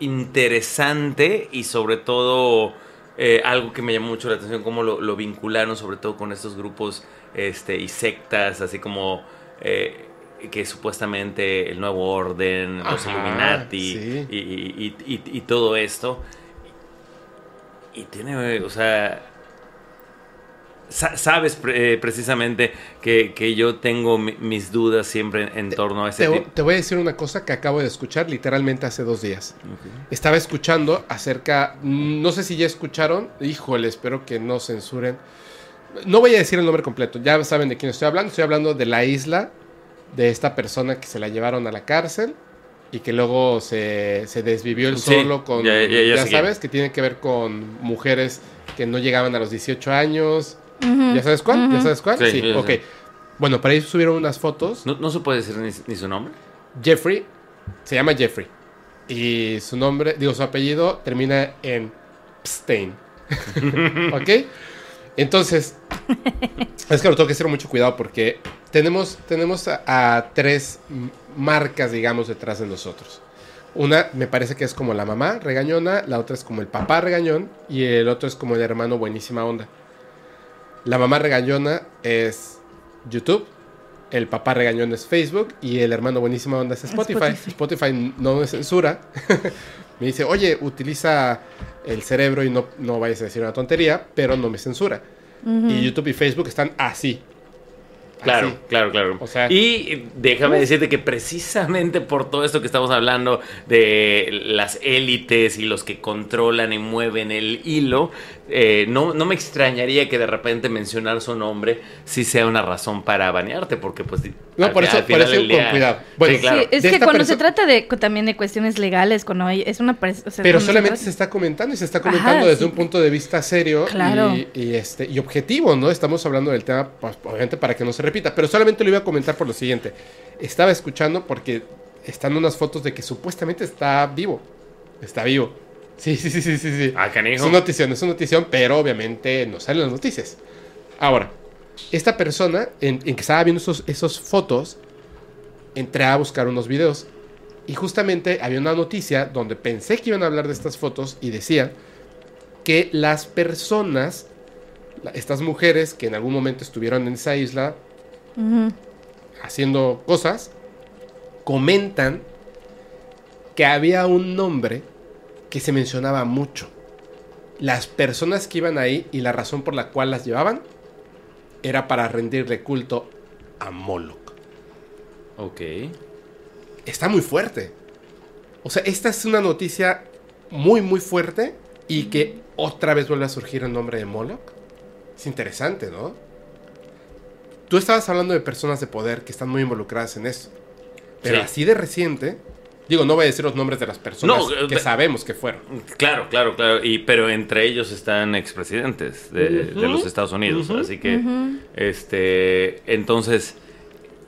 S5: interesante y sobre todo eh, algo que me llamó mucho la atención, cómo lo, lo vincularon sobre todo con estos grupos este, y sectas, así como eh, que supuestamente el nuevo orden, los Illuminati
S2: sí.
S5: y, y- y- y- y todo esto. Y tiene, o sea, sa- sabes pre- eh, precisamente que, que yo tengo mi- mis dudas siempre en, torno a ese
S2: Te, te voy a decir una cosa que acabo de escuchar literalmente hace dos días. Estaba escuchando acerca, mm, no sé si ya escucharon, híjole, espero que no censuren. No voy a decir el nombre completo, ya saben de quién estoy hablando. Estoy hablando de la isla de esta persona que se la llevaron a la cárcel y que luego se, se desvivió el
S5: Sí,
S2: solo con,
S5: ya-
S2: ya,
S5: ya- ya sé quién.
S2: sabes, que tiene que ver con mujeres que no llegaban a los 18 años. ¿Ya sabes cuál? ¿Ya sabes cuál?
S5: Sí,
S2: ok. Bueno, para ahí subieron unas fotos.
S5: No, no se puede decir ni, ni su nombre.
S2: Jeffrey se llama Jeffrey. Y su nombre, digo, su apellido termina en Pstein. ¿Ok? Entonces, es que lo tengo que hacer mucho cuidado porque tenemos, tenemos a, a tres marcas, digamos, detrás de nosotros. Una me parece que es como la mamá regañona, la otra es como el papá regañón y el otro es como el hermano buenísima onda. La mamá regañona es YouTube, el papá regañón es Facebook y el hermano buenísima onda es Spotify.
S6: Spotify.
S2: Spotify, no me censura. me dice, oye, utiliza el cerebro y no, no vayas a decir una tontería, pero no me censura. Y YouTube y Facebook están así.
S5: Claro,
S2: Así.
S5: claro, claro.
S2: O sea-
S5: y déjame decirte que precisamente por todo esto que estamos hablando de las élites y los que controlan y mueven el hilo, eh, no, no me extrañaría que de repente mencionar su nombre sí sea una razón para banearte, porque pues...
S2: No,
S5: al
S2: por eso- por con
S5: día-
S2: cuidado. Bueno,
S5: sí, claro.
S6: Sí, es
S2: De
S6: que cuando se trata de también de cuestiones legales, cuando hay, es una o sea,
S2: Pero
S6: se
S2: solamente se está comentando y se está comentando
S6: Ajá,
S2: desde
S6: sí.
S2: un punto de vista serio
S6: Claro.
S2: y, y, este, y objetivo, ¿no? Estamos hablando del tema, pues, obviamente, para que no se repita. Pero solamente lo iba a comentar por lo siguiente. Estaba escuchando porque están unas fotos de que supuestamente está vivo. Está vivo. Sí, sí, sí, sí, sí. sí.
S5: Ah,
S2: Es una notición, es una notición, pero obviamente no salen las noticias. Ahora, esta persona, en, en que estaba viendo esos, esos fotos, entré a buscar unos videos. Y justamente había una noticia donde pensé que iban a hablar de estas fotos y decía que las personas, estas mujeres que en algún momento estuvieron en esa isla haciendo cosas, comentan que había un nombre que se mencionaba mucho. Las personas que iban ahí y la razón por la cual las llevaban era para rendirle culto a Moloch.
S5: Ok.
S2: Está muy fuerte. O sea, esta es una noticia muy, muy fuerte y que otra vez vuelve a surgir el nombre de Moloch. Es interesante, ¿no? Tú estabas hablando de personas de poder que están muy involucradas en esto. Pero
S5: Sí.
S2: así de reciente, digo, no voy a decir los nombres de las personas
S5: No, eh,
S2: que
S5: de-
S2: sabemos que fueron.
S5: Claro, claro, claro. Y, pero entre ellos están expresidentes de, de los Estados Unidos. Así que, este, entonces,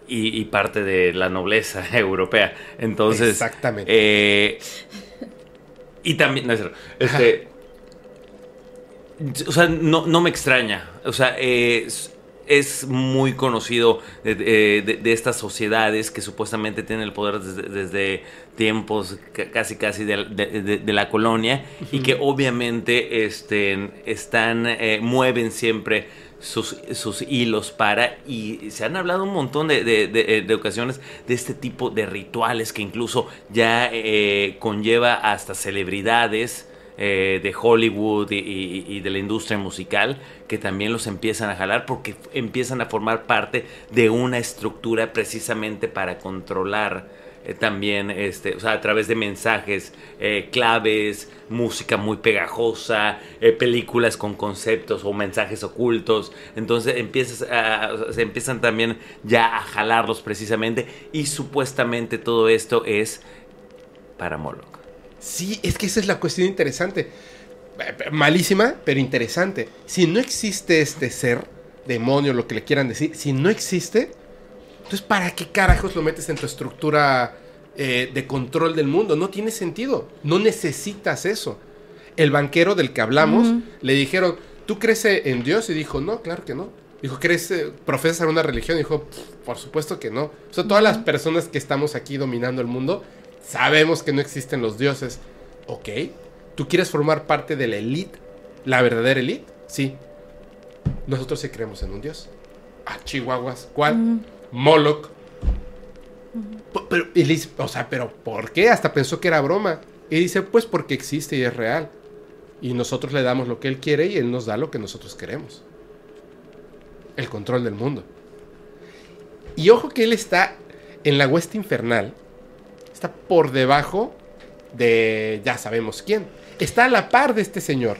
S5: y, y parte de la nobleza europea. Entonces,
S2: Exactamente.
S5: eh, Y también, no, es cierto. este, o sea, no, no me extraña. O sea, es, es muy conocido de, de- de estas sociedades que supuestamente tienen el poder desde, desde tiempos ca- casi casi de, la colonia y que obviamente este, están eh, mueven siempre sus, sus hilos para y se han hablado un montón de, de- de- de ocasiones de este tipo de rituales que incluso ya eh, conlleva hasta celebridades eh, de Hollywood y, de la industria musical que también los empiezan a jalar porque empiezan a formar parte de una estructura precisamente para controlar eh, también, este, o sea, a través de mensajes eh, claves, música muy pegajosa, películas con conceptos o mensajes ocultos. Entonces empiezas a- se empiezan también ya a jalarlos precisamente y supuestamente todo esto es para Moloch.
S2: Sí, es que esa es la cuestión interesante. Eh, Malísima, pero interesante. Si no existe este ser, demonio, lo que le quieran decir, si no existe, entonces ¿para qué carajos lo metes en tu estructura eh, de control del mundo? No tiene sentido. No necesitas eso. El banquero del que hablamos, le dijeron, ¿tú crees en Dios? Y dijo, no, claro que no. Dijo, ¿crees, eh, profesas una religión? Y dijo, "Pff, por supuesto que no. O sea, todas las personas que estamos aquí dominando el mundo, sabemos que no existen los dioses. Ok, ¿tú quieres formar parte de la elite? ¿La verdadera elite? Sí. Nosotros sí creemos en un dios. Ah, chihuahuas. ¿Cuál? Moloch. Pero, y le dice, o sea, ¿pero por qué? Hasta pensó que era broma. Y dice, pues porque existe y es real. Y nosotros le damos lo que él quiere y él nos da lo que nosotros queremos. El control del mundo. Y ojo que él está en la hueste infernal. Está por debajo de ya sabemos quién. Está a la par de este señor,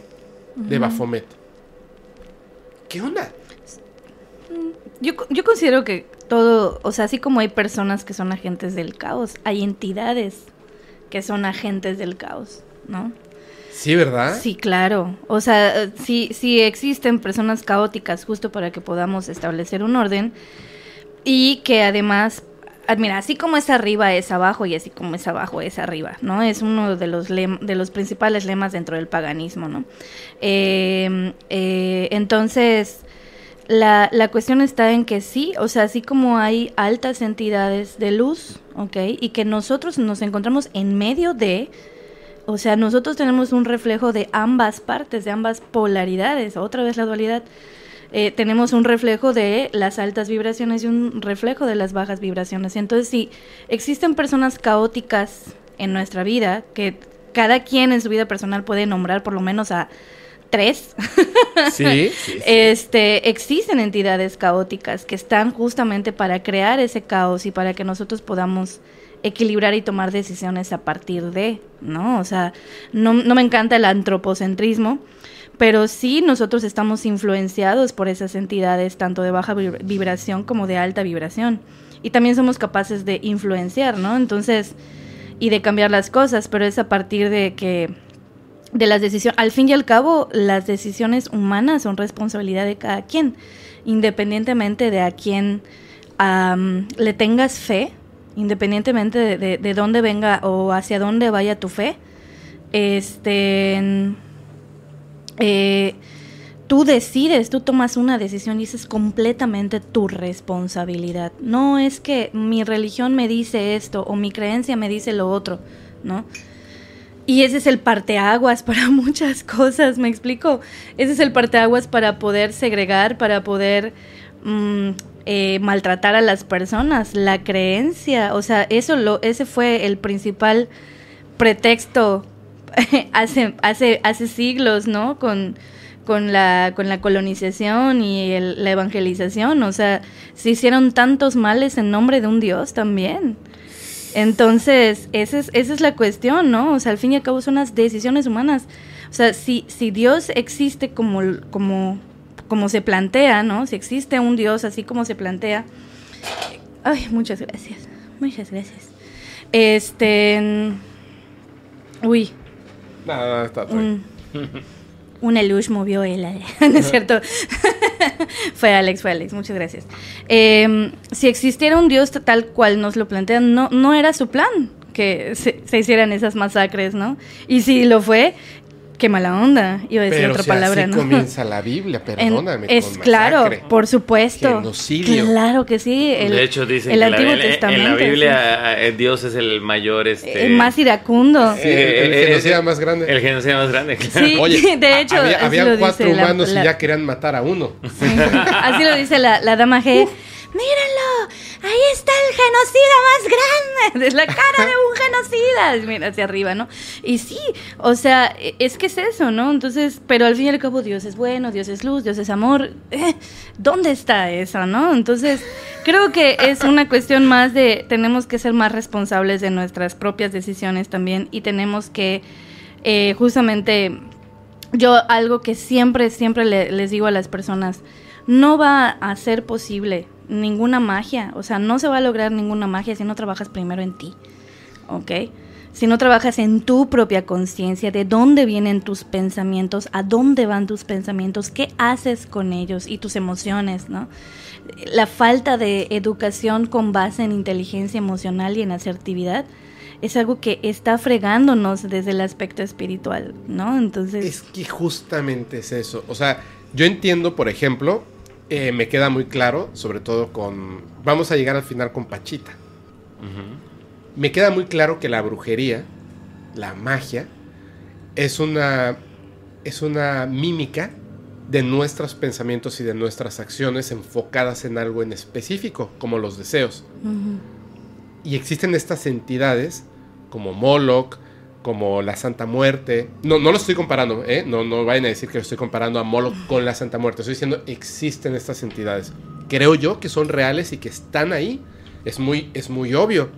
S2: de Baphomet. ¿Qué onda?
S6: Yo, co- yo considero que todo, o sea, así como hay personas que son agentes del caos, hay entidades que son agentes del caos, ¿no?
S2: Sí, ¿verdad?
S6: Sí, claro. O sea, sí, sí existen personas caóticas justo para que podamos establecer un orden y que además, mira, así como es arriba es abajo y así como es abajo es arriba, ¿no? Es uno de los, de los principales lemas dentro del paganismo, ¿no? Eh, eh, entonces, la, la cuestión está en que sí, o sea, así como hay altas entidades de luz, ¿ok? Y que nosotros nos encontramos en medio de, o sea, nosotros tenemos un reflejo de ambas partes, de ambas polaridades, otra vez la dualidad. Eh, tenemos un reflejo de las altas vibraciones y un reflejo de las bajas vibraciones. Entonces, si existen personas caóticas en nuestra vida, que cada quien en su vida personal puede nombrar por lo menos a tres,
S2: Sí, sí, sí.
S6: este, existen entidades caóticas que están justamente para crear ese caos y para que nosotros podamos equilibrar y tomar decisiones a partir de, ¿no? O sea, no, no me encanta el antropocentrismo, pero sí nosotros estamos influenciados por esas entidades, tanto de baja vib- vibración como de alta vibración. Y también somos capaces de influenciar, ¿no? Entonces, y de cambiar las cosas, pero es a partir de que de las decisiones, al fin y al cabo, las decisiones humanas son responsabilidad de cada quien, independientemente de a quién le tengas fe, independientemente de, de- de dónde venga o hacia dónde vaya tu fe, este, eh, tú decides, tú tomas una decisión y es completamente tu responsabilidad. No es que mi religión me dice esto o mi creencia me dice lo otro, ¿no? Y ese es el parteaguas para muchas cosas, ¿me explico? Ese es el parteaguas para poder segregar, para poder mm, eh, maltratar a las personas, la creencia, o sea, eso lo, ese fue el principal pretexto hace, hace, hace siglos, ¿no? Con, con, la, con la colonización y el- la evangelización, o sea, se hicieron tantos males en nombre de un Dios también. Entonces, esa es, esa es la cuestión, ¿no? O sea, al fin y al cabo son las decisiones humanas. O sea, si, si Dios existe como, como, como se plantea, ¿no? Si existe un Dios así como se plantea. Ay, muchas gracias. Muchas gracias. Este. Uy,
S2: No, está
S6: un, luz movió aire, ¿no es cierto? fue Alex, fue Alex, muchas gracias. Eh, si existiera un Dios tal cual nos lo plantean, no, no era su plan que se hicieran esas masacres, ¿no? Y si lo fue, qué mala onda. Iba a decir
S2: Pero
S6: otra
S2: si
S6: palabra,
S2: así
S6: ¿no?
S2: comienza la Biblia,
S6: En-
S2: perdóname.
S6: es
S2: con
S6: claro,
S2: masacre.
S6: por supuesto.
S2: Genocidio.
S6: Claro que sí. El,
S5: de hecho, dicen
S6: el
S5: que la-
S6: Antiguo
S5: en, en
S6: Testamento.
S5: la. Biblia eh, Dios es el mayor. Este,
S6: Eh, más iracundo.
S2: Sí, el, el
S5: Eh,
S2: genocida
S5: eh,
S2: más grande.
S5: El genocida más grande, claro.
S6: Sí,
S2: Oye,
S6: de
S2: a-
S6: hecho,
S2: había, cuatro
S6: la-
S2: humanos
S6: la-
S2: y ya querían matar a uno.
S6: Sí. Así lo dice la, la dama G. Mírenlo, ahí está el genocida más grande, de la cara de un genocida. Mira hacia arriba, ¿no? Y sí, o sea, e- es que es eso, ¿no? Entonces, pero al fin y al cabo Dios es bueno, Dios es luz, Dios es amor. Eh, ¿Dónde está eso, no? Entonces, creo que es una cuestión más de tenemos que ser más responsables de nuestras propias decisiones también y tenemos que eh, justamente yo algo que siempre, siempre le- les digo a las personas, no va a ser posible ninguna magia, o sea, no se va a lograr ninguna magia si no trabajas primero en ti, ¿ok? Si no trabajas en tu propia conciencia, de dónde vienen tus pensamientos, a dónde van tus pensamientos, qué haces con ellos y tus emociones, ¿no? La falta de educación con base en inteligencia emocional y en asertividad es algo que está fregándonos desde el aspecto espiritual, ¿no? Entonces...
S2: Es que justamente es eso. O sea, yo entiendo, por ejemplo, eh, me queda muy claro, sobre todo con... Vamos a llegar al final con Pachita. Me queda muy claro que la brujería, la magia, es una, es una mímica de nuestros pensamientos y de nuestras acciones enfocadas en algo en específico, como los deseos. Y existen estas entidades como Moloch, como la Santa Muerte. No, no lo estoy comparando, ¿eh? No, no vayan a decir que lo estoy comparando a Moloch con la Santa Muerte. Estoy diciendo existen estas entidades. Creo yo que son reales y que están ahí. Es muy, es muy obvio.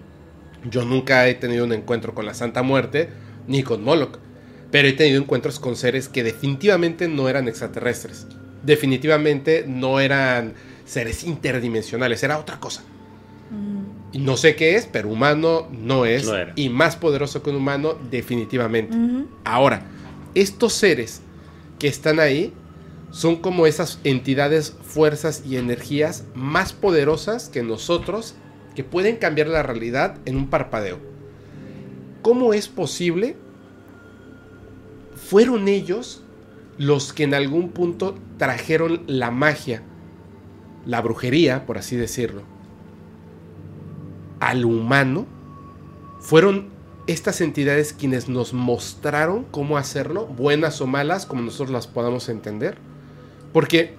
S2: Yo nunca he tenido un encuentro con la Santa Muerte ni con Moloch. Pero he tenido encuentros con seres que definitivamente no eran extraterrestres. Definitivamente no eran seres interdimensionales. Era otra cosa. No sé qué es, pero humano no es.
S5: No
S2: y más poderoso que un humano, definitivamente. Ahora, estos seres que están ahí son como esas entidades, fuerzas y energías más poderosas que nosotros que pueden cambiar la realidad en un parpadeo. ¿Cómo es posible? Fueron ellos los que en algún punto trajeron la magia, la brujería, por así decirlo, al humano. Fueron estas entidades quienes nos mostraron cómo hacerlo, buenas o malas, como nosotros las podamos entender. Porque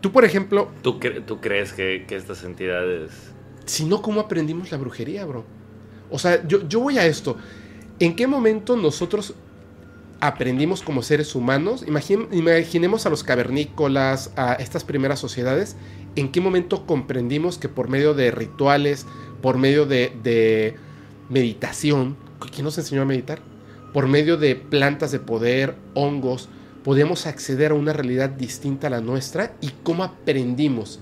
S2: tú, por ejemplo,
S5: ¿Tú, cre- tú crees que, que estas entidades...
S2: si no, ¿cómo aprendimos la brujería, bro? O sea, yo, yo voy a esto. ¿En qué momento nosotros aprendimos como seres humanos? Imagin- imaginemos a los cavernícolas, a estas primeras sociedades. ¿En qué momento comprendimos que por medio de rituales, por medio de, meditación, ¿quién nos enseñó a meditar? Por medio de plantas de poder, hongos, podemos acceder a una realidad distinta a la nuestra y cómo aprendimos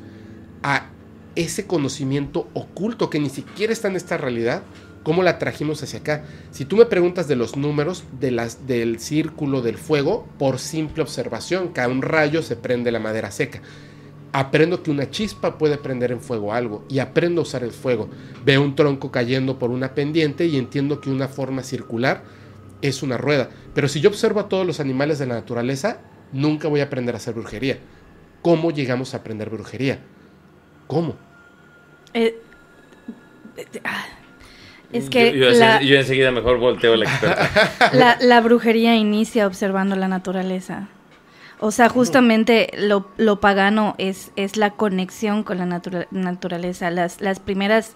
S2: a ese conocimiento oculto que ni siquiera está en esta realidad, cómo la trajimos hacia acá. Si tú me preguntas de los números de las, del círculo del fuego, por simple observación, que a un rayo se prende la madera seca. Aprendo que una chispa puede prender en fuego algo y aprendo a usar el fuego. Veo un tronco cayendo por una pendiente y entiendo que una forma circular es una rueda. Pero si yo observo a todos los animales de la naturaleza, nunca voy a aprender a hacer brujería. ¿Cómo llegamos a aprender brujería? ¿Cómo?
S6: Eh, ah, es que
S5: Yo, yo-
S6: la,
S5: yo enseguida mejor volteo a la experta.
S6: la- la brujería inicia observando la naturaleza. O sea, justamente lo, lo pagano es, es la conexión con la natura- naturaleza. Las, las primeras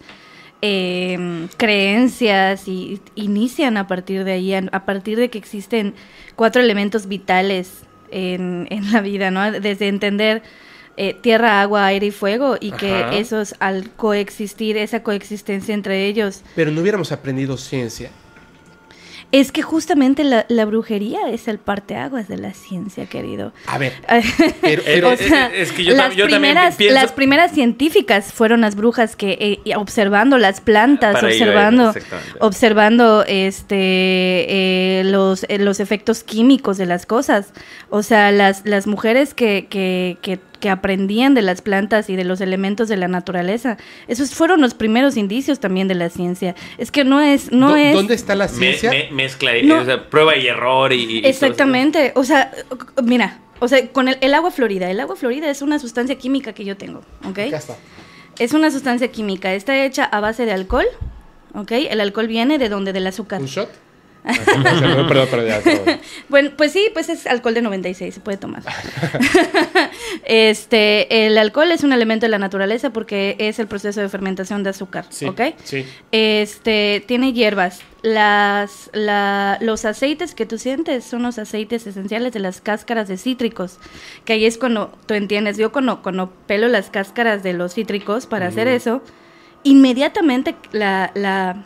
S6: eh, creencias y, inician a partir de ahí, a, partir de que existen cuatro elementos vitales en, en la vida, ¿no? Desde entender eh, tierra, agua, aire y fuego y
S2: Ajá.
S6: que esos al coexistir, esa coexistencia entre ellos,
S2: Pero no hubiéramos aprendido ciencia.
S6: Es que justamente la, la brujería es el parteaguas de la ciencia, querido.
S2: A ver, pero,
S5: Eh,
S2: pero-
S6: o sea,
S5: es que yo
S6: las,
S5: yo también
S6: primeras,
S5: pienso-
S6: las primeras científicas fueron las brujas que eh, observando las plantas,
S5: Para
S6: observando, observando este eh, los, eh, los efectos químicos de las cosas. O sea, las, las mujeres que, que, que, que aprendían de las plantas y de los elementos de la naturaleza. Esos fueron los primeros indicios también de la ciencia. Es que no es... No
S2: ¿Dó-
S6: es
S2: ¿Dónde está la ciencia?
S5: me- mezcla,
S6: No.
S5: o sea, prueba y error y...
S6: Exactamente. O sea, mira, o sea, con el, el agua florida. El agua florida es una sustancia química que yo tengo, ¿ok?
S2: Acá está.
S6: Es una sustancia química. Está hecha a base de alcohol, ¿ok? El alcohol viene de donde? Del azúcar.
S2: ¿Un shot? Perdón, perdón, ya, perdón.
S6: Bueno, pues sí, pues es alcohol de 96, se puede tomar. este, el alcohol es un elemento de la naturaleza porque es el proceso de fermentación de azúcar,
S2: Sí,
S6: ¿ok?
S2: sí.
S6: Este, tiene hierbas. Las, la- los aceites que tú sientes son los aceites esenciales de las cáscaras de cítricos, que ahí es cuando tú entiendes, yo cuando, cuando pelo las cáscaras de los cítricos para hacer eso, inmediatamente la, la-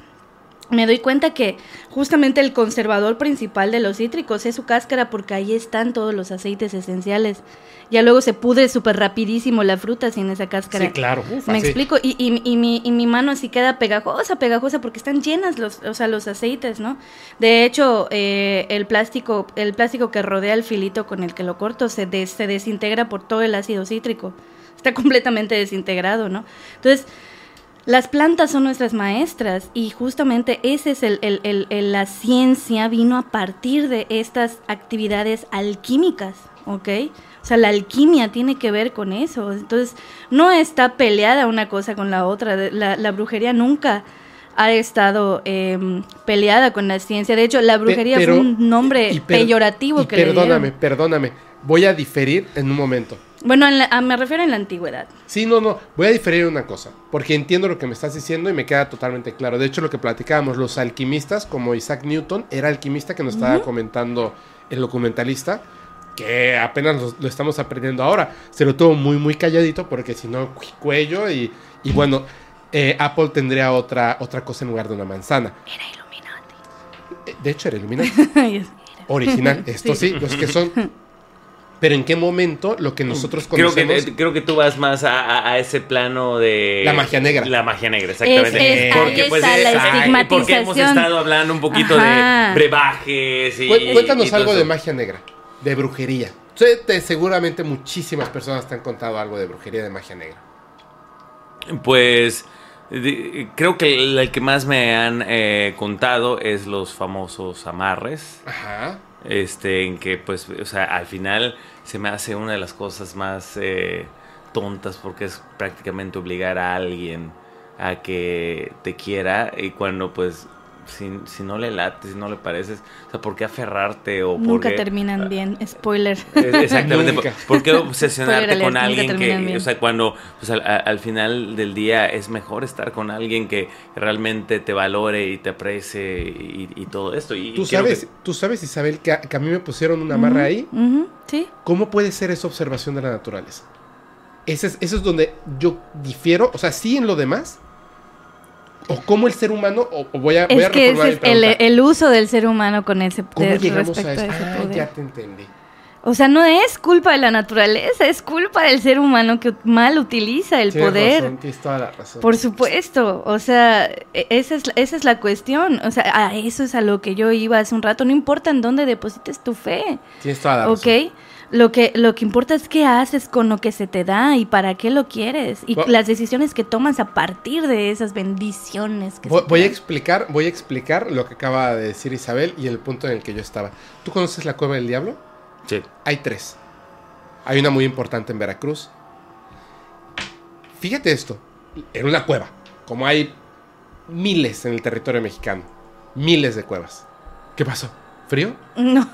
S6: me doy cuenta que justamente el conservador principal de los cítricos es su cáscara porque ahí están todos los aceites esenciales. Ya luego se pudre súper rapidísimo la fruta sin esa cáscara.
S2: Sí, claro. Uf,
S6: Me
S2: así.
S6: explico, y, y- y mi, y mi mano así queda pegajosa, pegajosa, porque están llenas los, o sea, los aceites, ¿no? De hecho, eh, el plástico, el plástico que rodea el filito con el que lo corto se, des- se desintegra por todo el ácido cítrico. Está completamente desintegrado, ¿no? Entonces, las plantas son nuestras maestras y justamente ese es el, el- el- el- la ciencia vino a partir de estas actividades alquímicas, ¿ok? O sea, la alquimia tiene que ver con eso. Entonces, no está peleada una cosa con la otra. La, la brujería nunca ha estado em, peleada con la ciencia. De hecho, la brujería
S2: Pe- pero-
S6: fue un nombre
S2: y per-
S6: peyorativo
S2: y
S6: que le
S2: perdóname, perdóname. Voy a diferir en un momento.
S6: Bueno, en la- ah, me refiero en la antigüedad.
S2: Sí, no, no. Voy a diferir en una cosa. Porque entiendo lo que me estás diciendo y me queda totalmente claro. De hecho, lo que platicábamos, los alquimistas, como Isaac Newton, era alquimista que nos estaba comentando el documentalista. Que apenas lo, lo estamos aprendiendo ahora. Se lo tuvo muy, muy calladito porque si no, cu- cuello. Y, y bueno, eh, Apple tendría otra, otra cosa en lugar de una manzana.
S6: Era Illuminati.
S2: Eh, De hecho, era Illuminati. Original. Esto sí,
S6: Sí.
S2: los que son. Pero en qué momento lo que nosotros
S5: Creo
S2: conocemos.
S5: que, creo que tú vas más a, a- a ese plano de...
S2: La magia negra.
S5: La magia negra, exactamente.
S6: Es-
S2: es- ahí
S6: está la
S5: ay, Porque hemos estado hablando un poquito
S6: Ajá.
S5: de brebajes y...
S2: Cuéntanos
S5: y
S2: algo
S5: eso.
S2: de magia negra, de brujería. Seguramente muchísimas personas te han contado algo de brujería, de magia negra.
S5: Pues creo que el, el que más me han eh, contado es los famosos amarres.
S2: Ajá.
S5: Este, en que pues, o sea, al final se me hace una de las cosas más eh, tontas porque es prácticamente obligar a alguien a que te quiera y cuando pues si, si no le late, si no le pareces, o sea, ¿por qué aferrarte o por
S6: Nunca
S5: qué-
S6: terminan bien. Spoiler.
S5: Exactamente. ¿Por, por qué obsesionarte
S6: Spoiler
S5: con alguien que,
S6: bien.
S5: o sea, cuando pues, al, al final del día es mejor estar con alguien que realmente te valore y te aprecie y, y todo esto? Y
S2: Tú sabes,
S5: que-
S2: tú sabes, Isabel, que a, que a mí me pusieron una amarra ahí.
S6: Sí.
S2: ¿Cómo puede ser esa observación de la naturaleza? Ese es, eso es donde yo difiero. O sea, sí en lo demás. O cómo el ser humano. O, o voy a, voy a
S6: Es que ese es el, uso del ser humano con ese
S2: ¿Cómo
S6: de-
S2: llegamos a
S6: ese
S2: Ah,
S6: poder.
S2: ya te entendí.
S6: O sea, no es culpa de la naturaleza, es culpa del ser humano que mal utiliza el
S2: Tienes
S6: poder.
S2: razón, tienes toda la razón.
S6: Por supuesto, o sea, e- esa es, esa es la cuestión. O sea, a eso es a lo que yo iba hace un rato. No importa en dónde deposites tu fe,
S2: Tienes toda la razón.
S6: ¿ok? Lo que, lo que importa es qué haces con lo que se te da y para qué lo quieres. Y las decisiones que tomas a partir de esas bendiciones que
S2: Voy,
S6: se te
S2: voy a
S6: dan.
S2: explicar, voy a explicar lo que acaba de decir Isabel y el punto en el que yo estaba. ¿Tú conoces la cueva del diablo?
S5: Sí.
S2: Hay tres. Hay una muy importante en Veracruz. Fíjate esto. En una cueva. Como hay miles en el territorio mexicano. Miles de cuevas. ¿Qué pasó? ¿Frío?
S6: No,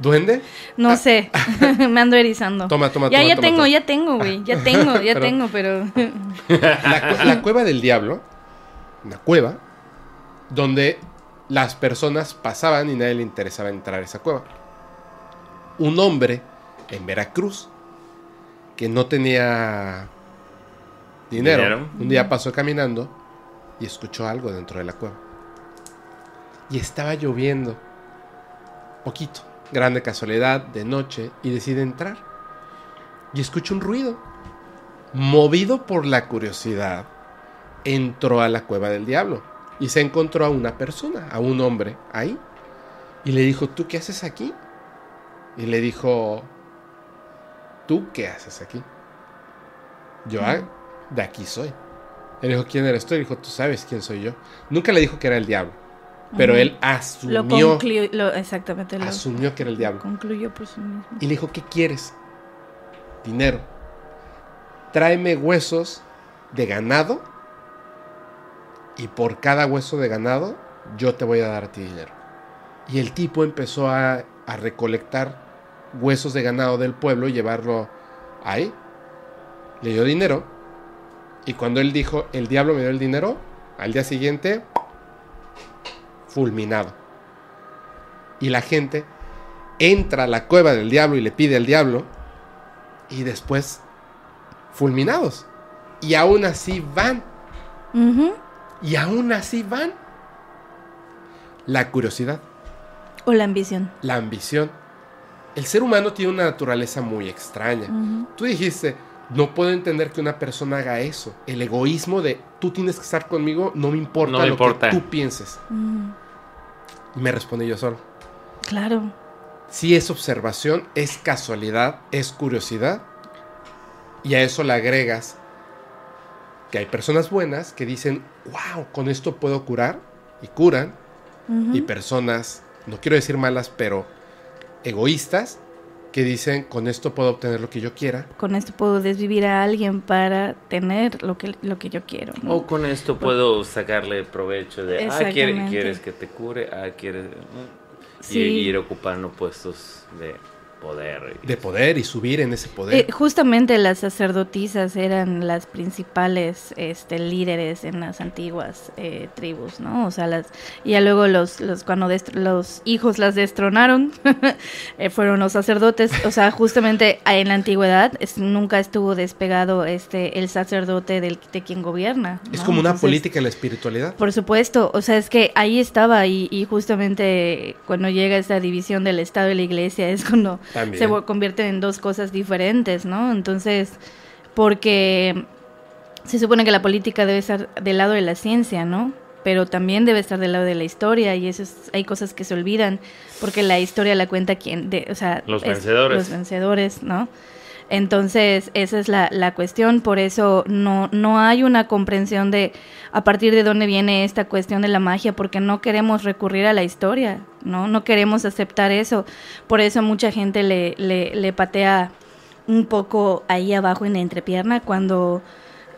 S2: ¿Duende?
S6: no sé. Me ando erizando.
S2: Ah. Toma, toma,
S6: ya,
S2: toma,
S6: ya
S2: toma,
S6: tengo,
S2: toma.
S6: ya tengo, güey. Ya tengo, ya
S2: Pero-
S6: tengo, pero.
S2: La, cu- la cueva del diablo. Una cueva. Donde las personas pasaban y nadie le interesaba entrar a esa cueva. Un hombre en Veracruz que no tenía dinero,
S5: Dinero.
S2: un día pasó caminando y escuchó algo dentro de la cueva. Y estaba lloviendo. Poquito. Grande casualidad, de noche, y decide entrar. Y escucha un ruido. Movido por la curiosidad, entró a la cueva del diablo y se encontró a una persona, a un hombre ahí. Y le dijo, ¿tú qué haces aquí? Y le dijo, ¿tú qué haces aquí? Yo ah, de aquí soy. Él dijo, ¿quién eres tú? Él dijo, tú sabes quién soy yo. Nunca le dijo que era el diablo, pero él
S6: Lo
S2: asumió,
S6: concluyó, lo- exactamente, lo
S2: asumió que era el diablo.
S6: concluyó por sí mismo.
S2: Y le dijo, ¿qué quieres? Dinero. Tráeme huesos de ganado y por cada hueso de ganado yo te voy a dar a ti dinero. Y el tipo empezó a, a recolectar huesos de ganado del pueblo y llevarlo ahí. Le dio dinero. Y cuando él dijo, el diablo me dio el dinero, al día siguiente, fulminado. Y la gente entra a la cueva del diablo y le pide al diablo. Y después, fulminados. Y aún así van. Y aún así van. La curiosidad,
S6: O la ambición.
S2: la ambición. El ser humano tiene una naturaleza muy extraña. Tú dijiste, no puedo entender que una persona haga eso. El egoísmo de tú tienes que estar conmigo, no me importa
S5: No me
S2: lo
S5: importa.
S2: que tú pienses. Me respondí yo solo.
S6: Claro.
S2: Si es observación, es casualidad, es curiosidad. Y a eso le agregas que hay personas buenas que dicen, wow, con esto puedo curar. Y curan. Y personas, no quiero decir malas, pero egoístas, que dicen, con esto puedo obtener lo que yo quiera.
S6: Con esto puedo desvivir a alguien para tener lo que, lo que yo quiero. ¿no?
S5: O con esto puedo sacarle provecho de, ah, ¿quiere-
S6: Exactamente.
S5: ¿quieres que te cure? Ah, ¿quieres...?
S6: Sí.
S5: Y ir ocupando puestos de poder. y-
S2: De poder y subir en ese poder.
S6: Eh, justamente las sacerdotisas eran las principales este, líderes en las antiguas eh, tribus, ¿no? O sea, las y ya luego los, los cuando destro- los hijos las destronaron, eh, fueron los sacerdotes. O sea, justamente en la antigüedad es- nunca estuvo despegado este el sacerdote del, de quien gobierna.
S2: es
S6: ¿no?
S2: como una
S6: Entonces,
S2: política en la espiritualidad.
S6: Por supuesto, o sea, es que ahí estaba y, y justamente cuando llega esta división del Estado y la Iglesia es cuando
S2: También.
S6: se convierten en dos cosas diferentes, ¿no? Entonces, porque se supone que la política debe estar del lado de la ciencia, ¿no? Pero también debe estar del lado de la historia y eso es- hay cosas que se olvidan porque la historia la cuenta quien, de, o sea,
S5: Los
S6: es-
S5: vencedores.
S6: los vencedores, ¿no? Entonces, esa es la, la cuestión, por eso no, no hay una comprensión de a partir de dónde viene esta cuestión de la magia, porque no queremos recurrir a la historia, ¿no? No queremos aceptar eso. Por eso mucha gente le, le, le patea un poco ahí abajo en la entrepierna cuando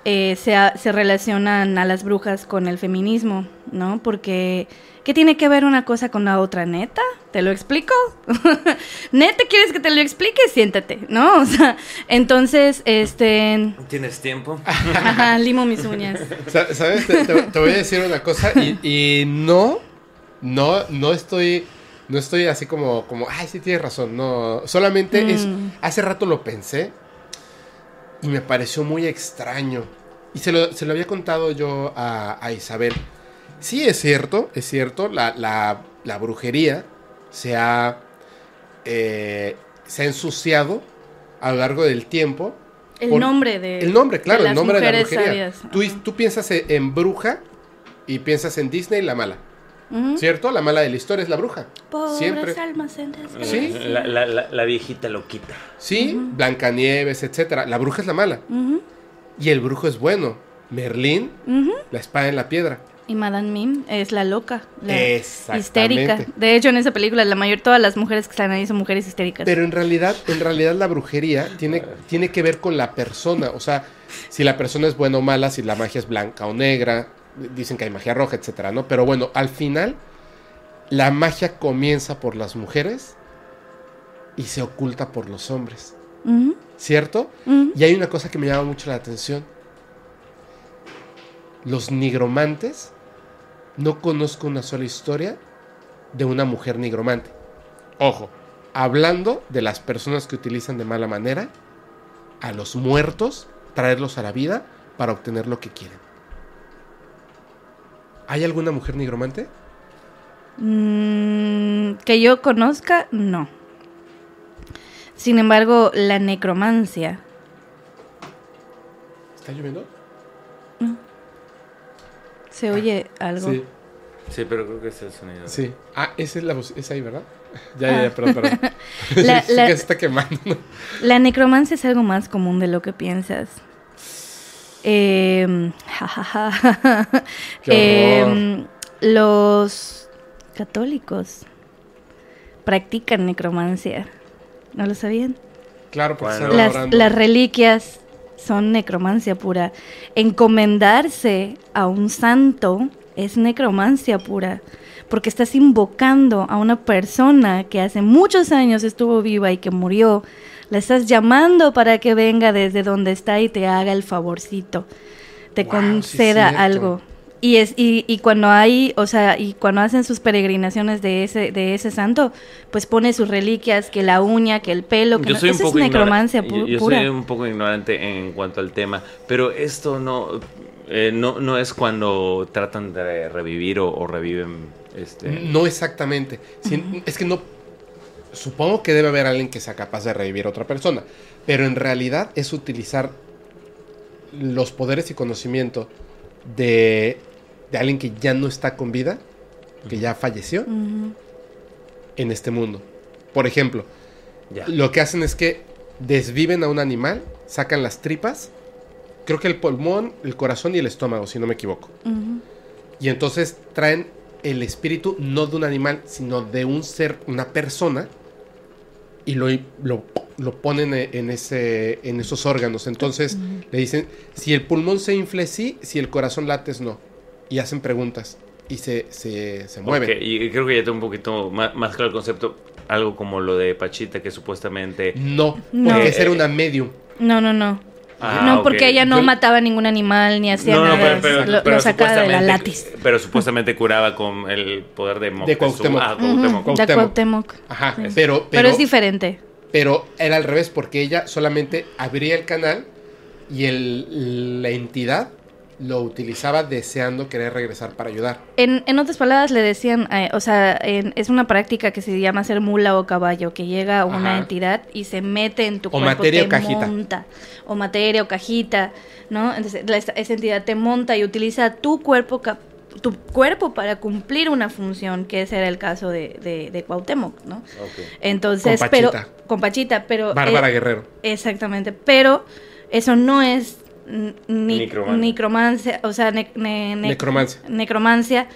S6: eh, se, se relacionan a las brujas con el feminismo, ¿no? Porque, ¿qué tiene que ver una cosa con la otra? ¿Neta? ¿Te lo explico? ¿Neta quieres que te lo explique? Siéntate, ¿no? O sea, entonces, este...
S5: ¿Tienes tiempo?
S6: Ajá, limo mis uñas.
S2: Sa- ¿Sabes? Te, te- te voy a decir una cosa y, y no, no, no estoy, no estoy así como, como, ay, sí tienes razón, no, solamente es,
S6: Mm.
S2: hace rato lo pensé y me pareció muy extraño y se lo, se lo había contado yo a, a Isabel. Sí, es cierto, es cierto, la, la, la brujería se ha, eh, se ha ensuciado a lo largo del tiempo
S6: El
S2: Por-
S6: nombre de...
S2: el nombre, claro,
S6: de
S2: el nombre de la brujería. Tú, tú piensas en bruja y piensas en Disney, la mala. ¿Cierto? La mala de la historia es la bruja.
S6: Pobres
S2: Siempre.
S6: almas en desgracia.
S2: Sí.
S5: La, la, la, la viejita loquita.
S2: Sí, Blancanieves, etcétera. La bruja es la mala. Y el brujo es bueno. Merlín, la espada en la piedra.
S6: Y Madame Mim es la loca, la histérica. De hecho, en esa película, la mayor, todas las mujeres que están ahí son mujeres histéricas.
S2: Pero en realidad, en realidad la brujería tiene, tiene que ver con la persona. O sea, si la persona es buena o mala, si la magia es blanca o negra. Dicen que hay magia roja, etcétera, ¿no? Pero bueno, al final, la magia comienza por las mujeres y se oculta por los hombres. ¿Cierto? Y hay una cosa que me llama mucho la atención. Los nigromantes, no conozco una sola historia de una mujer nigromante. Ojo, hablando de las personas que utilizan de mala manera a los muertos, traerlos a la vida para obtener lo que quieren. ¿Hay alguna mujer nigromante?
S6: Mm, que yo conozca, no. Sin embargo, la necromancia.
S2: ¿Está lloviendo?
S6: ¿Se oye algo?
S2: Sí,
S5: Sí, pero creo que es el sonido.
S2: sí. Ah, esa es la voz, es ahí, ¿verdad? Ya, ya, ya, perdón, perdón.
S6: La-
S2: Sí,
S6: la-
S2: que se está quemando. ¿no?
S6: La necromancia es algo más común de lo que piensas. Ja, ja, ja.
S2: Qué horror.
S6: Em, los católicos practican necromancia. ¿No lo sabían?
S2: Claro,
S5: Bueno.
S6: las reliquias son necromancia pura. Encomendarse a un santo es necromancia pura. Porque estás invocando a una persona que hace muchos años estuvo viva y que murió. La estás llamando para que venga desde donde está y te haga el favorcito. Te
S2: Wow,
S6: conceda algo. Y, es, y, y cuando hay, o sea, y cuando hacen sus peregrinaciones de ese, de ese santo, pues pone sus reliquias, que la uña, que el pelo, que
S5: Yo
S6: no-
S5: soy un
S6: eso
S5: poco
S6: es necromancia pu-
S5: Yo, yo
S6: pura.
S5: soy un poco ignorante en cuanto al tema, pero esto no eh, no, no es cuando tratan de revivir o, o reviven este
S2: No exactamente. Sí, Es que no. Supongo que debe haber alguien que sea capaz de revivir a otra persona. Pero en realidad es utilizar los poderes y conocimiento de, de alguien que ya no está con vida, que ya falleció en este mundo. Por ejemplo,
S5: ya.
S2: lo que hacen es que desviven a un animal, sacan las tripas, creo que el pulmón, el corazón y el estómago, si no me equivoco. Y entonces traen el espíritu no de un animal, sino de un ser, una persona, y lo, lo, lo ponen e- en, ese, en esos órganos. Entonces le dicen, si el pulmón se infle, sí, si el corazón late, es no. Y hacen preguntas y se, se, se mueven.
S5: Y creo que ya tengo un poquito más, más claro el concepto, algo como lo de Pachita que supuestamente
S2: No,
S6: No.
S2: porque
S5: Eh,
S2: esa era una medium.
S6: No, no, no.
S5: Ah,
S6: no, porque ella no
S2: Yo-
S6: mataba ningún animal ni hacía
S5: no, no,
S6: nada.
S5: pero, pero-
S6: lo,
S5: pero
S6: lo sacaba de la
S5: supuestamente-
S6: látiz.
S5: Pero supuestamente curaba con el poder de Moctezuma.
S2: De Cuauhtémoc.
S5: Ah, Cuauhtémoc.
S2: Cuauhtémoc.
S6: de Cuauhtémoc.
S2: Ajá,
S6: Sí.
S2: pero, pero,
S6: Pero es diferente.
S2: pero era al revés, porque ella solamente abría el canal y el, la entidad lo utilizaba deseando querer regresar para ayudar.
S6: En, en otras palabras le decían, eh, o sea, en- es una práctica que se llama ser mula o caballo, que llega una
S2: Ajá.
S6: entidad y se mete en tu
S2: O
S6: cuerpo,
S2: materia
S6: te
S2: o cajita.
S6: monta, o materia o cajita, ¿no? Entonces la- esa entidad te monta y utiliza tu cuerpo tu cuerpo para cumplir una función, que ese era el caso de, de, de Cuauhtémoc, ¿no?
S5: Ok.
S6: Entonces,
S2: Con
S6: pero
S2: Pachita.
S6: con Pachita, pero
S2: Bárbara
S6: eh,
S2: Guerrero.
S6: Exactamente, pero eso no es ni-
S5: Necromancia.
S6: necromancia, o sea, ne- ne- ne-
S2: Necromancia.
S6: necromancia,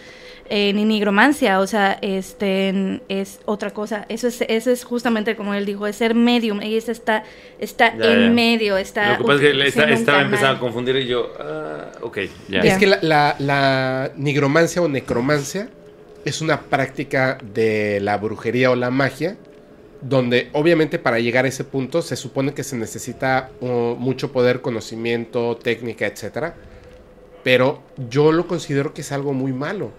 S6: eh, ni nigromancia, o sea, este es otra cosa. Eso es, eso es justamente como él dijo, es ser medium. Ella está, está
S5: Ya,
S6: en
S5: ya.
S6: medio, está.
S5: Lo que pasa es que le está- estaba empezando a confundir y yo, ah, ok, ya.
S6: Ya.
S2: Es que la, la- la nigromancia o necromancia es una práctica de la brujería o la magia, donde obviamente para llegar a ese punto se supone que se necesita uh, mucho poder, conocimiento, técnica, etc. Pero yo lo considero que es algo muy malo.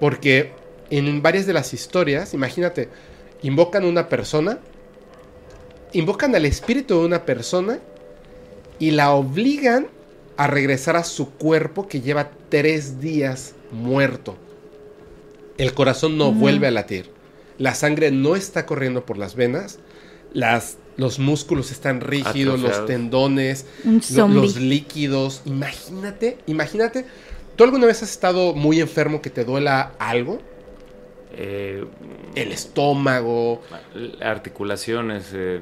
S2: Porque en varias de las historias, imagínate, invocan una persona, invocan al espíritu de una persona y la obligan a regresar a su cuerpo que lleva tres días muerto. El corazón no vuelve a latir. La sangre no está corriendo por las venas. Las, los músculos están rígidos, los tendones, lo- los líquidos. Imagínate, imagínate. ¿Tú alguna vez has estado muy enfermo que te duela algo?
S5: Eh,
S2: El estómago.
S5: articulaciones, eh,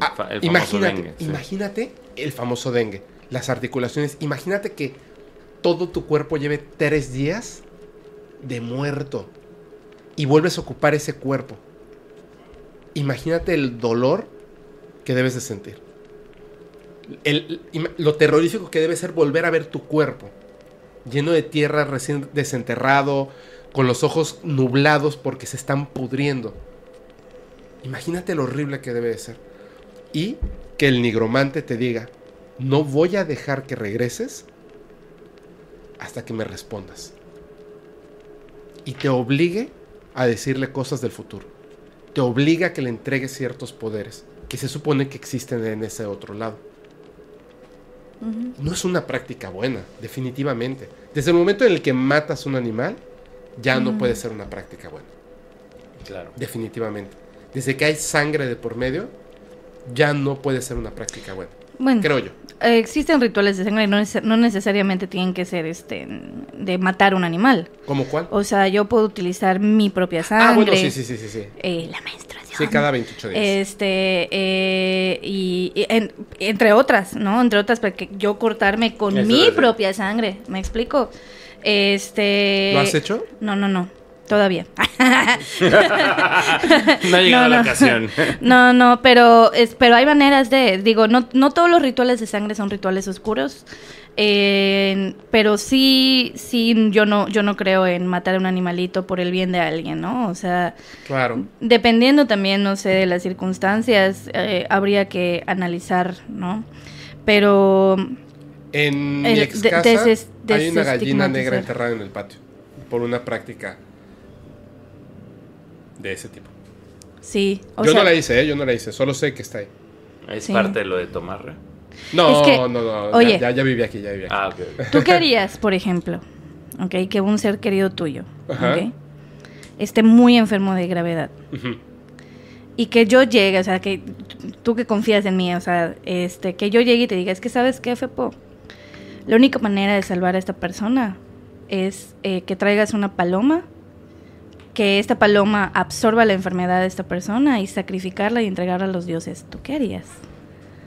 S2: Ah,
S5: fa- el famoso
S2: imagínate,
S5: dengue, sí.
S2: imagínate el famoso dengue. Las articulaciones. Imagínate que todo tu cuerpo lleve tres días de muerto. Y vuelves a ocupar ese cuerpo. Imagínate el dolor que debes de sentir. El- lo terrorífico que debe ser volver a ver tu cuerpo. Lleno de tierra recién desenterrado. Con los ojos nublados porque se están pudriendo. Imagínate lo horrible que debe de ser. Y que el nigromante te diga, no voy a dejar que regreses hasta que me respondas. Y te obligue a decirle cosas del futuro. Te obliga a que le entregues ciertos poderes que se supone que existen en ese otro lado. No es una práctica buena, definitivamente. Desde el momento en el que matas un animal, ya no puede ser una práctica buena.
S5: Claro.
S2: Definitivamente. Desde que hay sangre de por medio, ya no puede ser una práctica buena.
S6: Bueno,
S2: creo yo.
S6: eh, existen rituales de sangre y no, neces- no necesariamente tienen que ser este de matar un animal.
S2: ¿Cómo cuál?
S6: O sea, yo puedo utilizar mi propia sangre.
S2: ah, bueno, sí, sí, sí, sí, sí.
S6: eh, la menstruación.
S2: Sí, cada 28 días.
S6: Este, eh, y, y en- entre otras, ¿no? Entre otras, para que yo cortarme con
S5: Eso
S6: mi propia sangre, ¿me explico? Este...
S2: ¿Lo has hecho?
S6: No, no, no, todavía.
S5: No ha llegado
S6: No,
S5: la
S6: no.
S5: ocasión.
S6: No, no, pero, es, pero hay maneras de, digo, no, no todos los rituales de sangre son rituales oscuros, eh, pero sí, sí, yo no, yo no creo en matar a un animalito por el bien de alguien, ¿no? O sea,
S2: Claro.
S6: dependiendo también, no sé, de las circunstancias, eh, habría que analizar, ¿no? Pero
S2: En mi
S6: El-
S2: ex
S6: de- deses-
S2: hay una gallina negra enterrada en el patio por una práctica de ese tipo.
S6: sí, o
S2: yo
S6: sea,
S2: no la hice, ¿eh? yo no la hice, solo sé que está ahí.
S5: Es
S6: Sí.
S5: parte de lo de tomarla.
S2: No,
S6: Es que-
S2: no, no, ya-
S6: oye.
S2: ya, ya viví aquí, ya viví aquí.
S5: Ah, ok.
S6: ¿tú qué harías, por ejemplo? ¿Ok? Que un ser querido tuyo. Esté muy enfermo de gravedad. Y que yo llegue, o sea, que tú que confías en mí, o sea, este, que yo llegue y te diga, es que sabes qué, Fepo, la única manera de salvar a esta persona es eh, que traigas una paloma, que esta paloma absorba la enfermedad de esta persona y sacrificarla y entregarla a los dioses. ¿Tú qué harías?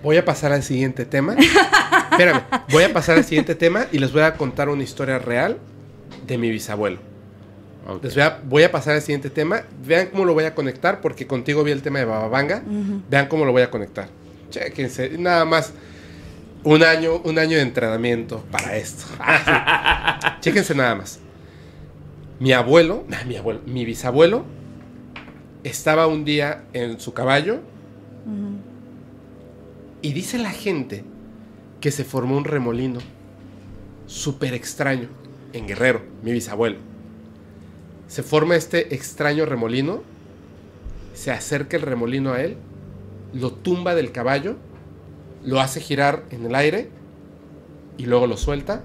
S2: Voy a pasar al siguiente tema. Espérame, voy a pasar al siguiente tema y les voy a contar una historia real de mi bisabuelo.
S5: Ok.
S2: Les voy a, voy a pasar al siguiente tema. Vean cómo lo voy a conectar, porque contigo vi el tema de Bababanga. Vean cómo lo voy a conectar. Chéquense, nada más un año, un año de entrenamiento para esto. Chéquense nada más. Mi abuelo, nah, mi abuelo, mi bisabuelo estaba un día en su caballo y dice la gente que se formó un remolino súper extraño en Guerrero, mi bisabuelo. Se forma este extraño remolino, se acerca el remolino a él, lo tumba del caballo, lo hace girar en el aire y luego lo suelta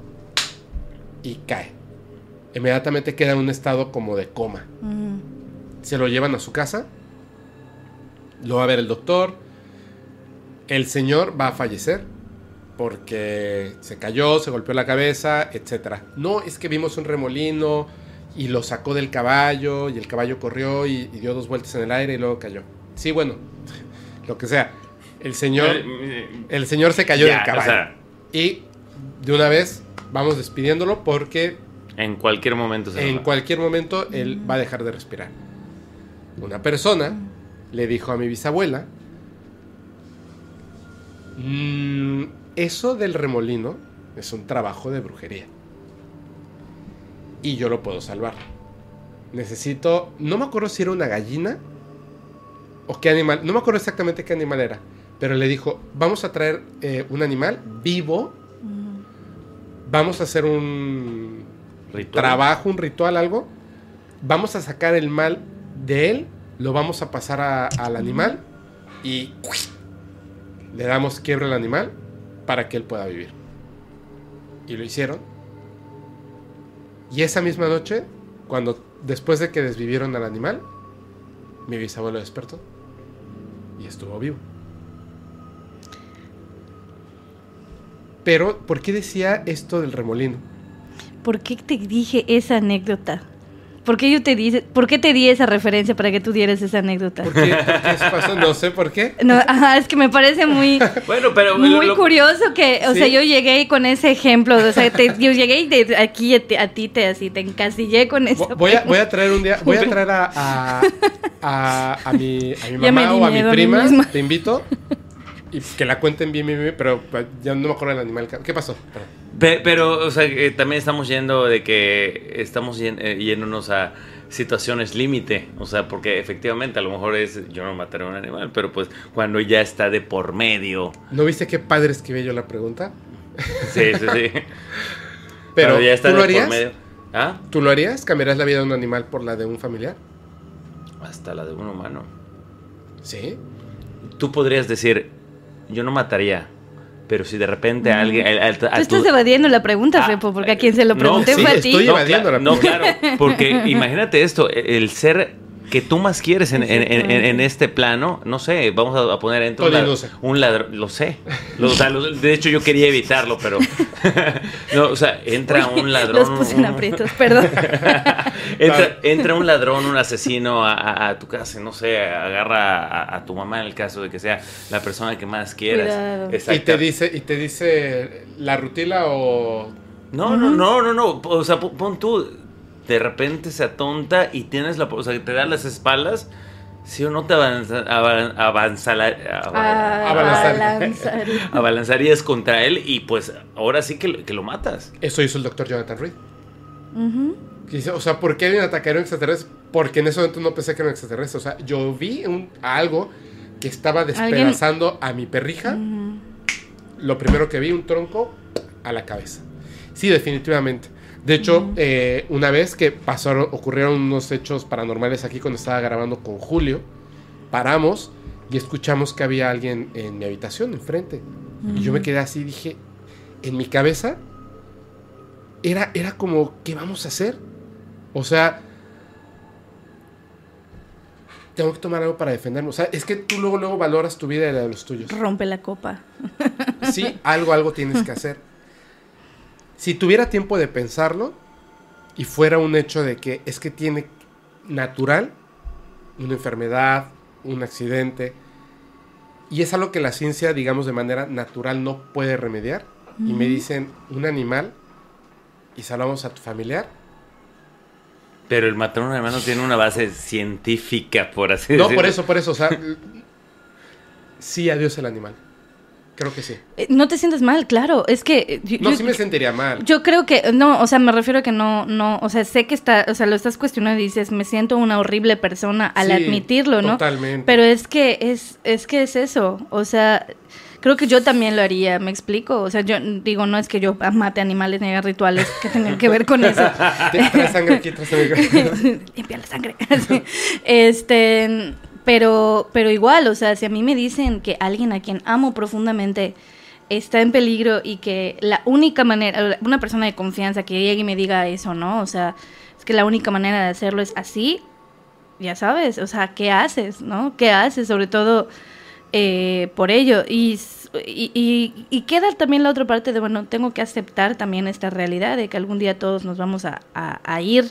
S2: y cae. Inmediatamente queda en un estado como de coma.
S6: Ujú.
S2: Se lo llevan a su casa, lo va a ver el doctor, el señor va a fallecer porque se cayó, se golpeó la cabeza, etc. No, es que vimos un remolino y lo sacó del caballo y el caballo corrió y, y dio dos vueltas en el aire y luego cayó. Sí, bueno, lo que sea. El señor, el señor se cayó
S5: Ya,
S2: del caballo.
S5: o sea,
S2: y de una vez vamos despidiéndolo porque
S5: en cualquier momento se
S2: en
S5: va.
S2: cualquier momento él va a dejar de respirar. Una persona le dijo a mi bisabuela, "Mm, eso del remolino es un trabajo de brujería. Y yo lo puedo salvar. Necesito, no me acuerdo si era una gallina o qué animal, no me acuerdo exactamente qué animal era, pero le dijo, vamos a traer eh, un animal vivo, vamos a hacer un Trabajo, un ritual, algo. Vamos a sacar el mal de él, lo vamos a pasar al animal y le damos quiebra al animal para que él pueda vivir. Y lo hicieron. Y esa misma noche, cuando después de que desvivieron al animal, mi bisabuelo despertó y estuvo vivo. Pero, ¿por qué decía esto del remolino?
S6: ¿Por qué te dije esa anécdota? ¿Por qué yo te di, por qué te di esa referencia para que tú dieras esa anécdota?
S2: ¿Por qué, por qué eso pasó? No sé por qué.
S6: No, ajá, es que me parece muy,
S5: Bueno, pero
S6: muy
S5: lo-
S6: curioso que, o
S2: Sí.
S6: sea, yo llegué con ese ejemplo, o sea, te- yo llegué y te- aquí a, ti- a ti te así te encasillé con eso.
S2: Vo- Voy a, voy a traer un día, voy a traer a, a, a, a mi, a mi mamá o a mi prima, te invito, y que la cuenten bien, bien, bien, pero ya no me acuerdo del animal. ¿Qué pasó?
S5: Pero, o sea, que también estamos yendo de que estamos eh, yéndonos a situaciones límite. O sea, porque efectivamente a lo mejor es yo no mataré a un animal, pero pues cuando ya está de por medio.
S2: ¿No viste qué padre escribí yo la pregunta?
S5: Sí, sí, sí.
S2: Pero,
S5: ya está
S2: ¿tú lo
S5: de por
S2: harías?
S5: medio. ¿Ah?
S2: ¿Tú lo harías? ¿Cambiarías la vida de un animal por la de un familiar?
S5: Hasta la de un humano.
S2: Sí.
S5: Tú podrías decir, yo no mataría, pero si de repente alguien... al- al-
S6: Tú
S5: a
S6: estás
S5: tu-
S6: evadiendo la pregunta,
S5: Ah,
S6: Fepo, porque a quien se lo
S5: no,
S6: pregunté
S2: sí,
S6: fue a
S2: estoy
S6: ti.
S2: evadiendo la
S5: No,
S2: pregunta.
S5: claro, porque imagínate esto, el ser que tú más quieres en, en- en- en- en este plano, no sé, vamos a, a poner entra un, un ladrón, lo sé. Lo- o sea, lo- de hecho yo quería evitarlo, pero no, o sea, entra un ladrón.
S6: Los puse en
S5: un-
S6: aprietos, perdón.
S5: entra, entra un ladrón, un asesino a, a- a tu casa, no sé, agarra a, a tu mamá en el caso de que sea la persona que más quieras.
S6: Cuidado.
S2: Y te dice, y te dice la rutila o
S5: No, no, no, no, no. O sea, pon tú, de repente se atonta y tienes la. O sea, que te da las espaldas. ¿Sí o no te avanza, avan- avanzala-
S6: Ah,
S5: abalanzarías contra él y pues ahora sí que, lo- que lo matas?
S2: eso hizo el doctor Jonathan Reed. O sea, ¿por qué alguien atacaría a un extraterrestre? Porque en ese momento no pensé que era un extraterrestre. O sea, yo vi un, algo que estaba despedazando a mi perrija. Lo primero que vi, un tronco a la cabeza. Sí, definitivamente. De hecho, eh, una vez que pasaron, ocurrieron unos hechos paranormales aquí cuando estaba grabando con Julio, paramos y escuchamos que había alguien en mi habitación enfrente. Y yo me quedé así, dije, en mi cabeza era, era como, ¿qué vamos a hacer? O sea, tengo que tomar algo para defenderme. O sea, es que tú luego, luego valoras tu vida y la de los tuyos.
S6: Rompe la copa.
S2: Sí, algo, algo tienes que hacer. Si tuviera tiempo de pensarlo y fuera un hecho de que es que tiene natural una enfermedad, un accidente, y es algo que la ciencia, digamos, de manera natural no puede remediar, y me dicen un animal y salvamos a tu familiar,
S5: Pero el un hermano tiene una base científica, por así
S2: no,
S5: decirlo.
S2: por eso, por eso, o sea, sí, adiós el animal. Creo que sí.
S6: Eh, No te sientes mal, claro. Es que. eh, yo-
S2: No,
S6: yo-
S2: sí me sentiría mal.
S6: Yo creo que, no, o sea, me refiero a que no, no, o sea, sé que está, o sea, lo estás cuestionando y dices, me siento una horrible persona al
S2: Sí,
S6: admitirlo, ¿no?
S2: Totalmente.
S6: Pero es que es, es que es eso, o sea, creo que yo también lo haría, ¿me explico? O sea, yo digo, no es que yo mate animales ni haga rituales que tengan que ver con eso.
S2: Trae sangre aquí, trae sangre.
S6: Limpia la sangre. Este, pero, pero igual, o sea, si a mí me dicen que alguien a quien amo profundamente está en peligro y que la única manera, una persona de confianza que llegue y me diga eso, ¿no? O sea, es que la única manera de hacerlo es así, ya sabes, o sea, ¿qué haces, no? ¿Qué haces? Sobre todo eh, por ello. Y, y, y- y queda también la otra parte de, bueno, tengo que aceptar también esta realidad de que algún día todos nos vamos a- a ir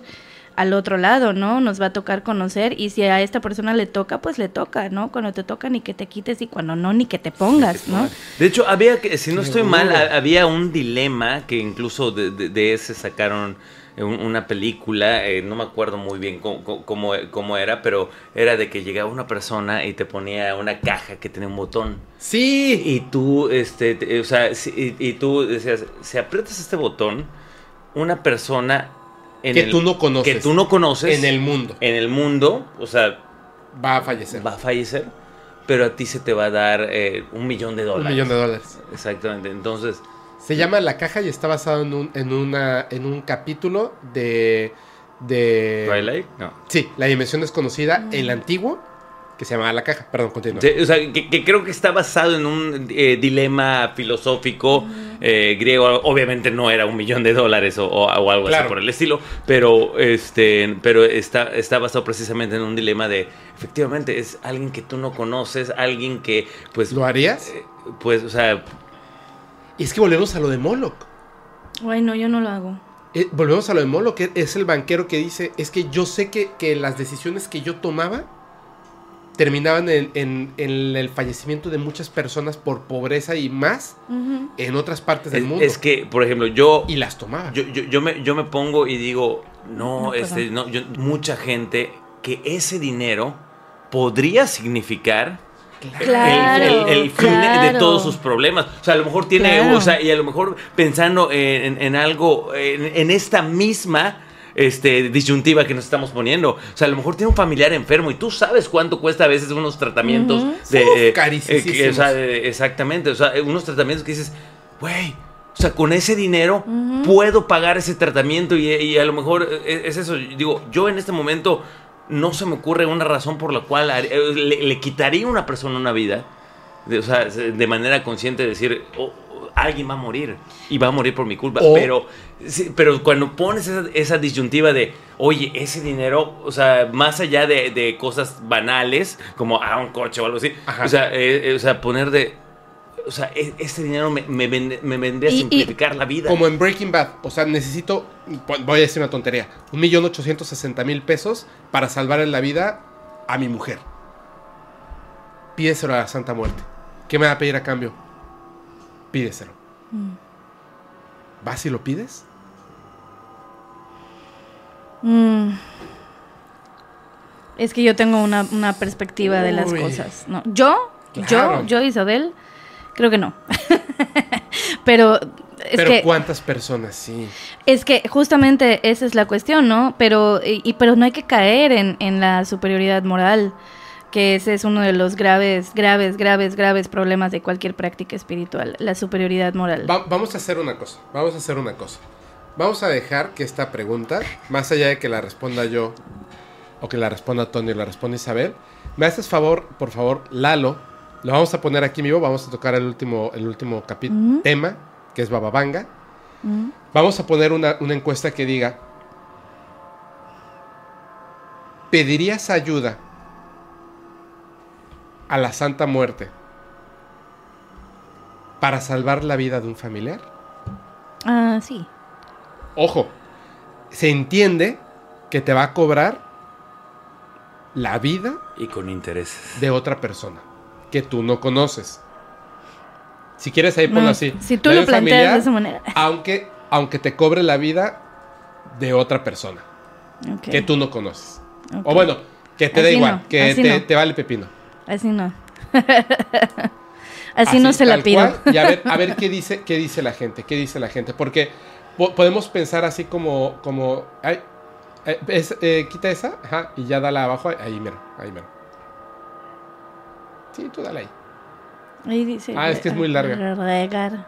S6: al otro lado, ¿no? Nos va a tocar conocer y si a esta persona le toca, pues le toca, ¿no? Cuando te toca ni que te quites y cuando no, ni que te pongas, ¿no?
S5: De hecho, había que, si no estoy mal, ha- había un dilema que incluso de, de- de ese sacaron eh, un- una película, eh, no me acuerdo muy bien cómo, cómo- cómo, cómo era, pero era de que llegaba una persona y te ponía una caja que tenía un botón.
S2: Sí.
S5: Y tú, este, te- o sea, si- y, y tú decías, si aprietas este botón, una persona en
S2: Que
S5: el-
S2: tú no conoces.
S5: que tú no conoces
S2: En el mundo.
S5: en el mundo, o sea,
S2: Va a fallecer.
S5: va a fallecer, pero a ti se te va a dar eh, un millón de
S2: Un
S5: dólares.
S2: millón de dólares.
S5: Exactamente. Entonces,
S2: Se llama La Caja y está basado en un, en una, en un capítulo de. de
S5: Twilight, no.
S2: Sí, La Dimensión Desconocida, el antiguo, que se llamaba La Caja. Perdón, continúa.
S5: Sí, o sea, que, que creo que está basado en un eh, dilema filosófico eh, griego. Obviamente no era un millón de dólares o, o- o algo
S2: Claro.
S5: así por el estilo, pero este, pero está, está basado precisamente en un dilema de, efectivamente, es alguien que tú no conoces, alguien que, pues,
S2: ¿Lo harías?
S5: eh, pues, o sea,
S2: Y es que volvemos a lo de Moloch.
S6: Ay, no, yo no lo hago.
S2: Eh, volvemos a lo de Moloch, que es el banquero que dice, es que yo sé que, que las decisiones que yo tomaba terminaban en, en- en el fallecimiento de muchas personas por pobreza y más en otras partes del
S5: es,
S2: mundo.
S5: es que, por ejemplo, yo,
S2: y las tomaba.
S5: yo, yo, yo me, yo me pongo y digo, no,
S6: No,
S5: este, no, yo- mucha gente que ese dinero podría significar
S6: Claro,
S5: el, el- el fin de- todos sus problemas. O sea, a lo mejor tiene,
S6: Claro.
S5: o sea, y a lo mejor pensando en, en algo, en, en esta misma este, disyuntiva que nos estamos poniendo. O sea, a lo mejor tiene un familiar enfermo y tú sabes cuánto cuesta a veces unos tratamientos
S6: Ujú.
S5: de...
S2: Uf,
S5: eh,
S2: carísimos.
S5: eh, o sea, de- exactamente, o sea, unos tratamientos que dices, güey, o sea, con ese dinero puedo pagar ese tratamiento y, y a lo mejor eh, es, eso. Digo, yo en este momento no se me ocurre una razón por la cual eh, le quitaría a una persona una vida. De, o sea, de manera consciente decir, "Oh, alguien va a morir y va a morir por mi culpa.
S2: O-
S5: pero, sí, pero cuando pones esa, esa disyuntiva de, oye, ese dinero, o sea, más allá de, de cosas banales, como a un coche o algo así,
S2: Ajá.
S5: o sea, eh, eh, o sea, poner de, o sea, e- ese dinero me, me, vende- me vendría a
S6: y-
S5: simplificar la vida.
S2: Como en Breaking Bad. O sea, necesito, voy a decir una tontería, un millón ochocientos sesenta mil pesos para salvar en la vida a mi mujer. Pídeselo a la Santa Muerte. ¿Qué me va a pedir a cambio? Pídeselo. ¿Vas y lo pides?
S6: Mm. Es que yo tengo una, una perspectiva de las cosas. ¿no? Yo,
S2: Claro.
S6: yo, yo, Isabel, creo que no. Pero es
S2: Pero
S6: que
S2: ¿cuántas personas sí?
S6: es que justamente esa es la cuestión, ¿no? Pero y, y- pero no hay que caer en, en la superioridad moral, que ese es uno de los graves, graves, graves, graves problemas de cualquier práctica espiritual, la superioridad moral.
S2: Va- vamos a hacer una cosa. Vamos a hacer una cosa. Vamos a dejar que esta pregunta, más allá de que la responda yo, o que la responda Tony o la responda Isabel, me haces favor, por favor, Lalo, lo vamos a poner aquí vivo, vamos a tocar el último, el último capítulo, tema, que es Bababanga. Vamos a poner una, una encuesta que diga, ¿pedirías ayuda a la Santa Muerte para salvar la vida de un familiar?
S6: Ah, sí.
S2: Ojo, se entiende que te va a cobrar la vida
S5: Y con intereses.
S2: de otra persona que tú no conoces. Si quieres ahí ponlo
S6: No,
S2: así.
S6: Si tú lo planteas
S2: familiar,
S6: de esa manera.
S2: aunque, aunque te cobre la vida de otra persona que tú no conoces. O bueno, que te da igual,
S6: no,
S2: que te,
S6: no.
S2: te vale pepino.
S6: Así no. Así, no se la pido.
S2: cual, y a ver, a ver qué dice, qué dice la gente, qué dice la gente. Porque po- podemos pensar así como, como, ay, eh, es- eh, quita esa, ajá, y ya dala abajo, ahí mero, ahí mero. Sí, tú dale ahí.
S6: Ahí dice.
S2: Ah, es que es muy larga.
S6: Regar.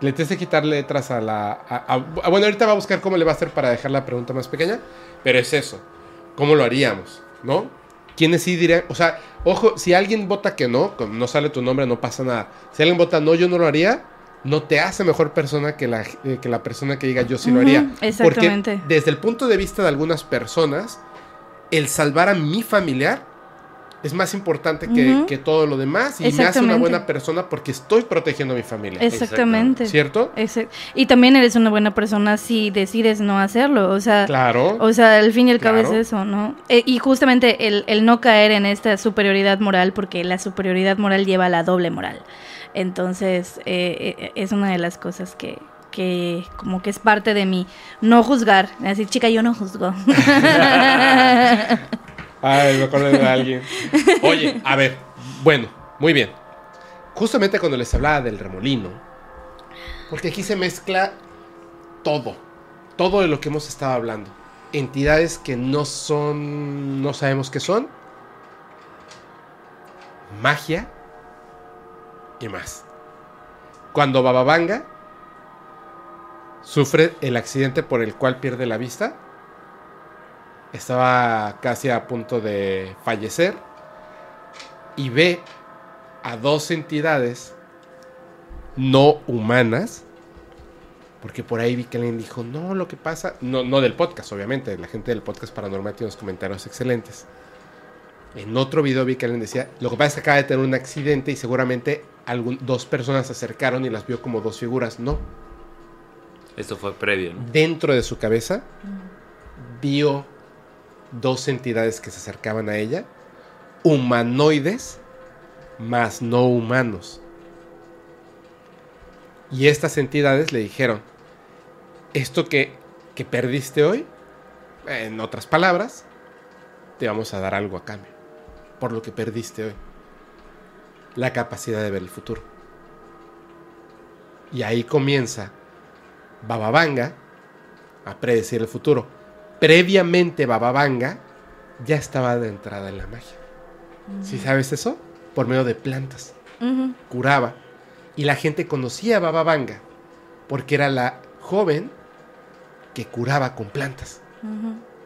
S2: Le tienes que quitar letras a la... a- a- a- bueno, ahorita va a buscar cómo le va a hacer para dejar la pregunta más pequeña, pero es eso. ¿Cómo lo haríamos? ¿No? ¿Quiénes sí dirían? O sea, ojo, si alguien vota que no, no sale tu nombre, no pasa nada. Si alguien vota no, yo no lo haría, no te hace mejor persona que la, eh, que la persona que diga yo sí lo haría.
S6: exactamente.
S2: Porque desde el punto de vista de algunas personas, el salvar a mi familiar es más importante que, que todo lo demás y me hace una buena persona porque estoy protegiendo a mi familia.
S6: Exactamente.
S2: ¿Cierto?
S6: Exact- Y también eres una buena persona si decides no hacerlo. O sea,
S2: Claro.
S6: o sea al fin y al cabo
S2: Claro.
S6: es eso, ¿no? E- y justamente el, el no caer en esta superioridad moral, porque la superioridad moral lleva a la doble moral. Entonces, eh, eh, es una de las cosas que, que como que es parte de mí. No juzgar. Así, chica, yo no juzgo.
S2: Ay, me acordé de alguien. Oye, a ver, bueno, muy bien. Justamente cuando les hablaba del remolino, porque aquí se mezcla todo, todo de lo que hemos estado hablando. Entidades que no son, no sabemos qué son, magia y más. Cuando Bababanga sufre el accidente por el cual pierde la vista, estaba casi a punto de fallecer y ve a dos entidades no humanas porque por ahí vi que alguien dijo no lo que pasa no no del podcast obviamente la gente del podcast paranormal tiene unos comentarios excelentes. En otro video vi que alguien decía lo que pasa es que acaba de tener un accidente y seguramente algún- dos personas se acercaron y las vio como dos figuras no.
S5: Esto fue previo, ¿no?
S2: dentro de su cabeza vio dos entidades que se acercaban a ella, humanoides, más no humanos. Y estas entidades le dijeron, esto que, que perdiste hoy, en otras palabras, te vamos a dar algo a cambio, por lo que perdiste hoy. La capacidad de ver el futuro. Y ahí comienza Bababanga a predecir el futuro. Previamente Bababanga ya estaba de entrada en la magia. ¿Sí sabes eso? Por medio de plantas. Curaba. Y la gente conocía a Bababanga porque era la joven que curaba con plantas.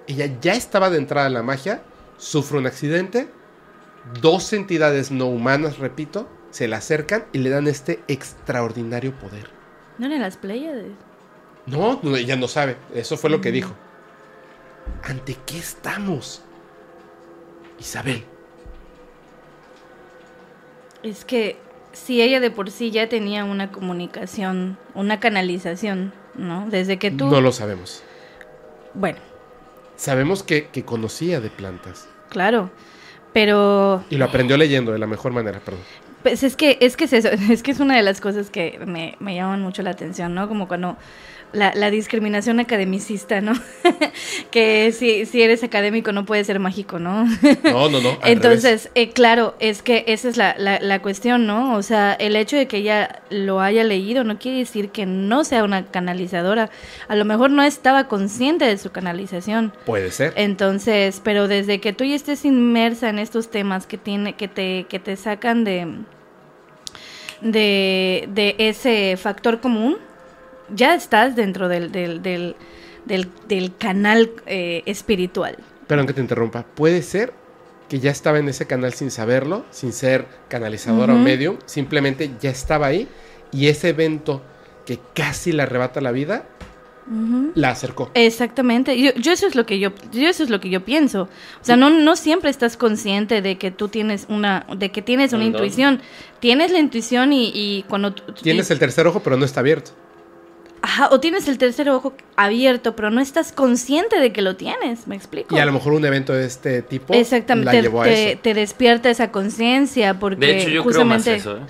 S2: Ella ya estaba de entrada en la magia, sufre un accidente, dos entidades no humanas, repito, se le acercan y le dan este extraordinario poder.
S6: ¿No eran las Pléyades?
S2: No, no, ella no sabe. Eso fue lo que dijo. ¿Ante qué estamos? Isabel.
S6: Es que si ella de por sí ya tenía una comunicación, una canalización, ¿no? Desde que tú...
S2: No lo sabemos.
S6: Bueno,
S2: Sabemos que, que conocía de plantas.
S6: claro, pero
S2: Y lo aprendió leyendo de la mejor manera, perdón.
S6: Pues es que es que es eso, es que es una de las cosas que me, me llaman mucho la atención, ¿no? Como cuando la, la discriminación academicista, ¿no? que si, si eres académico no puedes ser mágico, ¿no?
S2: No, no, no.
S6: Entonces, eh, claro, es que esa es la, la, la cuestión, ¿no? O sea, el hecho de que ella lo haya leído no quiere decir que no sea una canalizadora. A lo mejor no estaba consciente de su canalización.
S2: Puede ser.
S6: Entonces, pero desde que tú ya estés inmersa en estos temas que tiene, que te, que te sacan de, de, de ese factor común, ya estás dentro del, del, del, del, del canal eh, espiritual.
S2: Perdón que te interrumpa. Puede ser que ya estaba en ese canal sin saberlo, sin ser canalizadora o
S6: Ujú.
S2: medium, simplemente ya estaba ahí y ese evento que casi le arrebata la vida, la acercó.
S6: Exactamente, yo, yo eso es lo que yo, yo eso es lo que yo pienso. O sea, no, no siempre estás consciente de que tú tienes una, de que tienes una
S5: Un don.
S6: intuición. Tienes la intuición y, y cuando
S2: Tienes
S6: y-
S2: el tercer ojo, pero no está abierto.
S6: Ajá, o tienes el tercer ojo abierto, pero no estás consciente de que lo tienes, ¿me explico?
S2: Y a lo mejor un evento de este tipo
S6: Exactamente,
S2: la
S6: te,
S2: llevó a
S6: te-
S2: eso.
S6: te despierta esa conciencia porque
S5: De hecho, yo creo más
S6: justamente
S5: eso, ¿eh?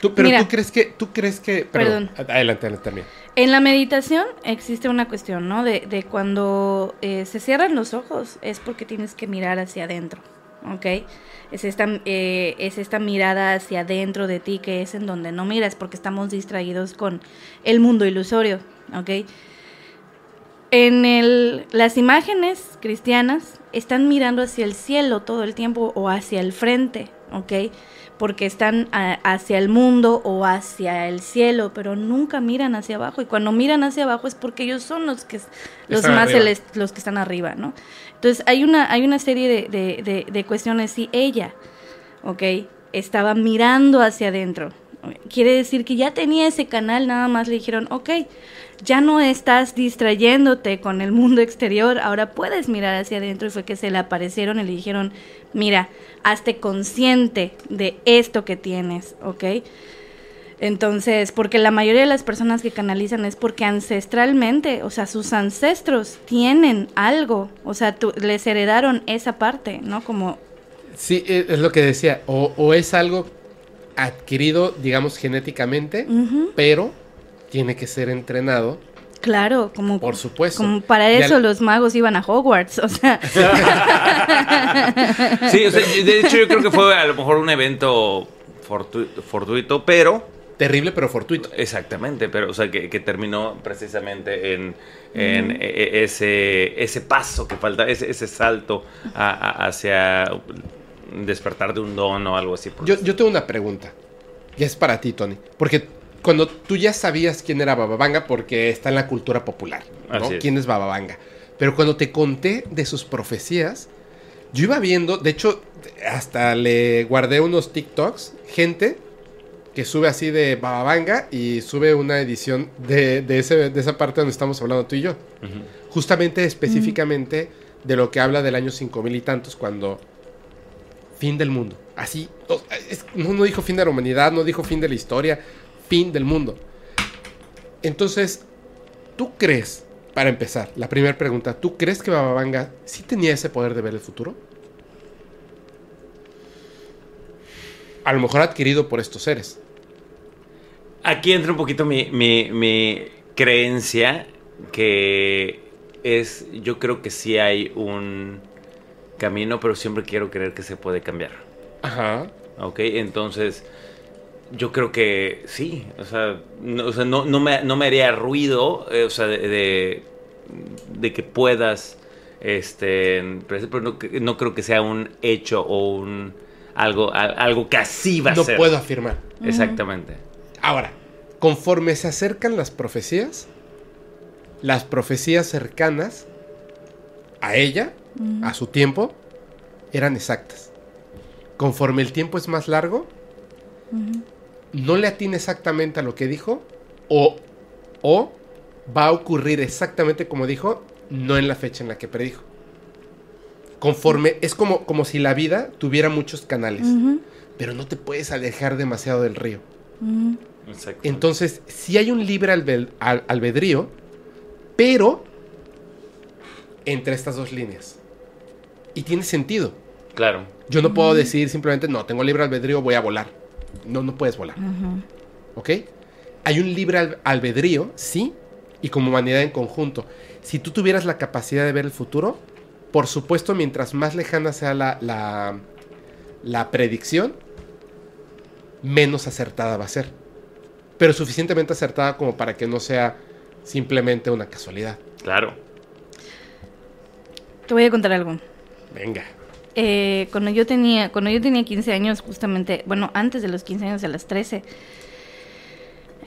S2: Tú- pero
S6: Mira.
S2: tú crees que, tú crees que, perdón, adelante, adelante también.
S6: en la meditación existe una cuestión, ¿no? De, de cuando eh, se cierran los ojos es porque tienes que mirar hacia adentro, ¿ok? Es esta, eh, es esta mirada hacia adentro de ti que es en donde no miras porque estamos distraídos con el mundo ilusorio, ¿ok? En el, las imágenes cristianas están mirando hacia el cielo todo el tiempo o hacia el frente, ¿ok? Porque están a- hacia el mundo o hacia el cielo, pero nunca miran hacia abajo. Y cuando miran hacia abajo es porque ellos son los que los
S2: Están
S6: más
S2: arriba.
S6: los que están arriba, ¿no? Entonces hay una hay una serie de, de, de, cuestiones. Si ella, ¿ok? Estaba mirando hacia adentro. Quiere decir que ya tenía ese canal, nada más le dijeron, ok, ya no estás distrayéndote con el mundo exterior, ahora puedes mirar hacia adentro. Y fue que se le aparecieron y le dijeron, mira, hazte consciente de esto que tienes, ¿ok? Entonces, porque la mayoría de las personas que canalizan es porque ancestralmente, o sea, sus ancestros tienen algo, o sea, tú- les heredaron esa parte, ¿no? Como
S2: Sí, eh, es lo que decía. O, o es algo adquirido, digamos, genéticamente, pero tiene que ser entrenado,
S6: Claro, como,
S2: por supuesto.
S6: como para eso
S2: al-
S6: los magos iban a Hogwarts, o sea,
S5: Sí, o sea, de hecho yo creo que fue a lo mejor un evento fortu- fortuito, pero
S2: Terrible, pero fortuito.
S5: exactamente, pero o sea que, que terminó precisamente en, en e- e- ese ese paso que falta, ese, ese salto a- a- hacia despertar de un don o algo así.
S2: Yo, yo tengo una pregunta. Y es para ti, Tony. Porque cuando tú ya sabías quién era Bababanga, porque está en la cultura popular, ¿no?
S5: Es.
S2: ¿Quién es Bababanga? Pero cuando te conté de sus profecías, yo iba viendo, de hecho, hasta le guardé unos TikToks, gente que sube así de Bababanga y sube una edición de, de, ese, de esa parte donde estamos hablando tú y yo. Justamente, específicamente, de lo que habla del año 5000 y tantos, cuando fin del mundo. Así, es- no, no dijo fin de la humanidad, no dijo fin de la historia, fin del mundo. Entonces, ¿tú crees, para empezar, la primera pregunta, ¿tú crees que Bababanga sí tenía ese poder de ver el futuro? A lo mejor adquirido por estos seres.
S5: Aquí entra un poquito mi, mi, mi creencia que es, yo creo que sí hay un camino, pero siempre quiero creer que se puede cambiar.
S2: Ajá.
S5: ¿Ok? Entonces, yo creo que sí. O sea, no, o sea, no, no me, no me haría ruido, eh, o sea, de, de, de que puedas, este, pero no, no creo que sea un hecho o un algo, al- algo que así va a
S2: No
S5: ser.
S2: puedo afirmar.
S5: Exactamente.
S2: Ahora, conforme se acercan las profecías, las profecías cercanas a ella, a su tiempo, eran exactas. Conforme el tiempo es más largo, no le atina exactamente a lo que dijo, o O va a ocurrir exactamente como dijo, no en la fecha en la que predijo. Conforme, es como, como si la vida tuviera muchos canales, pero no te puedes alejar demasiado del río.
S5: Exacto.
S2: Entonces, sí hay un libre albedrío, pero entre estas dos líneas. Y tiene sentido.
S5: Claro.
S2: Yo no puedo decir simplemente, no, tengo libre albedrío, voy a volar. No, no puedes volar. ¿Ok? Hay un libre al- albedrío, sí, y como humanidad en conjunto. Si tú tuvieras la capacidad de ver el futuro, por supuesto, mientras más lejana sea la, la, la predicción, menos acertada va a ser. Pero suficientemente acertada como para que no sea simplemente una casualidad.
S5: Claro.
S6: Te voy a contar algo.
S2: Venga.
S6: Eh, cuando yo tenía cuando yo tenía 15 años justamente bueno antes de los 15 años a las 13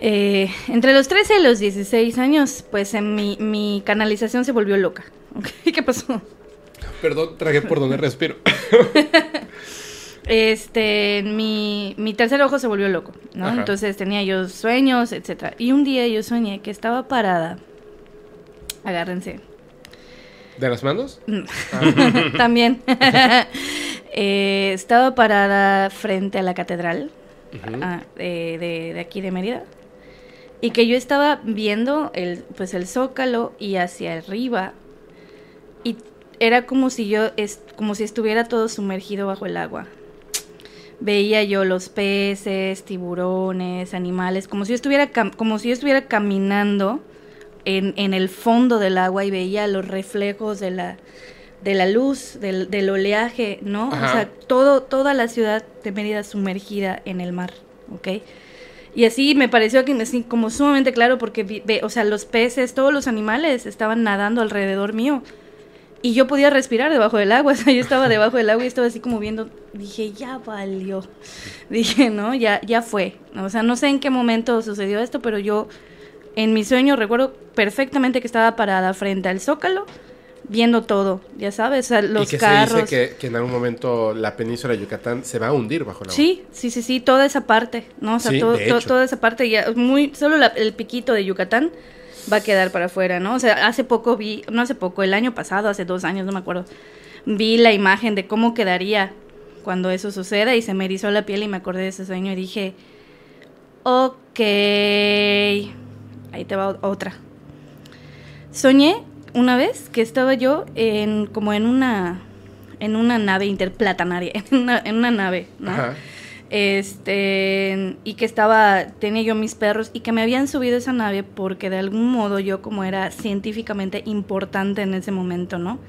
S6: eh, entre los 13 y los 16 años pues en mi, mi canalización se volvió loca. ¿qué pasó?
S2: Perdón, tragué por donde respiro.
S6: este mi, mi tercer ojo se volvió loco ¿no?
S2: Ajá.
S6: entonces tenía yo sueños etcétera y un día yo soñé que estaba parada agárrense
S2: ¿De las manos?
S6: También. Eh, estaba parada frente a la catedral ah, de, de- de aquí de Mérida. Y que yo estaba viendo el, pues el zócalo y hacia arriba. Y era como si yo, es, como si estuviera todo sumergido bajo el agua. Veía yo los peces, tiburones, animales, como si yo estuviera, como si yo estuviera caminando en, en el fondo del agua y veía los reflejos de la, de la luz, del, del oleaje, ¿no?
S2: Ajá.
S6: O sea, todo, toda la ciudad de Mérida sumergida en el mar, ¿ok? Y así me pareció que así como sumamente claro porque, vi- ve- o sea, los peces, todos los animales estaban nadando alrededor mío. Y yo podía respirar debajo del agua, o sea, yo estaba debajo del agua y estaba así como viendo, dije, ya valió. Dije, no, ya, ya fue. O sea, no sé en qué momento sucedió esto, pero yo en mi sueño recuerdo perfectamente que estaba parada frente al zócalo, viendo todo, ya sabes, o sea, los
S2: y que
S6: carros.
S2: se dice que, que en algún momento la península de Yucatán se va a hundir bajo el agua.
S6: Sí, sí, sí, sí, toda esa parte, ¿no? O sea,
S2: Sí,
S6: todo- to- toda esa parte ya, muy, solo la- el piquito de Yucatán va a quedar para afuera, ¿no? O sea, hace poco vi, no hace poco, el año pasado, hace dos años, no me acuerdo, vi la imagen de cómo quedaría cuando eso suceda y se me erizó la piel y me acordé de ese sueño y dije, ok, ahí te va otra. Soñé una vez que estaba yo en como en una en una nave interplatanaria, en una, en una nave, ¿no?
S2: Ajá.
S6: Este, y que estaba, tenía yo mis perros y que me habían subido esa nave porque de algún modo yo como era científicamente importante en ese momento, ¿no?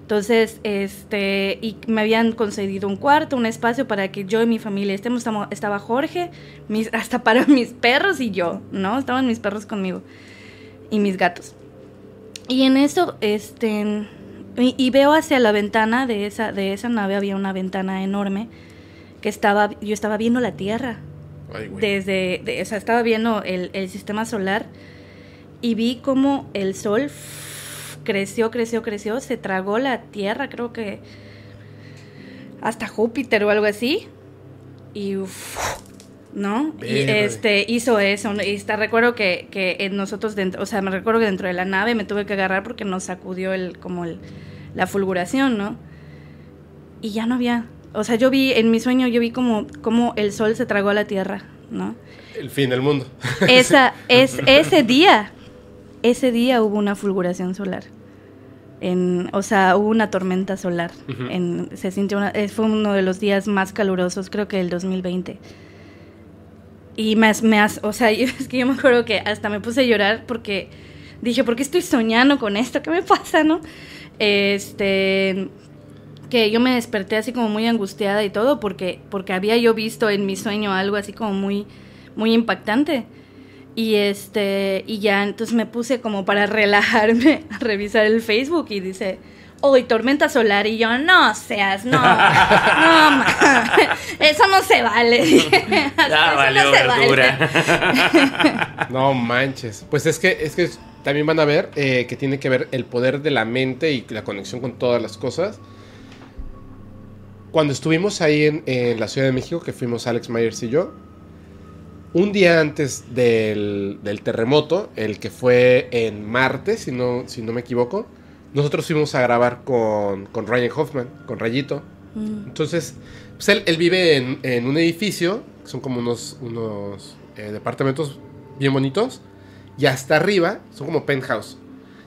S6: Entonces, este, y me habían concedido un cuarto, un espacio para que yo y mi familia estemos, estaba Jorge, mis, hasta para mis perros y yo, ¿no? Estaban mis perros conmigo y mis gatos. Y en eso, este, y, y veo hacia la ventana de esa, de esa nave, había una ventana enorme que estaba, yo estaba viendo la Tierra
S2: Ay,
S6: desde, de- o sea, estaba viendo el, el sistema solar y vi cómo el sol creció, creció, creció, se tragó la Tierra, creo que hasta Júpiter o algo así. Y uf, ¿no? Y este hizo eso. Y está, recuerdo que, que nosotros dentro, o sea, me recuerdo que dentro de la nave me tuve que agarrar porque nos sacudió el, como el, la fulguración, ¿no? Y ya no había. O sea, yo vi, en mi sueño, yo vi como, como el sol se tragó a la tierra, ¿no?
S2: El fin del mundo.
S6: Esa, es, ese día, ese día hubo una fulguración solar. En, o sea, hubo una tormenta solar. En, se sintió una- eh, fue uno de los días más calurosos, creo que del 2020. Y más, me has- o sea, es que yo me acuerdo que hasta me puse a llorar porque dije, ¿por qué estoy soñando con esto? ¿Qué me pasa, no? Este, que yo me desperté así como muy angustiada y todo porque, porque había yo visto en mi sueño algo así como muy, muy impactante. Y este, y ya entonces me puse como para relajarme a revisar el Facebook y dice, hoy tormenta solar y yo, no seas, no, no, ma, eso no se vale.
S5: Ya
S6: "Eso
S5: valió
S6: no se vale".
S5: verdura.
S2: No manches. Pues es que, es que también van a ver eh, que tiene que ver el poder de la mente y la conexión con todas las cosas. Cuando estuvimos ahí en, en la Ciudad de México, que fuimos Alex Myers y yo, un día antes del, del terremoto, el que fue en Marte, si no, si no me equivoco, nosotros fuimos a grabar con, con Ryan Hoffman, con Rayito.
S6: Mm.
S2: Entonces, pues él, él vive en, en un edificio, son como unos, unos eh, departamentos bien bonitos, y hasta arriba, son como penthouse,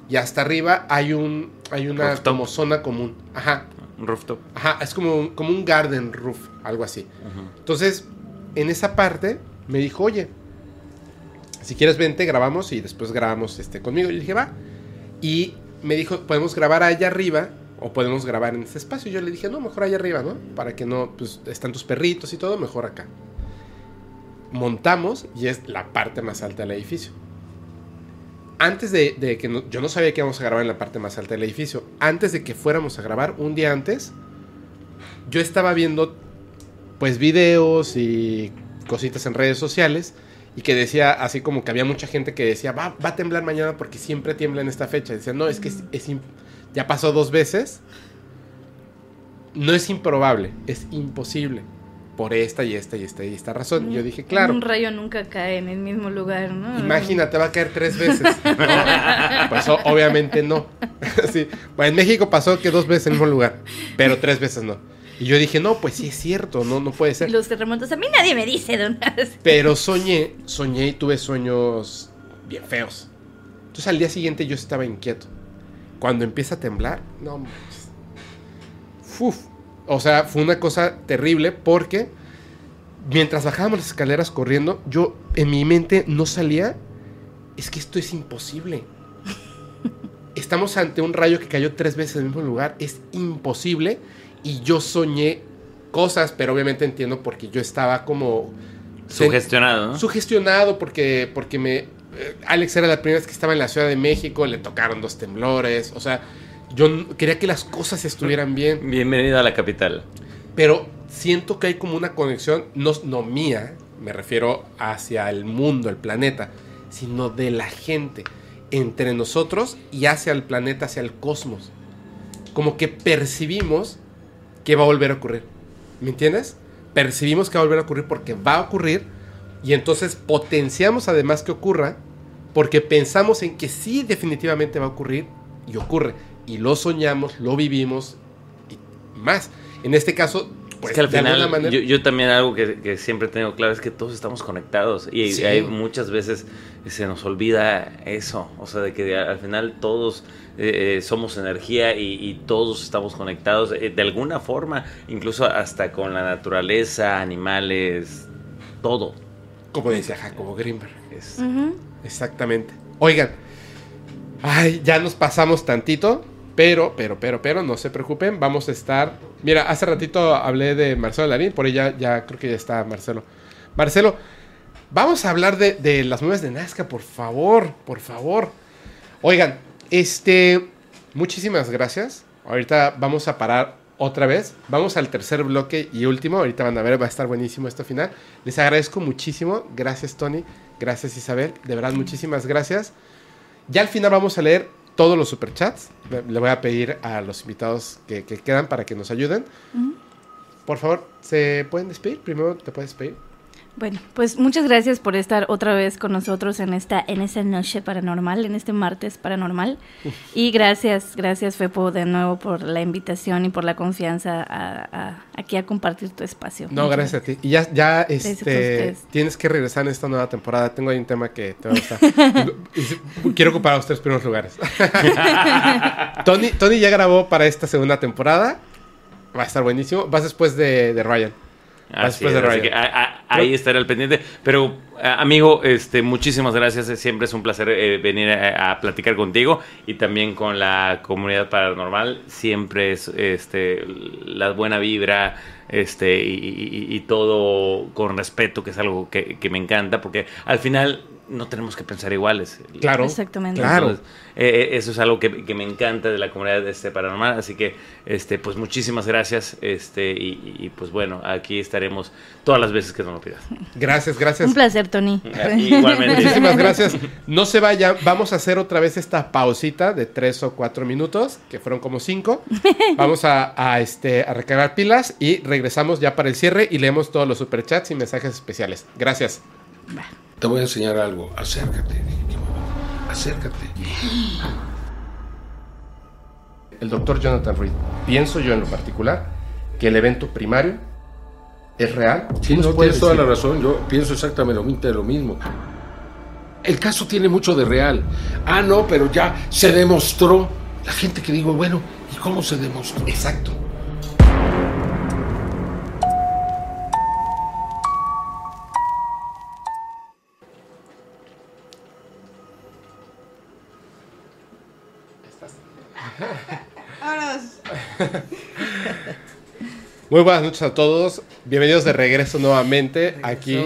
S2: y hasta arriba hay un hay una como zona común. Ajá,
S5: rooftop.
S2: ajá, es como un, como un garden roof, algo así. Entonces, en esa parte me dijo, oye, si quieres vente, grabamos y después grabamos este conmigo. Y le dije, va. Y me dijo, podemos grabar allá arriba o podemos grabar en este espacio. Y yo le dije, no, mejor allá arriba, ¿no? Para que no, pues están tus perritos y todo, mejor acá. Montamos y es la parte más alta del edificio. Antes de, que no- yo no sabía que íbamos a grabar en la parte más alta del edificio. Antes de que fuéramos a grabar, un día antes, yo estaba viendo pues videos y cositas en redes sociales y que decía así como que había mucha gente que decía va, va a temblar mañana porque siempre tiembla en esta fecha. Decía, no, es que es, es ya pasó dos veces. No es improbable, es imposible. Por esta y esta y esta y esta razón. Y yo dije, claro.
S6: Un rayo nunca cae en el mismo lugar, ¿no?
S2: Imagínate, va a caer tres veces. No, o- obviamente no. Sí. Bueno, en México pasó que dos veces en el mismo lugar, pero tres veces no. Y yo dije, no, pues sí es cierto, no, no puede ser.
S6: Los terremotos, a mí nadie me dice, don.
S2: Pero soñé, soñé y tuve sueños bien feos. Entonces al día siguiente yo estaba inquieto. Cuando empieza a temblar, no manches. Uf. O sea, fue una cosa terrible porque mientras bajábamos las escaleras corriendo, yo en mi mente no salía. Es que esto es imposible. Estamos ante un rayo que cayó tres veces en el mismo lugar. Es imposible. Y yo soñé cosas, pero obviamente entiendo porque yo estaba como
S5: Sugestionado, ¿no?
S2: sugestionado porque, porque me... eh, Alex era la primera vez que estaba en la Ciudad de México, le tocaron dos temblores, o sea, yo quería que las cosas estuvieran bien,
S5: Bienvenido a la capital.
S2: pero siento que hay como una conexión, no, no mía, me refiero hacia el mundo, el planeta, sino de la gente, entre nosotros y hacia el planeta, hacia el cosmos. Como que percibimos que va a volver a ocurrir. ¿Me entiendes? Percibimos que va a volver a ocurrir porque va a ocurrir y entonces potenciamos además que ocurra porque pensamos en que sí definitivamente va a ocurrir y ocurre. Y lo soñamos, lo vivimos y más. En este caso, pues
S5: es que al final,
S2: manera...
S5: yo, yo también algo que, que siempre tengo claro es que todos estamos conectados y
S2: Sí.
S5: hay muchas veces se nos olvida eso, o sea, de que al final todos eh, eh, somos energía y, y todos estamos conectados eh, de alguna forma, incluso hasta con la naturaleza, animales, todo.
S2: Como decía Jacobo Greenberg.
S5: Es.
S2: Exactamente. Oigan, ay, ya nos pasamos tantito, pero, pero, pero, pero, no se preocupen, vamos a estar. Mira, hace ratito hablé de Marcelo Larín, por ella ya creo que ya está Marcelo. Marcelo, vamos a hablar de, de las nubes de Nazca, por favor, por favor. Oigan, este, muchísimas gracias. Ahorita vamos a parar otra vez. Vamos al tercer bloque y último. Ahorita van a ver, va a estar buenísimo esto final. Les agradezco muchísimo. Gracias, Tony. Gracias, Isabel. De verdad, muchísimas gracias. Ya al final vamos a leer todos los superchats. Le le voy a pedir a los invitados que, que quedan para que nos ayuden. Por favor, ¿se pueden despedir? Primero te puedes despedir.
S6: Bueno, pues muchas gracias por estar otra vez con nosotros en esta en noche paranormal, en este martes paranormal. Y gracias, gracias Fepo de nuevo por la invitación y por la confianza a, a- aquí a compartir tu espacio.
S2: No,
S6: Muchas
S2: gracias a ti. Y ya, ya este, tienes que regresar en esta nueva temporada. Tengo ahí un tema que te va a gustar. Quiero ocupar a ustedes primeros lugares. Tony, Tony ya grabó para esta segunda temporada. Va a estar buenísimo. Vas después de, de Ryan.
S5: Así
S2: Después de
S5: que a- a- ahí estará el pendiente. Pero, a- amigo, este, muchísimas gracias. Siempre es un placer eh, venir a, a platicar contigo y también con la comunidad paranormal. Siempre es este, la buena vibra este, y, y- y todo con respeto, que es algo que, que me encanta, porque al final no tenemos que pensar iguales.
S2: Claro.
S6: Exactamente.
S2: Claro.
S5: Entonces, eh, eh, eso es algo que, que me encanta de la comunidad de este paranormal. Así que, este, pues muchísimas gracias. Este, y, y, pues bueno, aquí estaremos todas las veces que nos lo pidas.
S2: Gracias, gracias.
S6: Un placer, Tony.
S5: Igualmente.
S2: Muchísimas gracias. No se vaya, vamos a hacer otra vez esta pausita de tres o cuatro minutos, que fueron como cinco. Vamos a, a, este, a recargar pilas y regresamos ya para el cierre y leemos todos los superchats y mensajes especiales. Gracias.
S1: Te voy a enseñar algo. Acércate. Acércate.
S2: El doctor Jonathan Reed, pienso yo en lo particular que el evento primario es real.
S1: Sí,
S2: ¿Nos
S1: no, tienes toda la razón. Yo pienso exactamente lo mismo. El caso tiene mucho de real. Ah, no, pero ya se demostró. La gente que digo, bueno, ¿y cómo se demostró?
S2: Exacto. Muy buenas noches a todos. Bienvenidos de regreso nuevamente aquí.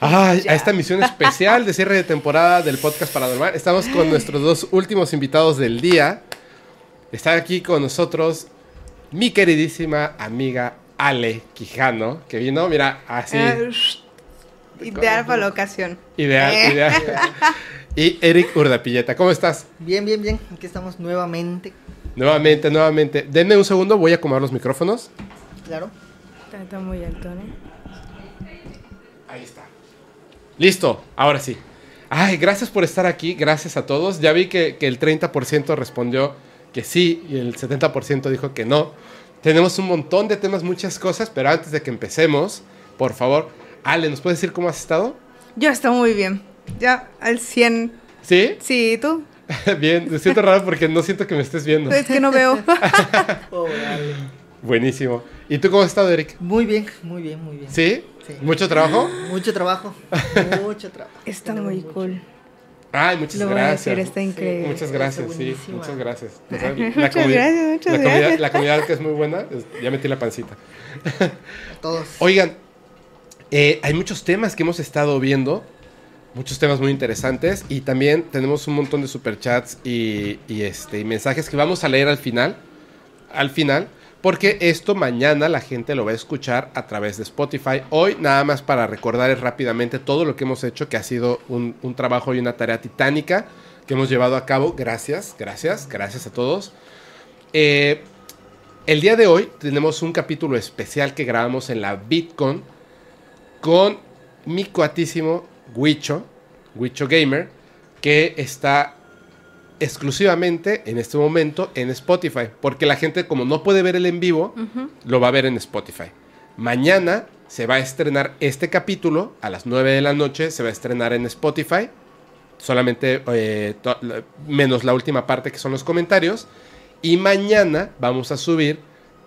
S2: Ay, a esta emisión especial de cierre de temporada del podcast Paranormal. Estamos con nuestros dos últimos invitados del día. Está aquí con nosotros mi queridísima amiga Ale Quijano, que vino, mira, así,
S7: Eh, Ideal para la ocasión.
S2: ideal,
S7: eh.
S2: ideal. Y Eric Urdapilleta, ¿cómo estás?
S8: Bien, bien, bien. Aquí estamos nuevamente.
S2: Nuevamente, nuevamente. Denme un segundo, voy a acomodar los micrófonos.
S8: Claro.
S6: Está, está muy alto, ¿no?
S2: Ahí está. Listo, ahora sí. Ay, gracias por estar aquí, gracias a todos. Ya vi que, que el 30% respondió que sí y el 70% dijo que no. Tenemos un montón de temas, muchas cosas, pero antes de que empecemos, por favor, Ale, ¿nos puedes decir cómo has estado?
S7: Yo estoy muy bien. Ya al 100.
S2: ¿Sí?
S7: Sí, ¿tú?
S2: Bien, me siento raro porque no siento que me estés viendo.
S7: Es que no veo.
S8: Ale.
S2: Buenísimo. ¿Y tú cómo has estado, Eric?
S8: Muy bien, muy bien, muy bien.
S2: ¿Sí?
S8: Sí.
S2: ¿Mucho trabajo?
S8: Mucho trabajo. Mucho trabajo.
S7: Está
S8: Tenemos
S7: muy
S8: mucho.
S7: cool.
S2: Ay, muchas
S7: Lo voy a
S2: gracias.
S7: decir, está increíble.
S2: Muchas gracias,
S8: Está
S2: sí, muchas gracias.
S7: Muchas
S2: La
S7: gracias,
S2: comida-
S7: muchas
S2: la comida-
S7: gracias.
S2: la comida que es muy buena, es- ya metí la pancita.
S8: Todos.
S2: Oigan, eh, hay muchos temas que hemos estado viendo, muchos temas muy interesantes y también tenemos un montón de superchats y, y, este, y mensajes que vamos a leer al final, al final, porque esto mañana la gente lo va a escuchar a través de Spotify. Hoy nada más para recordarles rápidamente todo lo que hemos hecho, que ha sido un, trabajo y una tarea titánica que hemos llevado a cabo. Gracias, gracias, gracias a todos. Eh, el día de hoy tenemos un capítulo especial que grabamos en la Bitcon con mi cuatísimo Huicho, Huicho Gamer, que está exclusivamente en este momento en Spotify, porque la gente como no puede ver el en vivo, lo va a ver en Spotify. Mañana se va a estrenar este capítulo a las 9 de la noche, se va a estrenar en Spotify, solamente eh, menos la última parte que son los comentarios, y mañana vamos a subir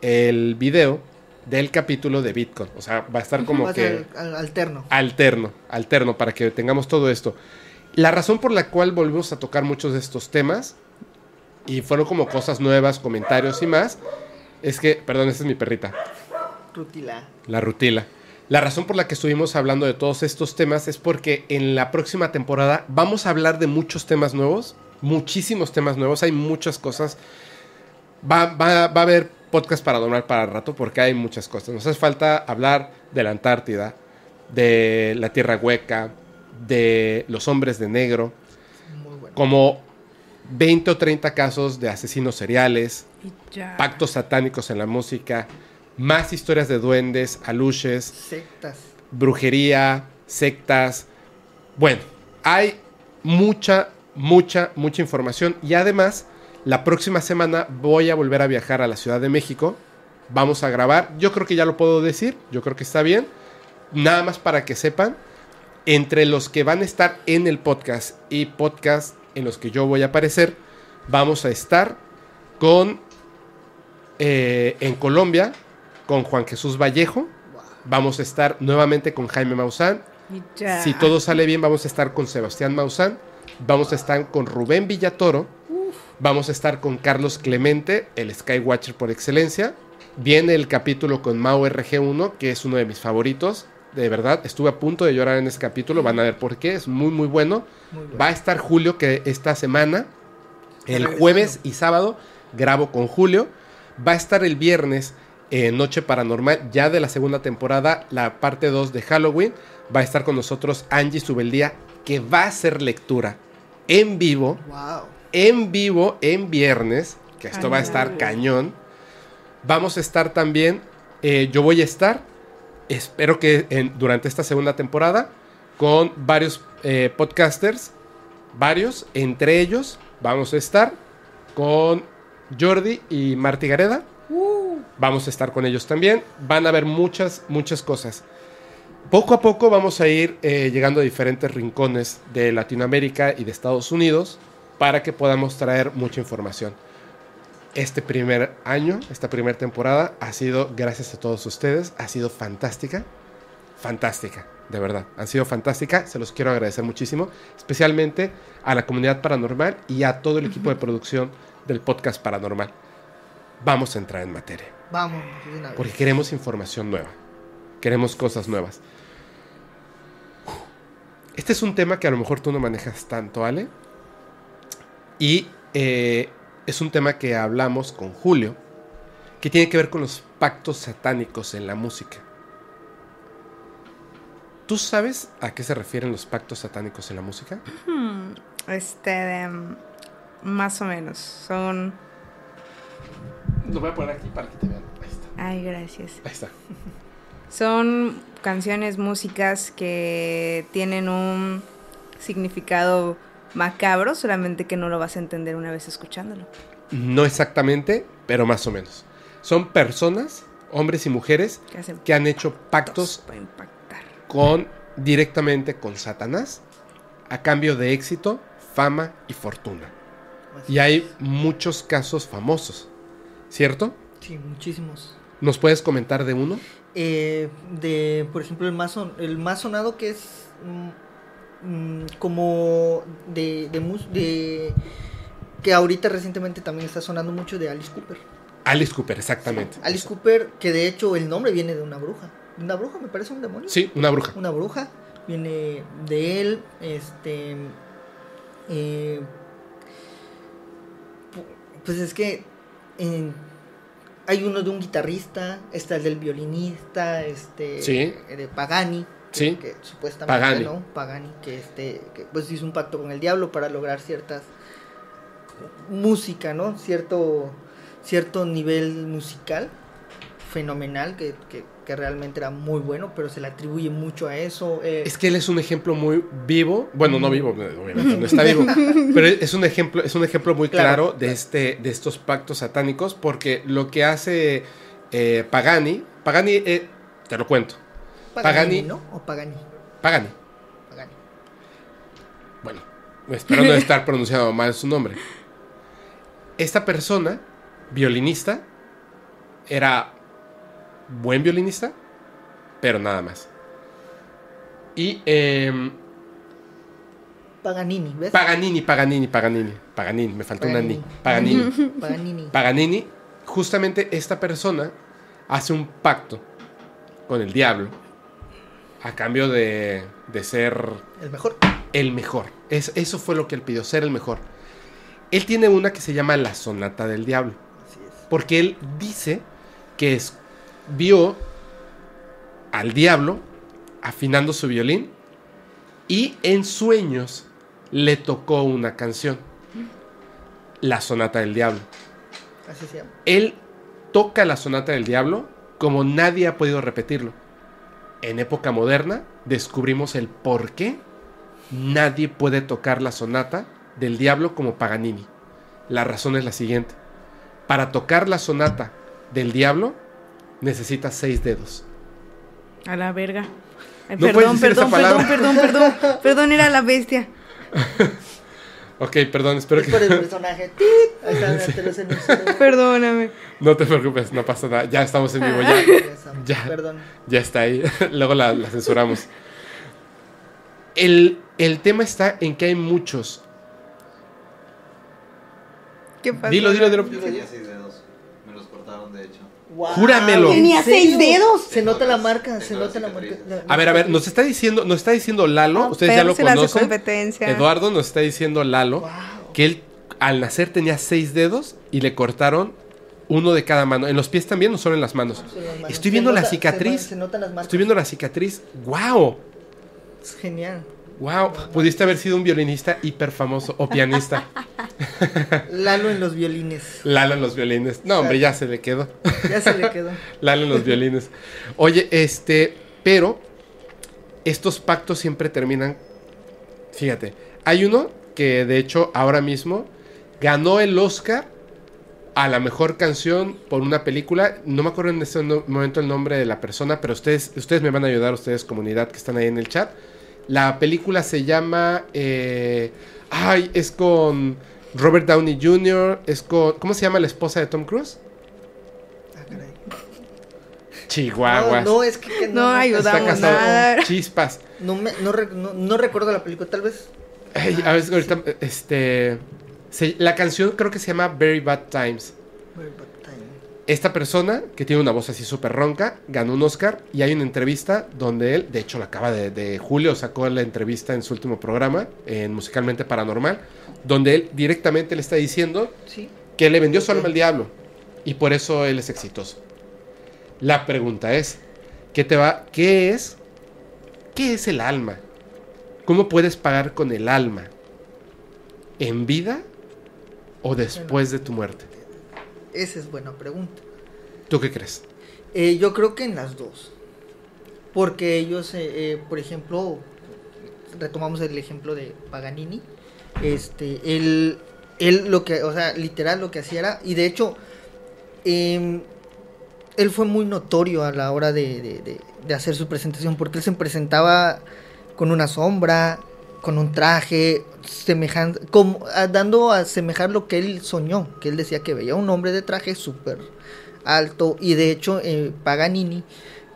S2: el video del capítulo de Bitcoin, o sea, va a estar como
S8: Va
S2: que
S8: al- alterno.
S2: alterno, alterno, para que tengamos todo esto. La razón por la cual volvimos a tocar muchos de estos temas, y fueron como cosas nuevas, comentarios y más, es que, perdón, esta es mi perrita,
S8: Rutila.
S2: la rutila. La razón por la que estuvimos hablando de todos estos temas es porque en la próxima temporada vamos a hablar de muchos temas nuevos, muchísimos temas nuevos, hay muchas cosas. Va, va- va a haber podcast paranormal para rato porque hay muchas cosas. Nos hace falta hablar de la Antártida, de la Tierra Hueca, de los hombres de negro,
S8: Muy bueno.
S2: como 20 o 30 casos de asesinos seriales, pactos satánicos en la música, más historias de duendes, aluches,
S8: Sectas.
S2: brujería, sectas. Bueno, hay mucha, mucha, mucha información. Y además, la próxima semana voy a volver a viajar a la Ciudad de México. Vamos a grabar. Yo creo que ya lo puedo decir. Yo creo que está bien. Nada más para que sepan. Entre los que van a estar en el podcast y podcast en los que yo voy a aparecer, vamos a estar con eh, en Colombia con Juan Jesús Vallejo. Vamos a estar nuevamente con Jaime Maussan. Si todo sale bien, vamos a estar con Sebastián Maussan. Vamos a estar con Rubén Villatoro. Vamos a estar con Carlos Clemente, el Skywatcher por excelencia. Viene el capítulo con Mau RG1, que es uno de mis favoritos. De verdad, estuve a punto de llorar en ese capítulo. Van a ver por qué. Es muy, muy bueno.
S8: Muy bueno.
S2: Va a estar Julio, que esta semana, el jueves y sábado, grabo con Julio. Va a estar el viernes, eh, Noche Paranormal, ya de la segunda temporada, la parte 2 de Halloween. Va a estar con nosotros Angie Subeldía, que va a hacer lectura en vivo,
S8: Wow.
S2: En vivo, en viernes, que esto va a estar cañón. Vamos a estar también, eh, yo voy a estar, espero que en- durante esta segunda temporada, con varios eh, podcasters, varios, entre ellos vamos a estar con Jordi y Marty Gareda. Vamos a estar con ellos también. Van a haber muchas, muchas cosas. Poco a poco vamos a ir eh, llegando a diferentes rincones de Latinoamérica y de Estados Unidos para que podamos traer mucha información. Este primer año, esta primera temporada ha sido, gracias a todos ustedes, ha sido fantástica. Fantástica, de verdad. Han sido fantástica. Se los quiero agradecer muchísimo. Especialmente a la comunidad paranormal y a todo el equipo de producción del podcast paranormal. Vamos a entrar en materia.
S8: Vamos, de una vez.
S2: Porque queremos información nueva. Queremos cosas nuevas. Este es un tema que a lo mejor tú no manejas tanto, Ale. Y eh, es un tema que hablamos con Julio, que tiene que ver con los pactos satánicos en la música. ¿Tú sabes a qué se refieren los pactos satánicos en la música?
S7: Hmm, este, de, mm, más o menos. Son.
S2: Lo voy a poner aquí para que te vean. Ahí está.
S7: Ay, gracias.
S2: Ahí está.
S7: Son canciones, músicas que tienen un significado macabro, solamente que no lo vas a entender una vez escuchándolo.
S2: No exactamente, pero más o menos. Son personas, hombres y mujeres,
S7: Que hacen
S2: que han hecho pactos
S7: para impactar.
S2: con directamente con Satanás a cambio de éxito, fama y fortuna.
S8: Así
S2: Y hay muchos casos famosos, ¿cierto?
S8: Sí, muchísimos.
S2: ¿Nos puedes comentar de uno?
S8: Eh, de, por ejemplo, el más, son- el más sonado que es mm, como de, de, de- que ahorita recientemente también está sonando mucho de Alice Cooper.
S2: Alice Cooper, exactamente.
S8: Alice Cooper, que de hecho el nombre viene de una bruja. ¿Una bruja? Me parece un demonio.
S2: Sí, una bruja.
S8: Una bruja. Viene de él. Este. eh, pu- pues es que. eh, hay uno de un guitarrista. Está el del violinista. Este.
S2: Sí.
S8: De Pagani. Que-
S2: Sí.
S8: Que, supuestamente.
S2: Pagani.
S8: ¿no? Pagani. Que este. Que pues hizo un pacto con el diablo para lograr ciertas. Música, ¿no? Cierto. Cierto nivel musical fenomenal que, que- que realmente era muy bueno, pero se le atribuye mucho a eso. eh,
S2: Es que él es un ejemplo muy vivo, bueno, no vivo, obviamente no está vivo, pero es un ejemplo, es un ejemplo muy claro,
S8: Claro.
S2: de este, de estos pactos satánicos, porque lo que hace eh, Pagani, Pagani, eh, te lo cuento,
S8: Paganini,
S2: Pagani-
S8: ¿no? O Pagani.
S2: Pagani,
S8: Pagani.
S2: bueno, espero no estar pronunciando mal su nombre. Esta persona, violinista, era buen violinista, pero nada más. Y em,
S8: Paganini, ¿ves?
S2: Paganini, Paganini, Paganini, Paganini, me faltó una ni. Paganini.
S8: Paganini.
S2: Paganini, justamente esta persona hace un pacto con el diablo a cambio de, de ser
S8: El mejor.
S2: el mejor. Es, eso fue lo que él pidió, ser el mejor. Él tiene una que se llama la Sonata del Diablo,
S8: Así es.
S2: porque él dice que es- vio al diablo afinando su violín y en sueños le tocó una canción, la Sonata del Diablo.
S8: Así se llama.
S2: Él toca la sonata del diablo como nadie ha podido repetirlo. En época moderna descubrimos el por qué nadie puede tocar la sonata del diablo como Paganini. La razón es la siguiente. Para tocar la sonata del diablo necesitas seis dedos.
S7: A la verga. Ay,
S2: No puedes
S7: perdón, perdón, perdón, perdón, perdón. Perdón, era la bestia.
S2: Ok, perdón, espero
S8: Es por el
S2: que...
S8: personaje.
S7: Perdóname.
S2: No te preocupes, no pasa nada. Ya estamos en vivo, ya,
S8: Ya. Perdón.
S2: ya está ahí. Luego la, la censuramos. El, el tema está en que hay muchos
S7: ¿Qué pasa?
S2: Dilo, dilo, dilo.
S9: Yo tenía seis dedos. Me los cortaron,
S8: Guau,
S2: Júramelo.
S8: ¿en
S7: ¿Tenía seis dedos?
S8: Se nota la marca, se nota la marca.
S2: A ver, a ver, nos está diciendo, nos está diciendo Lalo,
S7: Ah,
S2: ustedes ya lo
S7: se
S2: conocen.
S7: competencia.
S2: Eduardo nos está diciendo Lalo
S8: Wow.
S2: que él al nacer tenía seis dedos y le cortaron uno de cada mano. En los pies también, no solo en las manos.
S8: Son las manos.
S2: Estoy
S8: Se
S2: viendo la
S8: nota- se
S2: cicatriz.
S8: nota- Se notan las marcas.
S2: Estoy viendo la cicatriz. ¡Wow!
S8: Es genial.
S2: ¡Wow! Pudiste haber sido un violinista hiper famoso o pianista.
S8: Lalo en los violines.
S2: Lalo en los violines. No, hombre, ya se le quedó.
S8: Ya se le quedó.
S2: Lalo en los violines. Oye, este, pero estos pactos siempre terminan. Fíjate, hay uno que de hecho ahora mismo ganó el Oscar a la mejor canción por una película. No me acuerdo en este no- momento el nombre de la persona, pero ustedes, ustedes me van a ayudar, ustedes comunidad que están ahí en el chat. La película se llama... eh, ay, es con Robert Downey Jr., es con... ¿Cómo se llama la esposa de Tom Cruise?
S8: Ah, caray.
S2: Chihuahuas.
S8: No, no, es que, que
S7: No ayuda.
S2: Está
S7: damos
S2: casado
S7: nada.
S2: chispas.
S8: No, me, no, re- no, no recuerdo la película, tal vez.
S2: Ay, a ver, ahorita, este... se- la canción creo que se llama Very Bad Times. Esta persona, que tiene una voz así súper ronca, ganó un Oscar y hay una entrevista donde él, de hecho la acaba de, de Julio, sacó la entrevista en su último programa, en Musicalmente Paranormal, donde él directamente le está diciendo
S8: Sí.
S2: que le vendió su alma al diablo y por eso él es exitoso. La pregunta es, ¿qué te va? ¿Qué es? ¿Qué es el alma? ¿Cómo puedes pagar con el alma? ¿En vida o después de tu muerte?
S8: Esa es buena pregunta.
S2: ¿Tú qué crees?
S8: Eh, yo creo que en las dos. Porque ellos, eh, eh, por ejemplo, retomamos el ejemplo de Paganini. Este, él, él lo que, o sea, literal lo que hacía era, y de hecho, em, él fue muy notorio a la hora de, de- de- de hacer su presentación, porque él se presentaba con una sombra, con un traje, semejante, como, dando a semejar lo que él soñó, que él decía que veía un hombre de traje súper alto, y de hecho eh, Paganini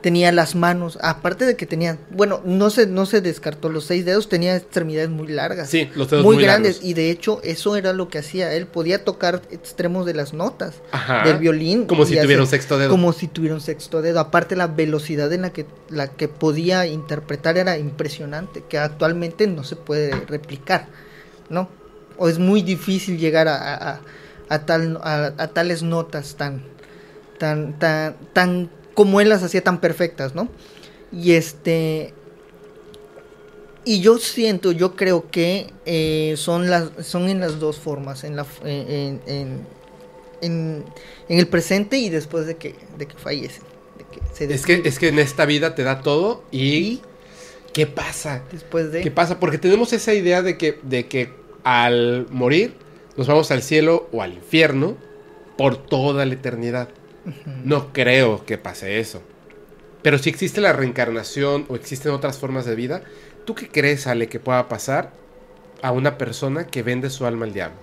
S8: tenía las manos, aparte de que tenía, bueno, no se, no se descartó los seis dedos, tenía extremidades muy largas
S2: Sí, los dedos
S8: muy,
S2: muy,
S8: grandes
S2: largos.
S8: y de hecho eso era lo que hacía él podía tocar extremos de las notas
S2: Ajá.
S8: del violín
S2: Como si tuviera un sexto dedo.
S8: como si tuviera un sexto dedo aparte la velocidad en la que la que podía interpretar era impresionante que actualmente no se puede replicar no o es muy difícil llegar a, a- a- a tal a, a tales notas tan tan tan tan como él las hacía tan perfectas no y este y yo siento, yo creo que eh, son las son en las dos formas, en la en, en, en- en el presente y después de que de que fallecen, de que se
S2: Es que, es que en esta vida te da todo y... ¿Qué pasa?
S8: después de
S2: ¿Qué pasa? Porque tenemos esa idea de que, de que al morir nos vamos al cielo o al infierno por toda la eternidad. No creo que pase eso. Pero si existe la reencarnación o existen otras formas de vida, ¿tú qué crees, Ale, que pueda pasar a una persona que vende su alma al diablo?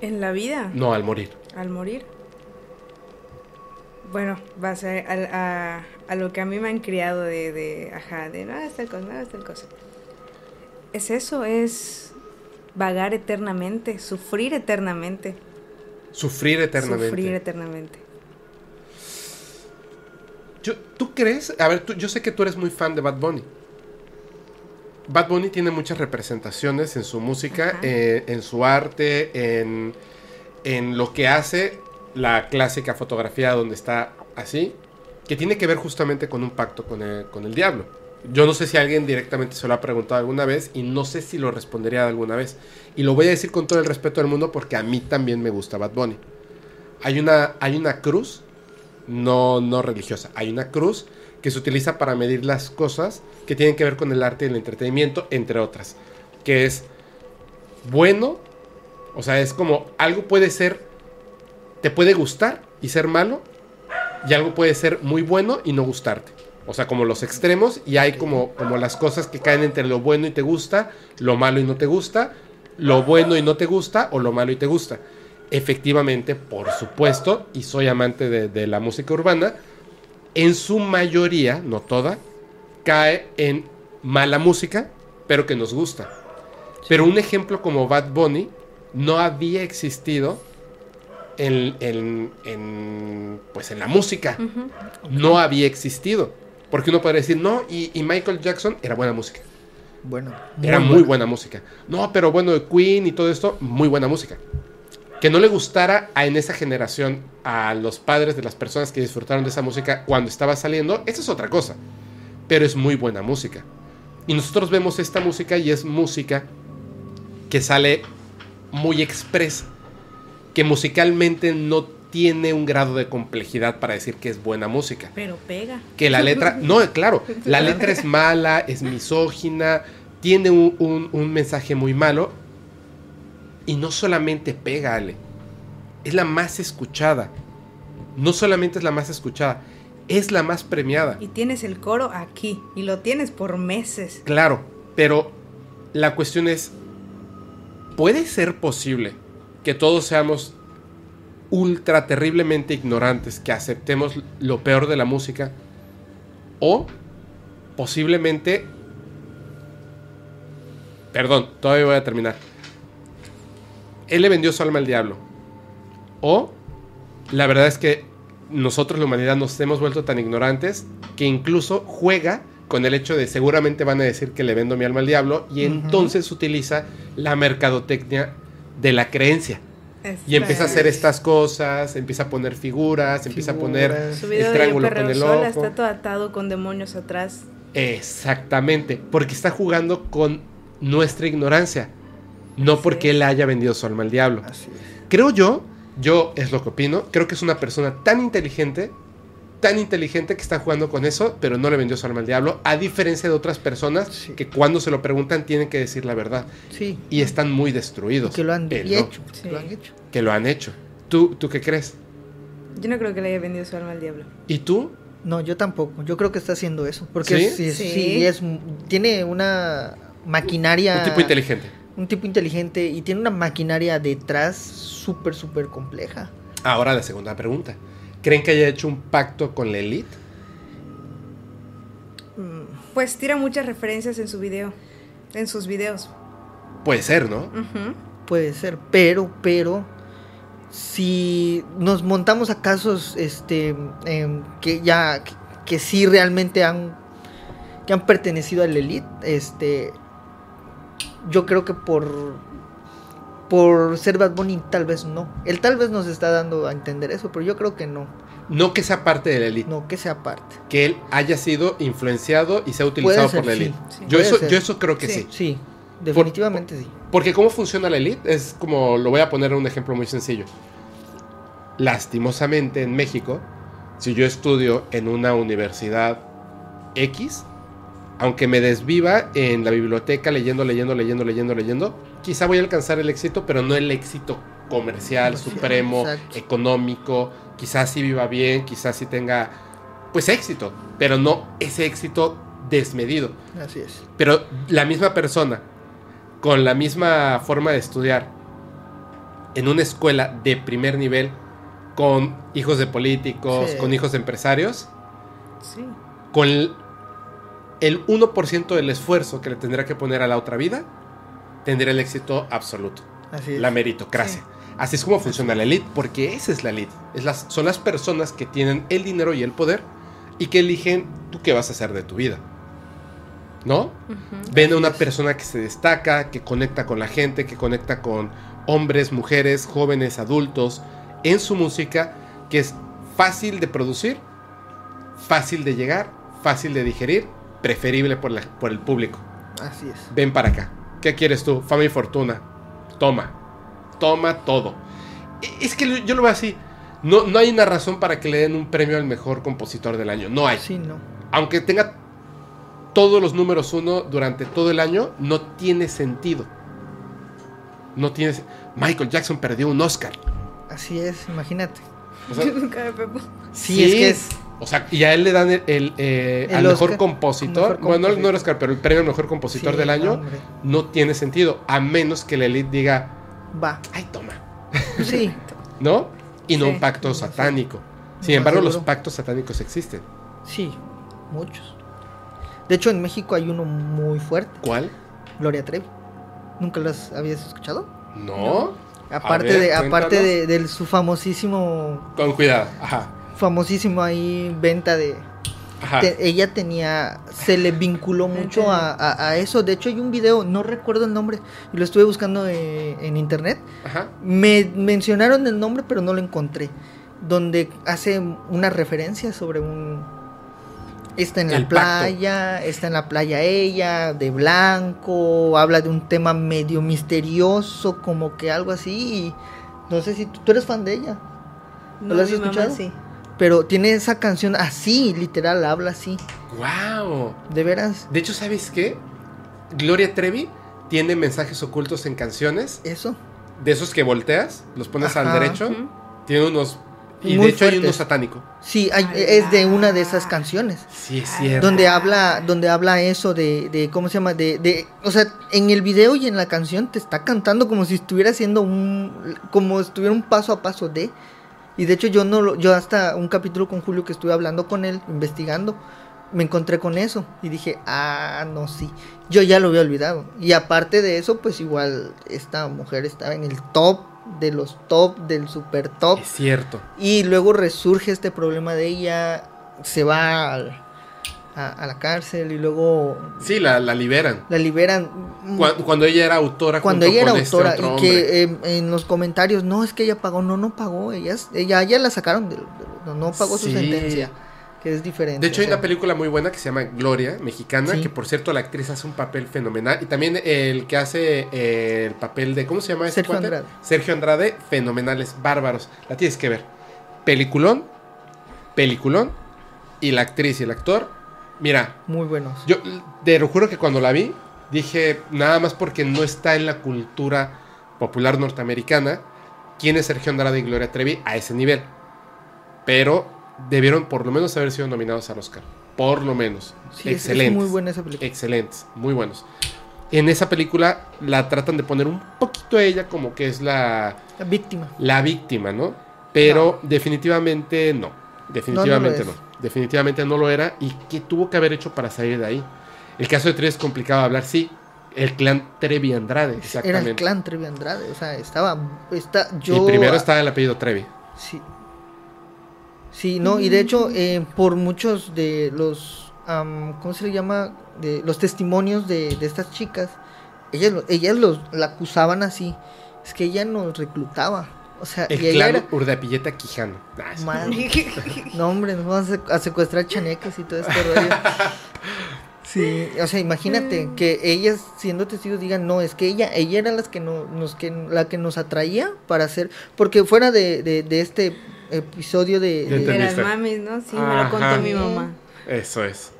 S7: En la vida,
S2: No, al morir.
S7: al morir. Bueno, va a ser al- a, a lo que a mí me han criado de, de ajá, de no, es tal cosa, no, es tal cosa. Es eso, es vagar eternamente, sufrir eternamente.
S2: Sufrir eternamente.
S7: Sufrir eternamente.
S2: Yo- ¿Tú crees? A ver, tú- yo sé que tú eres muy fan de Bad Bunny. Bad Bunny tiene muchas representaciones en su música, eh, en su arte, en, en lo que hace la clásica fotografía donde está así, que tiene que ver justamente con un pacto con el, con el diablo. Yo no sé si alguien directamente se lo ha preguntado alguna vez y no sé si lo respondería alguna vez. Y lo voy a decir con todo el respeto del mundo porque a mí también me gusta Bad Bunny. Hay una, hay una cruz no, no religiosa. Hay una cruz que se utiliza para medir las cosas que tienen que ver con el arte y el entretenimiento, entre otras. Que es bueno, o sea, es como algo puede ser, te puede gustar y ser malo, y algo puede ser muy bueno y no gustarte. O sea, como los extremos, y hay como, como las cosas que caen entre lo bueno y te gusta, lo malo y no te gusta, lo bueno y no te gusta, o lo malo y te gusta efectivamente, por supuesto, y soy amante de, de la música urbana, en su mayoría, no toda, cae en mala música, pero que nos gusta. Pero un ejemplo como Bad Bunny no había existido en, en- en, pues en la música. No había existido. Porque uno podría decir, no, y, y Michael Jackson era buena música.
S8: bueno,
S2: Era muy buena música. No, pero bueno, Queen y todo esto, muy buena música. Que no le gustara a, en esa generación a los padres de las personas que disfrutaron de esa música cuando estaba saliendo, esa es otra cosa. Pero es muy buena música. Y nosotros vemos esta música y es música que sale muy expresa. Que musicalmente no tiene un grado de complejidad para decir que es buena música.
S7: Pero pega.
S2: Que la letra, no, claro, la letra es mala, es misógina, tiene un, un- un mensaje muy malo. Y no solamente pega, Ale, es la más escuchada. No solamente es la más escuchada, es la más premiada.
S7: Y tienes el coro aquí. Y lo tienes por meses.
S2: Claro, pero la cuestión es, ¿puede ser posible que todos seamos ultra terriblemente ignorantes, que aceptemos lo peor de la música? O posiblemente... Perdón, todavía voy a terminar. Él le vendió su alma al diablo. O la verdad es que nosotros, la humanidad, nos hemos vuelto tan ignorantes que incluso juega con el hecho de seguramente van a decir que le vendo mi alma al diablo y entonces utiliza la mercadotecnia de la creencia. Y empieza a hacer estas cosas, empieza a poner figuras, empieza a poner.
S7: Su
S2: el
S7: video de Yo
S2: triángulo con el ojo.
S7: está todo atado con demonios atrás.
S2: Exactamente, porque está jugando con nuestra ignorancia, no porque él haya vendido su alma al diablo.
S8: Así es.
S2: Creo yo, yo es lo que opino, creo que es una persona tan inteligente, tan inteligente que está jugando con eso, pero no le vendió su alma al diablo, a diferencia de otras personas
S8: Sí.
S2: que cuando se lo preguntan tienen que decir la verdad
S8: Sí.
S2: y están muy destruidos.
S8: Y que lo han
S2: Él
S8: y
S2: no,
S8: hecho.
S7: Sí.
S8: Lo han hecho.
S2: que lo han hecho. ¿Tú, ¿Tú qué crees?
S7: Yo no creo que le haya vendido su alma al diablo.
S2: ¿Y tú?
S8: No, yo tampoco. Yo creo que está haciendo eso. Porque
S2: ¿Sí?
S8: es- sí,
S7: Sí.
S8: sí, es, tiene una maquinaria.
S2: Un tipo inteligente.
S8: Un tipo inteligente y tiene una maquinaria detrás súper, súper compleja.
S2: Ahora la segunda pregunta. ¿Creen que haya hecho un pacto con la elite?
S7: Pues tira muchas referencias en su video. En sus videos.
S2: Puede ser, ¿no?
S8: Puede ser, pero, pero, si nos montamos a casos este, em, que ya, que, que sí realmente han, que han pertenecido a la elite, este, yo creo que por, por ser Bad Bunny tal vez no. Él tal vez nos está dando a entender eso, pero yo creo que no,
S2: No que sea parte de la elite.
S8: no que sea parte.
S2: Que él haya sido influenciado y sea utilizado por la
S8: sí.
S7: Sí.
S2: Yo, eso, yo eso creo que
S7: Sí.
S2: sí.
S8: Sí, definitivamente sí.
S2: Porque cómo funciona la elite es como, lo voy a poner en un ejemplo muy sencillo. Lastimosamente en México, si yo estudio en una universidad X, aunque me desviva en la biblioteca leyendo, leyendo, leyendo, leyendo, leyendo, quizá voy a alcanzar el éxito, pero no el éxito comercial, supremo,
S8: exacto.
S2: económico, quizás sí viva bien, quizás sí tenga, pues éxito, pero no ese éxito desmedido.
S8: Así es.
S2: Pero la misma persona, con la misma forma de estudiar, en una escuela de primer nivel, con hijos de políticos,
S8: Sí.
S2: con hijos de empresarios,
S7: Sí.
S2: con el, el 1% del esfuerzo que le tendrá que poner a la otra vida, tendrá el éxito absoluto.
S8: Así es.
S2: La meritocracia. Así es como funciona la elite, porque esa es la elite. Es las, son las personas que tienen el dinero y el poder y que eligen tú qué vas a hacer de tu vida. ¿No?
S7: Ujú.
S2: Ven a una persona que se destaca, que conecta con la gente, que conecta con hombres, mujeres, jóvenes, adultos, en su música, que es fácil de producir, fácil de llegar, fácil de digerir, preferible por, la- por el público.
S8: Así es.
S2: Ven para acá. ¿Qué quieres tú? Fama y fortuna. Toma. Toma todo. E- Es que yo lo veo así. No, no hay una razón para que le den un premio al mejor compositor del año. No hay
S8: Sí, no.
S2: aunque tenga todos los números uno durante todo el año, no tiene sentido. No tiene. Michael Jackson perdió un Oscar.
S8: Así es, imagínate.
S2: O sea,
S7: Yo nunca me pepo.
S8: Sí, es que es.
S2: O sea, y a él le dan el, el, eh,
S8: El
S2: al mejor compositor.
S8: mejor
S2: bueno, no- no el. Oscar, pero el premio al mejor compositor
S8: Sí,
S2: del año
S8: hombre.
S2: no tiene sentido. A menos que la elite diga,
S8: Va.
S2: ay, toma.
S8: Sí.
S2: ¿No? Y no
S7: Sí.
S2: un pacto satánico. Sin embargo, los pactos satánicos existen.
S8: Sí, muchos. De hecho, en México hay uno muy fuerte,
S2: ¿Cuál?
S8: Gloria Trevi. ¿Nunca los habías escuchado?
S2: No.
S8: Aparte
S2: ver,
S8: de aparte de, su famosísimo
S2: Con cuidado. Ajá.
S8: Famosísimo ahí venta de
S2: Ajá.
S8: te- ella tenía se le vinculó mucho a, a- a eso. De hecho, hay un video, no recuerdo el nombre, y lo estuve buscando eh, en internet.
S2: Ajá.
S8: Me mencionaron el nombre, pero no lo encontré. Donde hace una referencia sobre un. Está en la
S2: El pacto.
S8: playa, está en la playa ella, de blanco, habla de un tema medio misterioso, como que algo así. y no sé si tú, tú eres fan de ella. ¿No la has
S7: mi mamá
S8: escuchado?
S7: sí.
S8: Pero tiene esa canción así, literal, habla así.
S2: ¡Wow!
S8: De veras,
S2: De hecho, ¿sabes qué? Gloria Trevi tiene mensajes ocultos en canciones.
S8: eso.
S2: De esos que volteas, los pones al derecho. Tiene unos. Y
S8: Muy
S2: de hecho hay uno satánico.
S8: Sí, hay- es de una de esas canciones.
S2: Sí, es cierto.
S8: Donde habla, donde habla eso de, de ¿cómo se llama? De, de, o sea, en el video y en la canción te está cantando como si estuviera haciendo un, como estuviera un paso a paso de. Y de hecho yo no, lo- yo hasta un capítulo con Julio que estuve hablando con él, investigando, me encontré con eso y dije, ah, no, sí, yo ya lo había olvidado. Y aparte de eso, pues igual esta mujer estaba en el top de los top, del super top.
S2: Es cierto.
S8: Y luego resurge este problema de ella, se va al- a, a la cárcel y luego
S2: Sí, la, la liberan.
S8: la liberan.
S2: Cuando, cuando ella era autora.
S8: Cuando ella era
S2: este
S8: autora y que eh, en los comentarios, no, es que ella pagó, no, no pagó, ella, ella ya la sacaron, de- de- no, no pagó su sentencia, que es diferente.
S2: De hecho, hay
S8: o sea,
S2: una película muy buena que se llama Gloria, mexicana,
S8: Sí.
S2: que por cierto la actriz hace un papel fenomenal. Y también el que hace eh, el papel de. ¿Cómo se llama ese
S8: Sergio
S2: cuate?
S8: Andrade.
S2: Sergio Andrade, fenomenales, bárbaros. La tienes que ver. Peliculón, peliculón. Y la actriz y el actor. Mira,
S8: Muy buenos.
S2: yo te lo juro que cuando la vi, dije, nada más porque no está en la cultura popular norteamericana, quién es Sergio Andrade y Gloria Trevi a ese nivel. Pero debieron por lo menos haber sido nominados al Oscar. Por lo menos.
S8: Sí, es-
S2: Excelentes.
S8: Es, muy buena esa película.
S2: Excelentes, muy buenos. En esa película la tratan de poner un poquito a ella como que es la,
S8: La víctima.
S2: la víctima, ¿no? Pero definitivamente no. Definitivamente
S8: No,
S2: Definitivamente no lo era. ¿Y qué tuvo que haber hecho para salir de ahí? El caso de Trevi es complicado de hablar, sí. El clan Trevi Andrade,
S8: Era
S2: exactamente.
S8: el clan Trevi Andrade, o sea, estaba, está, yo...
S2: y primero estaba el apellido Trevi.
S8: Sí. Sí, no, y de hecho, eh, por muchos de los, am, ¿cómo se le llama? De los testimonios de, de estas chicas, ellas, ellas los, la acusaban así, es que ella nos reclutaba, o sea,
S2: El
S8: y ella
S2: clan
S8: era...
S2: Urdapilleta Quijano. Ah.
S8: Madre. No, hombre, nos vamos a sec- a secuestrar chanecas y todo este rollo. Sí, o sea, imagínate que ellas siendo testigos digan, no, es que ella, ella era las que no, nos, que, la que nos atraía para hacer, porque fuera de, de, de este episodio de,
S2: De
S8: de-
S7: las mamis, ¿no? Sí, me lo contó mi mamá.
S2: Eso es.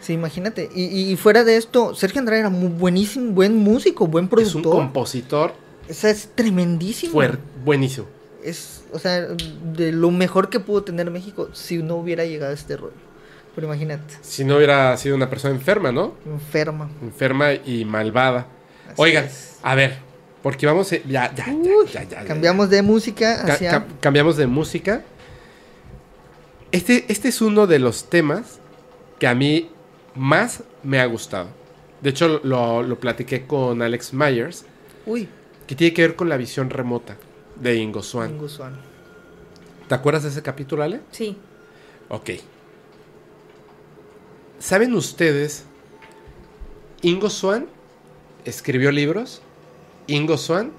S8: sí, imagínate, y, y- fuera de esto, Sergio Andrade era muy buenísimo, buen músico, buen
S2: Es un
S8: productor,
S2: compositor
S8: o sea, es tremendísimo,
S2: fuerte, buenísimo.
S8: es, o sea, de lo mejor que pudo tener México si no hubiera llegado a este rollo, pero imagínate,
S2: Si no hubiera sido una persona enferma, ¿no?
S8: enferma.
S2: Enferma y malvada.
S8: Así
S2: Oigan,
S8: es.
S2: a ver, porque vamos. a- Ya, ya, ya,
S8: Uy,
S2: ya, ya, ya,
S8: Cambiamos de música
S2: Ca-
S8: hacia...
S2: ca- cambiamos de música. Este, este es uno de los temas que a mí más me ha gustado. De hecho, lo, lo platiqué con Alex Myers,
S8: Uy,
S2: que tiene que ver con la visión remota de Ingo Swan.
S8: Ingo Swan.
S2: ¿Te acuerdas de ese capítulo, Ale?
S7: Sí.
S2: Ok. ¿Saben ustedes? Ingo Swan escribió libros. Ingo Swan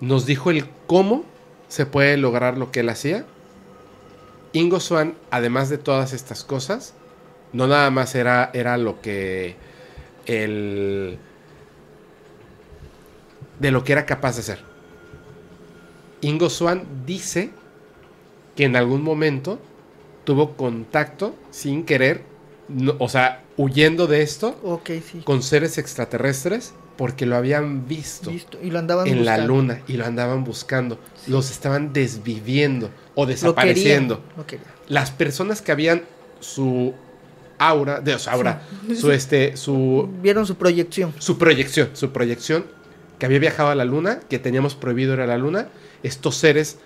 S2: nos dijo el cómo se puede lograr lo que él hacía. Ingo Swan, además de todas estas cosas, no nada más era, era lo que el de lo que era capaz de hacer. Ingo Swan dice que en algún momento tuvo contacto sin querer, no- o sea, huyendo de esto,
S8: sí.
S2: con seres extraterrestres porque lo habían visto.
S8: Y lo andaban
S2: en la
S8: buscando.
S2: luna y lo andaban buscando. Los estaban desviviendo o
S8: Lo
S2: desapareciendo.
S8: querían, lo querían.
S2: Las personas que habían su aura, de su aura, su este, su
S8: Vieron su proyección.
S2: su proyección, su proyección, que había viajado a la luna, que teníamos prohibido ir a la luna, estos seres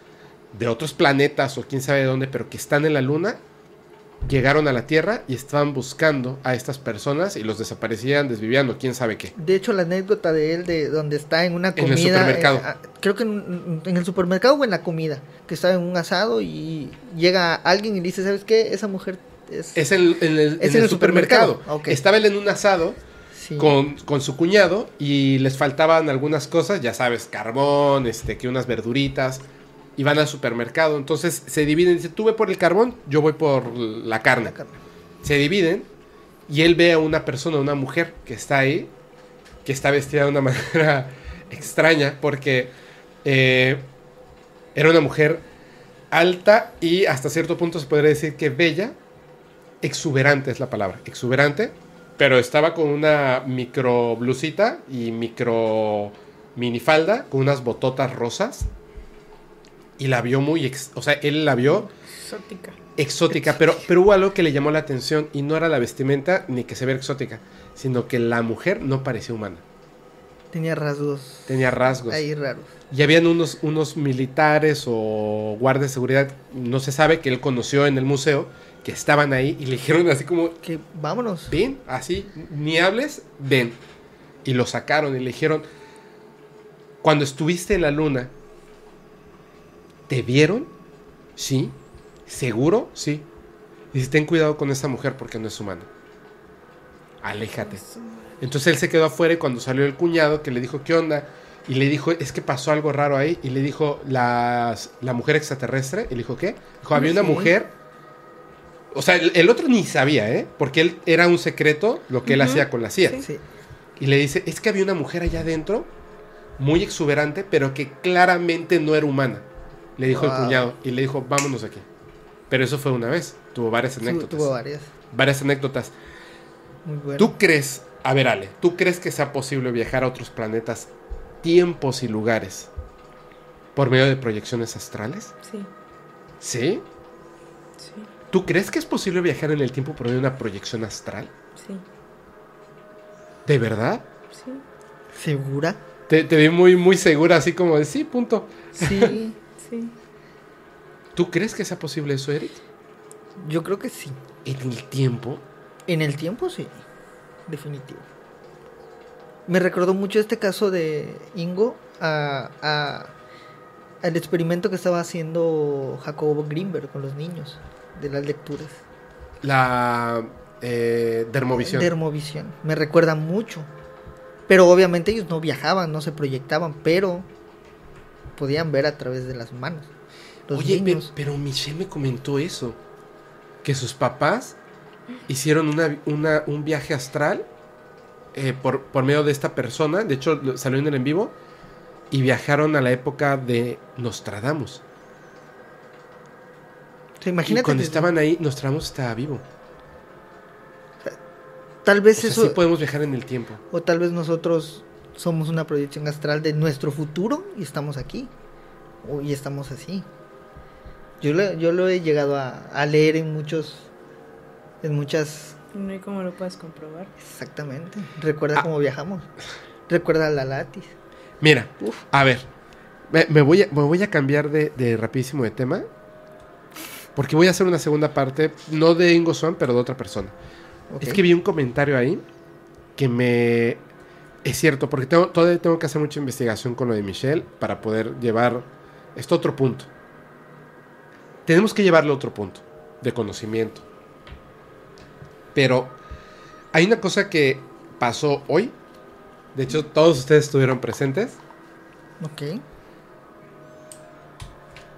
S2: de otros planetas o quién sabe de dónde, pero que están en la luna, llegaron a la Tierra y estaban buscando a estas personas y los desaparecían, desvivían o quién sabe qué.
S8: De hecho, la anécdota de él, de donde está en una
S2: En el
S8: comida.
S2: supermercado.
S8: eh, ah, creo que en, en el supermercado o en la comida. Que estaba en un asado y llega alguien y dice: ¿Sabes qué? Esa mujer es.
S2: Es en, en el,
S8: Es
S2: en el
S8: el
S2: supermercado. Estaba él en un asado
S8: sí.
S2: con, con su cuñado y les faltaban algunas cosas, ya sabes, carbón, este, que unas verduritas. Y van al supermercado. Entonces se dividen. Dice, tú ve por el carbón, yo voy por la carne.
S8: La carne.
S2: Se dividen y él ve a una persona, una mujer que está ahí, que está vestida de una manera extraña porque eh, era una mujer alta y hasta cierto punto se podría decir que bella. Exuberante es la palabra, exuberante. Pero estaba con una micro blusita y micro minifalda, con unas bototas rosas. Y la vio muy, ex- o sea, él la vio
S7: Exótica.
S2: exótica, pero, pero hubo algo que le llamó la atención y no era la vestimenta ni que se vea exótica, sino que la mujer no parecía humana,
S8: Tenía rasgos
S2: tenía rasgos.
S8: ahí raros.
S2: Y habían unos, unos militares o guardias de seguridad, no se sabe, que él conoció en el museo, que estaban ahí y le dijeron así como,
S8: Que vámonos.
S2: ven, así, ni hables, ven. Y lo sacaron y le dijeron, cuando estuviste en la luna, ¿te vieron? Sí. ¿Seguro? Sí. Dice, ten cuidado con esta mujer porque no es humana. Aléjate. Entonces él se quedó afuera y cuando salió el cuñado que le dijo, ¿qué onda? Y le dijo, es que pasó algo raro ahí. Y le dijo, las- la mujer extraterrestre. Y le dijo, ¿qué? Dijo, había una mujer. O sea, el, el otro ni sabía, ¿eh? Porque él era un secreto lo que él hacía con la CIA.
S7: Sí.
S2: Y le dice, es que había una mujer allá adentro, muy exuberante, pero que claramente no era humana. Le dijo el cuñado. Y le dijo, vámonos aquí. Pero eso fue una vez. Tuvo varias anécdotas.
S8: Tuvo varias.
S2: Varias anécdotas.
S8: Muy buenas.
S2: ¿Tú crees, a ver Ale, ¿tú crees que sea posible viajar a otros planetas, tiempos y lugares por medio de proyecciones astrales?
S7: Sí,
S2: ¿Sí? ¿Tú crees que es posible viajar en el tiempo por medio de una proyección astral?
S7: sí,
S2: ¿De verdad?
S7: sí.
S8: ¿Segura?
S2: Te, te vi muy, muy segura, así como de sí, punto.
S8: Sí.
S7: Sí.
S2: ¿Tú crees que sea posible eso, Eric?
S8: Yo creo que sí.
S2: En el tiempo.
S8: En el tiempo sí. Definitivo. Me recordó mucho este caso de Ingo a, a- al experimento que estaba haciendo Jacobo Greenberg con los niños de las lecturas.
S2: La eh, dermovisión.
S8: Dermovisión. Me recuerda mucho. Pero obviamente ellos no viajaban, no se proyectaban, pero podían ver a través de las manos. Los
S2: Oye, pero,
S8: niños.
S2: pero Michelle me comentó eso. Que sus papás hicieron una, una- un viaje astral eh, por, por medio de esta persona. De hecho, salió en el en vivo. Y viajaron a la época de Nostradamus.
S8: O sea,
S2: Y
S8: imagínate.
S2: cuando estaban ahí, Nostradamus estaba vivo.
S8: tal
S2: O
S8: vez
S2: sea,
S8: eso.
S2: sí podemos viajar en el tiempo.
S8: O tal vez nosotros somos una proyección astral de nuestro futuro y estamos aquí. O, y estamos así. Yo lo, yo lo he llegado a, a leer en muchos. En muchas.
S7: No hay cómo lo puedes comprobar.
S8: Exactamente. Recuerda
S2: Ah.
S8: cómo viajamos. Recuerda la latis.
S2: Mira,
S8: Uf.
S2: a ver. Me, me voy, a, me voy a cambiar de, de rapidísimo de tema. Porque voy a hacer una segunda parte, no de Ingo Swan, pero de otra persona. Es que vi un comentario ahí que me... Es cierto, porque tengo, todavía tengo que hacer mucha investigación con lo de Michelle para poder llevar esto a otro punto. Tenemos que llevarlo a otro punto de conocimiento. Pero hay una cosa que pasó hoy. De hecho, todos ustedes estuvieron presentes.
S8: Ok.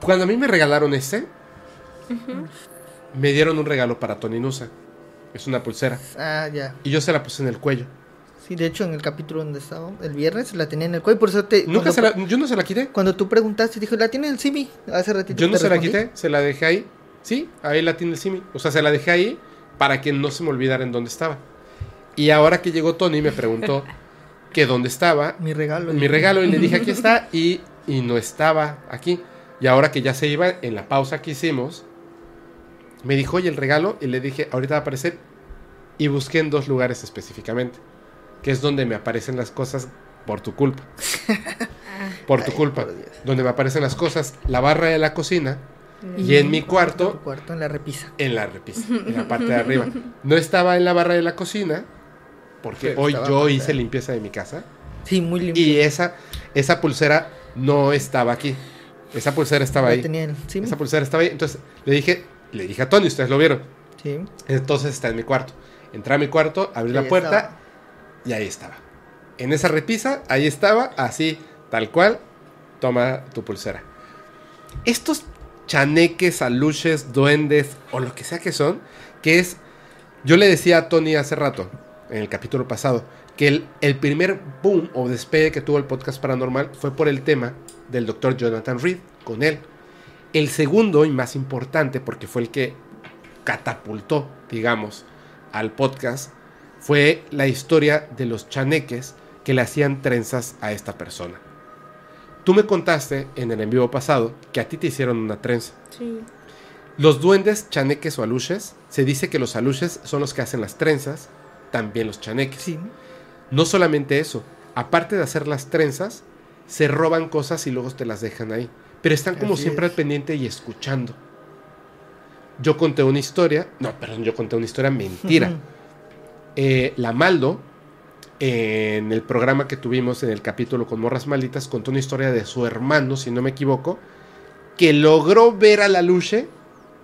S2: Cuando a mí me regalaron este, me dieron un regalo para Tony Nusa. Es una pulsera.
S8: Ah, ya.
S2: Y yo se la puse en el cuello.
S8: Sí, de hecho, en el capítulo donde estaba, el viernes, la tenía en el cuello. Por eso te.
S2: Nunca se la, yo no se la quité.
S8: cuando tú preguntaste, dijo, la tiene en el Simi. Hace ratito.
S2: Yo no se la quité, se la dejé ahí. Sí, ahí la tiene el Simi. O sea, se la dejé ahí para que no se me olvidara en dónde estaba. Y ahora que llegó Tony me preguntó que dónde estaba
S8: Mi regalo.
S2: mi regalo y le dije aquí está y, y no estaba aquí. Y ahora que ya se iba, en la pausa que hicimos, me dijo, oye, el regalo, y le dije, ahorita va a aparecer. Y busqué en dos lugares específicamente, que es donde me aparecen las cosas por tu culpa. Por tu
S8: Ay,
S2: culpa.
S8: por.
S2: Donde me aparecen las cosas, la barra de la cocina y en mi
S8: Tu
S2: cuarto,
S8: cuarto en la repisa.
S2: en la repisa, en la parte de arriba. No estaba en la barra de la cocina, porque
S8: Pero
S2: hoy yo hice limpieza de mi casa.
S8: Sí, muy limpio.
S2: Y esa, esa pulsera no estaba aquí. Esa pulsera estaba
S8: La
S2: ahí.
S8: en.
S2: Esa pulsera estaba ahí. Entonces le dije, le dije a Tony, ustedes lo vieron.
S8: Sí.
S2: Entonces está en mi cuarto. Entré a mi cuarto, abrí la puerta
S8: estaba.
S2: y ahí estaba. En esa repisa, ahí estaba, así, tal cual. Toma tu pulsera. Estos chaneques, aluches, duendes o lo que sea que son, que es. Yo le decía a Tony hace rato, en el capítulo pasado, que el, el primer boom o despegue que tuvo el podcast paranormal fue por el tema del doctor Jonathan Reed con él. El segundo y más importante, porque fue el que catapultó, digamos, al podcast, fue la historia de los chaneques que le hacían trenzas a esta persona. Tú me contaste en el en vivo pasado que a ti te hicieron una trenza.
S7: Sí.
S2: Los duendes, chaneques o aluches, se dice que los aluches son los que hacen las trenzas, también los chaneques.
S8: Sí.
S2: No solamente eso, aparte de hacer las trenzas, se roban cosas y luego te las dejan ahí. Pero están como
S8: Así
S2: siempre
S8: es.
S2: al pendiente y escuchando. Yo conté una historia, no, perdón, yo conté una historia mentira. Eh, la Maldo, en el programa que tuvimos en el capítulo con Morras Malditas, contó una historia de su hermano, si no me equivoco, que logró ver a la luche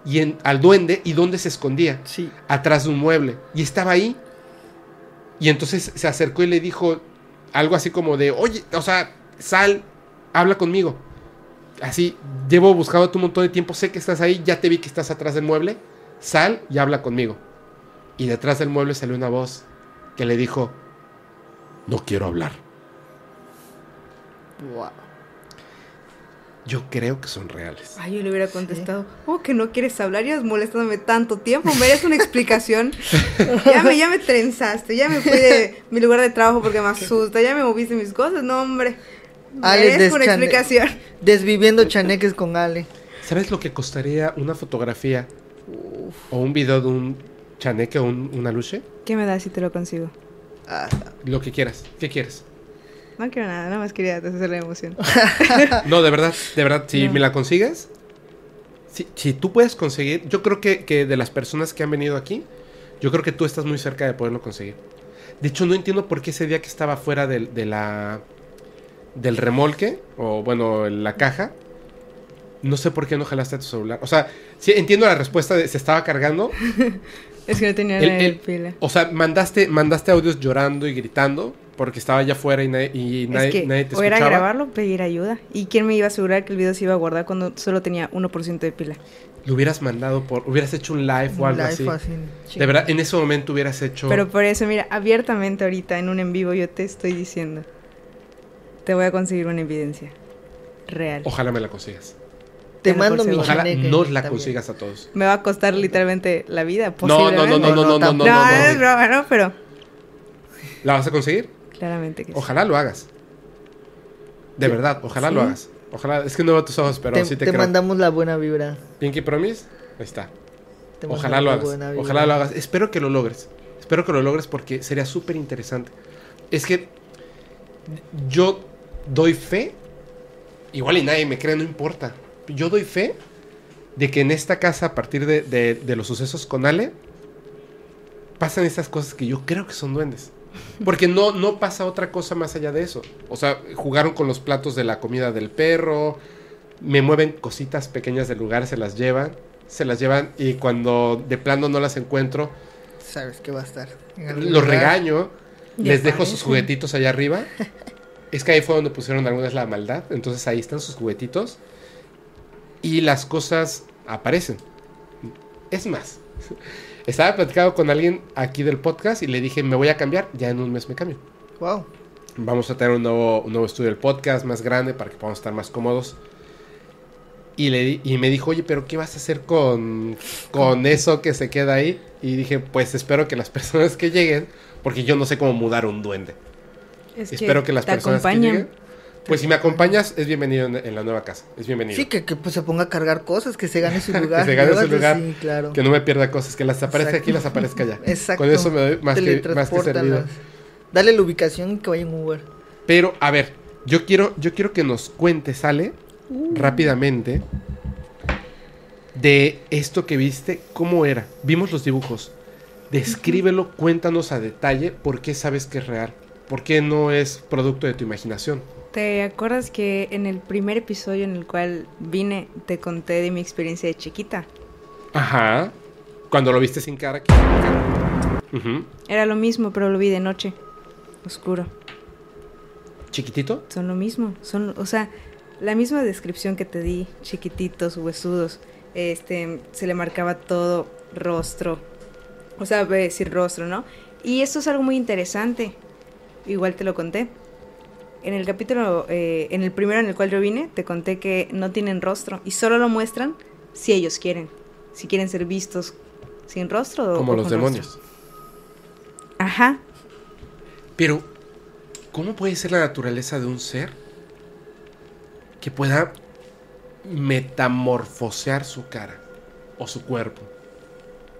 S2: y en- al duende y dónde se escondía
S8: Sí.
S2: atrás de un mueble y estaba ahí. Y entonces se acercó y le dijo algo así como de, oye, o sea, sal, habla conmigo. Así, llevo buscando un montón de tiempo, sé que estás ahí, ya te vi que estás atrás del mueble, sal y habla conmigo. Y detrás del mueble salió una voz que le dijo, no quiero hablar.
S8: Wow.
S2: Yo creo que son reales.
S7: Ay, yo le hubiera contestado, oh, que no quieres hablar, ya molestándome tanto tiempo, mereces una explicación. ya, me, ya me trenzaste, ya me fui de mi lugar de trabajo porque me asusta, ya me moviste mis cosas, no, hombre.
S8: Ale
S7: una explicación.
S8: Desviviendo chaneques con Ale.
S2: ¿Sabes lo que costaría una fotografía o un video de un chaneque o un, una luche?
S7: ¿Qué me das si te lo consigo?
S8: Ah,
S2: Lo que quieras. ¿Qué quieres?
S7: No quiero nada, nada más quería hacer la emoción.
S2: No, de verdad, de verdad, si
S7: No.
S2: me la consigues, si, si tú puedes conseguir, yo creo que, que de las personas que han venido aquí, yo creo que tú estás muy cerca de poderlo conseguir. De hecho, no entiendo por qué ese día que estaba fuera del, de la, del remolque, o bueno, en la caja, no sé por qué no jalaste a tu celular. O sea, sí, entiendo la respuesta de se estaba cargando.
S7: Es que no tenía
S2: El- el-
S7: pila.
S2: O sea, mandaste, mandaste audios llorando y gritando porque estaba allá afuera y, nadie- y nadie,
S7: es que
S2: nadie te
S7: o era
S2: escuchaba.
S7: grabarlo pedir ayuda. ¿Y quién me iba a asegurar que el video se iba a guardar cuando solo tenía 1% de pila?
S2: Lo hubieras mandado por, hubieras hecho un live o algo
S8: live
S2: así.
S8: así,
S2: De verdad, en ese momento hubieras hecho.
S7: Pero por eso, mira, abiertamente ahorita en un en vivo yo te estoy diciendo. Te voy a conseguir una evidencia real.
S2: Ojalá me la consigas.
S8: Te mando mi.
S2: Ojalá no la
S8: también.
S2: consigas a todos.
S7: Me va a costar literalmente la vida,
S2: No, no, no, no, no, no, no, no,
S7: No,
S2: no,
S7: es broma, ¿no? Pero
S2: ¿La vas a conseguir?
S7: claramente que sí.
S2: Ojalá lo hagas. De verdad, ojalá lo hagas. Ojalá, es que no veo tus ojos, pero
S8: te,
S2: sí te,
S8: te
S2: creo.
S8: mandamos la buena vibra.
S2: Pinky Promise, ahí está.
S8: Te
S2: Ojalá
S8: mandamos
S2: lo
S8: la
S2: hagas.
S8: buena vibra.
S2: Ojalá lo hagas. Espero que lo logres. Espero que lo logres porque sería súper interesante. Es que yo doy fe. Igual y nadie me cree, no importa. Yo doy fe de que en esta casa, a partir de, de- de los sucesos con Ale, pasan estas cosas que yo creo que son duendes. Porque no, no pasa otra cosa más allá de eso. O sea, jugaron con los platos de la comida del perro. Me mueven cositas pequeñas del lugar, se las llevan. Se las llevan y cuando de plano no las encuentro,
S8: Sabes que va a estar.
S2: los
S8: lugar.
S2: regaño. Les dejo sus
S7: aparecen.
S2: juguetitos allá arriba. es que ahí fue donde pusieron algunas la maldad. Entonces ahí están sus juguetitos. Y las cosas aparecen. Es más, estaba platicando con alguien aquí del podcast y le dije, me voy a cambiar. Ya en un mes me cambio.
S8: Wow.
S2: Vamos a tener un nuevo, un nuevo estudio del podcast más grande para que podamos estar más cómodos. Y, le, y me dijo, oye, pero ¿qué vas a hacer con, con eso que se queda ahí? Y dije, pues espero que las personas que lleguen, porque yo no sé cómo mudar un duende.
S7: Es
S2: espero que las
S7: te
S2: personas que
S7: acompañan.
S2: lleguen, pues si me acompañas, es bienvenido en, en la nueva casa. Es bienvenido.
S8: Sí, que, que pues, se ponga a cargar cosas, que se gane su lugar.
S2: se gane su lugar,
S8: Sí, claro.
S2: Que no me pierda cosas, que las aparezca
S8: Exacto.
S2: aquí, las aparezca allá.
S8: Exacto.
S2: Con eso me doy más que, más que servido.
S8: Dale la ubicación y que vaya en Uber.
S2: Pero, a ver, yo quiero, yo quiero que nos cuentes, Ale, rápidamente, de esto que viste, cómo era. Vimos los dibujos. Descríbelo, cuéntanos a detalle por qué sabes que es real. ¿Por qué no es producto de tu imaginación?
S7: ¿Te acuerdas que en el primer episodio en el cual vine te conté de mi experiencia de chiquita?
S2: Ajá. Cuando lo viste sin cara. Ujú.
S7: Era lo mismo, pero lo vi de noche. Oscuro.
S2: ¿Chiquitito?
S7: Son lo mismo. Son, o sea, la misma descripción que te di, chiquititos, huesudos. Este, se le marcaba todo rostro. O sea, voy a decir rostro, ¿no? Y esto es algo muy interesante. Igual te lo conté. En el capítulo, eh, en el primero en el cual yo vine, te conté que no tienen rostro y solo lo muestran si ellos quieren. Si quieren ser vistos sin rostro o
S2: Como
S7: o
S2: los
S7: con
S2: demonios.
S7: rostro. Ajá.
S2: Pero, ¿cómo puede ser la naturaleza de un ser que pueda metamorfosear su cara o su cuerpo?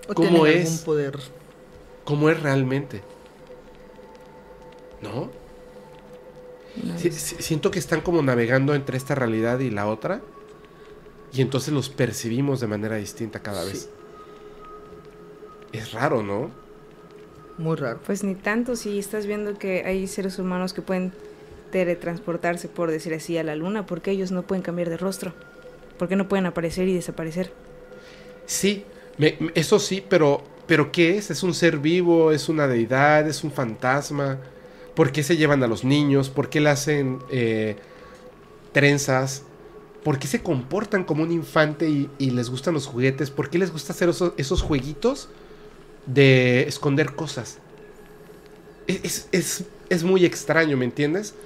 S8: O
S2: ¿Cómo es?
S8: algún poder.
S2: ¿Cómo es realmente? ¿No? Si- si- siento que están como navegando entre esta realidad y la otra. Y entonces los percibimos de manera distinta cada
S8: Sí.
S2: vez. Es raro, ¿no?
S8: Muy raro.
S7: Pues ni tanto si estás viendo que hay seres humanos que pueden teletransportarse, por decir así, a la luna, porque ellos no pueden cambiar de rostro. Porque no pueden aparecer y desaparecer.
S2: Sí, me- me- eso sí, pero, pero ¿qué es? ¿Es un ser vivo? ¿Es una deidad? ¿Es un fantasma? ¿Por qué se llevan a los niños? ¿Por qué le hacen eh, trenzas? ¿Por qué se comportan como un infante y, y les gustan los juguetes? ¿Por qué les gusta hacer esos, esos jueguitos de esconder cosas? Es, es- es- es muy extraño, ¿me entiendes?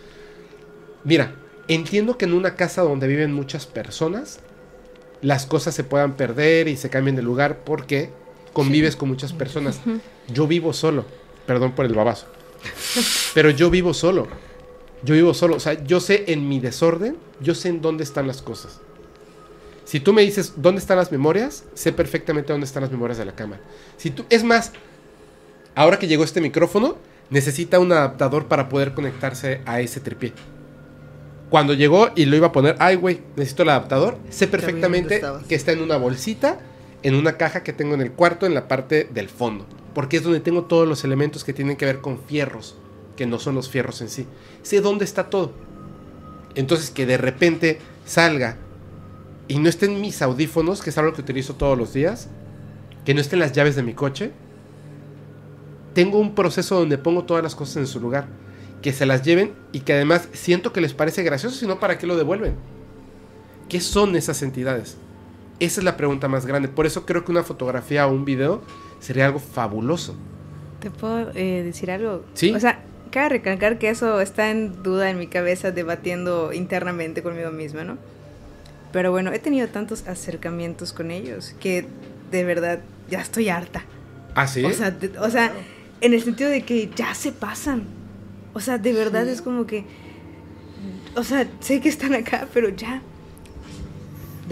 S2: Mira, entiendo que en una casa donde viven muchas personas, las cosas se puedan perder y se cambien de lugar porque convives con muchas personas. Yo vivo solo, perdón por el babazo, pero yo vivo solo. Yo vivo solo, o sea, yo sé en mi desorden, yo sé en dónde están las cosas. Si tú me dices dónde están las memorias, sé perfectamente dónde están las memorias de la cámara. Si tú, es más, ahora que llegó este micrófono, necesita un adaptador para poder conectarse a ese tripié. Cuando llegó y lo iba a poner, ay, güey, necesito el adaptador. Sé perfectamente que está en una bolsita, en una caja que tengo en el cuarto, en la parte del fondo. Porque es donde tengo todos los elementos que tienen que ver con fierros, que no son los fierros en sí. Sé dónde está todo. Entonces, que de repente salga y no estén mis audífonos, que es algo que utilizo todos los días, que no estén las llaves de mi coche, tengo un proceso donde pongo todas las cosas en su lugar. Que se las lleven y que además siento que les parece gracioso, sino para qué lo devuelven. ¿Qué son esas entidades? Esa es la pregunta más grande. Por eso creo que una fotografía o un video sería algo fabuloso.
S7: ¿Te puedo eh, decir algo?
S2: Sí.
S7: O sea, cabe recalcar que eso está en duda en mi cabeza, debatiendo internamente conmigo misma, ¿no? Pero bueno, he tenido tantos acercamientos con ellos que de verdad ya estoy harta.
S2: ¿Ah, sí?
S7: O sea, de- o sea, en el sentido de que ya se pasan. O sea, de verdad es como que. O sea, sé que están acá, pero ya.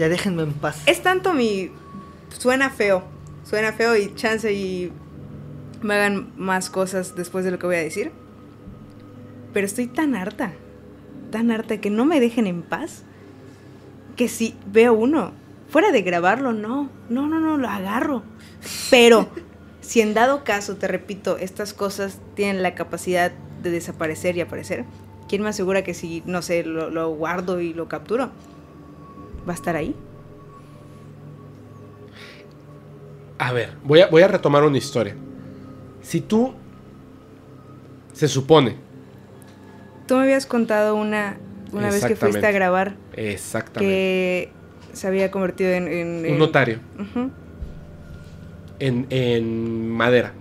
S8: Ya déjenme en paz.
S7: Es tanto mi. Suena feo. Suena feo y chance y. Me hagan más cosas después de lo que voy a decir. Pero estoy tan harta. Tan harta que no me dejen en paz. Que si veo uno. Fuera de grabarlo, no. No, no, no, lo agarro. Pero. Si en dado caso, te repito, estas cosas tienen la capacidad de desaparecer y aparecer, ¿quién me asegura que si, no sé, lo, guardo y lo capturo, va a estar ahí?
S2: A ver, voy a, voy a retomar una historia. Si tú, se supone,
S7: Tú me habías contado una, una vez que fuiste a grabar
S2: exactamente,
S7: que se había convertido en... en- en-
S2: un notario en, en madera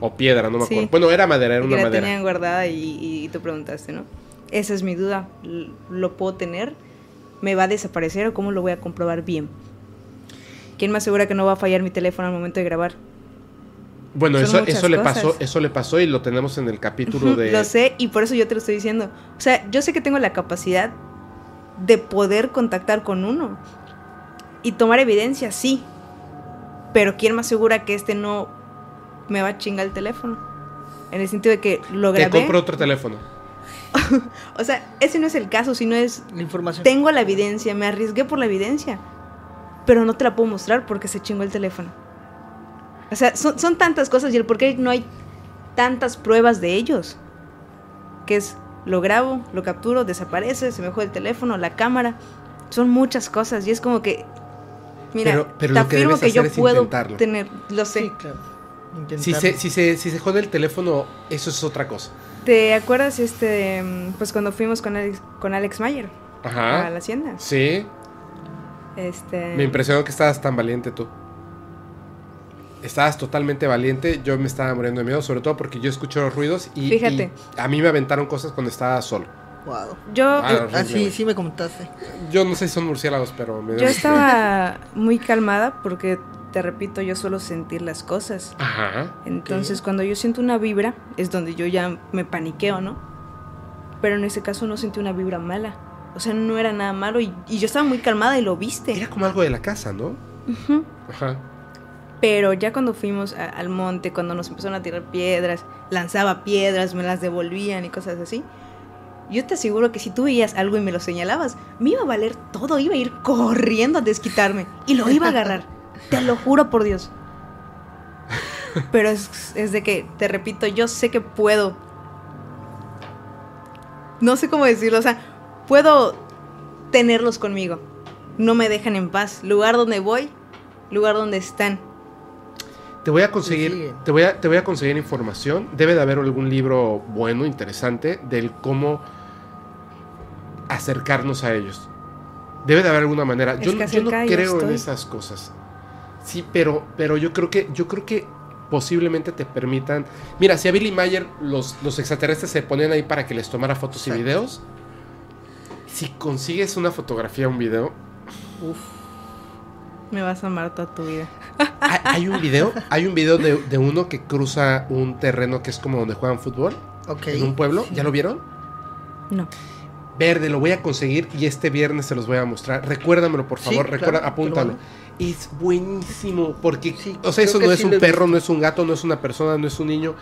S2: o piedra, no me
S7: Sí.
S2: acuerdo. Bueno, era madera, era
S7: Y
S2: una
S7: la
S2: madera.
S7: tenían guardada y, y tú preguntaste, ¿no? Esa es mi duda. ¿Lo puedo tener? ¿Me va a desaparecer o cómo lo voy a comprobar bien? ¿Quién me asegura que no va a fallar mi teléfono al momento de grabar?
S2: Bueno,
S7: Son
S2: eso, le
S7: cosas.
S2: pasó, eso le pasó y lo tenemos en el capítulo de.
S7: Lo sé y por eso yo te lo estoy diciendo. O sea, yo sé que tengo la capacidad de poder contactar con uno y tomar evidencia, sí. Pero ¿quién me asegura que este no me va a chingar el teléfono? En el sentido de que lo
S2: Te
S7: grabé.
S2: compro otro teléfono.
S7: O sea, ese no es el caso, sino es
S8: La información.
S7: tengo la evidencia, me arriesgué por la evidencia, pero no te la puedo mostrar porque se chingó el teléfono. O sea, son, son tantas cosas y el por qué no hay tantas pruebas de ellos. Que es, lo grabo, lo capturo, desaparece, se me juega el teléfono, la cámara. Son muchas cosas y es como que, mira,
S2: Pero- pero
S7: te
S2: lo que
S7: afirmo
S2: debes
S7: que yo puedo
S2: intentarlo.
S7: tener, lo sé.
S8: Sí, claro.
S2: Si se, si, se, si se jode el teléfono, eso es otra cosa.
S7: ¿Te acuerdas este, mm, pues cuando fuimos con Alex, con Alex Mayer a la hacienda?
S2: Sí.
S7: Este,
S2: Me impresionó que estabas tan valiente tú. Estabas totalmente valiente. Yo me estaba muriendo de miedo, sobre todo porque yo escucho los ruidos y,
S7: Fíjate.
S2: y a mí me aventaron cosas cuando estaba solo.
S8: Wow.
S7: Yo,
S1: Ah,
S8: Ah,
S1: horrible,
S8: sí,
S1: güey.
S8: sí me comentaste.
S2: Yo no sé si son murciélagos, pero me
S7: yo estaba muy calmada porque, te repito, yo suelo sentir las cosas.
S1: Ajá.
S7: Entonces, cuando yo siento una vibra, es donde yo ya me paniqueo, ¿no? Pero en ese caso no sentí una vibra mala. O sea, no era nada malo y, y yo estaba muy calmada y lo viste.
S2: Era como algo de la casa, ¿no? Ajá.
S7: Pero ya cuando fuimos a- al monte, cuando nos empezaron a tirar piedras, lanzaba piedras, me las devolvían y cosas así. Yo te aseguro que si tú veías algo y me lo señalabas, me iba a valer todo, iba a ir corriendo a desquitarme y lo iba a agarrar. te lo juro por Dios. Pero es, es de que, te repito, yo sé que puedo. No sé cómo decirlo, o sea, puedo tenerlos conmigo. No me dejan en paz. Lugar donde voy, lugar donde están.
S2: Te voy a conseguir, te voy a, te voy a conseguir información. Debe de haber algún libro bueno, interesante, del cómo acercarnos a ellos. Debe de haber alguna manera.
S7: Es
S2: Yo, yo no creo en esas cosas. Sí, pero, pero yo creo que, yo creo que posiblemente te permitan. Mira, si a Billy Mayer los, los extraterrestres se ponían ahí para que les tomara fotos y videos. Si consigues una fotografía o un video,
S7: Me vas a amar toda tu vida.
S2: Hay, hay un video, hay un video de, de uno que cruza un terreno que es como donde juegan fútbol,
S8: Ok.
S2: en un pueblo.
S8: Sí.
S2: ¿Ya lo vieron?
S7: No.
S2: Verde, lo voy a conseguir y este viernes se los voy a mostrar. Recuérdamelo, por
S8: Sí,
S2: favor,
S8: claro,
S2: recuerda, apúntalo.
S8: mando.
S2: Es buenísimo, porque,
S8: Sí,
S2: o sea, eso no es un perro,
S8: visto.
S2: no es un gato, no es una persona, no es un niño.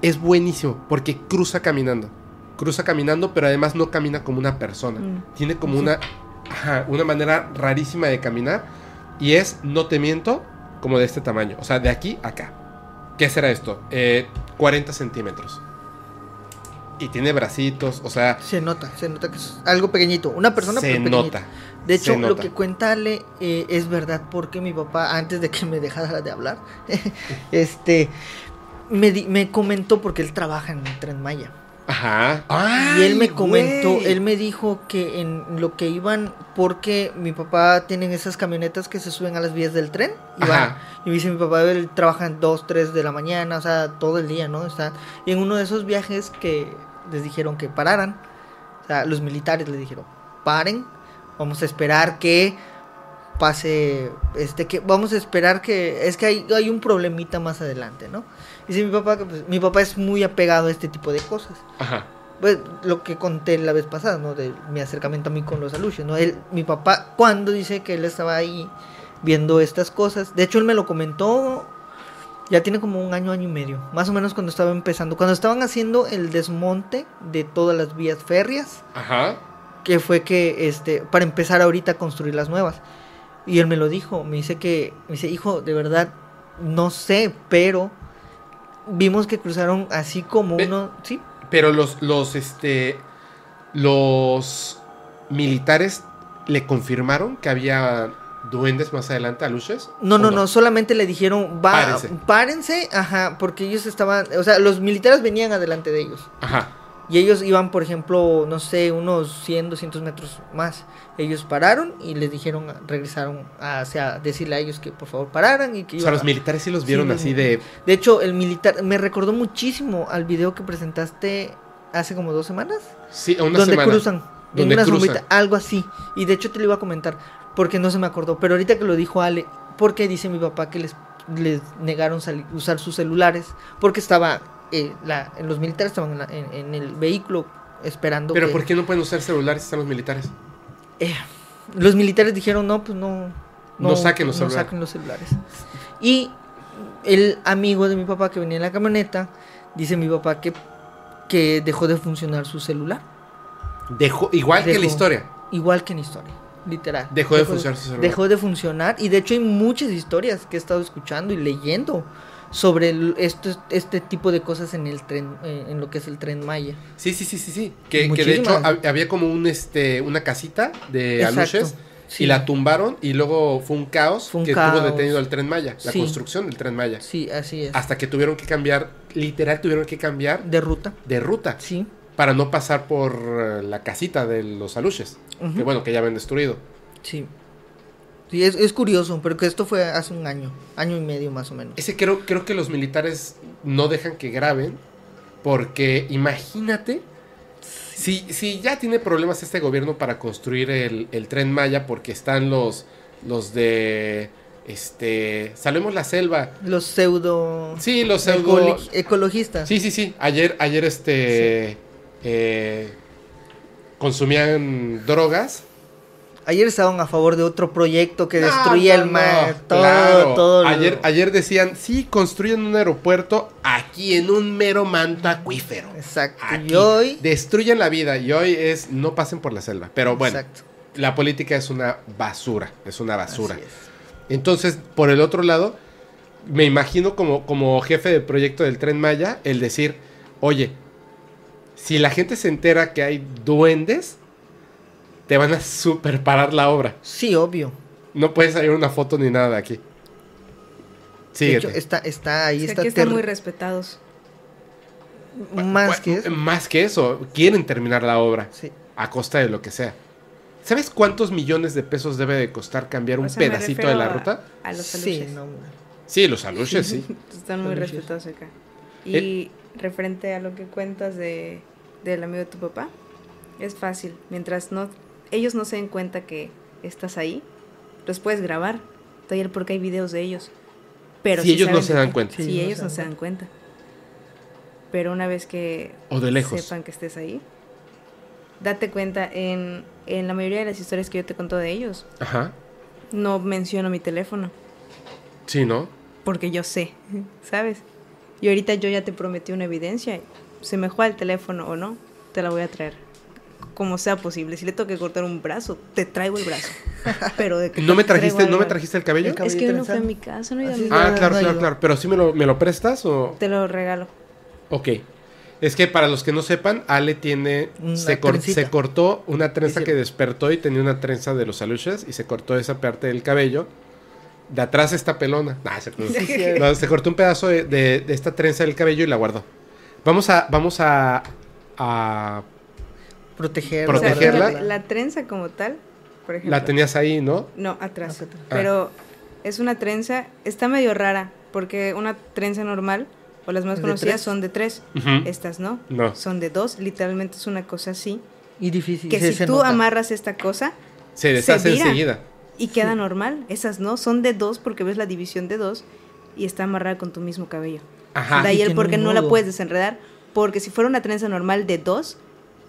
S2: Es buenísimo, porque cruza caminando. Cruza caminando, pero además no camina como una persona.
S7: Mm.
S2: Tiene como una, ajá, una manera rarísima de caminar. Y es, no te miento, como de este tamaño. O sea, de aquí a acá. ¿Qué será esto? Eh, 40 centímetros. Y tiene bracitos, o sea,
S8: Se nota, se nota que es algo pequeñito. Una persona
S2: se
S8: pero
S2: nota.
S8: De hecho, lo que cuenta Ale eh, es verdad porque mi papá, antes de que me dejara de hablar, este, me, di- me comentó porque él trabaja en el Tren Maya.
S2: Ajá.
S8: y él me
S2: ¡Ay,
S8: comentó, él me dijo que en lo que iban, porque mi papá tienen esas camionetas que se suben a las vías del tren. Y, van- y me dice mi papá, él trabaja en 2, 3 de la mañana, o sea, todo el día, ¿no? Está, y en uno de esos viajes que les dijeron que pararan, o sea, los militares les dijeron, paren, vamos a esperar que pase, este, que vamos a esperar que, es que hay, hay un problemita más adelante, ¿no? Dice mi papá que pues, mi papá es muy apegado a este tipo de cosas
S2: Ajá.
S8: pues lo que conté la vez pasada, ¿no? De mi acercamiento a mí con los aluches, ¿no? Él, mi papá, cuando dice que él estaba ahí viendo estas cosas, de hecho él me lo comentó, ya tiene como un año, año y medio, más o menos cuando estaba empezando, cuando estaban haciendo el desmonte de todas las vías férreas,
S2: Ajá.
S8: Que fue que, este, para empezar ahorita a construir las nuevas. Y él me lo dijo, me dice que, me dice, hijo, de verdad, no sé, pero vimos que cruzaron así como uno, sí,
S2: Pero los, los, este, los militares le confirmaron que había duendes más adelante a luces.
S8: No,
S2: ¿O
S8: no, no, solamente le dijeron, va,
S2: Párense.
S8: párense. ajá, porque ellos estaban, o sea, los militares venían adelante de ellos.
S2: Ajá.
S8: Y ellos iban, por ejemplo, no sé, unos 100, 200 metros más. Ellos pararon y les dijeron, regresaron hacia decirle a ellos que por favor pararan y que
S2: O sea, los
S8: a-
S2: militares sí los vieron así de...
S8: De hecho, el militar me recordó muchísimo al video que presentaste hace como dos semanas.
S2: Sí, a una
S8: donde
S2: semana.
S8: cruzan.
S2: Donde
S8: en una
S2: cruzan.
S8: algo así. Y de hecho te lo iba a comentar, porque no se me acordó. Pero ahorita que lo dijo Ale, porque dice mi papá que les, les negaron usar sus celulares, porque estaba, eh, la, los militares estaban en, la- en- en el vehículo esperando.
S2: Pero
S8: que-
S2: ¿por qué no pueden usar celulares si están los militares?
S8: eh, los militares dijeron, no, pues no.
S2: No saquen los
S8: no
S2: celulares".
S8: saquen los celulares. Y el amigo de mi papá que venía en la camioneta, dice mi papá que, que dejó de funcionar su celular.
S2: Dejó, igual que la
S8: Dejó.
S2: historia.
S8: Igual que en historia, literal.
S2: Dejó de funcionar su celular.
S8: Dejó de funcionar y de hecho hay muchas historias que he estado escuchando y leyendo sobre el- esto, este tipo de cosas en el tren, eh, en lo que es el tren Maya.
S2: Sí, sí, sí, sí, sí. Que, que de hecho hab- había como un este una casita de
S8: Exacto,
S2: aluches
S8: sí.
S2: y la tumbaron y luego fue un caos
S8: Fue un
S2: que tuvo
S8: caos.
S2: detenido el tren Maya, la
S8: Sí.
S2: construcción del tren Maya.
S8: Sí, así es.
S2: Hasta que tuvieron que cambiar, literal tuvieron que cambiar
S8: De ruta.
S2: de ruta
S8: Sí.
S2: para no pasar por eh, la casita de los aluches, que bueno, que ya habían destruido.
S8: Sí. Sí, es, es curioso, pero que esto fue hace un año, año y medio más o menos.
S2: Ese creo, creo que los militares no dejan que graben porque imagínate si, si ya tiene problemas este gobierno para construir el, el tren Maya porque están los, los de, este, salvemos la selva.
S8: Los pseudo...
S2: Sí, los pseudo...
S8: ecolo- ecologistas.
S2: Sí, sí, sí. Ayer, ayer este, eh, consumían drogas.
S8: Ayer estaban a favor de otro proyecto que
S2: No,
S8: destruía
S2: no,
S8: el mar.
S2: no,
S8: todo,
S2: claro.
S8: todo. lo-
S2: Ayer, ayer decían, sí, construyen un aeropuerto aquí en un mero manto acuífero.
S8: Exacto.
S2: Aquí.
S8: Y hoy...
S2: Destruyen la vida y hoy es no pasen por la selva. Pero bueno,
S8: Exacto.
S2: la política es una basura, es una basura.
S8: Así es.
S2: Entonces, por el otro lado, me imagino como, como jefe del proyecto del tren Maya, el decir, oye, si la gente se entera que hay duendes, te van a super parar la obra.
S8: Sí, obvio.
S2: No puedes salir una foto ni nada de aquí.
S8: De hecho,
S2: Síguete.
S8: está, está ahí,
S7: que
S8: está
S7: aquí están muy respetados.
S8: Más que eso.
S2: Más que eso, quieren terminar la obra
S8: Sí.
S2: a costa de lo que sea. ¿Sabes cuántos millones de pesos debe de costar cambiar un
S7: O sea,
S2: pedacito de la
S7: a-
S2: ruta?
S7: A los
S8: Sí,
S7: aluches.
S8: no,
S2: Sí, los aluches, sí.
S7: Están muy
S8: Aluches.
S7: respetados acá.
S2: Eh.
S7: Y referente a lo que cuentas de del amigo de tu papá, es fácil. Mientras no ellos no se den cuenta que estás ahí, los puedes grabar. Todavía porque hay videos de ellos. Pero
S2: Si ellos no se dan cuenta.
S7: Si
S8: Sí,
S7: ellos no se dan cuenta. Pero una vez que
S2: O de lejos.
S7: sepan que estés ahí, date cuenta en, en la mayoría de las historias que yo te conto de ellos,
S2: Ajá.
S7: no menciono mi teléfono.
S2: Sí, ¿no?
S7: porque yo sé, ¿sabes? Y ahorita yo ya te prometí una evidencia. Se me juega el teléfono o no, te la voy a traer. Como sea posible. Si le tengo que cortar un brazo, te traigo el brazo. Pero de que
S2: ¿No me trajiste, no me trajiste el cabello?
S8: El cabello
S7: Es que no fue a mi casa, no ido a mi.
S2: Ah, claro, claro, claro. Pero sí me lo, me lo prestas o...
S7: Te lo regalo.
S2: Ok. Es que para los que no sepan, Ale tiene. Se, cor-
S8: trencita.
S2: se cortó una trenza que despertó y tenía una trenza de los aluches y se cortó esa parte del cabello. De atrás está pelona. Nah, se, no, se cortó un pedazo de, de- de esta trenza del cabello y la guardó. Vamos a. Vamos a. a-
S8: Proteger.
S7: O sea,
S2: Protegerla.
S7: la, la trenza como tal, por ejemplo.
S2: la tenías ahí, ¿no?
S7: No, atrás.
S8: Atrás.
S7: Pero es una trenza, está medio rara, porque una trenza normal, o las más
S8: ¿De
S7: conocidas,
S8: tres?
S7: son de tres. Estas no.
S2: No.
S7: Son de dos. Literalmente es una cosa así.
S8: Y difícil.
S7: Que
S8: sí,
S7: si
S8: se
S7: tú
S8: nota.
S7: amarras esta cosa,
S2: Se deshace enseguida.
S7: Y queda normal. Esas no, son de dos porque ves la división de dos y está amarrada con tu mismo cabello.
S2: Ajá.
S7: de ahí el por qué no la puedes desenredar. Porque si fuera una trenza normal de dos,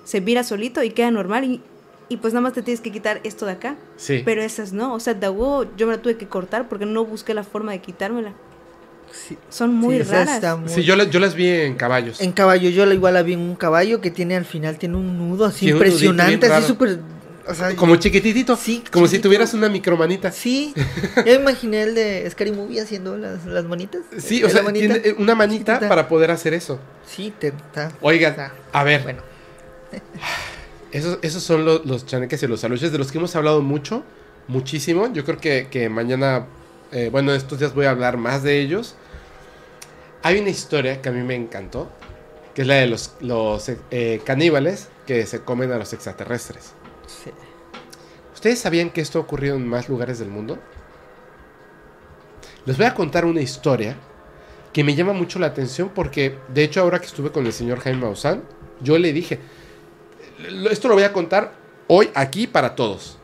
S7: se vira solito y queda normal y, y pues nada más te tienes que quitar esto de acá.
S2: Sí.
S7: Pero esas no, o sea, de huevo yo me la tuve que cortar porque no busqué la forma de quitármela.
S8: Sí,
S7: Son muy
S8: sí,
S7: raras.
S8: muy-
S2: Sí, yo, la- yo las vi en caballos.
S8: En caballo, yo la igual la vi en un caballo que tiene al final, tiene un nudo así
S2: nudito
S8: impresionante, así súper... O sea,
S2: Como chiquititito.
S8: Sí,
S2: Como si tuvieras una micromanita.
S8: Sí, yo imaginé el de Scary Movie haciendo las, las manitas.
S2: Sí, o sea,
S8: la manita.
S2: tiene eh, una manita
S8: chiquitita.
S2: para poder hacer eso.
S8: Sí, te, está,
S2: Oigan, a ver,
S8: Bueno,
S2: esos, esos son los, los chaneques y los aluches de los que hemos hablado mucho, muchísimo. Yo creo que, que mañana, eh, bueno, estos días voy a hablar más de ellos. Hay una historia que a mí me encantó, que es la de los, los eh, caníbales que se comen a los extraterrestres.
S8: sí.
S2: ¿Ustedes sabían que esto ha ocurrido en más lugares del mundo? Les voy a contar una historia que me llama mucho la atención porque, de hecho, ahora que estuve con el señor Jaime Maussan, yo le dije, "Lo- esto lo voy a contar hoy aquí para todos.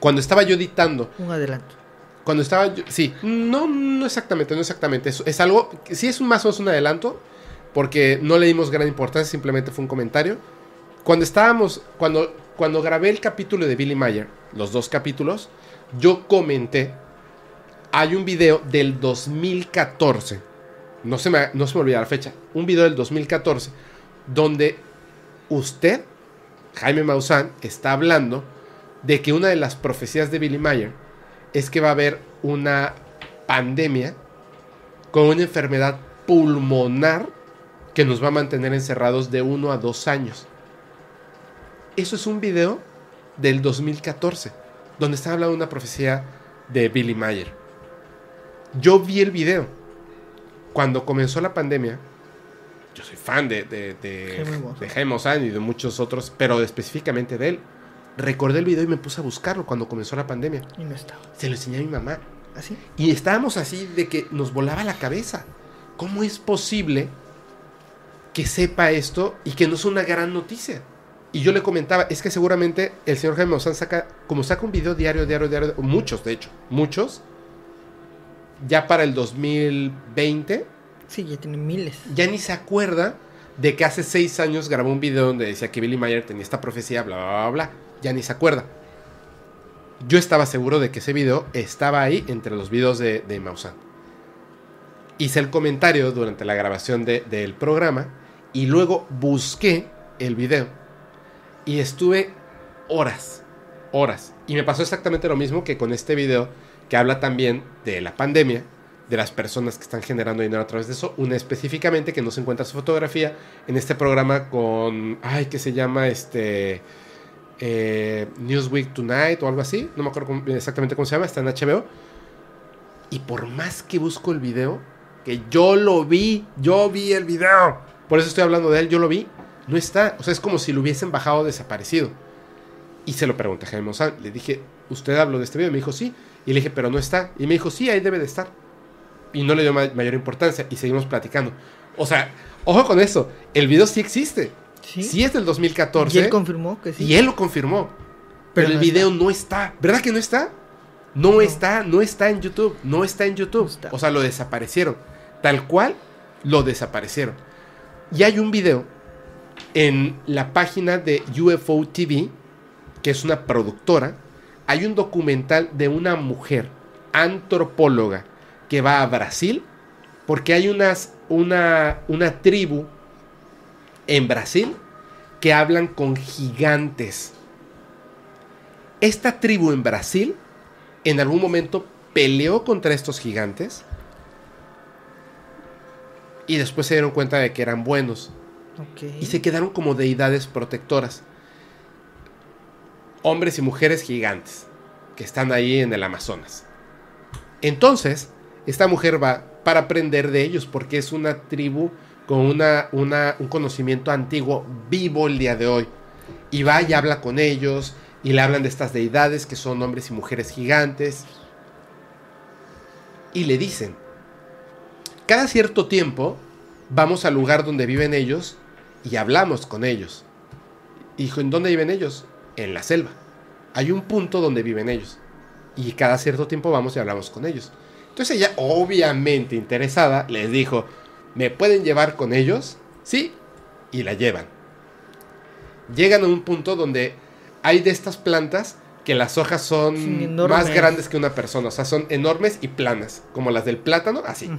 S2: Cuando estaba yo editando,
S8: un adelanto.
S2: cuando estaba yo, sí, no, no exactamente, no exactamente, es, es algo, sí es un más o menos un adelanto, porque no le dimos gran importancia, simplemente fue un comentario. Cuando estábamos, cuando, cuando grabé el capítulo de Billy Mayer, los dos capítulos, yo comenté, hay un video del 2014, no se me, no se me olvida la fecha, un video del 2014, donde usted, Jaime Maussan, está hablando de que una de las profecías de Billy Mayer es que va a haber una pandemia con una enfermedad pulmonar que nos va a mantener encerrados de uno a dos años. Eso es un video del 2014, donde está hablando una profecía de Billy Mayer. Yo vi el video cuando comenzó la pandemia. Yo soy fan de, de, de, de Jaime Maussan y de muchos otros, pero específicamente de él. Recordé el video y me puse a buscarlo cuando comenzó la pandemia.
S8: Y no estaba.
S2: Se lo enseñé a mi mamá.
S8: ¿Así?
S2: Y estábamos así de que nos volaba la cabeza. ¿Cómo es posible que sepa esto y que no es una gran noticia. Y yo le comentaba, es que seguramente el señor Jaime Maussan saca, como saca un video diario, diario, diario, muchos de hecho, muchos, ya para el 2020,
S8: Sí, ya tiene miles.
S2: ya ni se acuerda de que hace seis años grabó un video donde decía que Billy Mayer tenía esta profecía, bla, bla, bla, bla. Ya ni se acuerda. Yo estaba seguro de que ese video estaba ahí entre los videos de, de Maussan. Hice el comentario durante la grabación de- del programa y luego busqué el video. Y estuve horas, horas. Y me pasó exactamente lo mismo que con este video que habla también de la pandemia, de las personas que están generando dinero a través de eso. Una específicamente que no se encuentra su fotografía en este programa con, ay, que se llama este eh, Newsweek Tonight o algo así. No me acuerdo exactamente cómo se llama, está en HBO. Y por más que busco el video, que yo lo vi, yo vi el video. Por eso estoy hablando de él, yo lo vi. No está. O sea, es como si lo hubiesen bajado desaparecido. Y se lo pregunté a Jaime Maussan. Le dije, ¿usted habló de este video? Y me dijo, sí. Y le dije, pero no está. Y me dijo, sí, ahí debe de estar. Y no le dio ma- mayor importancia. Y seguimos platicando. O sea, ojo con eso. El video sí existe.
S8: Sí.
S2: Sí es del 2014.
S8: Y él confirmó que sí.
S2: Y él lo confirmó. Pero,
S8: Pero
S2: el
S8: no
S2: video no está. ¿Verdad que no está? No, está, no está en YouTube. No está en YouTube.
S8: No está.
S2: O sea, lo desaparecieron. Tal cual, lo desaparecieron. Y hay un video en la página de UFO TV, que es una productora. Hay un documental de una mujer antropóloga que va a Brasil porque hay unas, una, una tribu en Brasil que hablan con gigantes. Esta tribu en Brasil en algún momento peleó contra estos gigantes y después se dieron cuenta de que eran buenos y se quedaron como deidades protectoras. Hombres y mujeres gigantes que están ahí en el Amazonas. Entonces, esta mujer va para aprender de ellos porque es una tribu con una, un conocimiento antiguo vivo el día de hoy. Y va y habla con ellos y le hablan de estas deidades que son hombres y mujeres gigantes. Y le dicen, cada cierto tiempo vamos al lugar donde viven ellos y hablamos con ellos. ¿en dónde viven ellos? En la selva. Hay un punto donde viven ellos. Y cada cierto tiempo vamos y hablamos con ellos. Entonces ella, obviamente interesada, les dijo, ¿me pueden llevar con ellos? Sí. Y la llevan. Llegan a un punto donde hay de estas plantas que las hojas son
S8: Sí,
S2: más grandes que una persona. O sea, son enormes y planas, como las del plátano, así.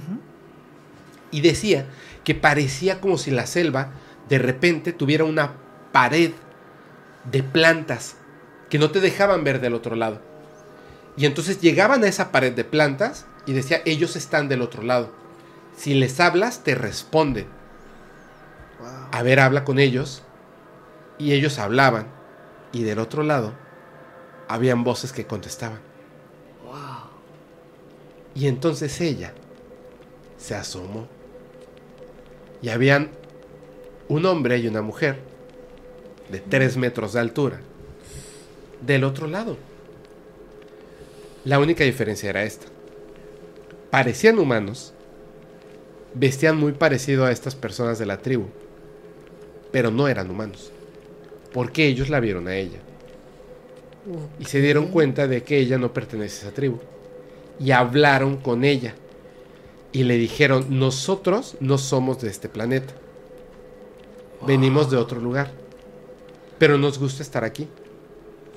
S2: Y decía que parecía como si la selva de repente tuviera una pared de plantas que no te dejaban ver del otro lado. Y entonces llegaban a esa pared de plantas y decía, ellos están del otro lado. Si les hablas, te responden.
S8: Wow.
S2: A ver, habla con ellos. Y ellos hablaban. Y del otro lado, habían voces que contestaban.
S8: Wow.
S2: Y entonces ella se asomó. Y habían un hombre y una mujer de tres metros de altura del otro lado. La única diferencia era esta. Parecían humanos, vestían muy parecido a estas personas de la tribu, pero no eran humanos, porque ellos la vieron a ella y se dieron cuenta de que ella no pertenece a esa tribu y hablaron con ella y le dijeron, nosotros no somos de este planeta. Venimos de otro lugar. Pero nos gusta estar aquí.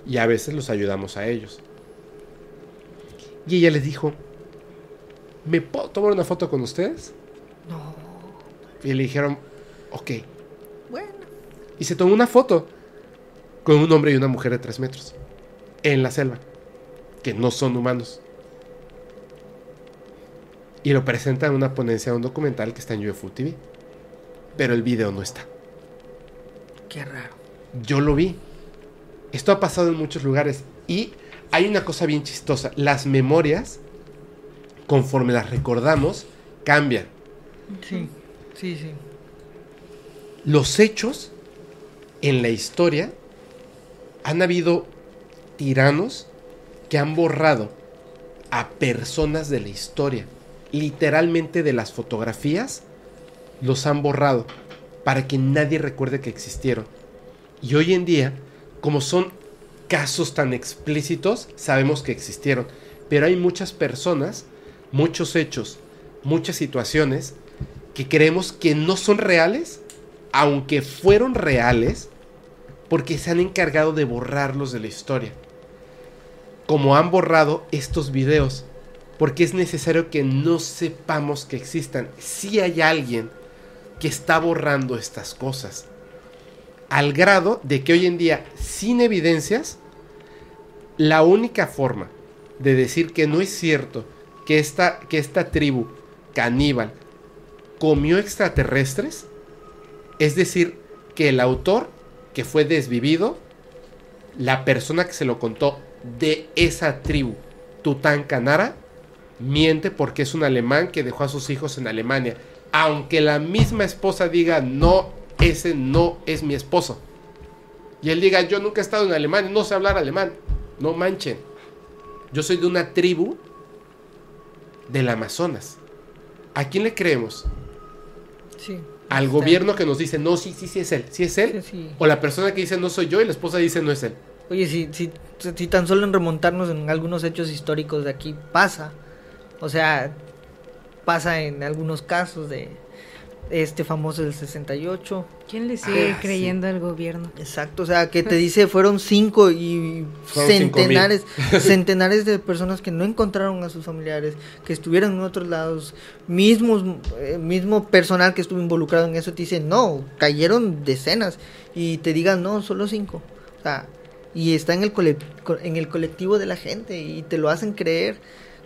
S2: Y a veces los ayudamos a ellos. Y ella les dijo, ¿me puedo tomar una foto con ustedes?
S8: No.
S2: Y le dijeron, ok.
S8: Bueno.
S2: Y se tomó una foto con un hombre y una mujer de tres metros. En la selva. Que no son humanos. Y lo presenta en una ponencia de un documental que está en UFO TV. Pero el video no está.
S8: Qué raro.
S2: Yo lo vi. Esto ha pasado en muchos lugares. Y hay una cosa bien chistosa. Las memorias, conforme las recordamos, cambian.
S8: Sí. Sí, sí.
S2: Los hechos en la historia han habido tiranos que han borrado a personas de la historia. Literalmente de las fotografías los han borrado. para que nadie recuerde que existieron. Y hoy en día, como son casos tan explícitos, sabemos que existieron. Pero hay muchas personas, muchos hechos, muchas situaciones que creemos que no son reales, aunque fueron reales, porque se han encargado de borrarlos de la historia. Como han borrado estos videos, porque es necesario que no sepamos que existan. Si hay alguien que está borrando estas cosas. Al grado de que hoy en día, sin evidencias, la única forma de decir que no es cierto que esta, que esta tribu caníbal comió extraterrestres, es decir, que el autor que fue desvivido, la persona que se lo contó de esa tribu, Tutankanara, miente porque es un alemán que dejó a sus hijos en Alemania. Aunque la misma esposa diga, no, ese no es mi esposo. Y él diga, yo nunca he estado en Alemania, no sé hablar alemán. No manchen. Yo soy de una tribu del Amazonas. ¿A quién le creemos?
S8: Sí.
S2: Al gobierno que nos dice, no, sí, sí, sí es él, sí es él.
S8: Sí, sí.
S2: O la persona que dice, no soy yo, y la esposa dice, no es él.
S8: Oye, si, si, si tan solo en remontarnos en algunos hechos históricos de aquí pasa, o sea, pasa en algunos casos de este famoso del 68,
S7: ¿Quién le sigue
S2: Ah,
S7: creyendo al gobierno?
S8: exacto, o sea, que te dice fueron cinco y
S2: Fueron cinco mil.
S8: centenares, centenares de personas que no encontraron a sus familiares, que estuvieron en otros lados, mismos, eh, mismo personal que estuvo involucrado en eso te dice, no, cayeron decenas, y te digan, no, solo cinco, o sea, y está en el, cole- en el colectivo de la gente y te lo hacen creer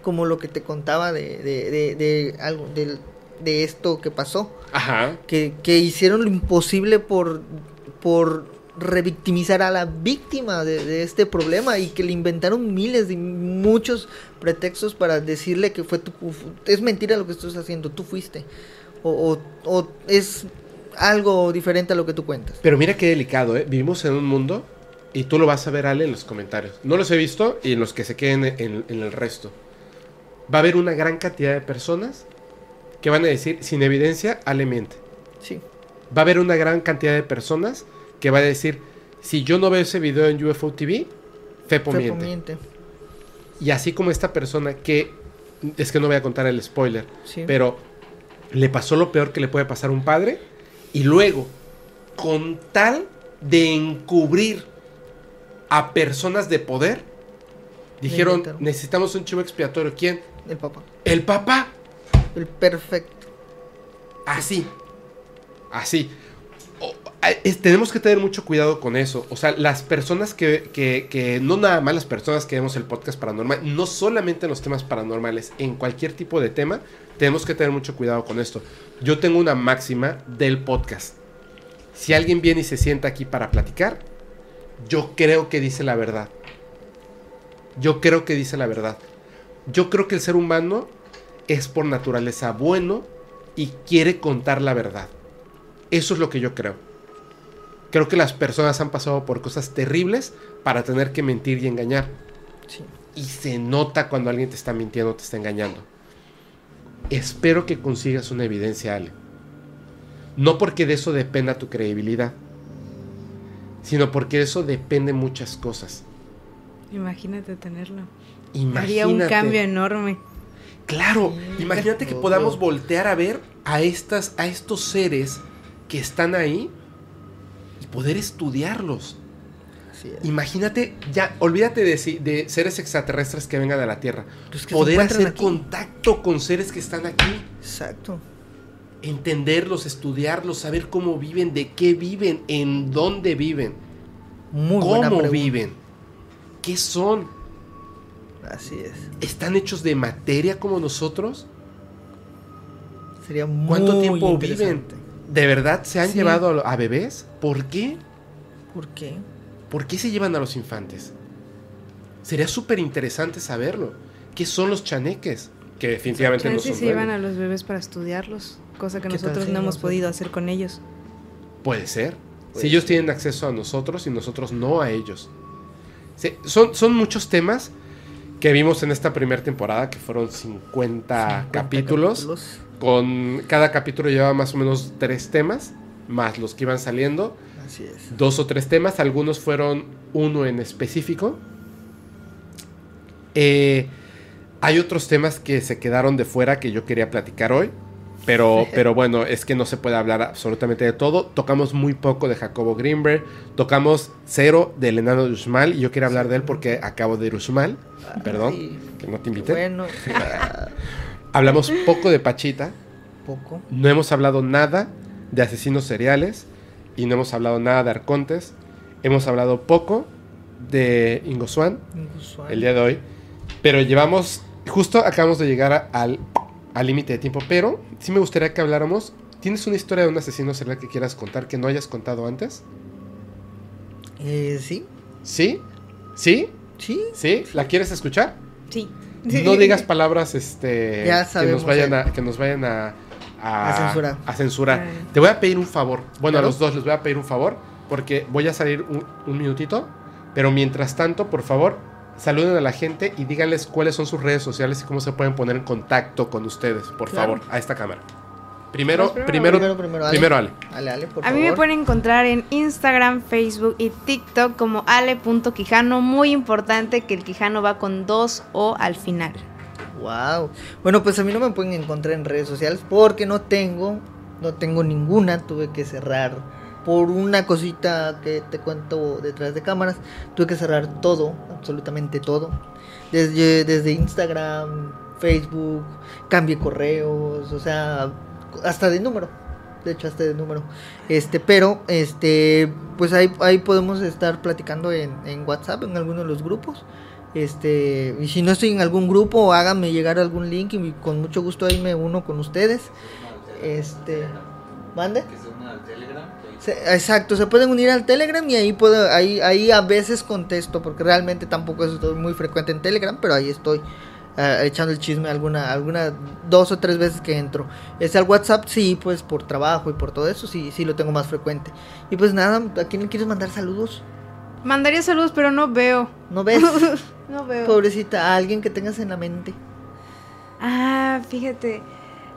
S8: como lo que te contaba de, de, de, de algo del- de esto que pasó
S2: Ajá.
S8: que, que hicieron lo imposible por por revictimizar a la víctima de, de este problema y que le inventaron miles de muchos pretextos para decirle que fue tu, es mentira lo que estás haciendo tú fuiste o, o- o es algo diferente a lo que tú cuentas
S2: Pero mira qué delicado, ¿eh? Vivimos en un mundo, y tú lo vas a ver, Ale, en los comentarios. No los he visto, y en los que se queden en, en el resto. Va a haber una gran cantidad de personas que van a decir, sin evidencia, Ale miente.
S8: sí
S2: Va a haber una gran cantidad de personas que va a decir, si yo no veo ese video en UFO TV, Fepo,
S8: Fepo
S2: miente.
S8: miente.
S2: Y así como esta persona que, es que no voy a contar el spoiler,
S8: Sí.
S2: pero le pasó lo peor que le puede pasar a un padre y luego, con tal de encubrir a personas de poder, dijeron, necesitamos un chivo expiatorio. ¿Quién?
S8: el papá
S2: El papá.
S8: El perfecto
S2: Así. Así. Tenemos que tener mucho cuidado con eso. O sea, las personas que- que- no nada más las personas que vemos el podcast paranormal, no solamente en los temas paranormales, en cualquier tipo de tema, tenemos que tener mucho cuidado con esto. Yo tengo una máxima del podcast. Si alguien viene y se sienta aquí para platicar, yo creo que dice la verdad. Yo creo que dice la verdad. Yo creo que el ser humano es por naturaleza bueno y quiere contar la verdad. Eso es lo que yo creo. Creo que las personas han pasado por cosas terribles para tener que mentir y engañar.
S8: sí
S2: Y se nota cuando alguien te está mintiendo, te está engañando. Espero que consigas una evidencia, Ale. No porque de eso dependa tu credibilidad, sino porque de eso depende muchas cosas.
S7: Imagínate tenerlo.
S2: Imagínate.
S7: Haría un cambio enorme.
S2: Claro, imagínate que podamos voltear a ver a estas, a estos seres que están ahí y poder estudiarlos.
S8: es.
S2: Imagínate, ya, olvídate de, seres extraterrestres que vengan a la Tierra.
S8: Que
S2: poder hacer
S8: aquí.
S2: contacto con seres que están aquí,
S8: exacto
S2: entenderlos, estudiarlos, saber cómo viven, de qué viven, en dónde viven,
S8: muy
S2: cómo viven, qué son.
S8: Así es
S2: ¿Están hechos de materia como nosotros?
S8: sería muy
S2: ¿Cuánto tiempo viven? ¿De verdad se han
S8: Sí.
S2: llevado a, a bebés? ¿Por qué?
S8: ¿por qué?
S2: ¿Por qué se llevan a los infantes? Sería súper interesante saberlo. ¿Qué son los chaneques? Que definitivamente no son
S7: se llevan a los bebés para estudiarlos, cosa que
S8: ¿Qué tal
S7: nosotros no hemos podido hacer con ellos.
S2: Puede ser.
S8: Puede
S2: si ellos tienen acceso a nosotros y nosotros no a ellos. Sí, son, son muchos temas que vimos en esta primera temporada, que fueron 50,
S8: 50
S2: capítulos. Con cada capítulo llevaba más o menos tres temas. más los que iban saliendo.
S8: Así es.
S2: Dos o tres temas, algunos fueron uno en específico. Eh, hay otros temas que se quedaron de fuera que yo quería platicar hoy. Pero, pero bueno, es que no se puede hablar absolutamente de todo. Tocamos muy poco de Jacobo Greenberg. Tocamos cero del enano de Uxmal. Y yo quiero hablar de él porque acabo de ir Uxmal. Perdón,
S8: Ay,
S2: que no te invité.
S8: Bueno, ah,
S2: Hablamos poco de Pachita.
S8: poco.
S2: No hemos hablado nada de asesinos seriales. Y no hemos hablado nada de arcontes. Hemos hablado poco de Ingo Swan
S8: Inusual.
S2: el día de hoy. Pero llevamos, justo acabamos de llegar a- al al límite de tiempo. Pero sí me gustaría que habláramos. ¿Tienes una historia de un asesino serial que quieras contar que no hayas contado antes?
S8: Eh, sí,
S2: ¿Sí? ¿Sí?
S8: sí.
S2: ¿Sí? ¿La quieres escuchar?
S7: Sí.
S2: No digas palabras este,
S8: Ya
S2: que nos
S8: sabemos,
S2: vayan
S8: eh.
S2: a, que nos vayan a,
S8: A censurar.
S2: a censurar.
S7: Ay.
S2: Te voy a pedir un favor. Bueno, a los dos les voy a pedir un favor. Porque voy a salir un, un minutito. Pero mientras tanto, por favor, saluden a la gente y díganles cuáles son sus redes sociales y cómo se pueden poner en contacto con ustedes, por
S8: Claro.
S2: favor, a esta cámara. Primero, primero,
S8: primero, primero, Ale.
S2: primero Ale.
S8: Ale, Ale, por
S7: A mí me pueden encontrar en Instagram, Facebook y TikTok como ale.quijano. Muy importante que el quijano va con dos O al final.
S8: Wow. Bueno, pues a mí no me pueden encontrar en redes sociales porque no tengo, no tengo ninguna. Tuve que cerrar por una cosita que te cuento detrás de cámaras. Tuve que cerrar todo, absolutamente todo. Desde, desde Instagram, Facebook, cambié correos, o sea, hasta de número. De hecho, hasta de número. Este, pero, este, pues ahí, ahí podemos estar platicando en, en WhatsApp, en alguno de los grupos. Este, y si no estoy en algún grupo, háganme llegar algún link y con mucho gusto ahí me uno con ustedes. Este, ¿mande?
S9: Se
S8: exacto, se pueden unir al Telegram y ahí puedo, ahí, ahí a veces contesto, porque realmente tampoco estoy muy frecuente en Telegram, pero ahí estoy ah, echando el chisme alguna, alguna, dos o tres veces que entro. Es al WhatsApp, sí, pues por trabajo y por todo eso, sí, sí lo tengo más frecuente. Y pues nada, ¿a quién le quieres mandar saludos?
S7: Mandaría saludos, pero no veo.
S8: ¿No ves?
S7: No veo.
S8: Pobrecita, a alguien que tengas en la mente.
S7: Ah, fíjate.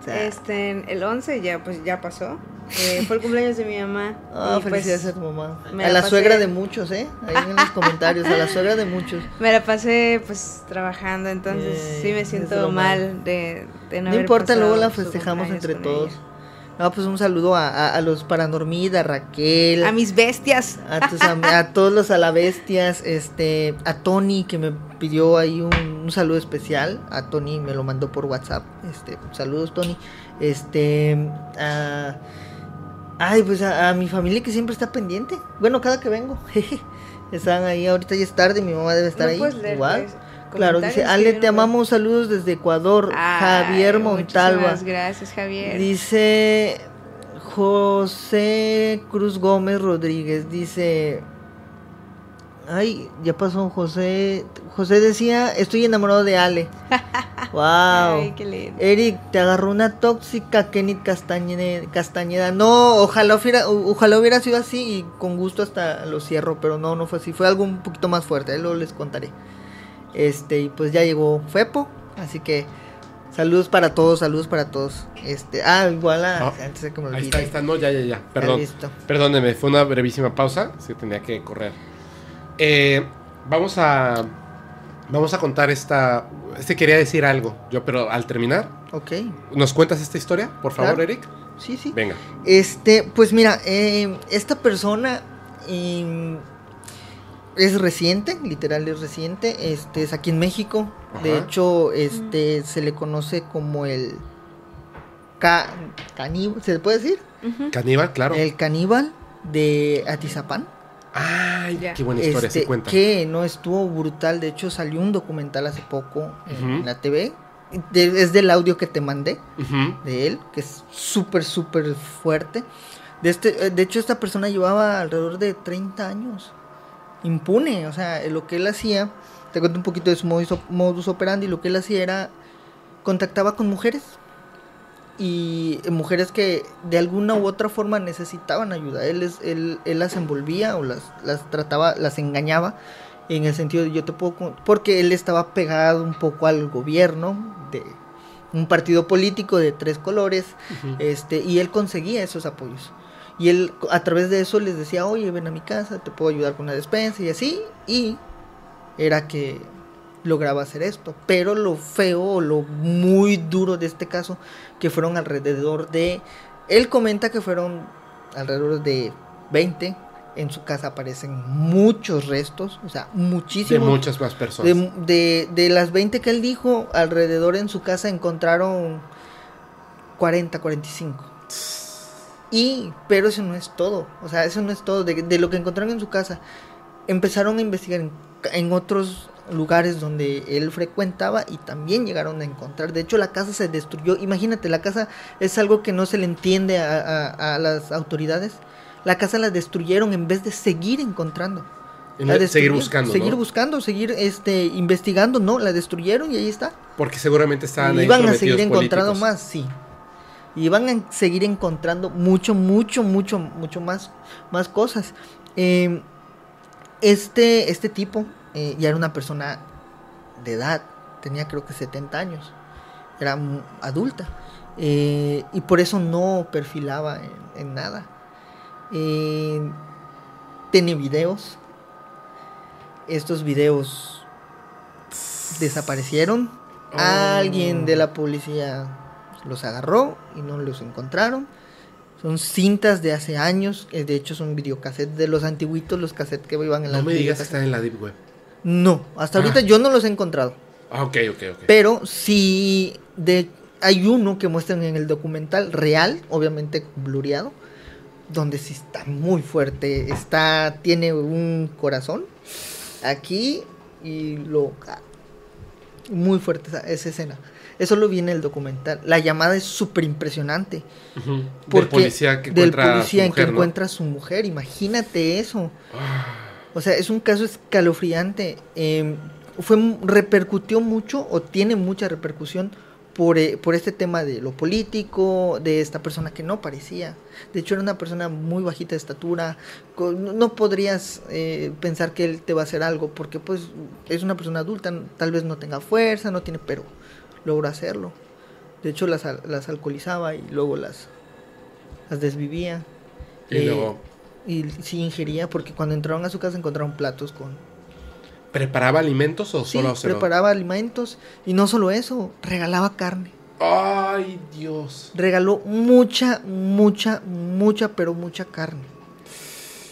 S8: Sea,
S7: Este, el 11 ya, pues ya pasó. Eh, fue el cumpleaños de mi mamá.
S8: Ah,
S7: y, pues,
S8: felicidades a tu mamá. A
S7: la
S8: la
S7: pasé-
S8: suegra de muchos, ¿eh? Ahí en los comentarios, a la suegra de muchos.
S7: Me la pasé pues trabajando, entonces
S8: Eh,
S7: sí me siento mal de, de no
S8: No
S7: haber
S8: importa, luego la festejamos entre todos.
S7: ella.
S8: No, pues un saludo a, a, a los Paranormida, a Raquel,
S7: A mis bestias.
S8: a, tus a todos los alabestias, este, a Tony que me pidió ahí un, un saludo especial, a Tony me lo mandó por WhatsApp, este, saludos Tony, este, a, ay, pues a, a mi familia que siempre está pendiente, bueno, cada que vengo, jeje, están ahí, ahorita ya es tarde, mi mamá debe estar
S7: ¿No
S8: ahí,
S7: leer,
S8: igual.
S7: pues,
S8: Claro, dice? Ale, te amamos, saludos desde Ecuador,
S7: Ay,
S8: Javier Montalva.
S7: Gracias, Javier.
S8: Dice José Cruz Gómez Rodríguez, dice... Ay, ya pasó José. José decía, estoy enamorado de Ale. wow.
S7: Ay, qué lindo.
S8: Eric, te agarró una tóxica Kenneth Castañeda. Castañeda. No, ojalá hubiera, ojalá hubiera sido así y con gusto hasta lo cierro, pero no, no fue así. Fue algo un poquito más fuerte, ahí luego les contaré. Este, y pues ya llegó Fepo, así que saludos para todos, saludos para todos. Este, ah, igual a,
S2: Ah,
S8: antes de que me
S2: Ahí
S8: olvide.
S2: está, ahí está. No, ya, ya, ya. Perdón.
S8: listo.
S2: Perdóneme, fue una brevísima pausa. Sí, tenía que correr. Eh, vamos a. Vamos a contar esta. Este quería decir algo, yo, pero al terminar,
S8: Ok,
S2: ¿nos cuentas esta historia, por favor,
S8: Claro.
S2: Eric?
S8: sí, sí.
S2: Venga.
S8: Este, pues mira, eh, esta persona em, es reciente, literal es reciente, este es aquí en México. De hecho, este se le conoce como el ca caníbal, ¿se le puede decir?
S2: Caníbal, claro.
S8: El caníbal de Atizapán.
S2: Ay,
S7: Ya.
S2: qué buena historia,
S8: Este,
S2: sí cuenta.
S8: que no estuvo brutal, de hecho salió un documental hace poco en la TV. de- es del audio que te mandé de él, que es súper, súper fuerte. De, este, de hecho, esta persona llevaba alrededor de 30 años impune. O sea, lo que él hacía, te cuento un poquito de su modus, modus operandi, lo que él hacía era contactaba con mujeres y eh, mujeres que de alguna u otra forma necesitaban ayuda. Él, es, él, él las envolvía o las, las trataba, las engañaba en el sentido de yo te puedo... Porque él estaba pegado un poco al gobierno de un partido político de tres colores este y él conseguía esos apoyos Y él a través de eso les decía, oye, ven a mi casa, te puedo ayudar con una despensa y así. Y era que lograba hacer esto. Pero lo feo o lo muy duro de este caso, que fueron alrededor de... Él comenta que fueron alrededor de 20. En su casa aparecen muchos restos, o sea,
S2: De
S8: muchísimos.
S2: muchas más personas.
S8: De, de, de las 20 que él dijo, alrededor en su casa encontraron 40, 45. Y, pero eso no es todo. O sea, eso no es todo. De, de lo que encontraron en su casa, empezaron a investigar en, en otros lugares donde él frecuentaba y también llegaron a encontrar. De hecho, la casa se destruyó. Imagínate, la casa es algo que no se le entiende a, a- a las autoridades. La casa la destruyeron en vez de seguir encontrando.
S2: En
S8: La
S2: vez de seguir buscando,
S8: Seguir
S2: ¿no?
S8: buscando, seguir este, investigando. No, la destruyeron y ahí está.
S2: Porque seguramente estaban ahí
S8: iban a seguir encontrando más, sí. Y van a seguir encontrando mucho, mucho, mucho, mucho más, más cosas. Eh, este, este tipo eh, ya era una persona de edad, tenía creo que 70 años, era adulta. eh, y por eso no perfilaba en, en nada. Eh, tiene videos. Estos videos desaparecieron.
S2: Oh.
S8: Alguien de la policía los agarró y no los encontraron. Son cintas de hace años, que de hecho son videocassettes de los antiguitos, los cassettes que iban en
S2: No
S8: las
S2: me digas que están en la Deep Web.
S8: No, hasta ahorita
S2: Ah.
S8: yo no los he encontrado.
S2: Ah, ok, ok, ok.
S8: Pero sí, de, hay uno que muestran en el documental real, obviamente blureado, donde sí está muy fuerte. Está, tiene un corazón aquí y lo muy fuerte esa, esa escena. Eso lo vi en el documental. La llamada es súper impresionante.
S2: Ujú. Del
S8: Porque
S2: policía que
S8: del
S2: encuentra a su
S8: policía en que
S2: mujer, ¿no?
S8: encuentra a su mujer, imagínate eso.
S2: Ah.
S8: O sea, es un caso escalofriante. Eh, fue repercutió mucho o tiene mucha repercusión por, eh, por este tema de lo político, de esta persona que no parecía. De hecho, era una persona muy bajita de estatura. con- no podrías eh, pensar que él te va a hacer algo porque pues es una persona adulta, tal vez no tenga fuerza, no tiene, pero logró hacerlo. De hecho, las, las alcoholizaba y luego las, las desvivía.
S2: Y
S8: Eh,
S2: luego
S8: y sí ingería porque cuando entraron a su casa encontraron platos con...
S2: preparaba alimentos o
S8: Sí,
S2: solo se
S8: preparaba alimentos y no solo eso, regalaba carne.
S2: Ay, Dios.
S8: Regaló mucha, mucha, mucha, pero mucha carne.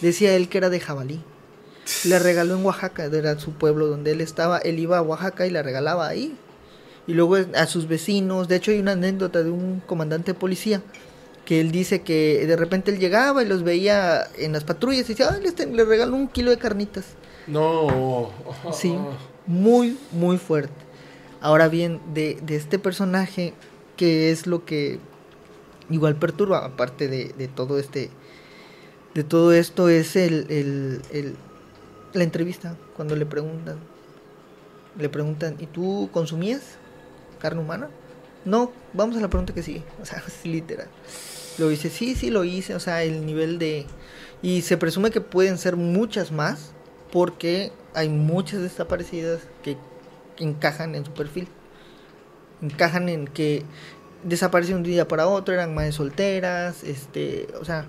S8: Decía él que era de jabalí. Le regaló en Oaxaca, era su pueblo donde él estaba. Él iba a Oaxaca y la regalaba ahí. Y luego a sus vecinos. De hecho, hay una anécdota de un comandante de policía que él dice que de repente él llegaba y los veía en las patrullas y decía, Ay, les te- le regaló un kilo de carnitas.
S2: No.
S8: Sí, muy, muy fuerte. Ahora bien, de, de este personaje, que es lo que igual perturba, aparte de, de todo este, de todo esto, es el, el, el- la entrevista, cuando le preguntan, le preguntan, ¿y tú consumías carne humana? No, vamos a la pregunta que sigue, o sea, es literal. Lo dice, sí, sí lo hice, o sea, el nivel de... Y se presume que pueden ser muchas más, porque hay muchas desaparecidas que, encajan en su perfil. Encajan en que desaparecen un día para otro, eran madres solteras, este, o sea,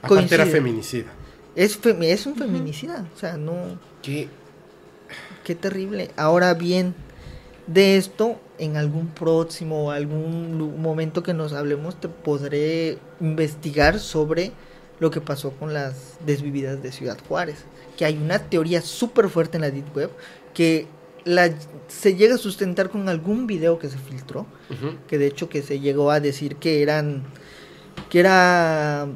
S2: Aparte era feminicida.
S8: es, femi- es un feminicida, o sea, no,
S2: ¿Qué?
S8: qué terrible. Ahora bien, de esto, en algún próximo o algún momento que nos hablemos, te podré investigar sobre lo que pasó con las desvividas de Ciudad Juárez. Que hay una teoría súper fuerte en la Deep Web que la, se llega a sustentar con algún video que se filtró. Que de hecho que se llegó a decir que eran... Que era...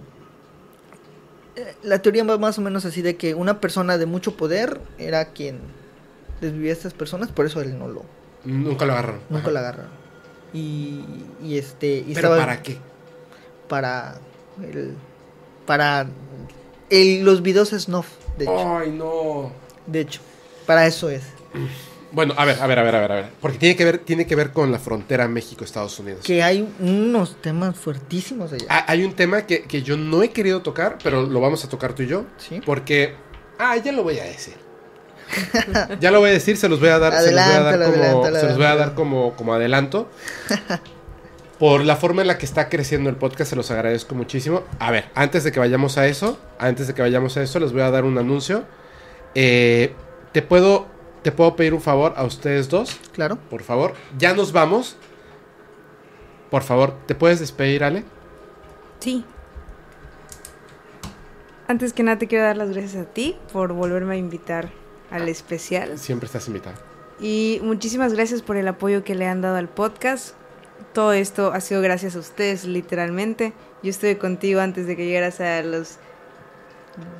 S8: eh, La teoría va más o menos así de que una persona de mucho poder era quien desvivía a estas personas, por eso él no lo,
S2: Nunca lo agarraron.
S8: nunca
S2: Ajá.
S8: la agarraron. Y, y este, y
S2: ¿Pero para qué?
S8: para el, para el- los videos snuff, de hecho,
S2: Ay, no.
S8: de hecho, para eso es.
S2: Bueno, a ver, a ver, a ver, a ver, a ver. Porque tiene que ver, tiene que ver con la frontera México-Estados Unidos.
S8: Que hay unos temas fuertísimos allá.
S2: Ah, hay un tema que, que yo no he querido tocar, pero lo vamos a tocar tú y yo.
S8: Sí.
S2: Porque. Ah, ya lo voy a decir. ya lo voy a decir, se los voy a dar, se los voy a dar,
S8: Adelántalo,
S2: como,
S8: adelántalo,
S2: se los voy a dar
S8: adelántalo.
S2: como, como adelanto. por la forma en la que está creciendo el podcast, se los agradezco muchísimo. A ver, antes de que vayamos a eso, antes de que vayamos a eso, les voy a dar un anuncio. Eh, ¿te, puedo, ¿Te puedo pedir un favor a ustedes dos?
S8: Claro.
S2: Por favor, ya nos vamos. Por favor, ¿te puedes despedir, Ale?
S7: Sí. Antes que nada te quiero dar las gracias a ti por volverme a invitar al especial.
S2: Siempre estás invitado.
S7: Y muchísimas gracias por el apoyo que le han dado al podcast. Todo esto ha sido gracias a ustedes, literalmente. Yo estuve contigo antes de que llegaras a los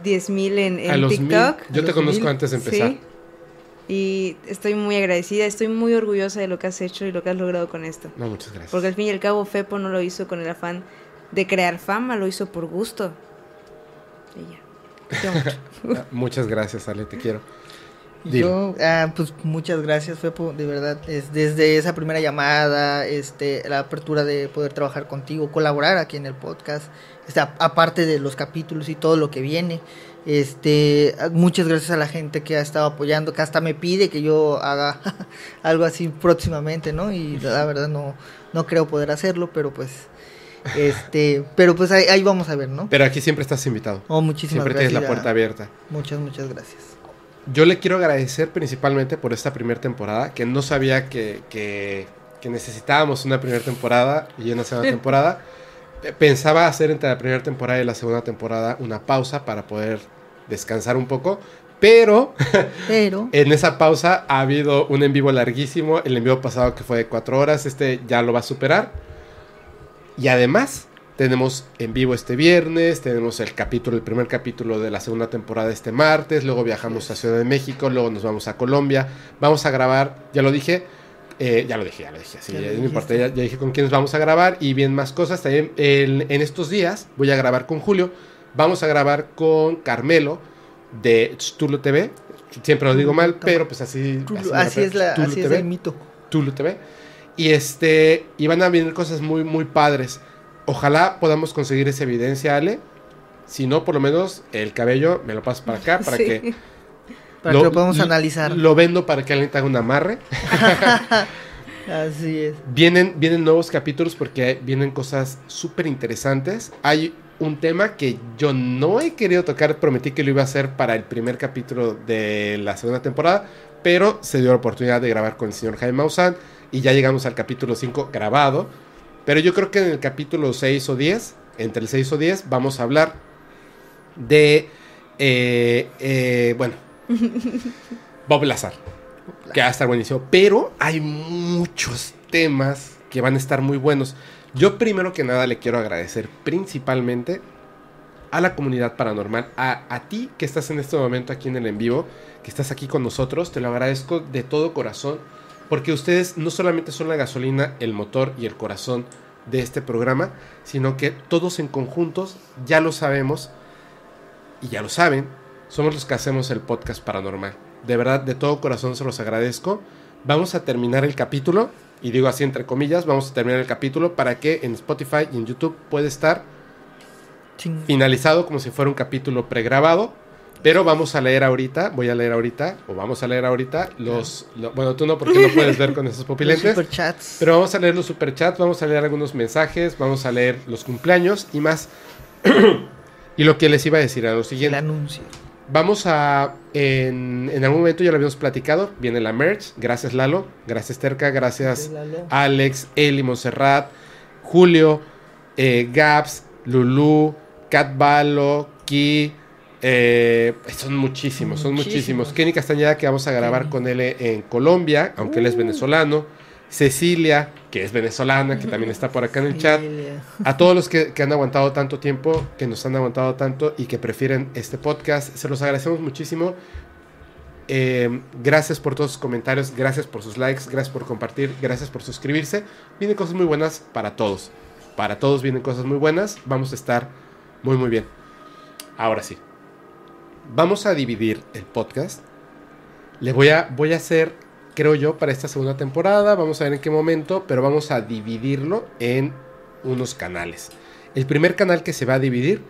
S7: 10.000 en, en
S2: a los mil,
S7: TikTok.
S2: yo te conozco
S8: mil,
S2: antes de empezar.
S7: Sí. Y estoy muy agradecida, estoy muy orgullosa de lo que has hecho y lo que has logrado con esto.
S2: No, muchas gracias.
S7: Porque al fin y al cabo Fepo no lo hizo con el afán de crear fama, lo hizo por gusto. Y ya.
S2: Ah, Muchas gracias, Ale, te quiero.
S8: Yo, ah, pues muchas gracias, Fepo, de verdad. Es desde esa primera llamada, este, la apertura de poder trabajar contigo, colaborar aquí en el podcast, este, a- aparte de los capítulos y todo lo que viene. Este, muchas gracias a la gente que ha estado apoyando, que hasta me pide que yo haga algo así próximamente, ¿no? Y la verdad no, no creo poder hacerlo, pero pues, este, pero pues ahí, ahí vamos a ver, ¿no?
S2: Pero aquí siempre estás invitado.
S8: Oh, muchísimas
S2: Siempre
S8: gracias.
S2: tienes la puerta abierta.
S8: Muchas, muchas gracias.
S2: Yo le quiero agradecer principalmente por esta primera temporada, que no sabía que, que- que necesitábamos una primera temporada y una segunda temporada. Pensaba hacer entre la primera temporada y la segunda temporada una pausa para poder descansar un poco, pero
S8: Pero,
S2: en esa pausa ha habido un en vivo larguísimo, el en vivo pasado que fue de cuatro horas, este ya lo va a superar. Y además tenemos en vivo este viernes, tenemos el capítulo, el primer capítulo de la segunda temporada este martes, luego viajamos a Ciudad de México, luego nos vamos a Colombia, vamos a grabar, ya lo dije, eh, ya lo dije, ya lo dije, sí,
S8: Ya
S2: ya no importa,
S8: dijiste.
S2: ya, ya dije con quiénes vamos a grabar y bien más cosas. También en estos días voy a grabar con Julio, vamos a grabar con Carmelo de Tulu TV, siempre lo digo mal, pero pues así,
S8: así es, la, así es el mito.
S2: Tulu TV. Y este, y van a venir cosas muy, muy padres. Ojalá podamos conseguir esa evidencia, Ale. Si no, por lo menos el cabello me lo pasas para acá, para
S7: Sí.
S2: que
S8: Para que lo podamos analizar.
S2: Lo vendo para que alguien te haga un amarre.
S8: Así es.
S2: Vienen, vienen nuevos capítulos porque vienen cosas súper interesantes. Hay un tema que yo no he querido tocar, prometí que lo iba a hacer para el primer capítulo de la segunda temporada, pero se dio la oportunidad de grabar con el señor Jaime Maussan y ya llegamos al capítulo 5 grabado. Pero yo creo que en el capítulo 6 o 10, entre el 6 o 10, vamos a hablar de, eh, eh, bueno, Bob Lazar, que va a estar buenísimo. Pero hay muchos temas que van a estar muy buenos. Yo primero que nada le quiero agradecer principalmente a la comunidad paranormal, a, a ti que estás en este momento aquí en el en vivo, que estás aquí con nosotros, te lo agradezco de todo corazón, porque ustedes no solamente son la gasolina, el motor y el corazón de este programa, sino que todos en conjuntos ya lo sabemos y ya lo saben, somos los que hacemos el podcast paranormal. De verdad, de todo corazón se los agradezco. Vamos a terminar el capítulo, y digo así entre comillas, vamos a terminar el capítulo para que en Spotify y en YouTube pueda estar
S8: Ching.
S2: finalizado como si fuera un capítulo pregrabado. Pero vamos a leer ahorita, voy a leer ahorita, o vamos a leer ahorita los... lo- bueno, tú no, porque no puedes ver con esos
S8: Los
S2: pupilentes.
S8: superchats.
S2: Pero vamos a leer los superchats, vamos a leer algunos mensajes, vamos a leer los cumpleaños y más. y lo que les iba a decir era lo
S8: el
S2: siguiente.
S8: anuncio.
S2: Vamos a. En, en algún momento ya lo habíamos platicado. Viene la merch. Gracias, Lalo. Gracias, Terca. Gracias,
S8: Lalo.
S2: Alex, Eli, Monserrat, Julio, eh, Gaps, Lulu, Cat Balo, Ki. Eh, son muchísimos, son muchísimos.
S8: Muchísimos.
S2: Kenny Castañeda, que vamos a grabar
S8: Kenny.
S2: con él en Colombia, aunque él es venezolano. Cecilia, que es venezolana, que también está por acá en el chat. A todos los que, que han aguantado tanto tiempo, que nos han aguantado tanto y que prefieren este podcast, se los agradecemos muchísimo. Eh, gracias por todos sus comentarios, gracias por sus likes, gracias por compartir, gracias por suscribirse. Vienen cosas muy buenas para todos. Para todos vienen cosas muy buenas. Vamos a estar muy, muy bien. Ahora sí. Vamos a dividir el podcast. Le voy a, voy a hacer, creo yo, para esta segunda temporada. Vamos a ver en qué momento, pero vamos a dividirlo en unos canales. El primer canal que se va a dividir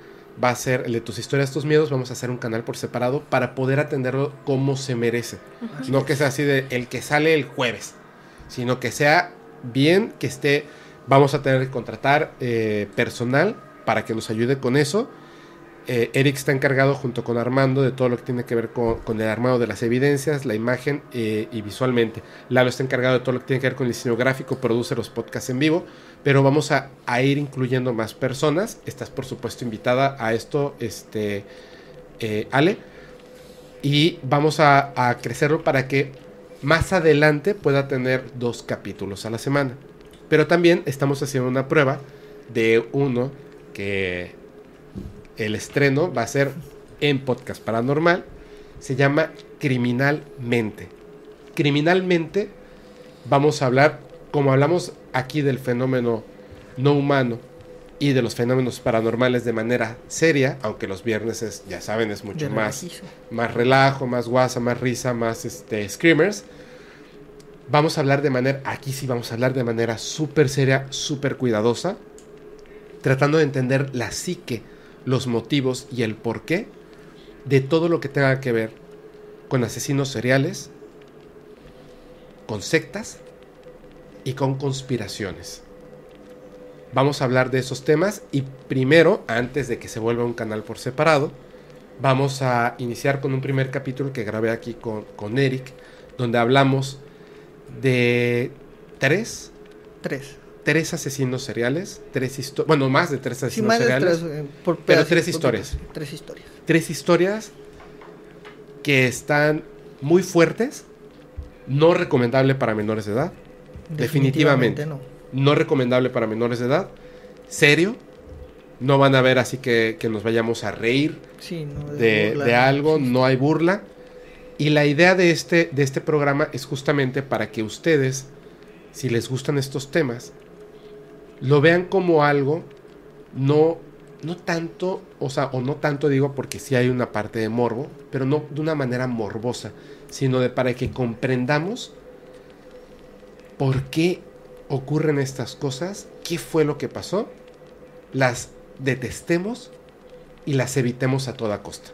S2: va a ser el de tus historias, tus miedos. Vamos a hacer un canal por separado para poder atenderlo como se merece. No que sea así de el que sale el jueves, sino que sea bien, que esté Vamos a tener que contratar eh, personal para que nos ayude con eso. Eh, Eric está encargado junto con Armando de todo lo que tiene que ver con, el armado de las evidencias, la imagen eh, y visualmente. Lalo está encargado de todo lo que tiene que ver con el diseño gráfico, produce los podcasts en vivo, pero vamos a, a ir incluyendo más personas. Estás por supuesto invitada a esto, este, eh, Ale, y vamos a, a crecerlo para que más adelante pueda tener dos capítulos a la semana. Pero también estamos haciendo una prueba de uno que el estreno va a ser en Podcast Paranormal. Se llama Criminalmente. Criminalmente vamos a hablar, como hablamos aquí del fenómeno no humano y de los fenómenos paranormales de manera seria, aunque los viernes es, ya saben, es mucho más, más relajo, más guasa, más risa, más este, screamers. Vamos a hablar de manera, aquí sí vamos a hablar de manera súper seria, súper cuidadosa, tratando de entender la psique, los motivos y el porqué de todo lo que tenga que ver con asesinos seriales, con sectas y con conspiraciones. Vamos a hablar de esos temas y primero, antes de que se vuelva un canal por separado, vamos a iniciar con un primer capítulo que grabé aquí con, con Eric, donde hablamos de tres,
S8: Tres.
S2: Tres asesinos seriales, tres historias, bueno, más de tres asesinos seriales,
S8: tres. eh, por
S2: pero tres historias.
S8: Tres historias.
S2: tres historias que están muy fuertes, no recomendable para menores de edad, Definitivamente.
S8: no.
S2: no recomendable para menores de edad, serio, no van a ver así que, que nos vayamos a reír
S8: Sí, no,
S2: de, de algo, no hay burla. Y la idea de este, de este programa es justamente para que ustedes, si les gustan estos temas, lo vean como algo, no, no tanto, o sea, o no tanto digo porque sí hay una parte de morbo, pero no de una manera morbosa, sino de para que comprendamos por qué ocurren estas cosas, qué fue lo que pasó, las detestemos y las evitemos a toda costa.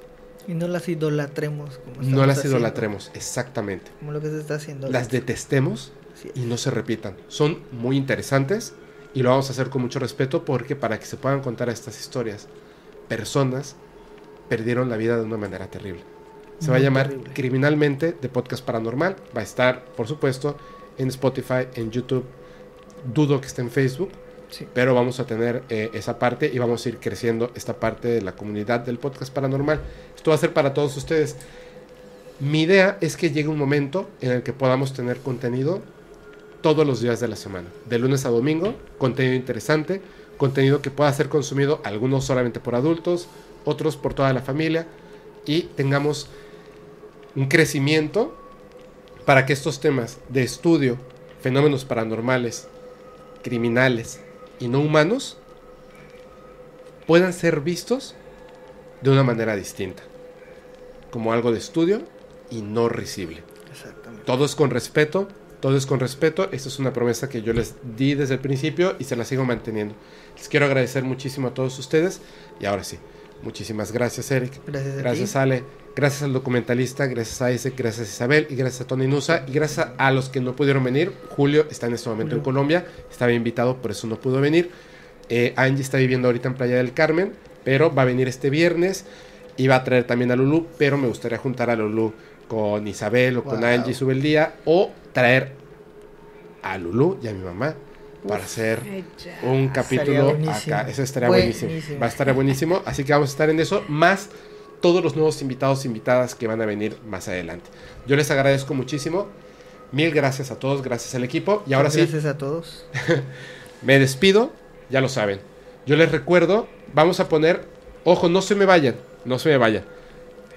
S8: Y no las idolatremos. Como
S2: No las
S8: haciendo,
S2: idolatremos, exactamente.
S8: Como lo que se está haciendo.
S2: Las detestemos y no se repitan. Son muy interesantes y lo vamos a hacer con mucho respeto porque para que se puedan contar estas historias, personas perdieron la vida de una manera terrible. Se va a llamar
S8: terrible.
S2: Criminalmente de Podcast Paranormal. Va a estar, por supuesto, en Spotify, en YouTube. Dudo que esté en Facebook.
S8: Sí.
S2: Pero vamos a tener eh, esa parte y vamos a ir creciendo esta parte de la comunidad del podcast paranormal. Esto va a ser para todos ustedes. Mi idea es que llegue un momento en el que podamos tener contenido todos los días de la semana, de lunes a domingo, contenido interesante, contenido que pueda ser consumido, algunos solamente por adultos, otros por toda la familia, y tengamos un crecimiento para que estos temas de estudio, fenómenos paranormales, criminales y no humanos, puedan ser vistos de una manera distinta, como algo de estudio y no risible. Todo es con respeto, todo es con respeto. Esta es una promesa que yo les di desde el principio y se la sigo manteniendo. Les quiero agradecer muchísimo a todos ustedes y ahora sí, muchísimas gracias Eric,
S8: Gracias a
S2: gracias
S8: ti.
S2: Ale, gracias al documentalista, gracias a Isaac, gracias a Isabel y gracias a Tony Nusa y gracias a los que no pudieron venir. Julio está en este momento en. Colombia, estaba invitado, por eso no pudo venir. Eh, Angie está viviendo ahorita en Playa del Carmen, pero va a venir este viernes y va a traer también a Lulu, pero me gustaría juntar a Lulu con Isabel o con. Angie sube el día o traer a Lulu y a mi mamá para hacer un capítulo acá. Eso estaría buenísimo.
S8: Buenísimo.
S2: Va a estar buenísimo. Así que vamos a estar en eso. Más todos los nuevos invitados e invitadas que van a venir más adelante. Yo les agradezco muchísimo. Mil gracias a todos, gracias al equipo. Y ahora sí,
S8: Gracias a todos.
S2: me despido. Ya lo saben. Yo les recuerdo, vamos a poner, ojo, no se me vayan, no se me vayan.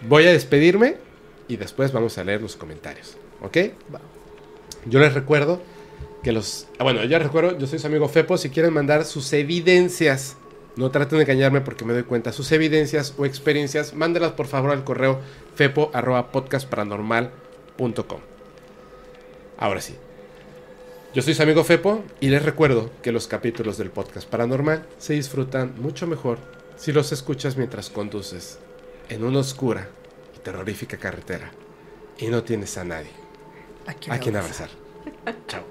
S2: Voy a despedirme y después vamos a leer los comentarios. ¿Ok?
S8: Va.
S2: Yo les recuerdo que los... ah, Bueno, yo les recuerdo, yo soy su amigo Fepo, si quieren mandar sus evidencias, no traten de engañarme porque me doy cuenta, sus evidencias o experiencias, mándelas por favor al correo fepo. Ahora sí. Yo soy su amigo Fepo y les recuerdo que los capítulos del podcast paranormal se disfrutan mucho mejor si los escuchas mientras conduces en una oscura y terrorífica carretera y no tienes a nadie
S8: A
S2: a quien abrazar. Chao.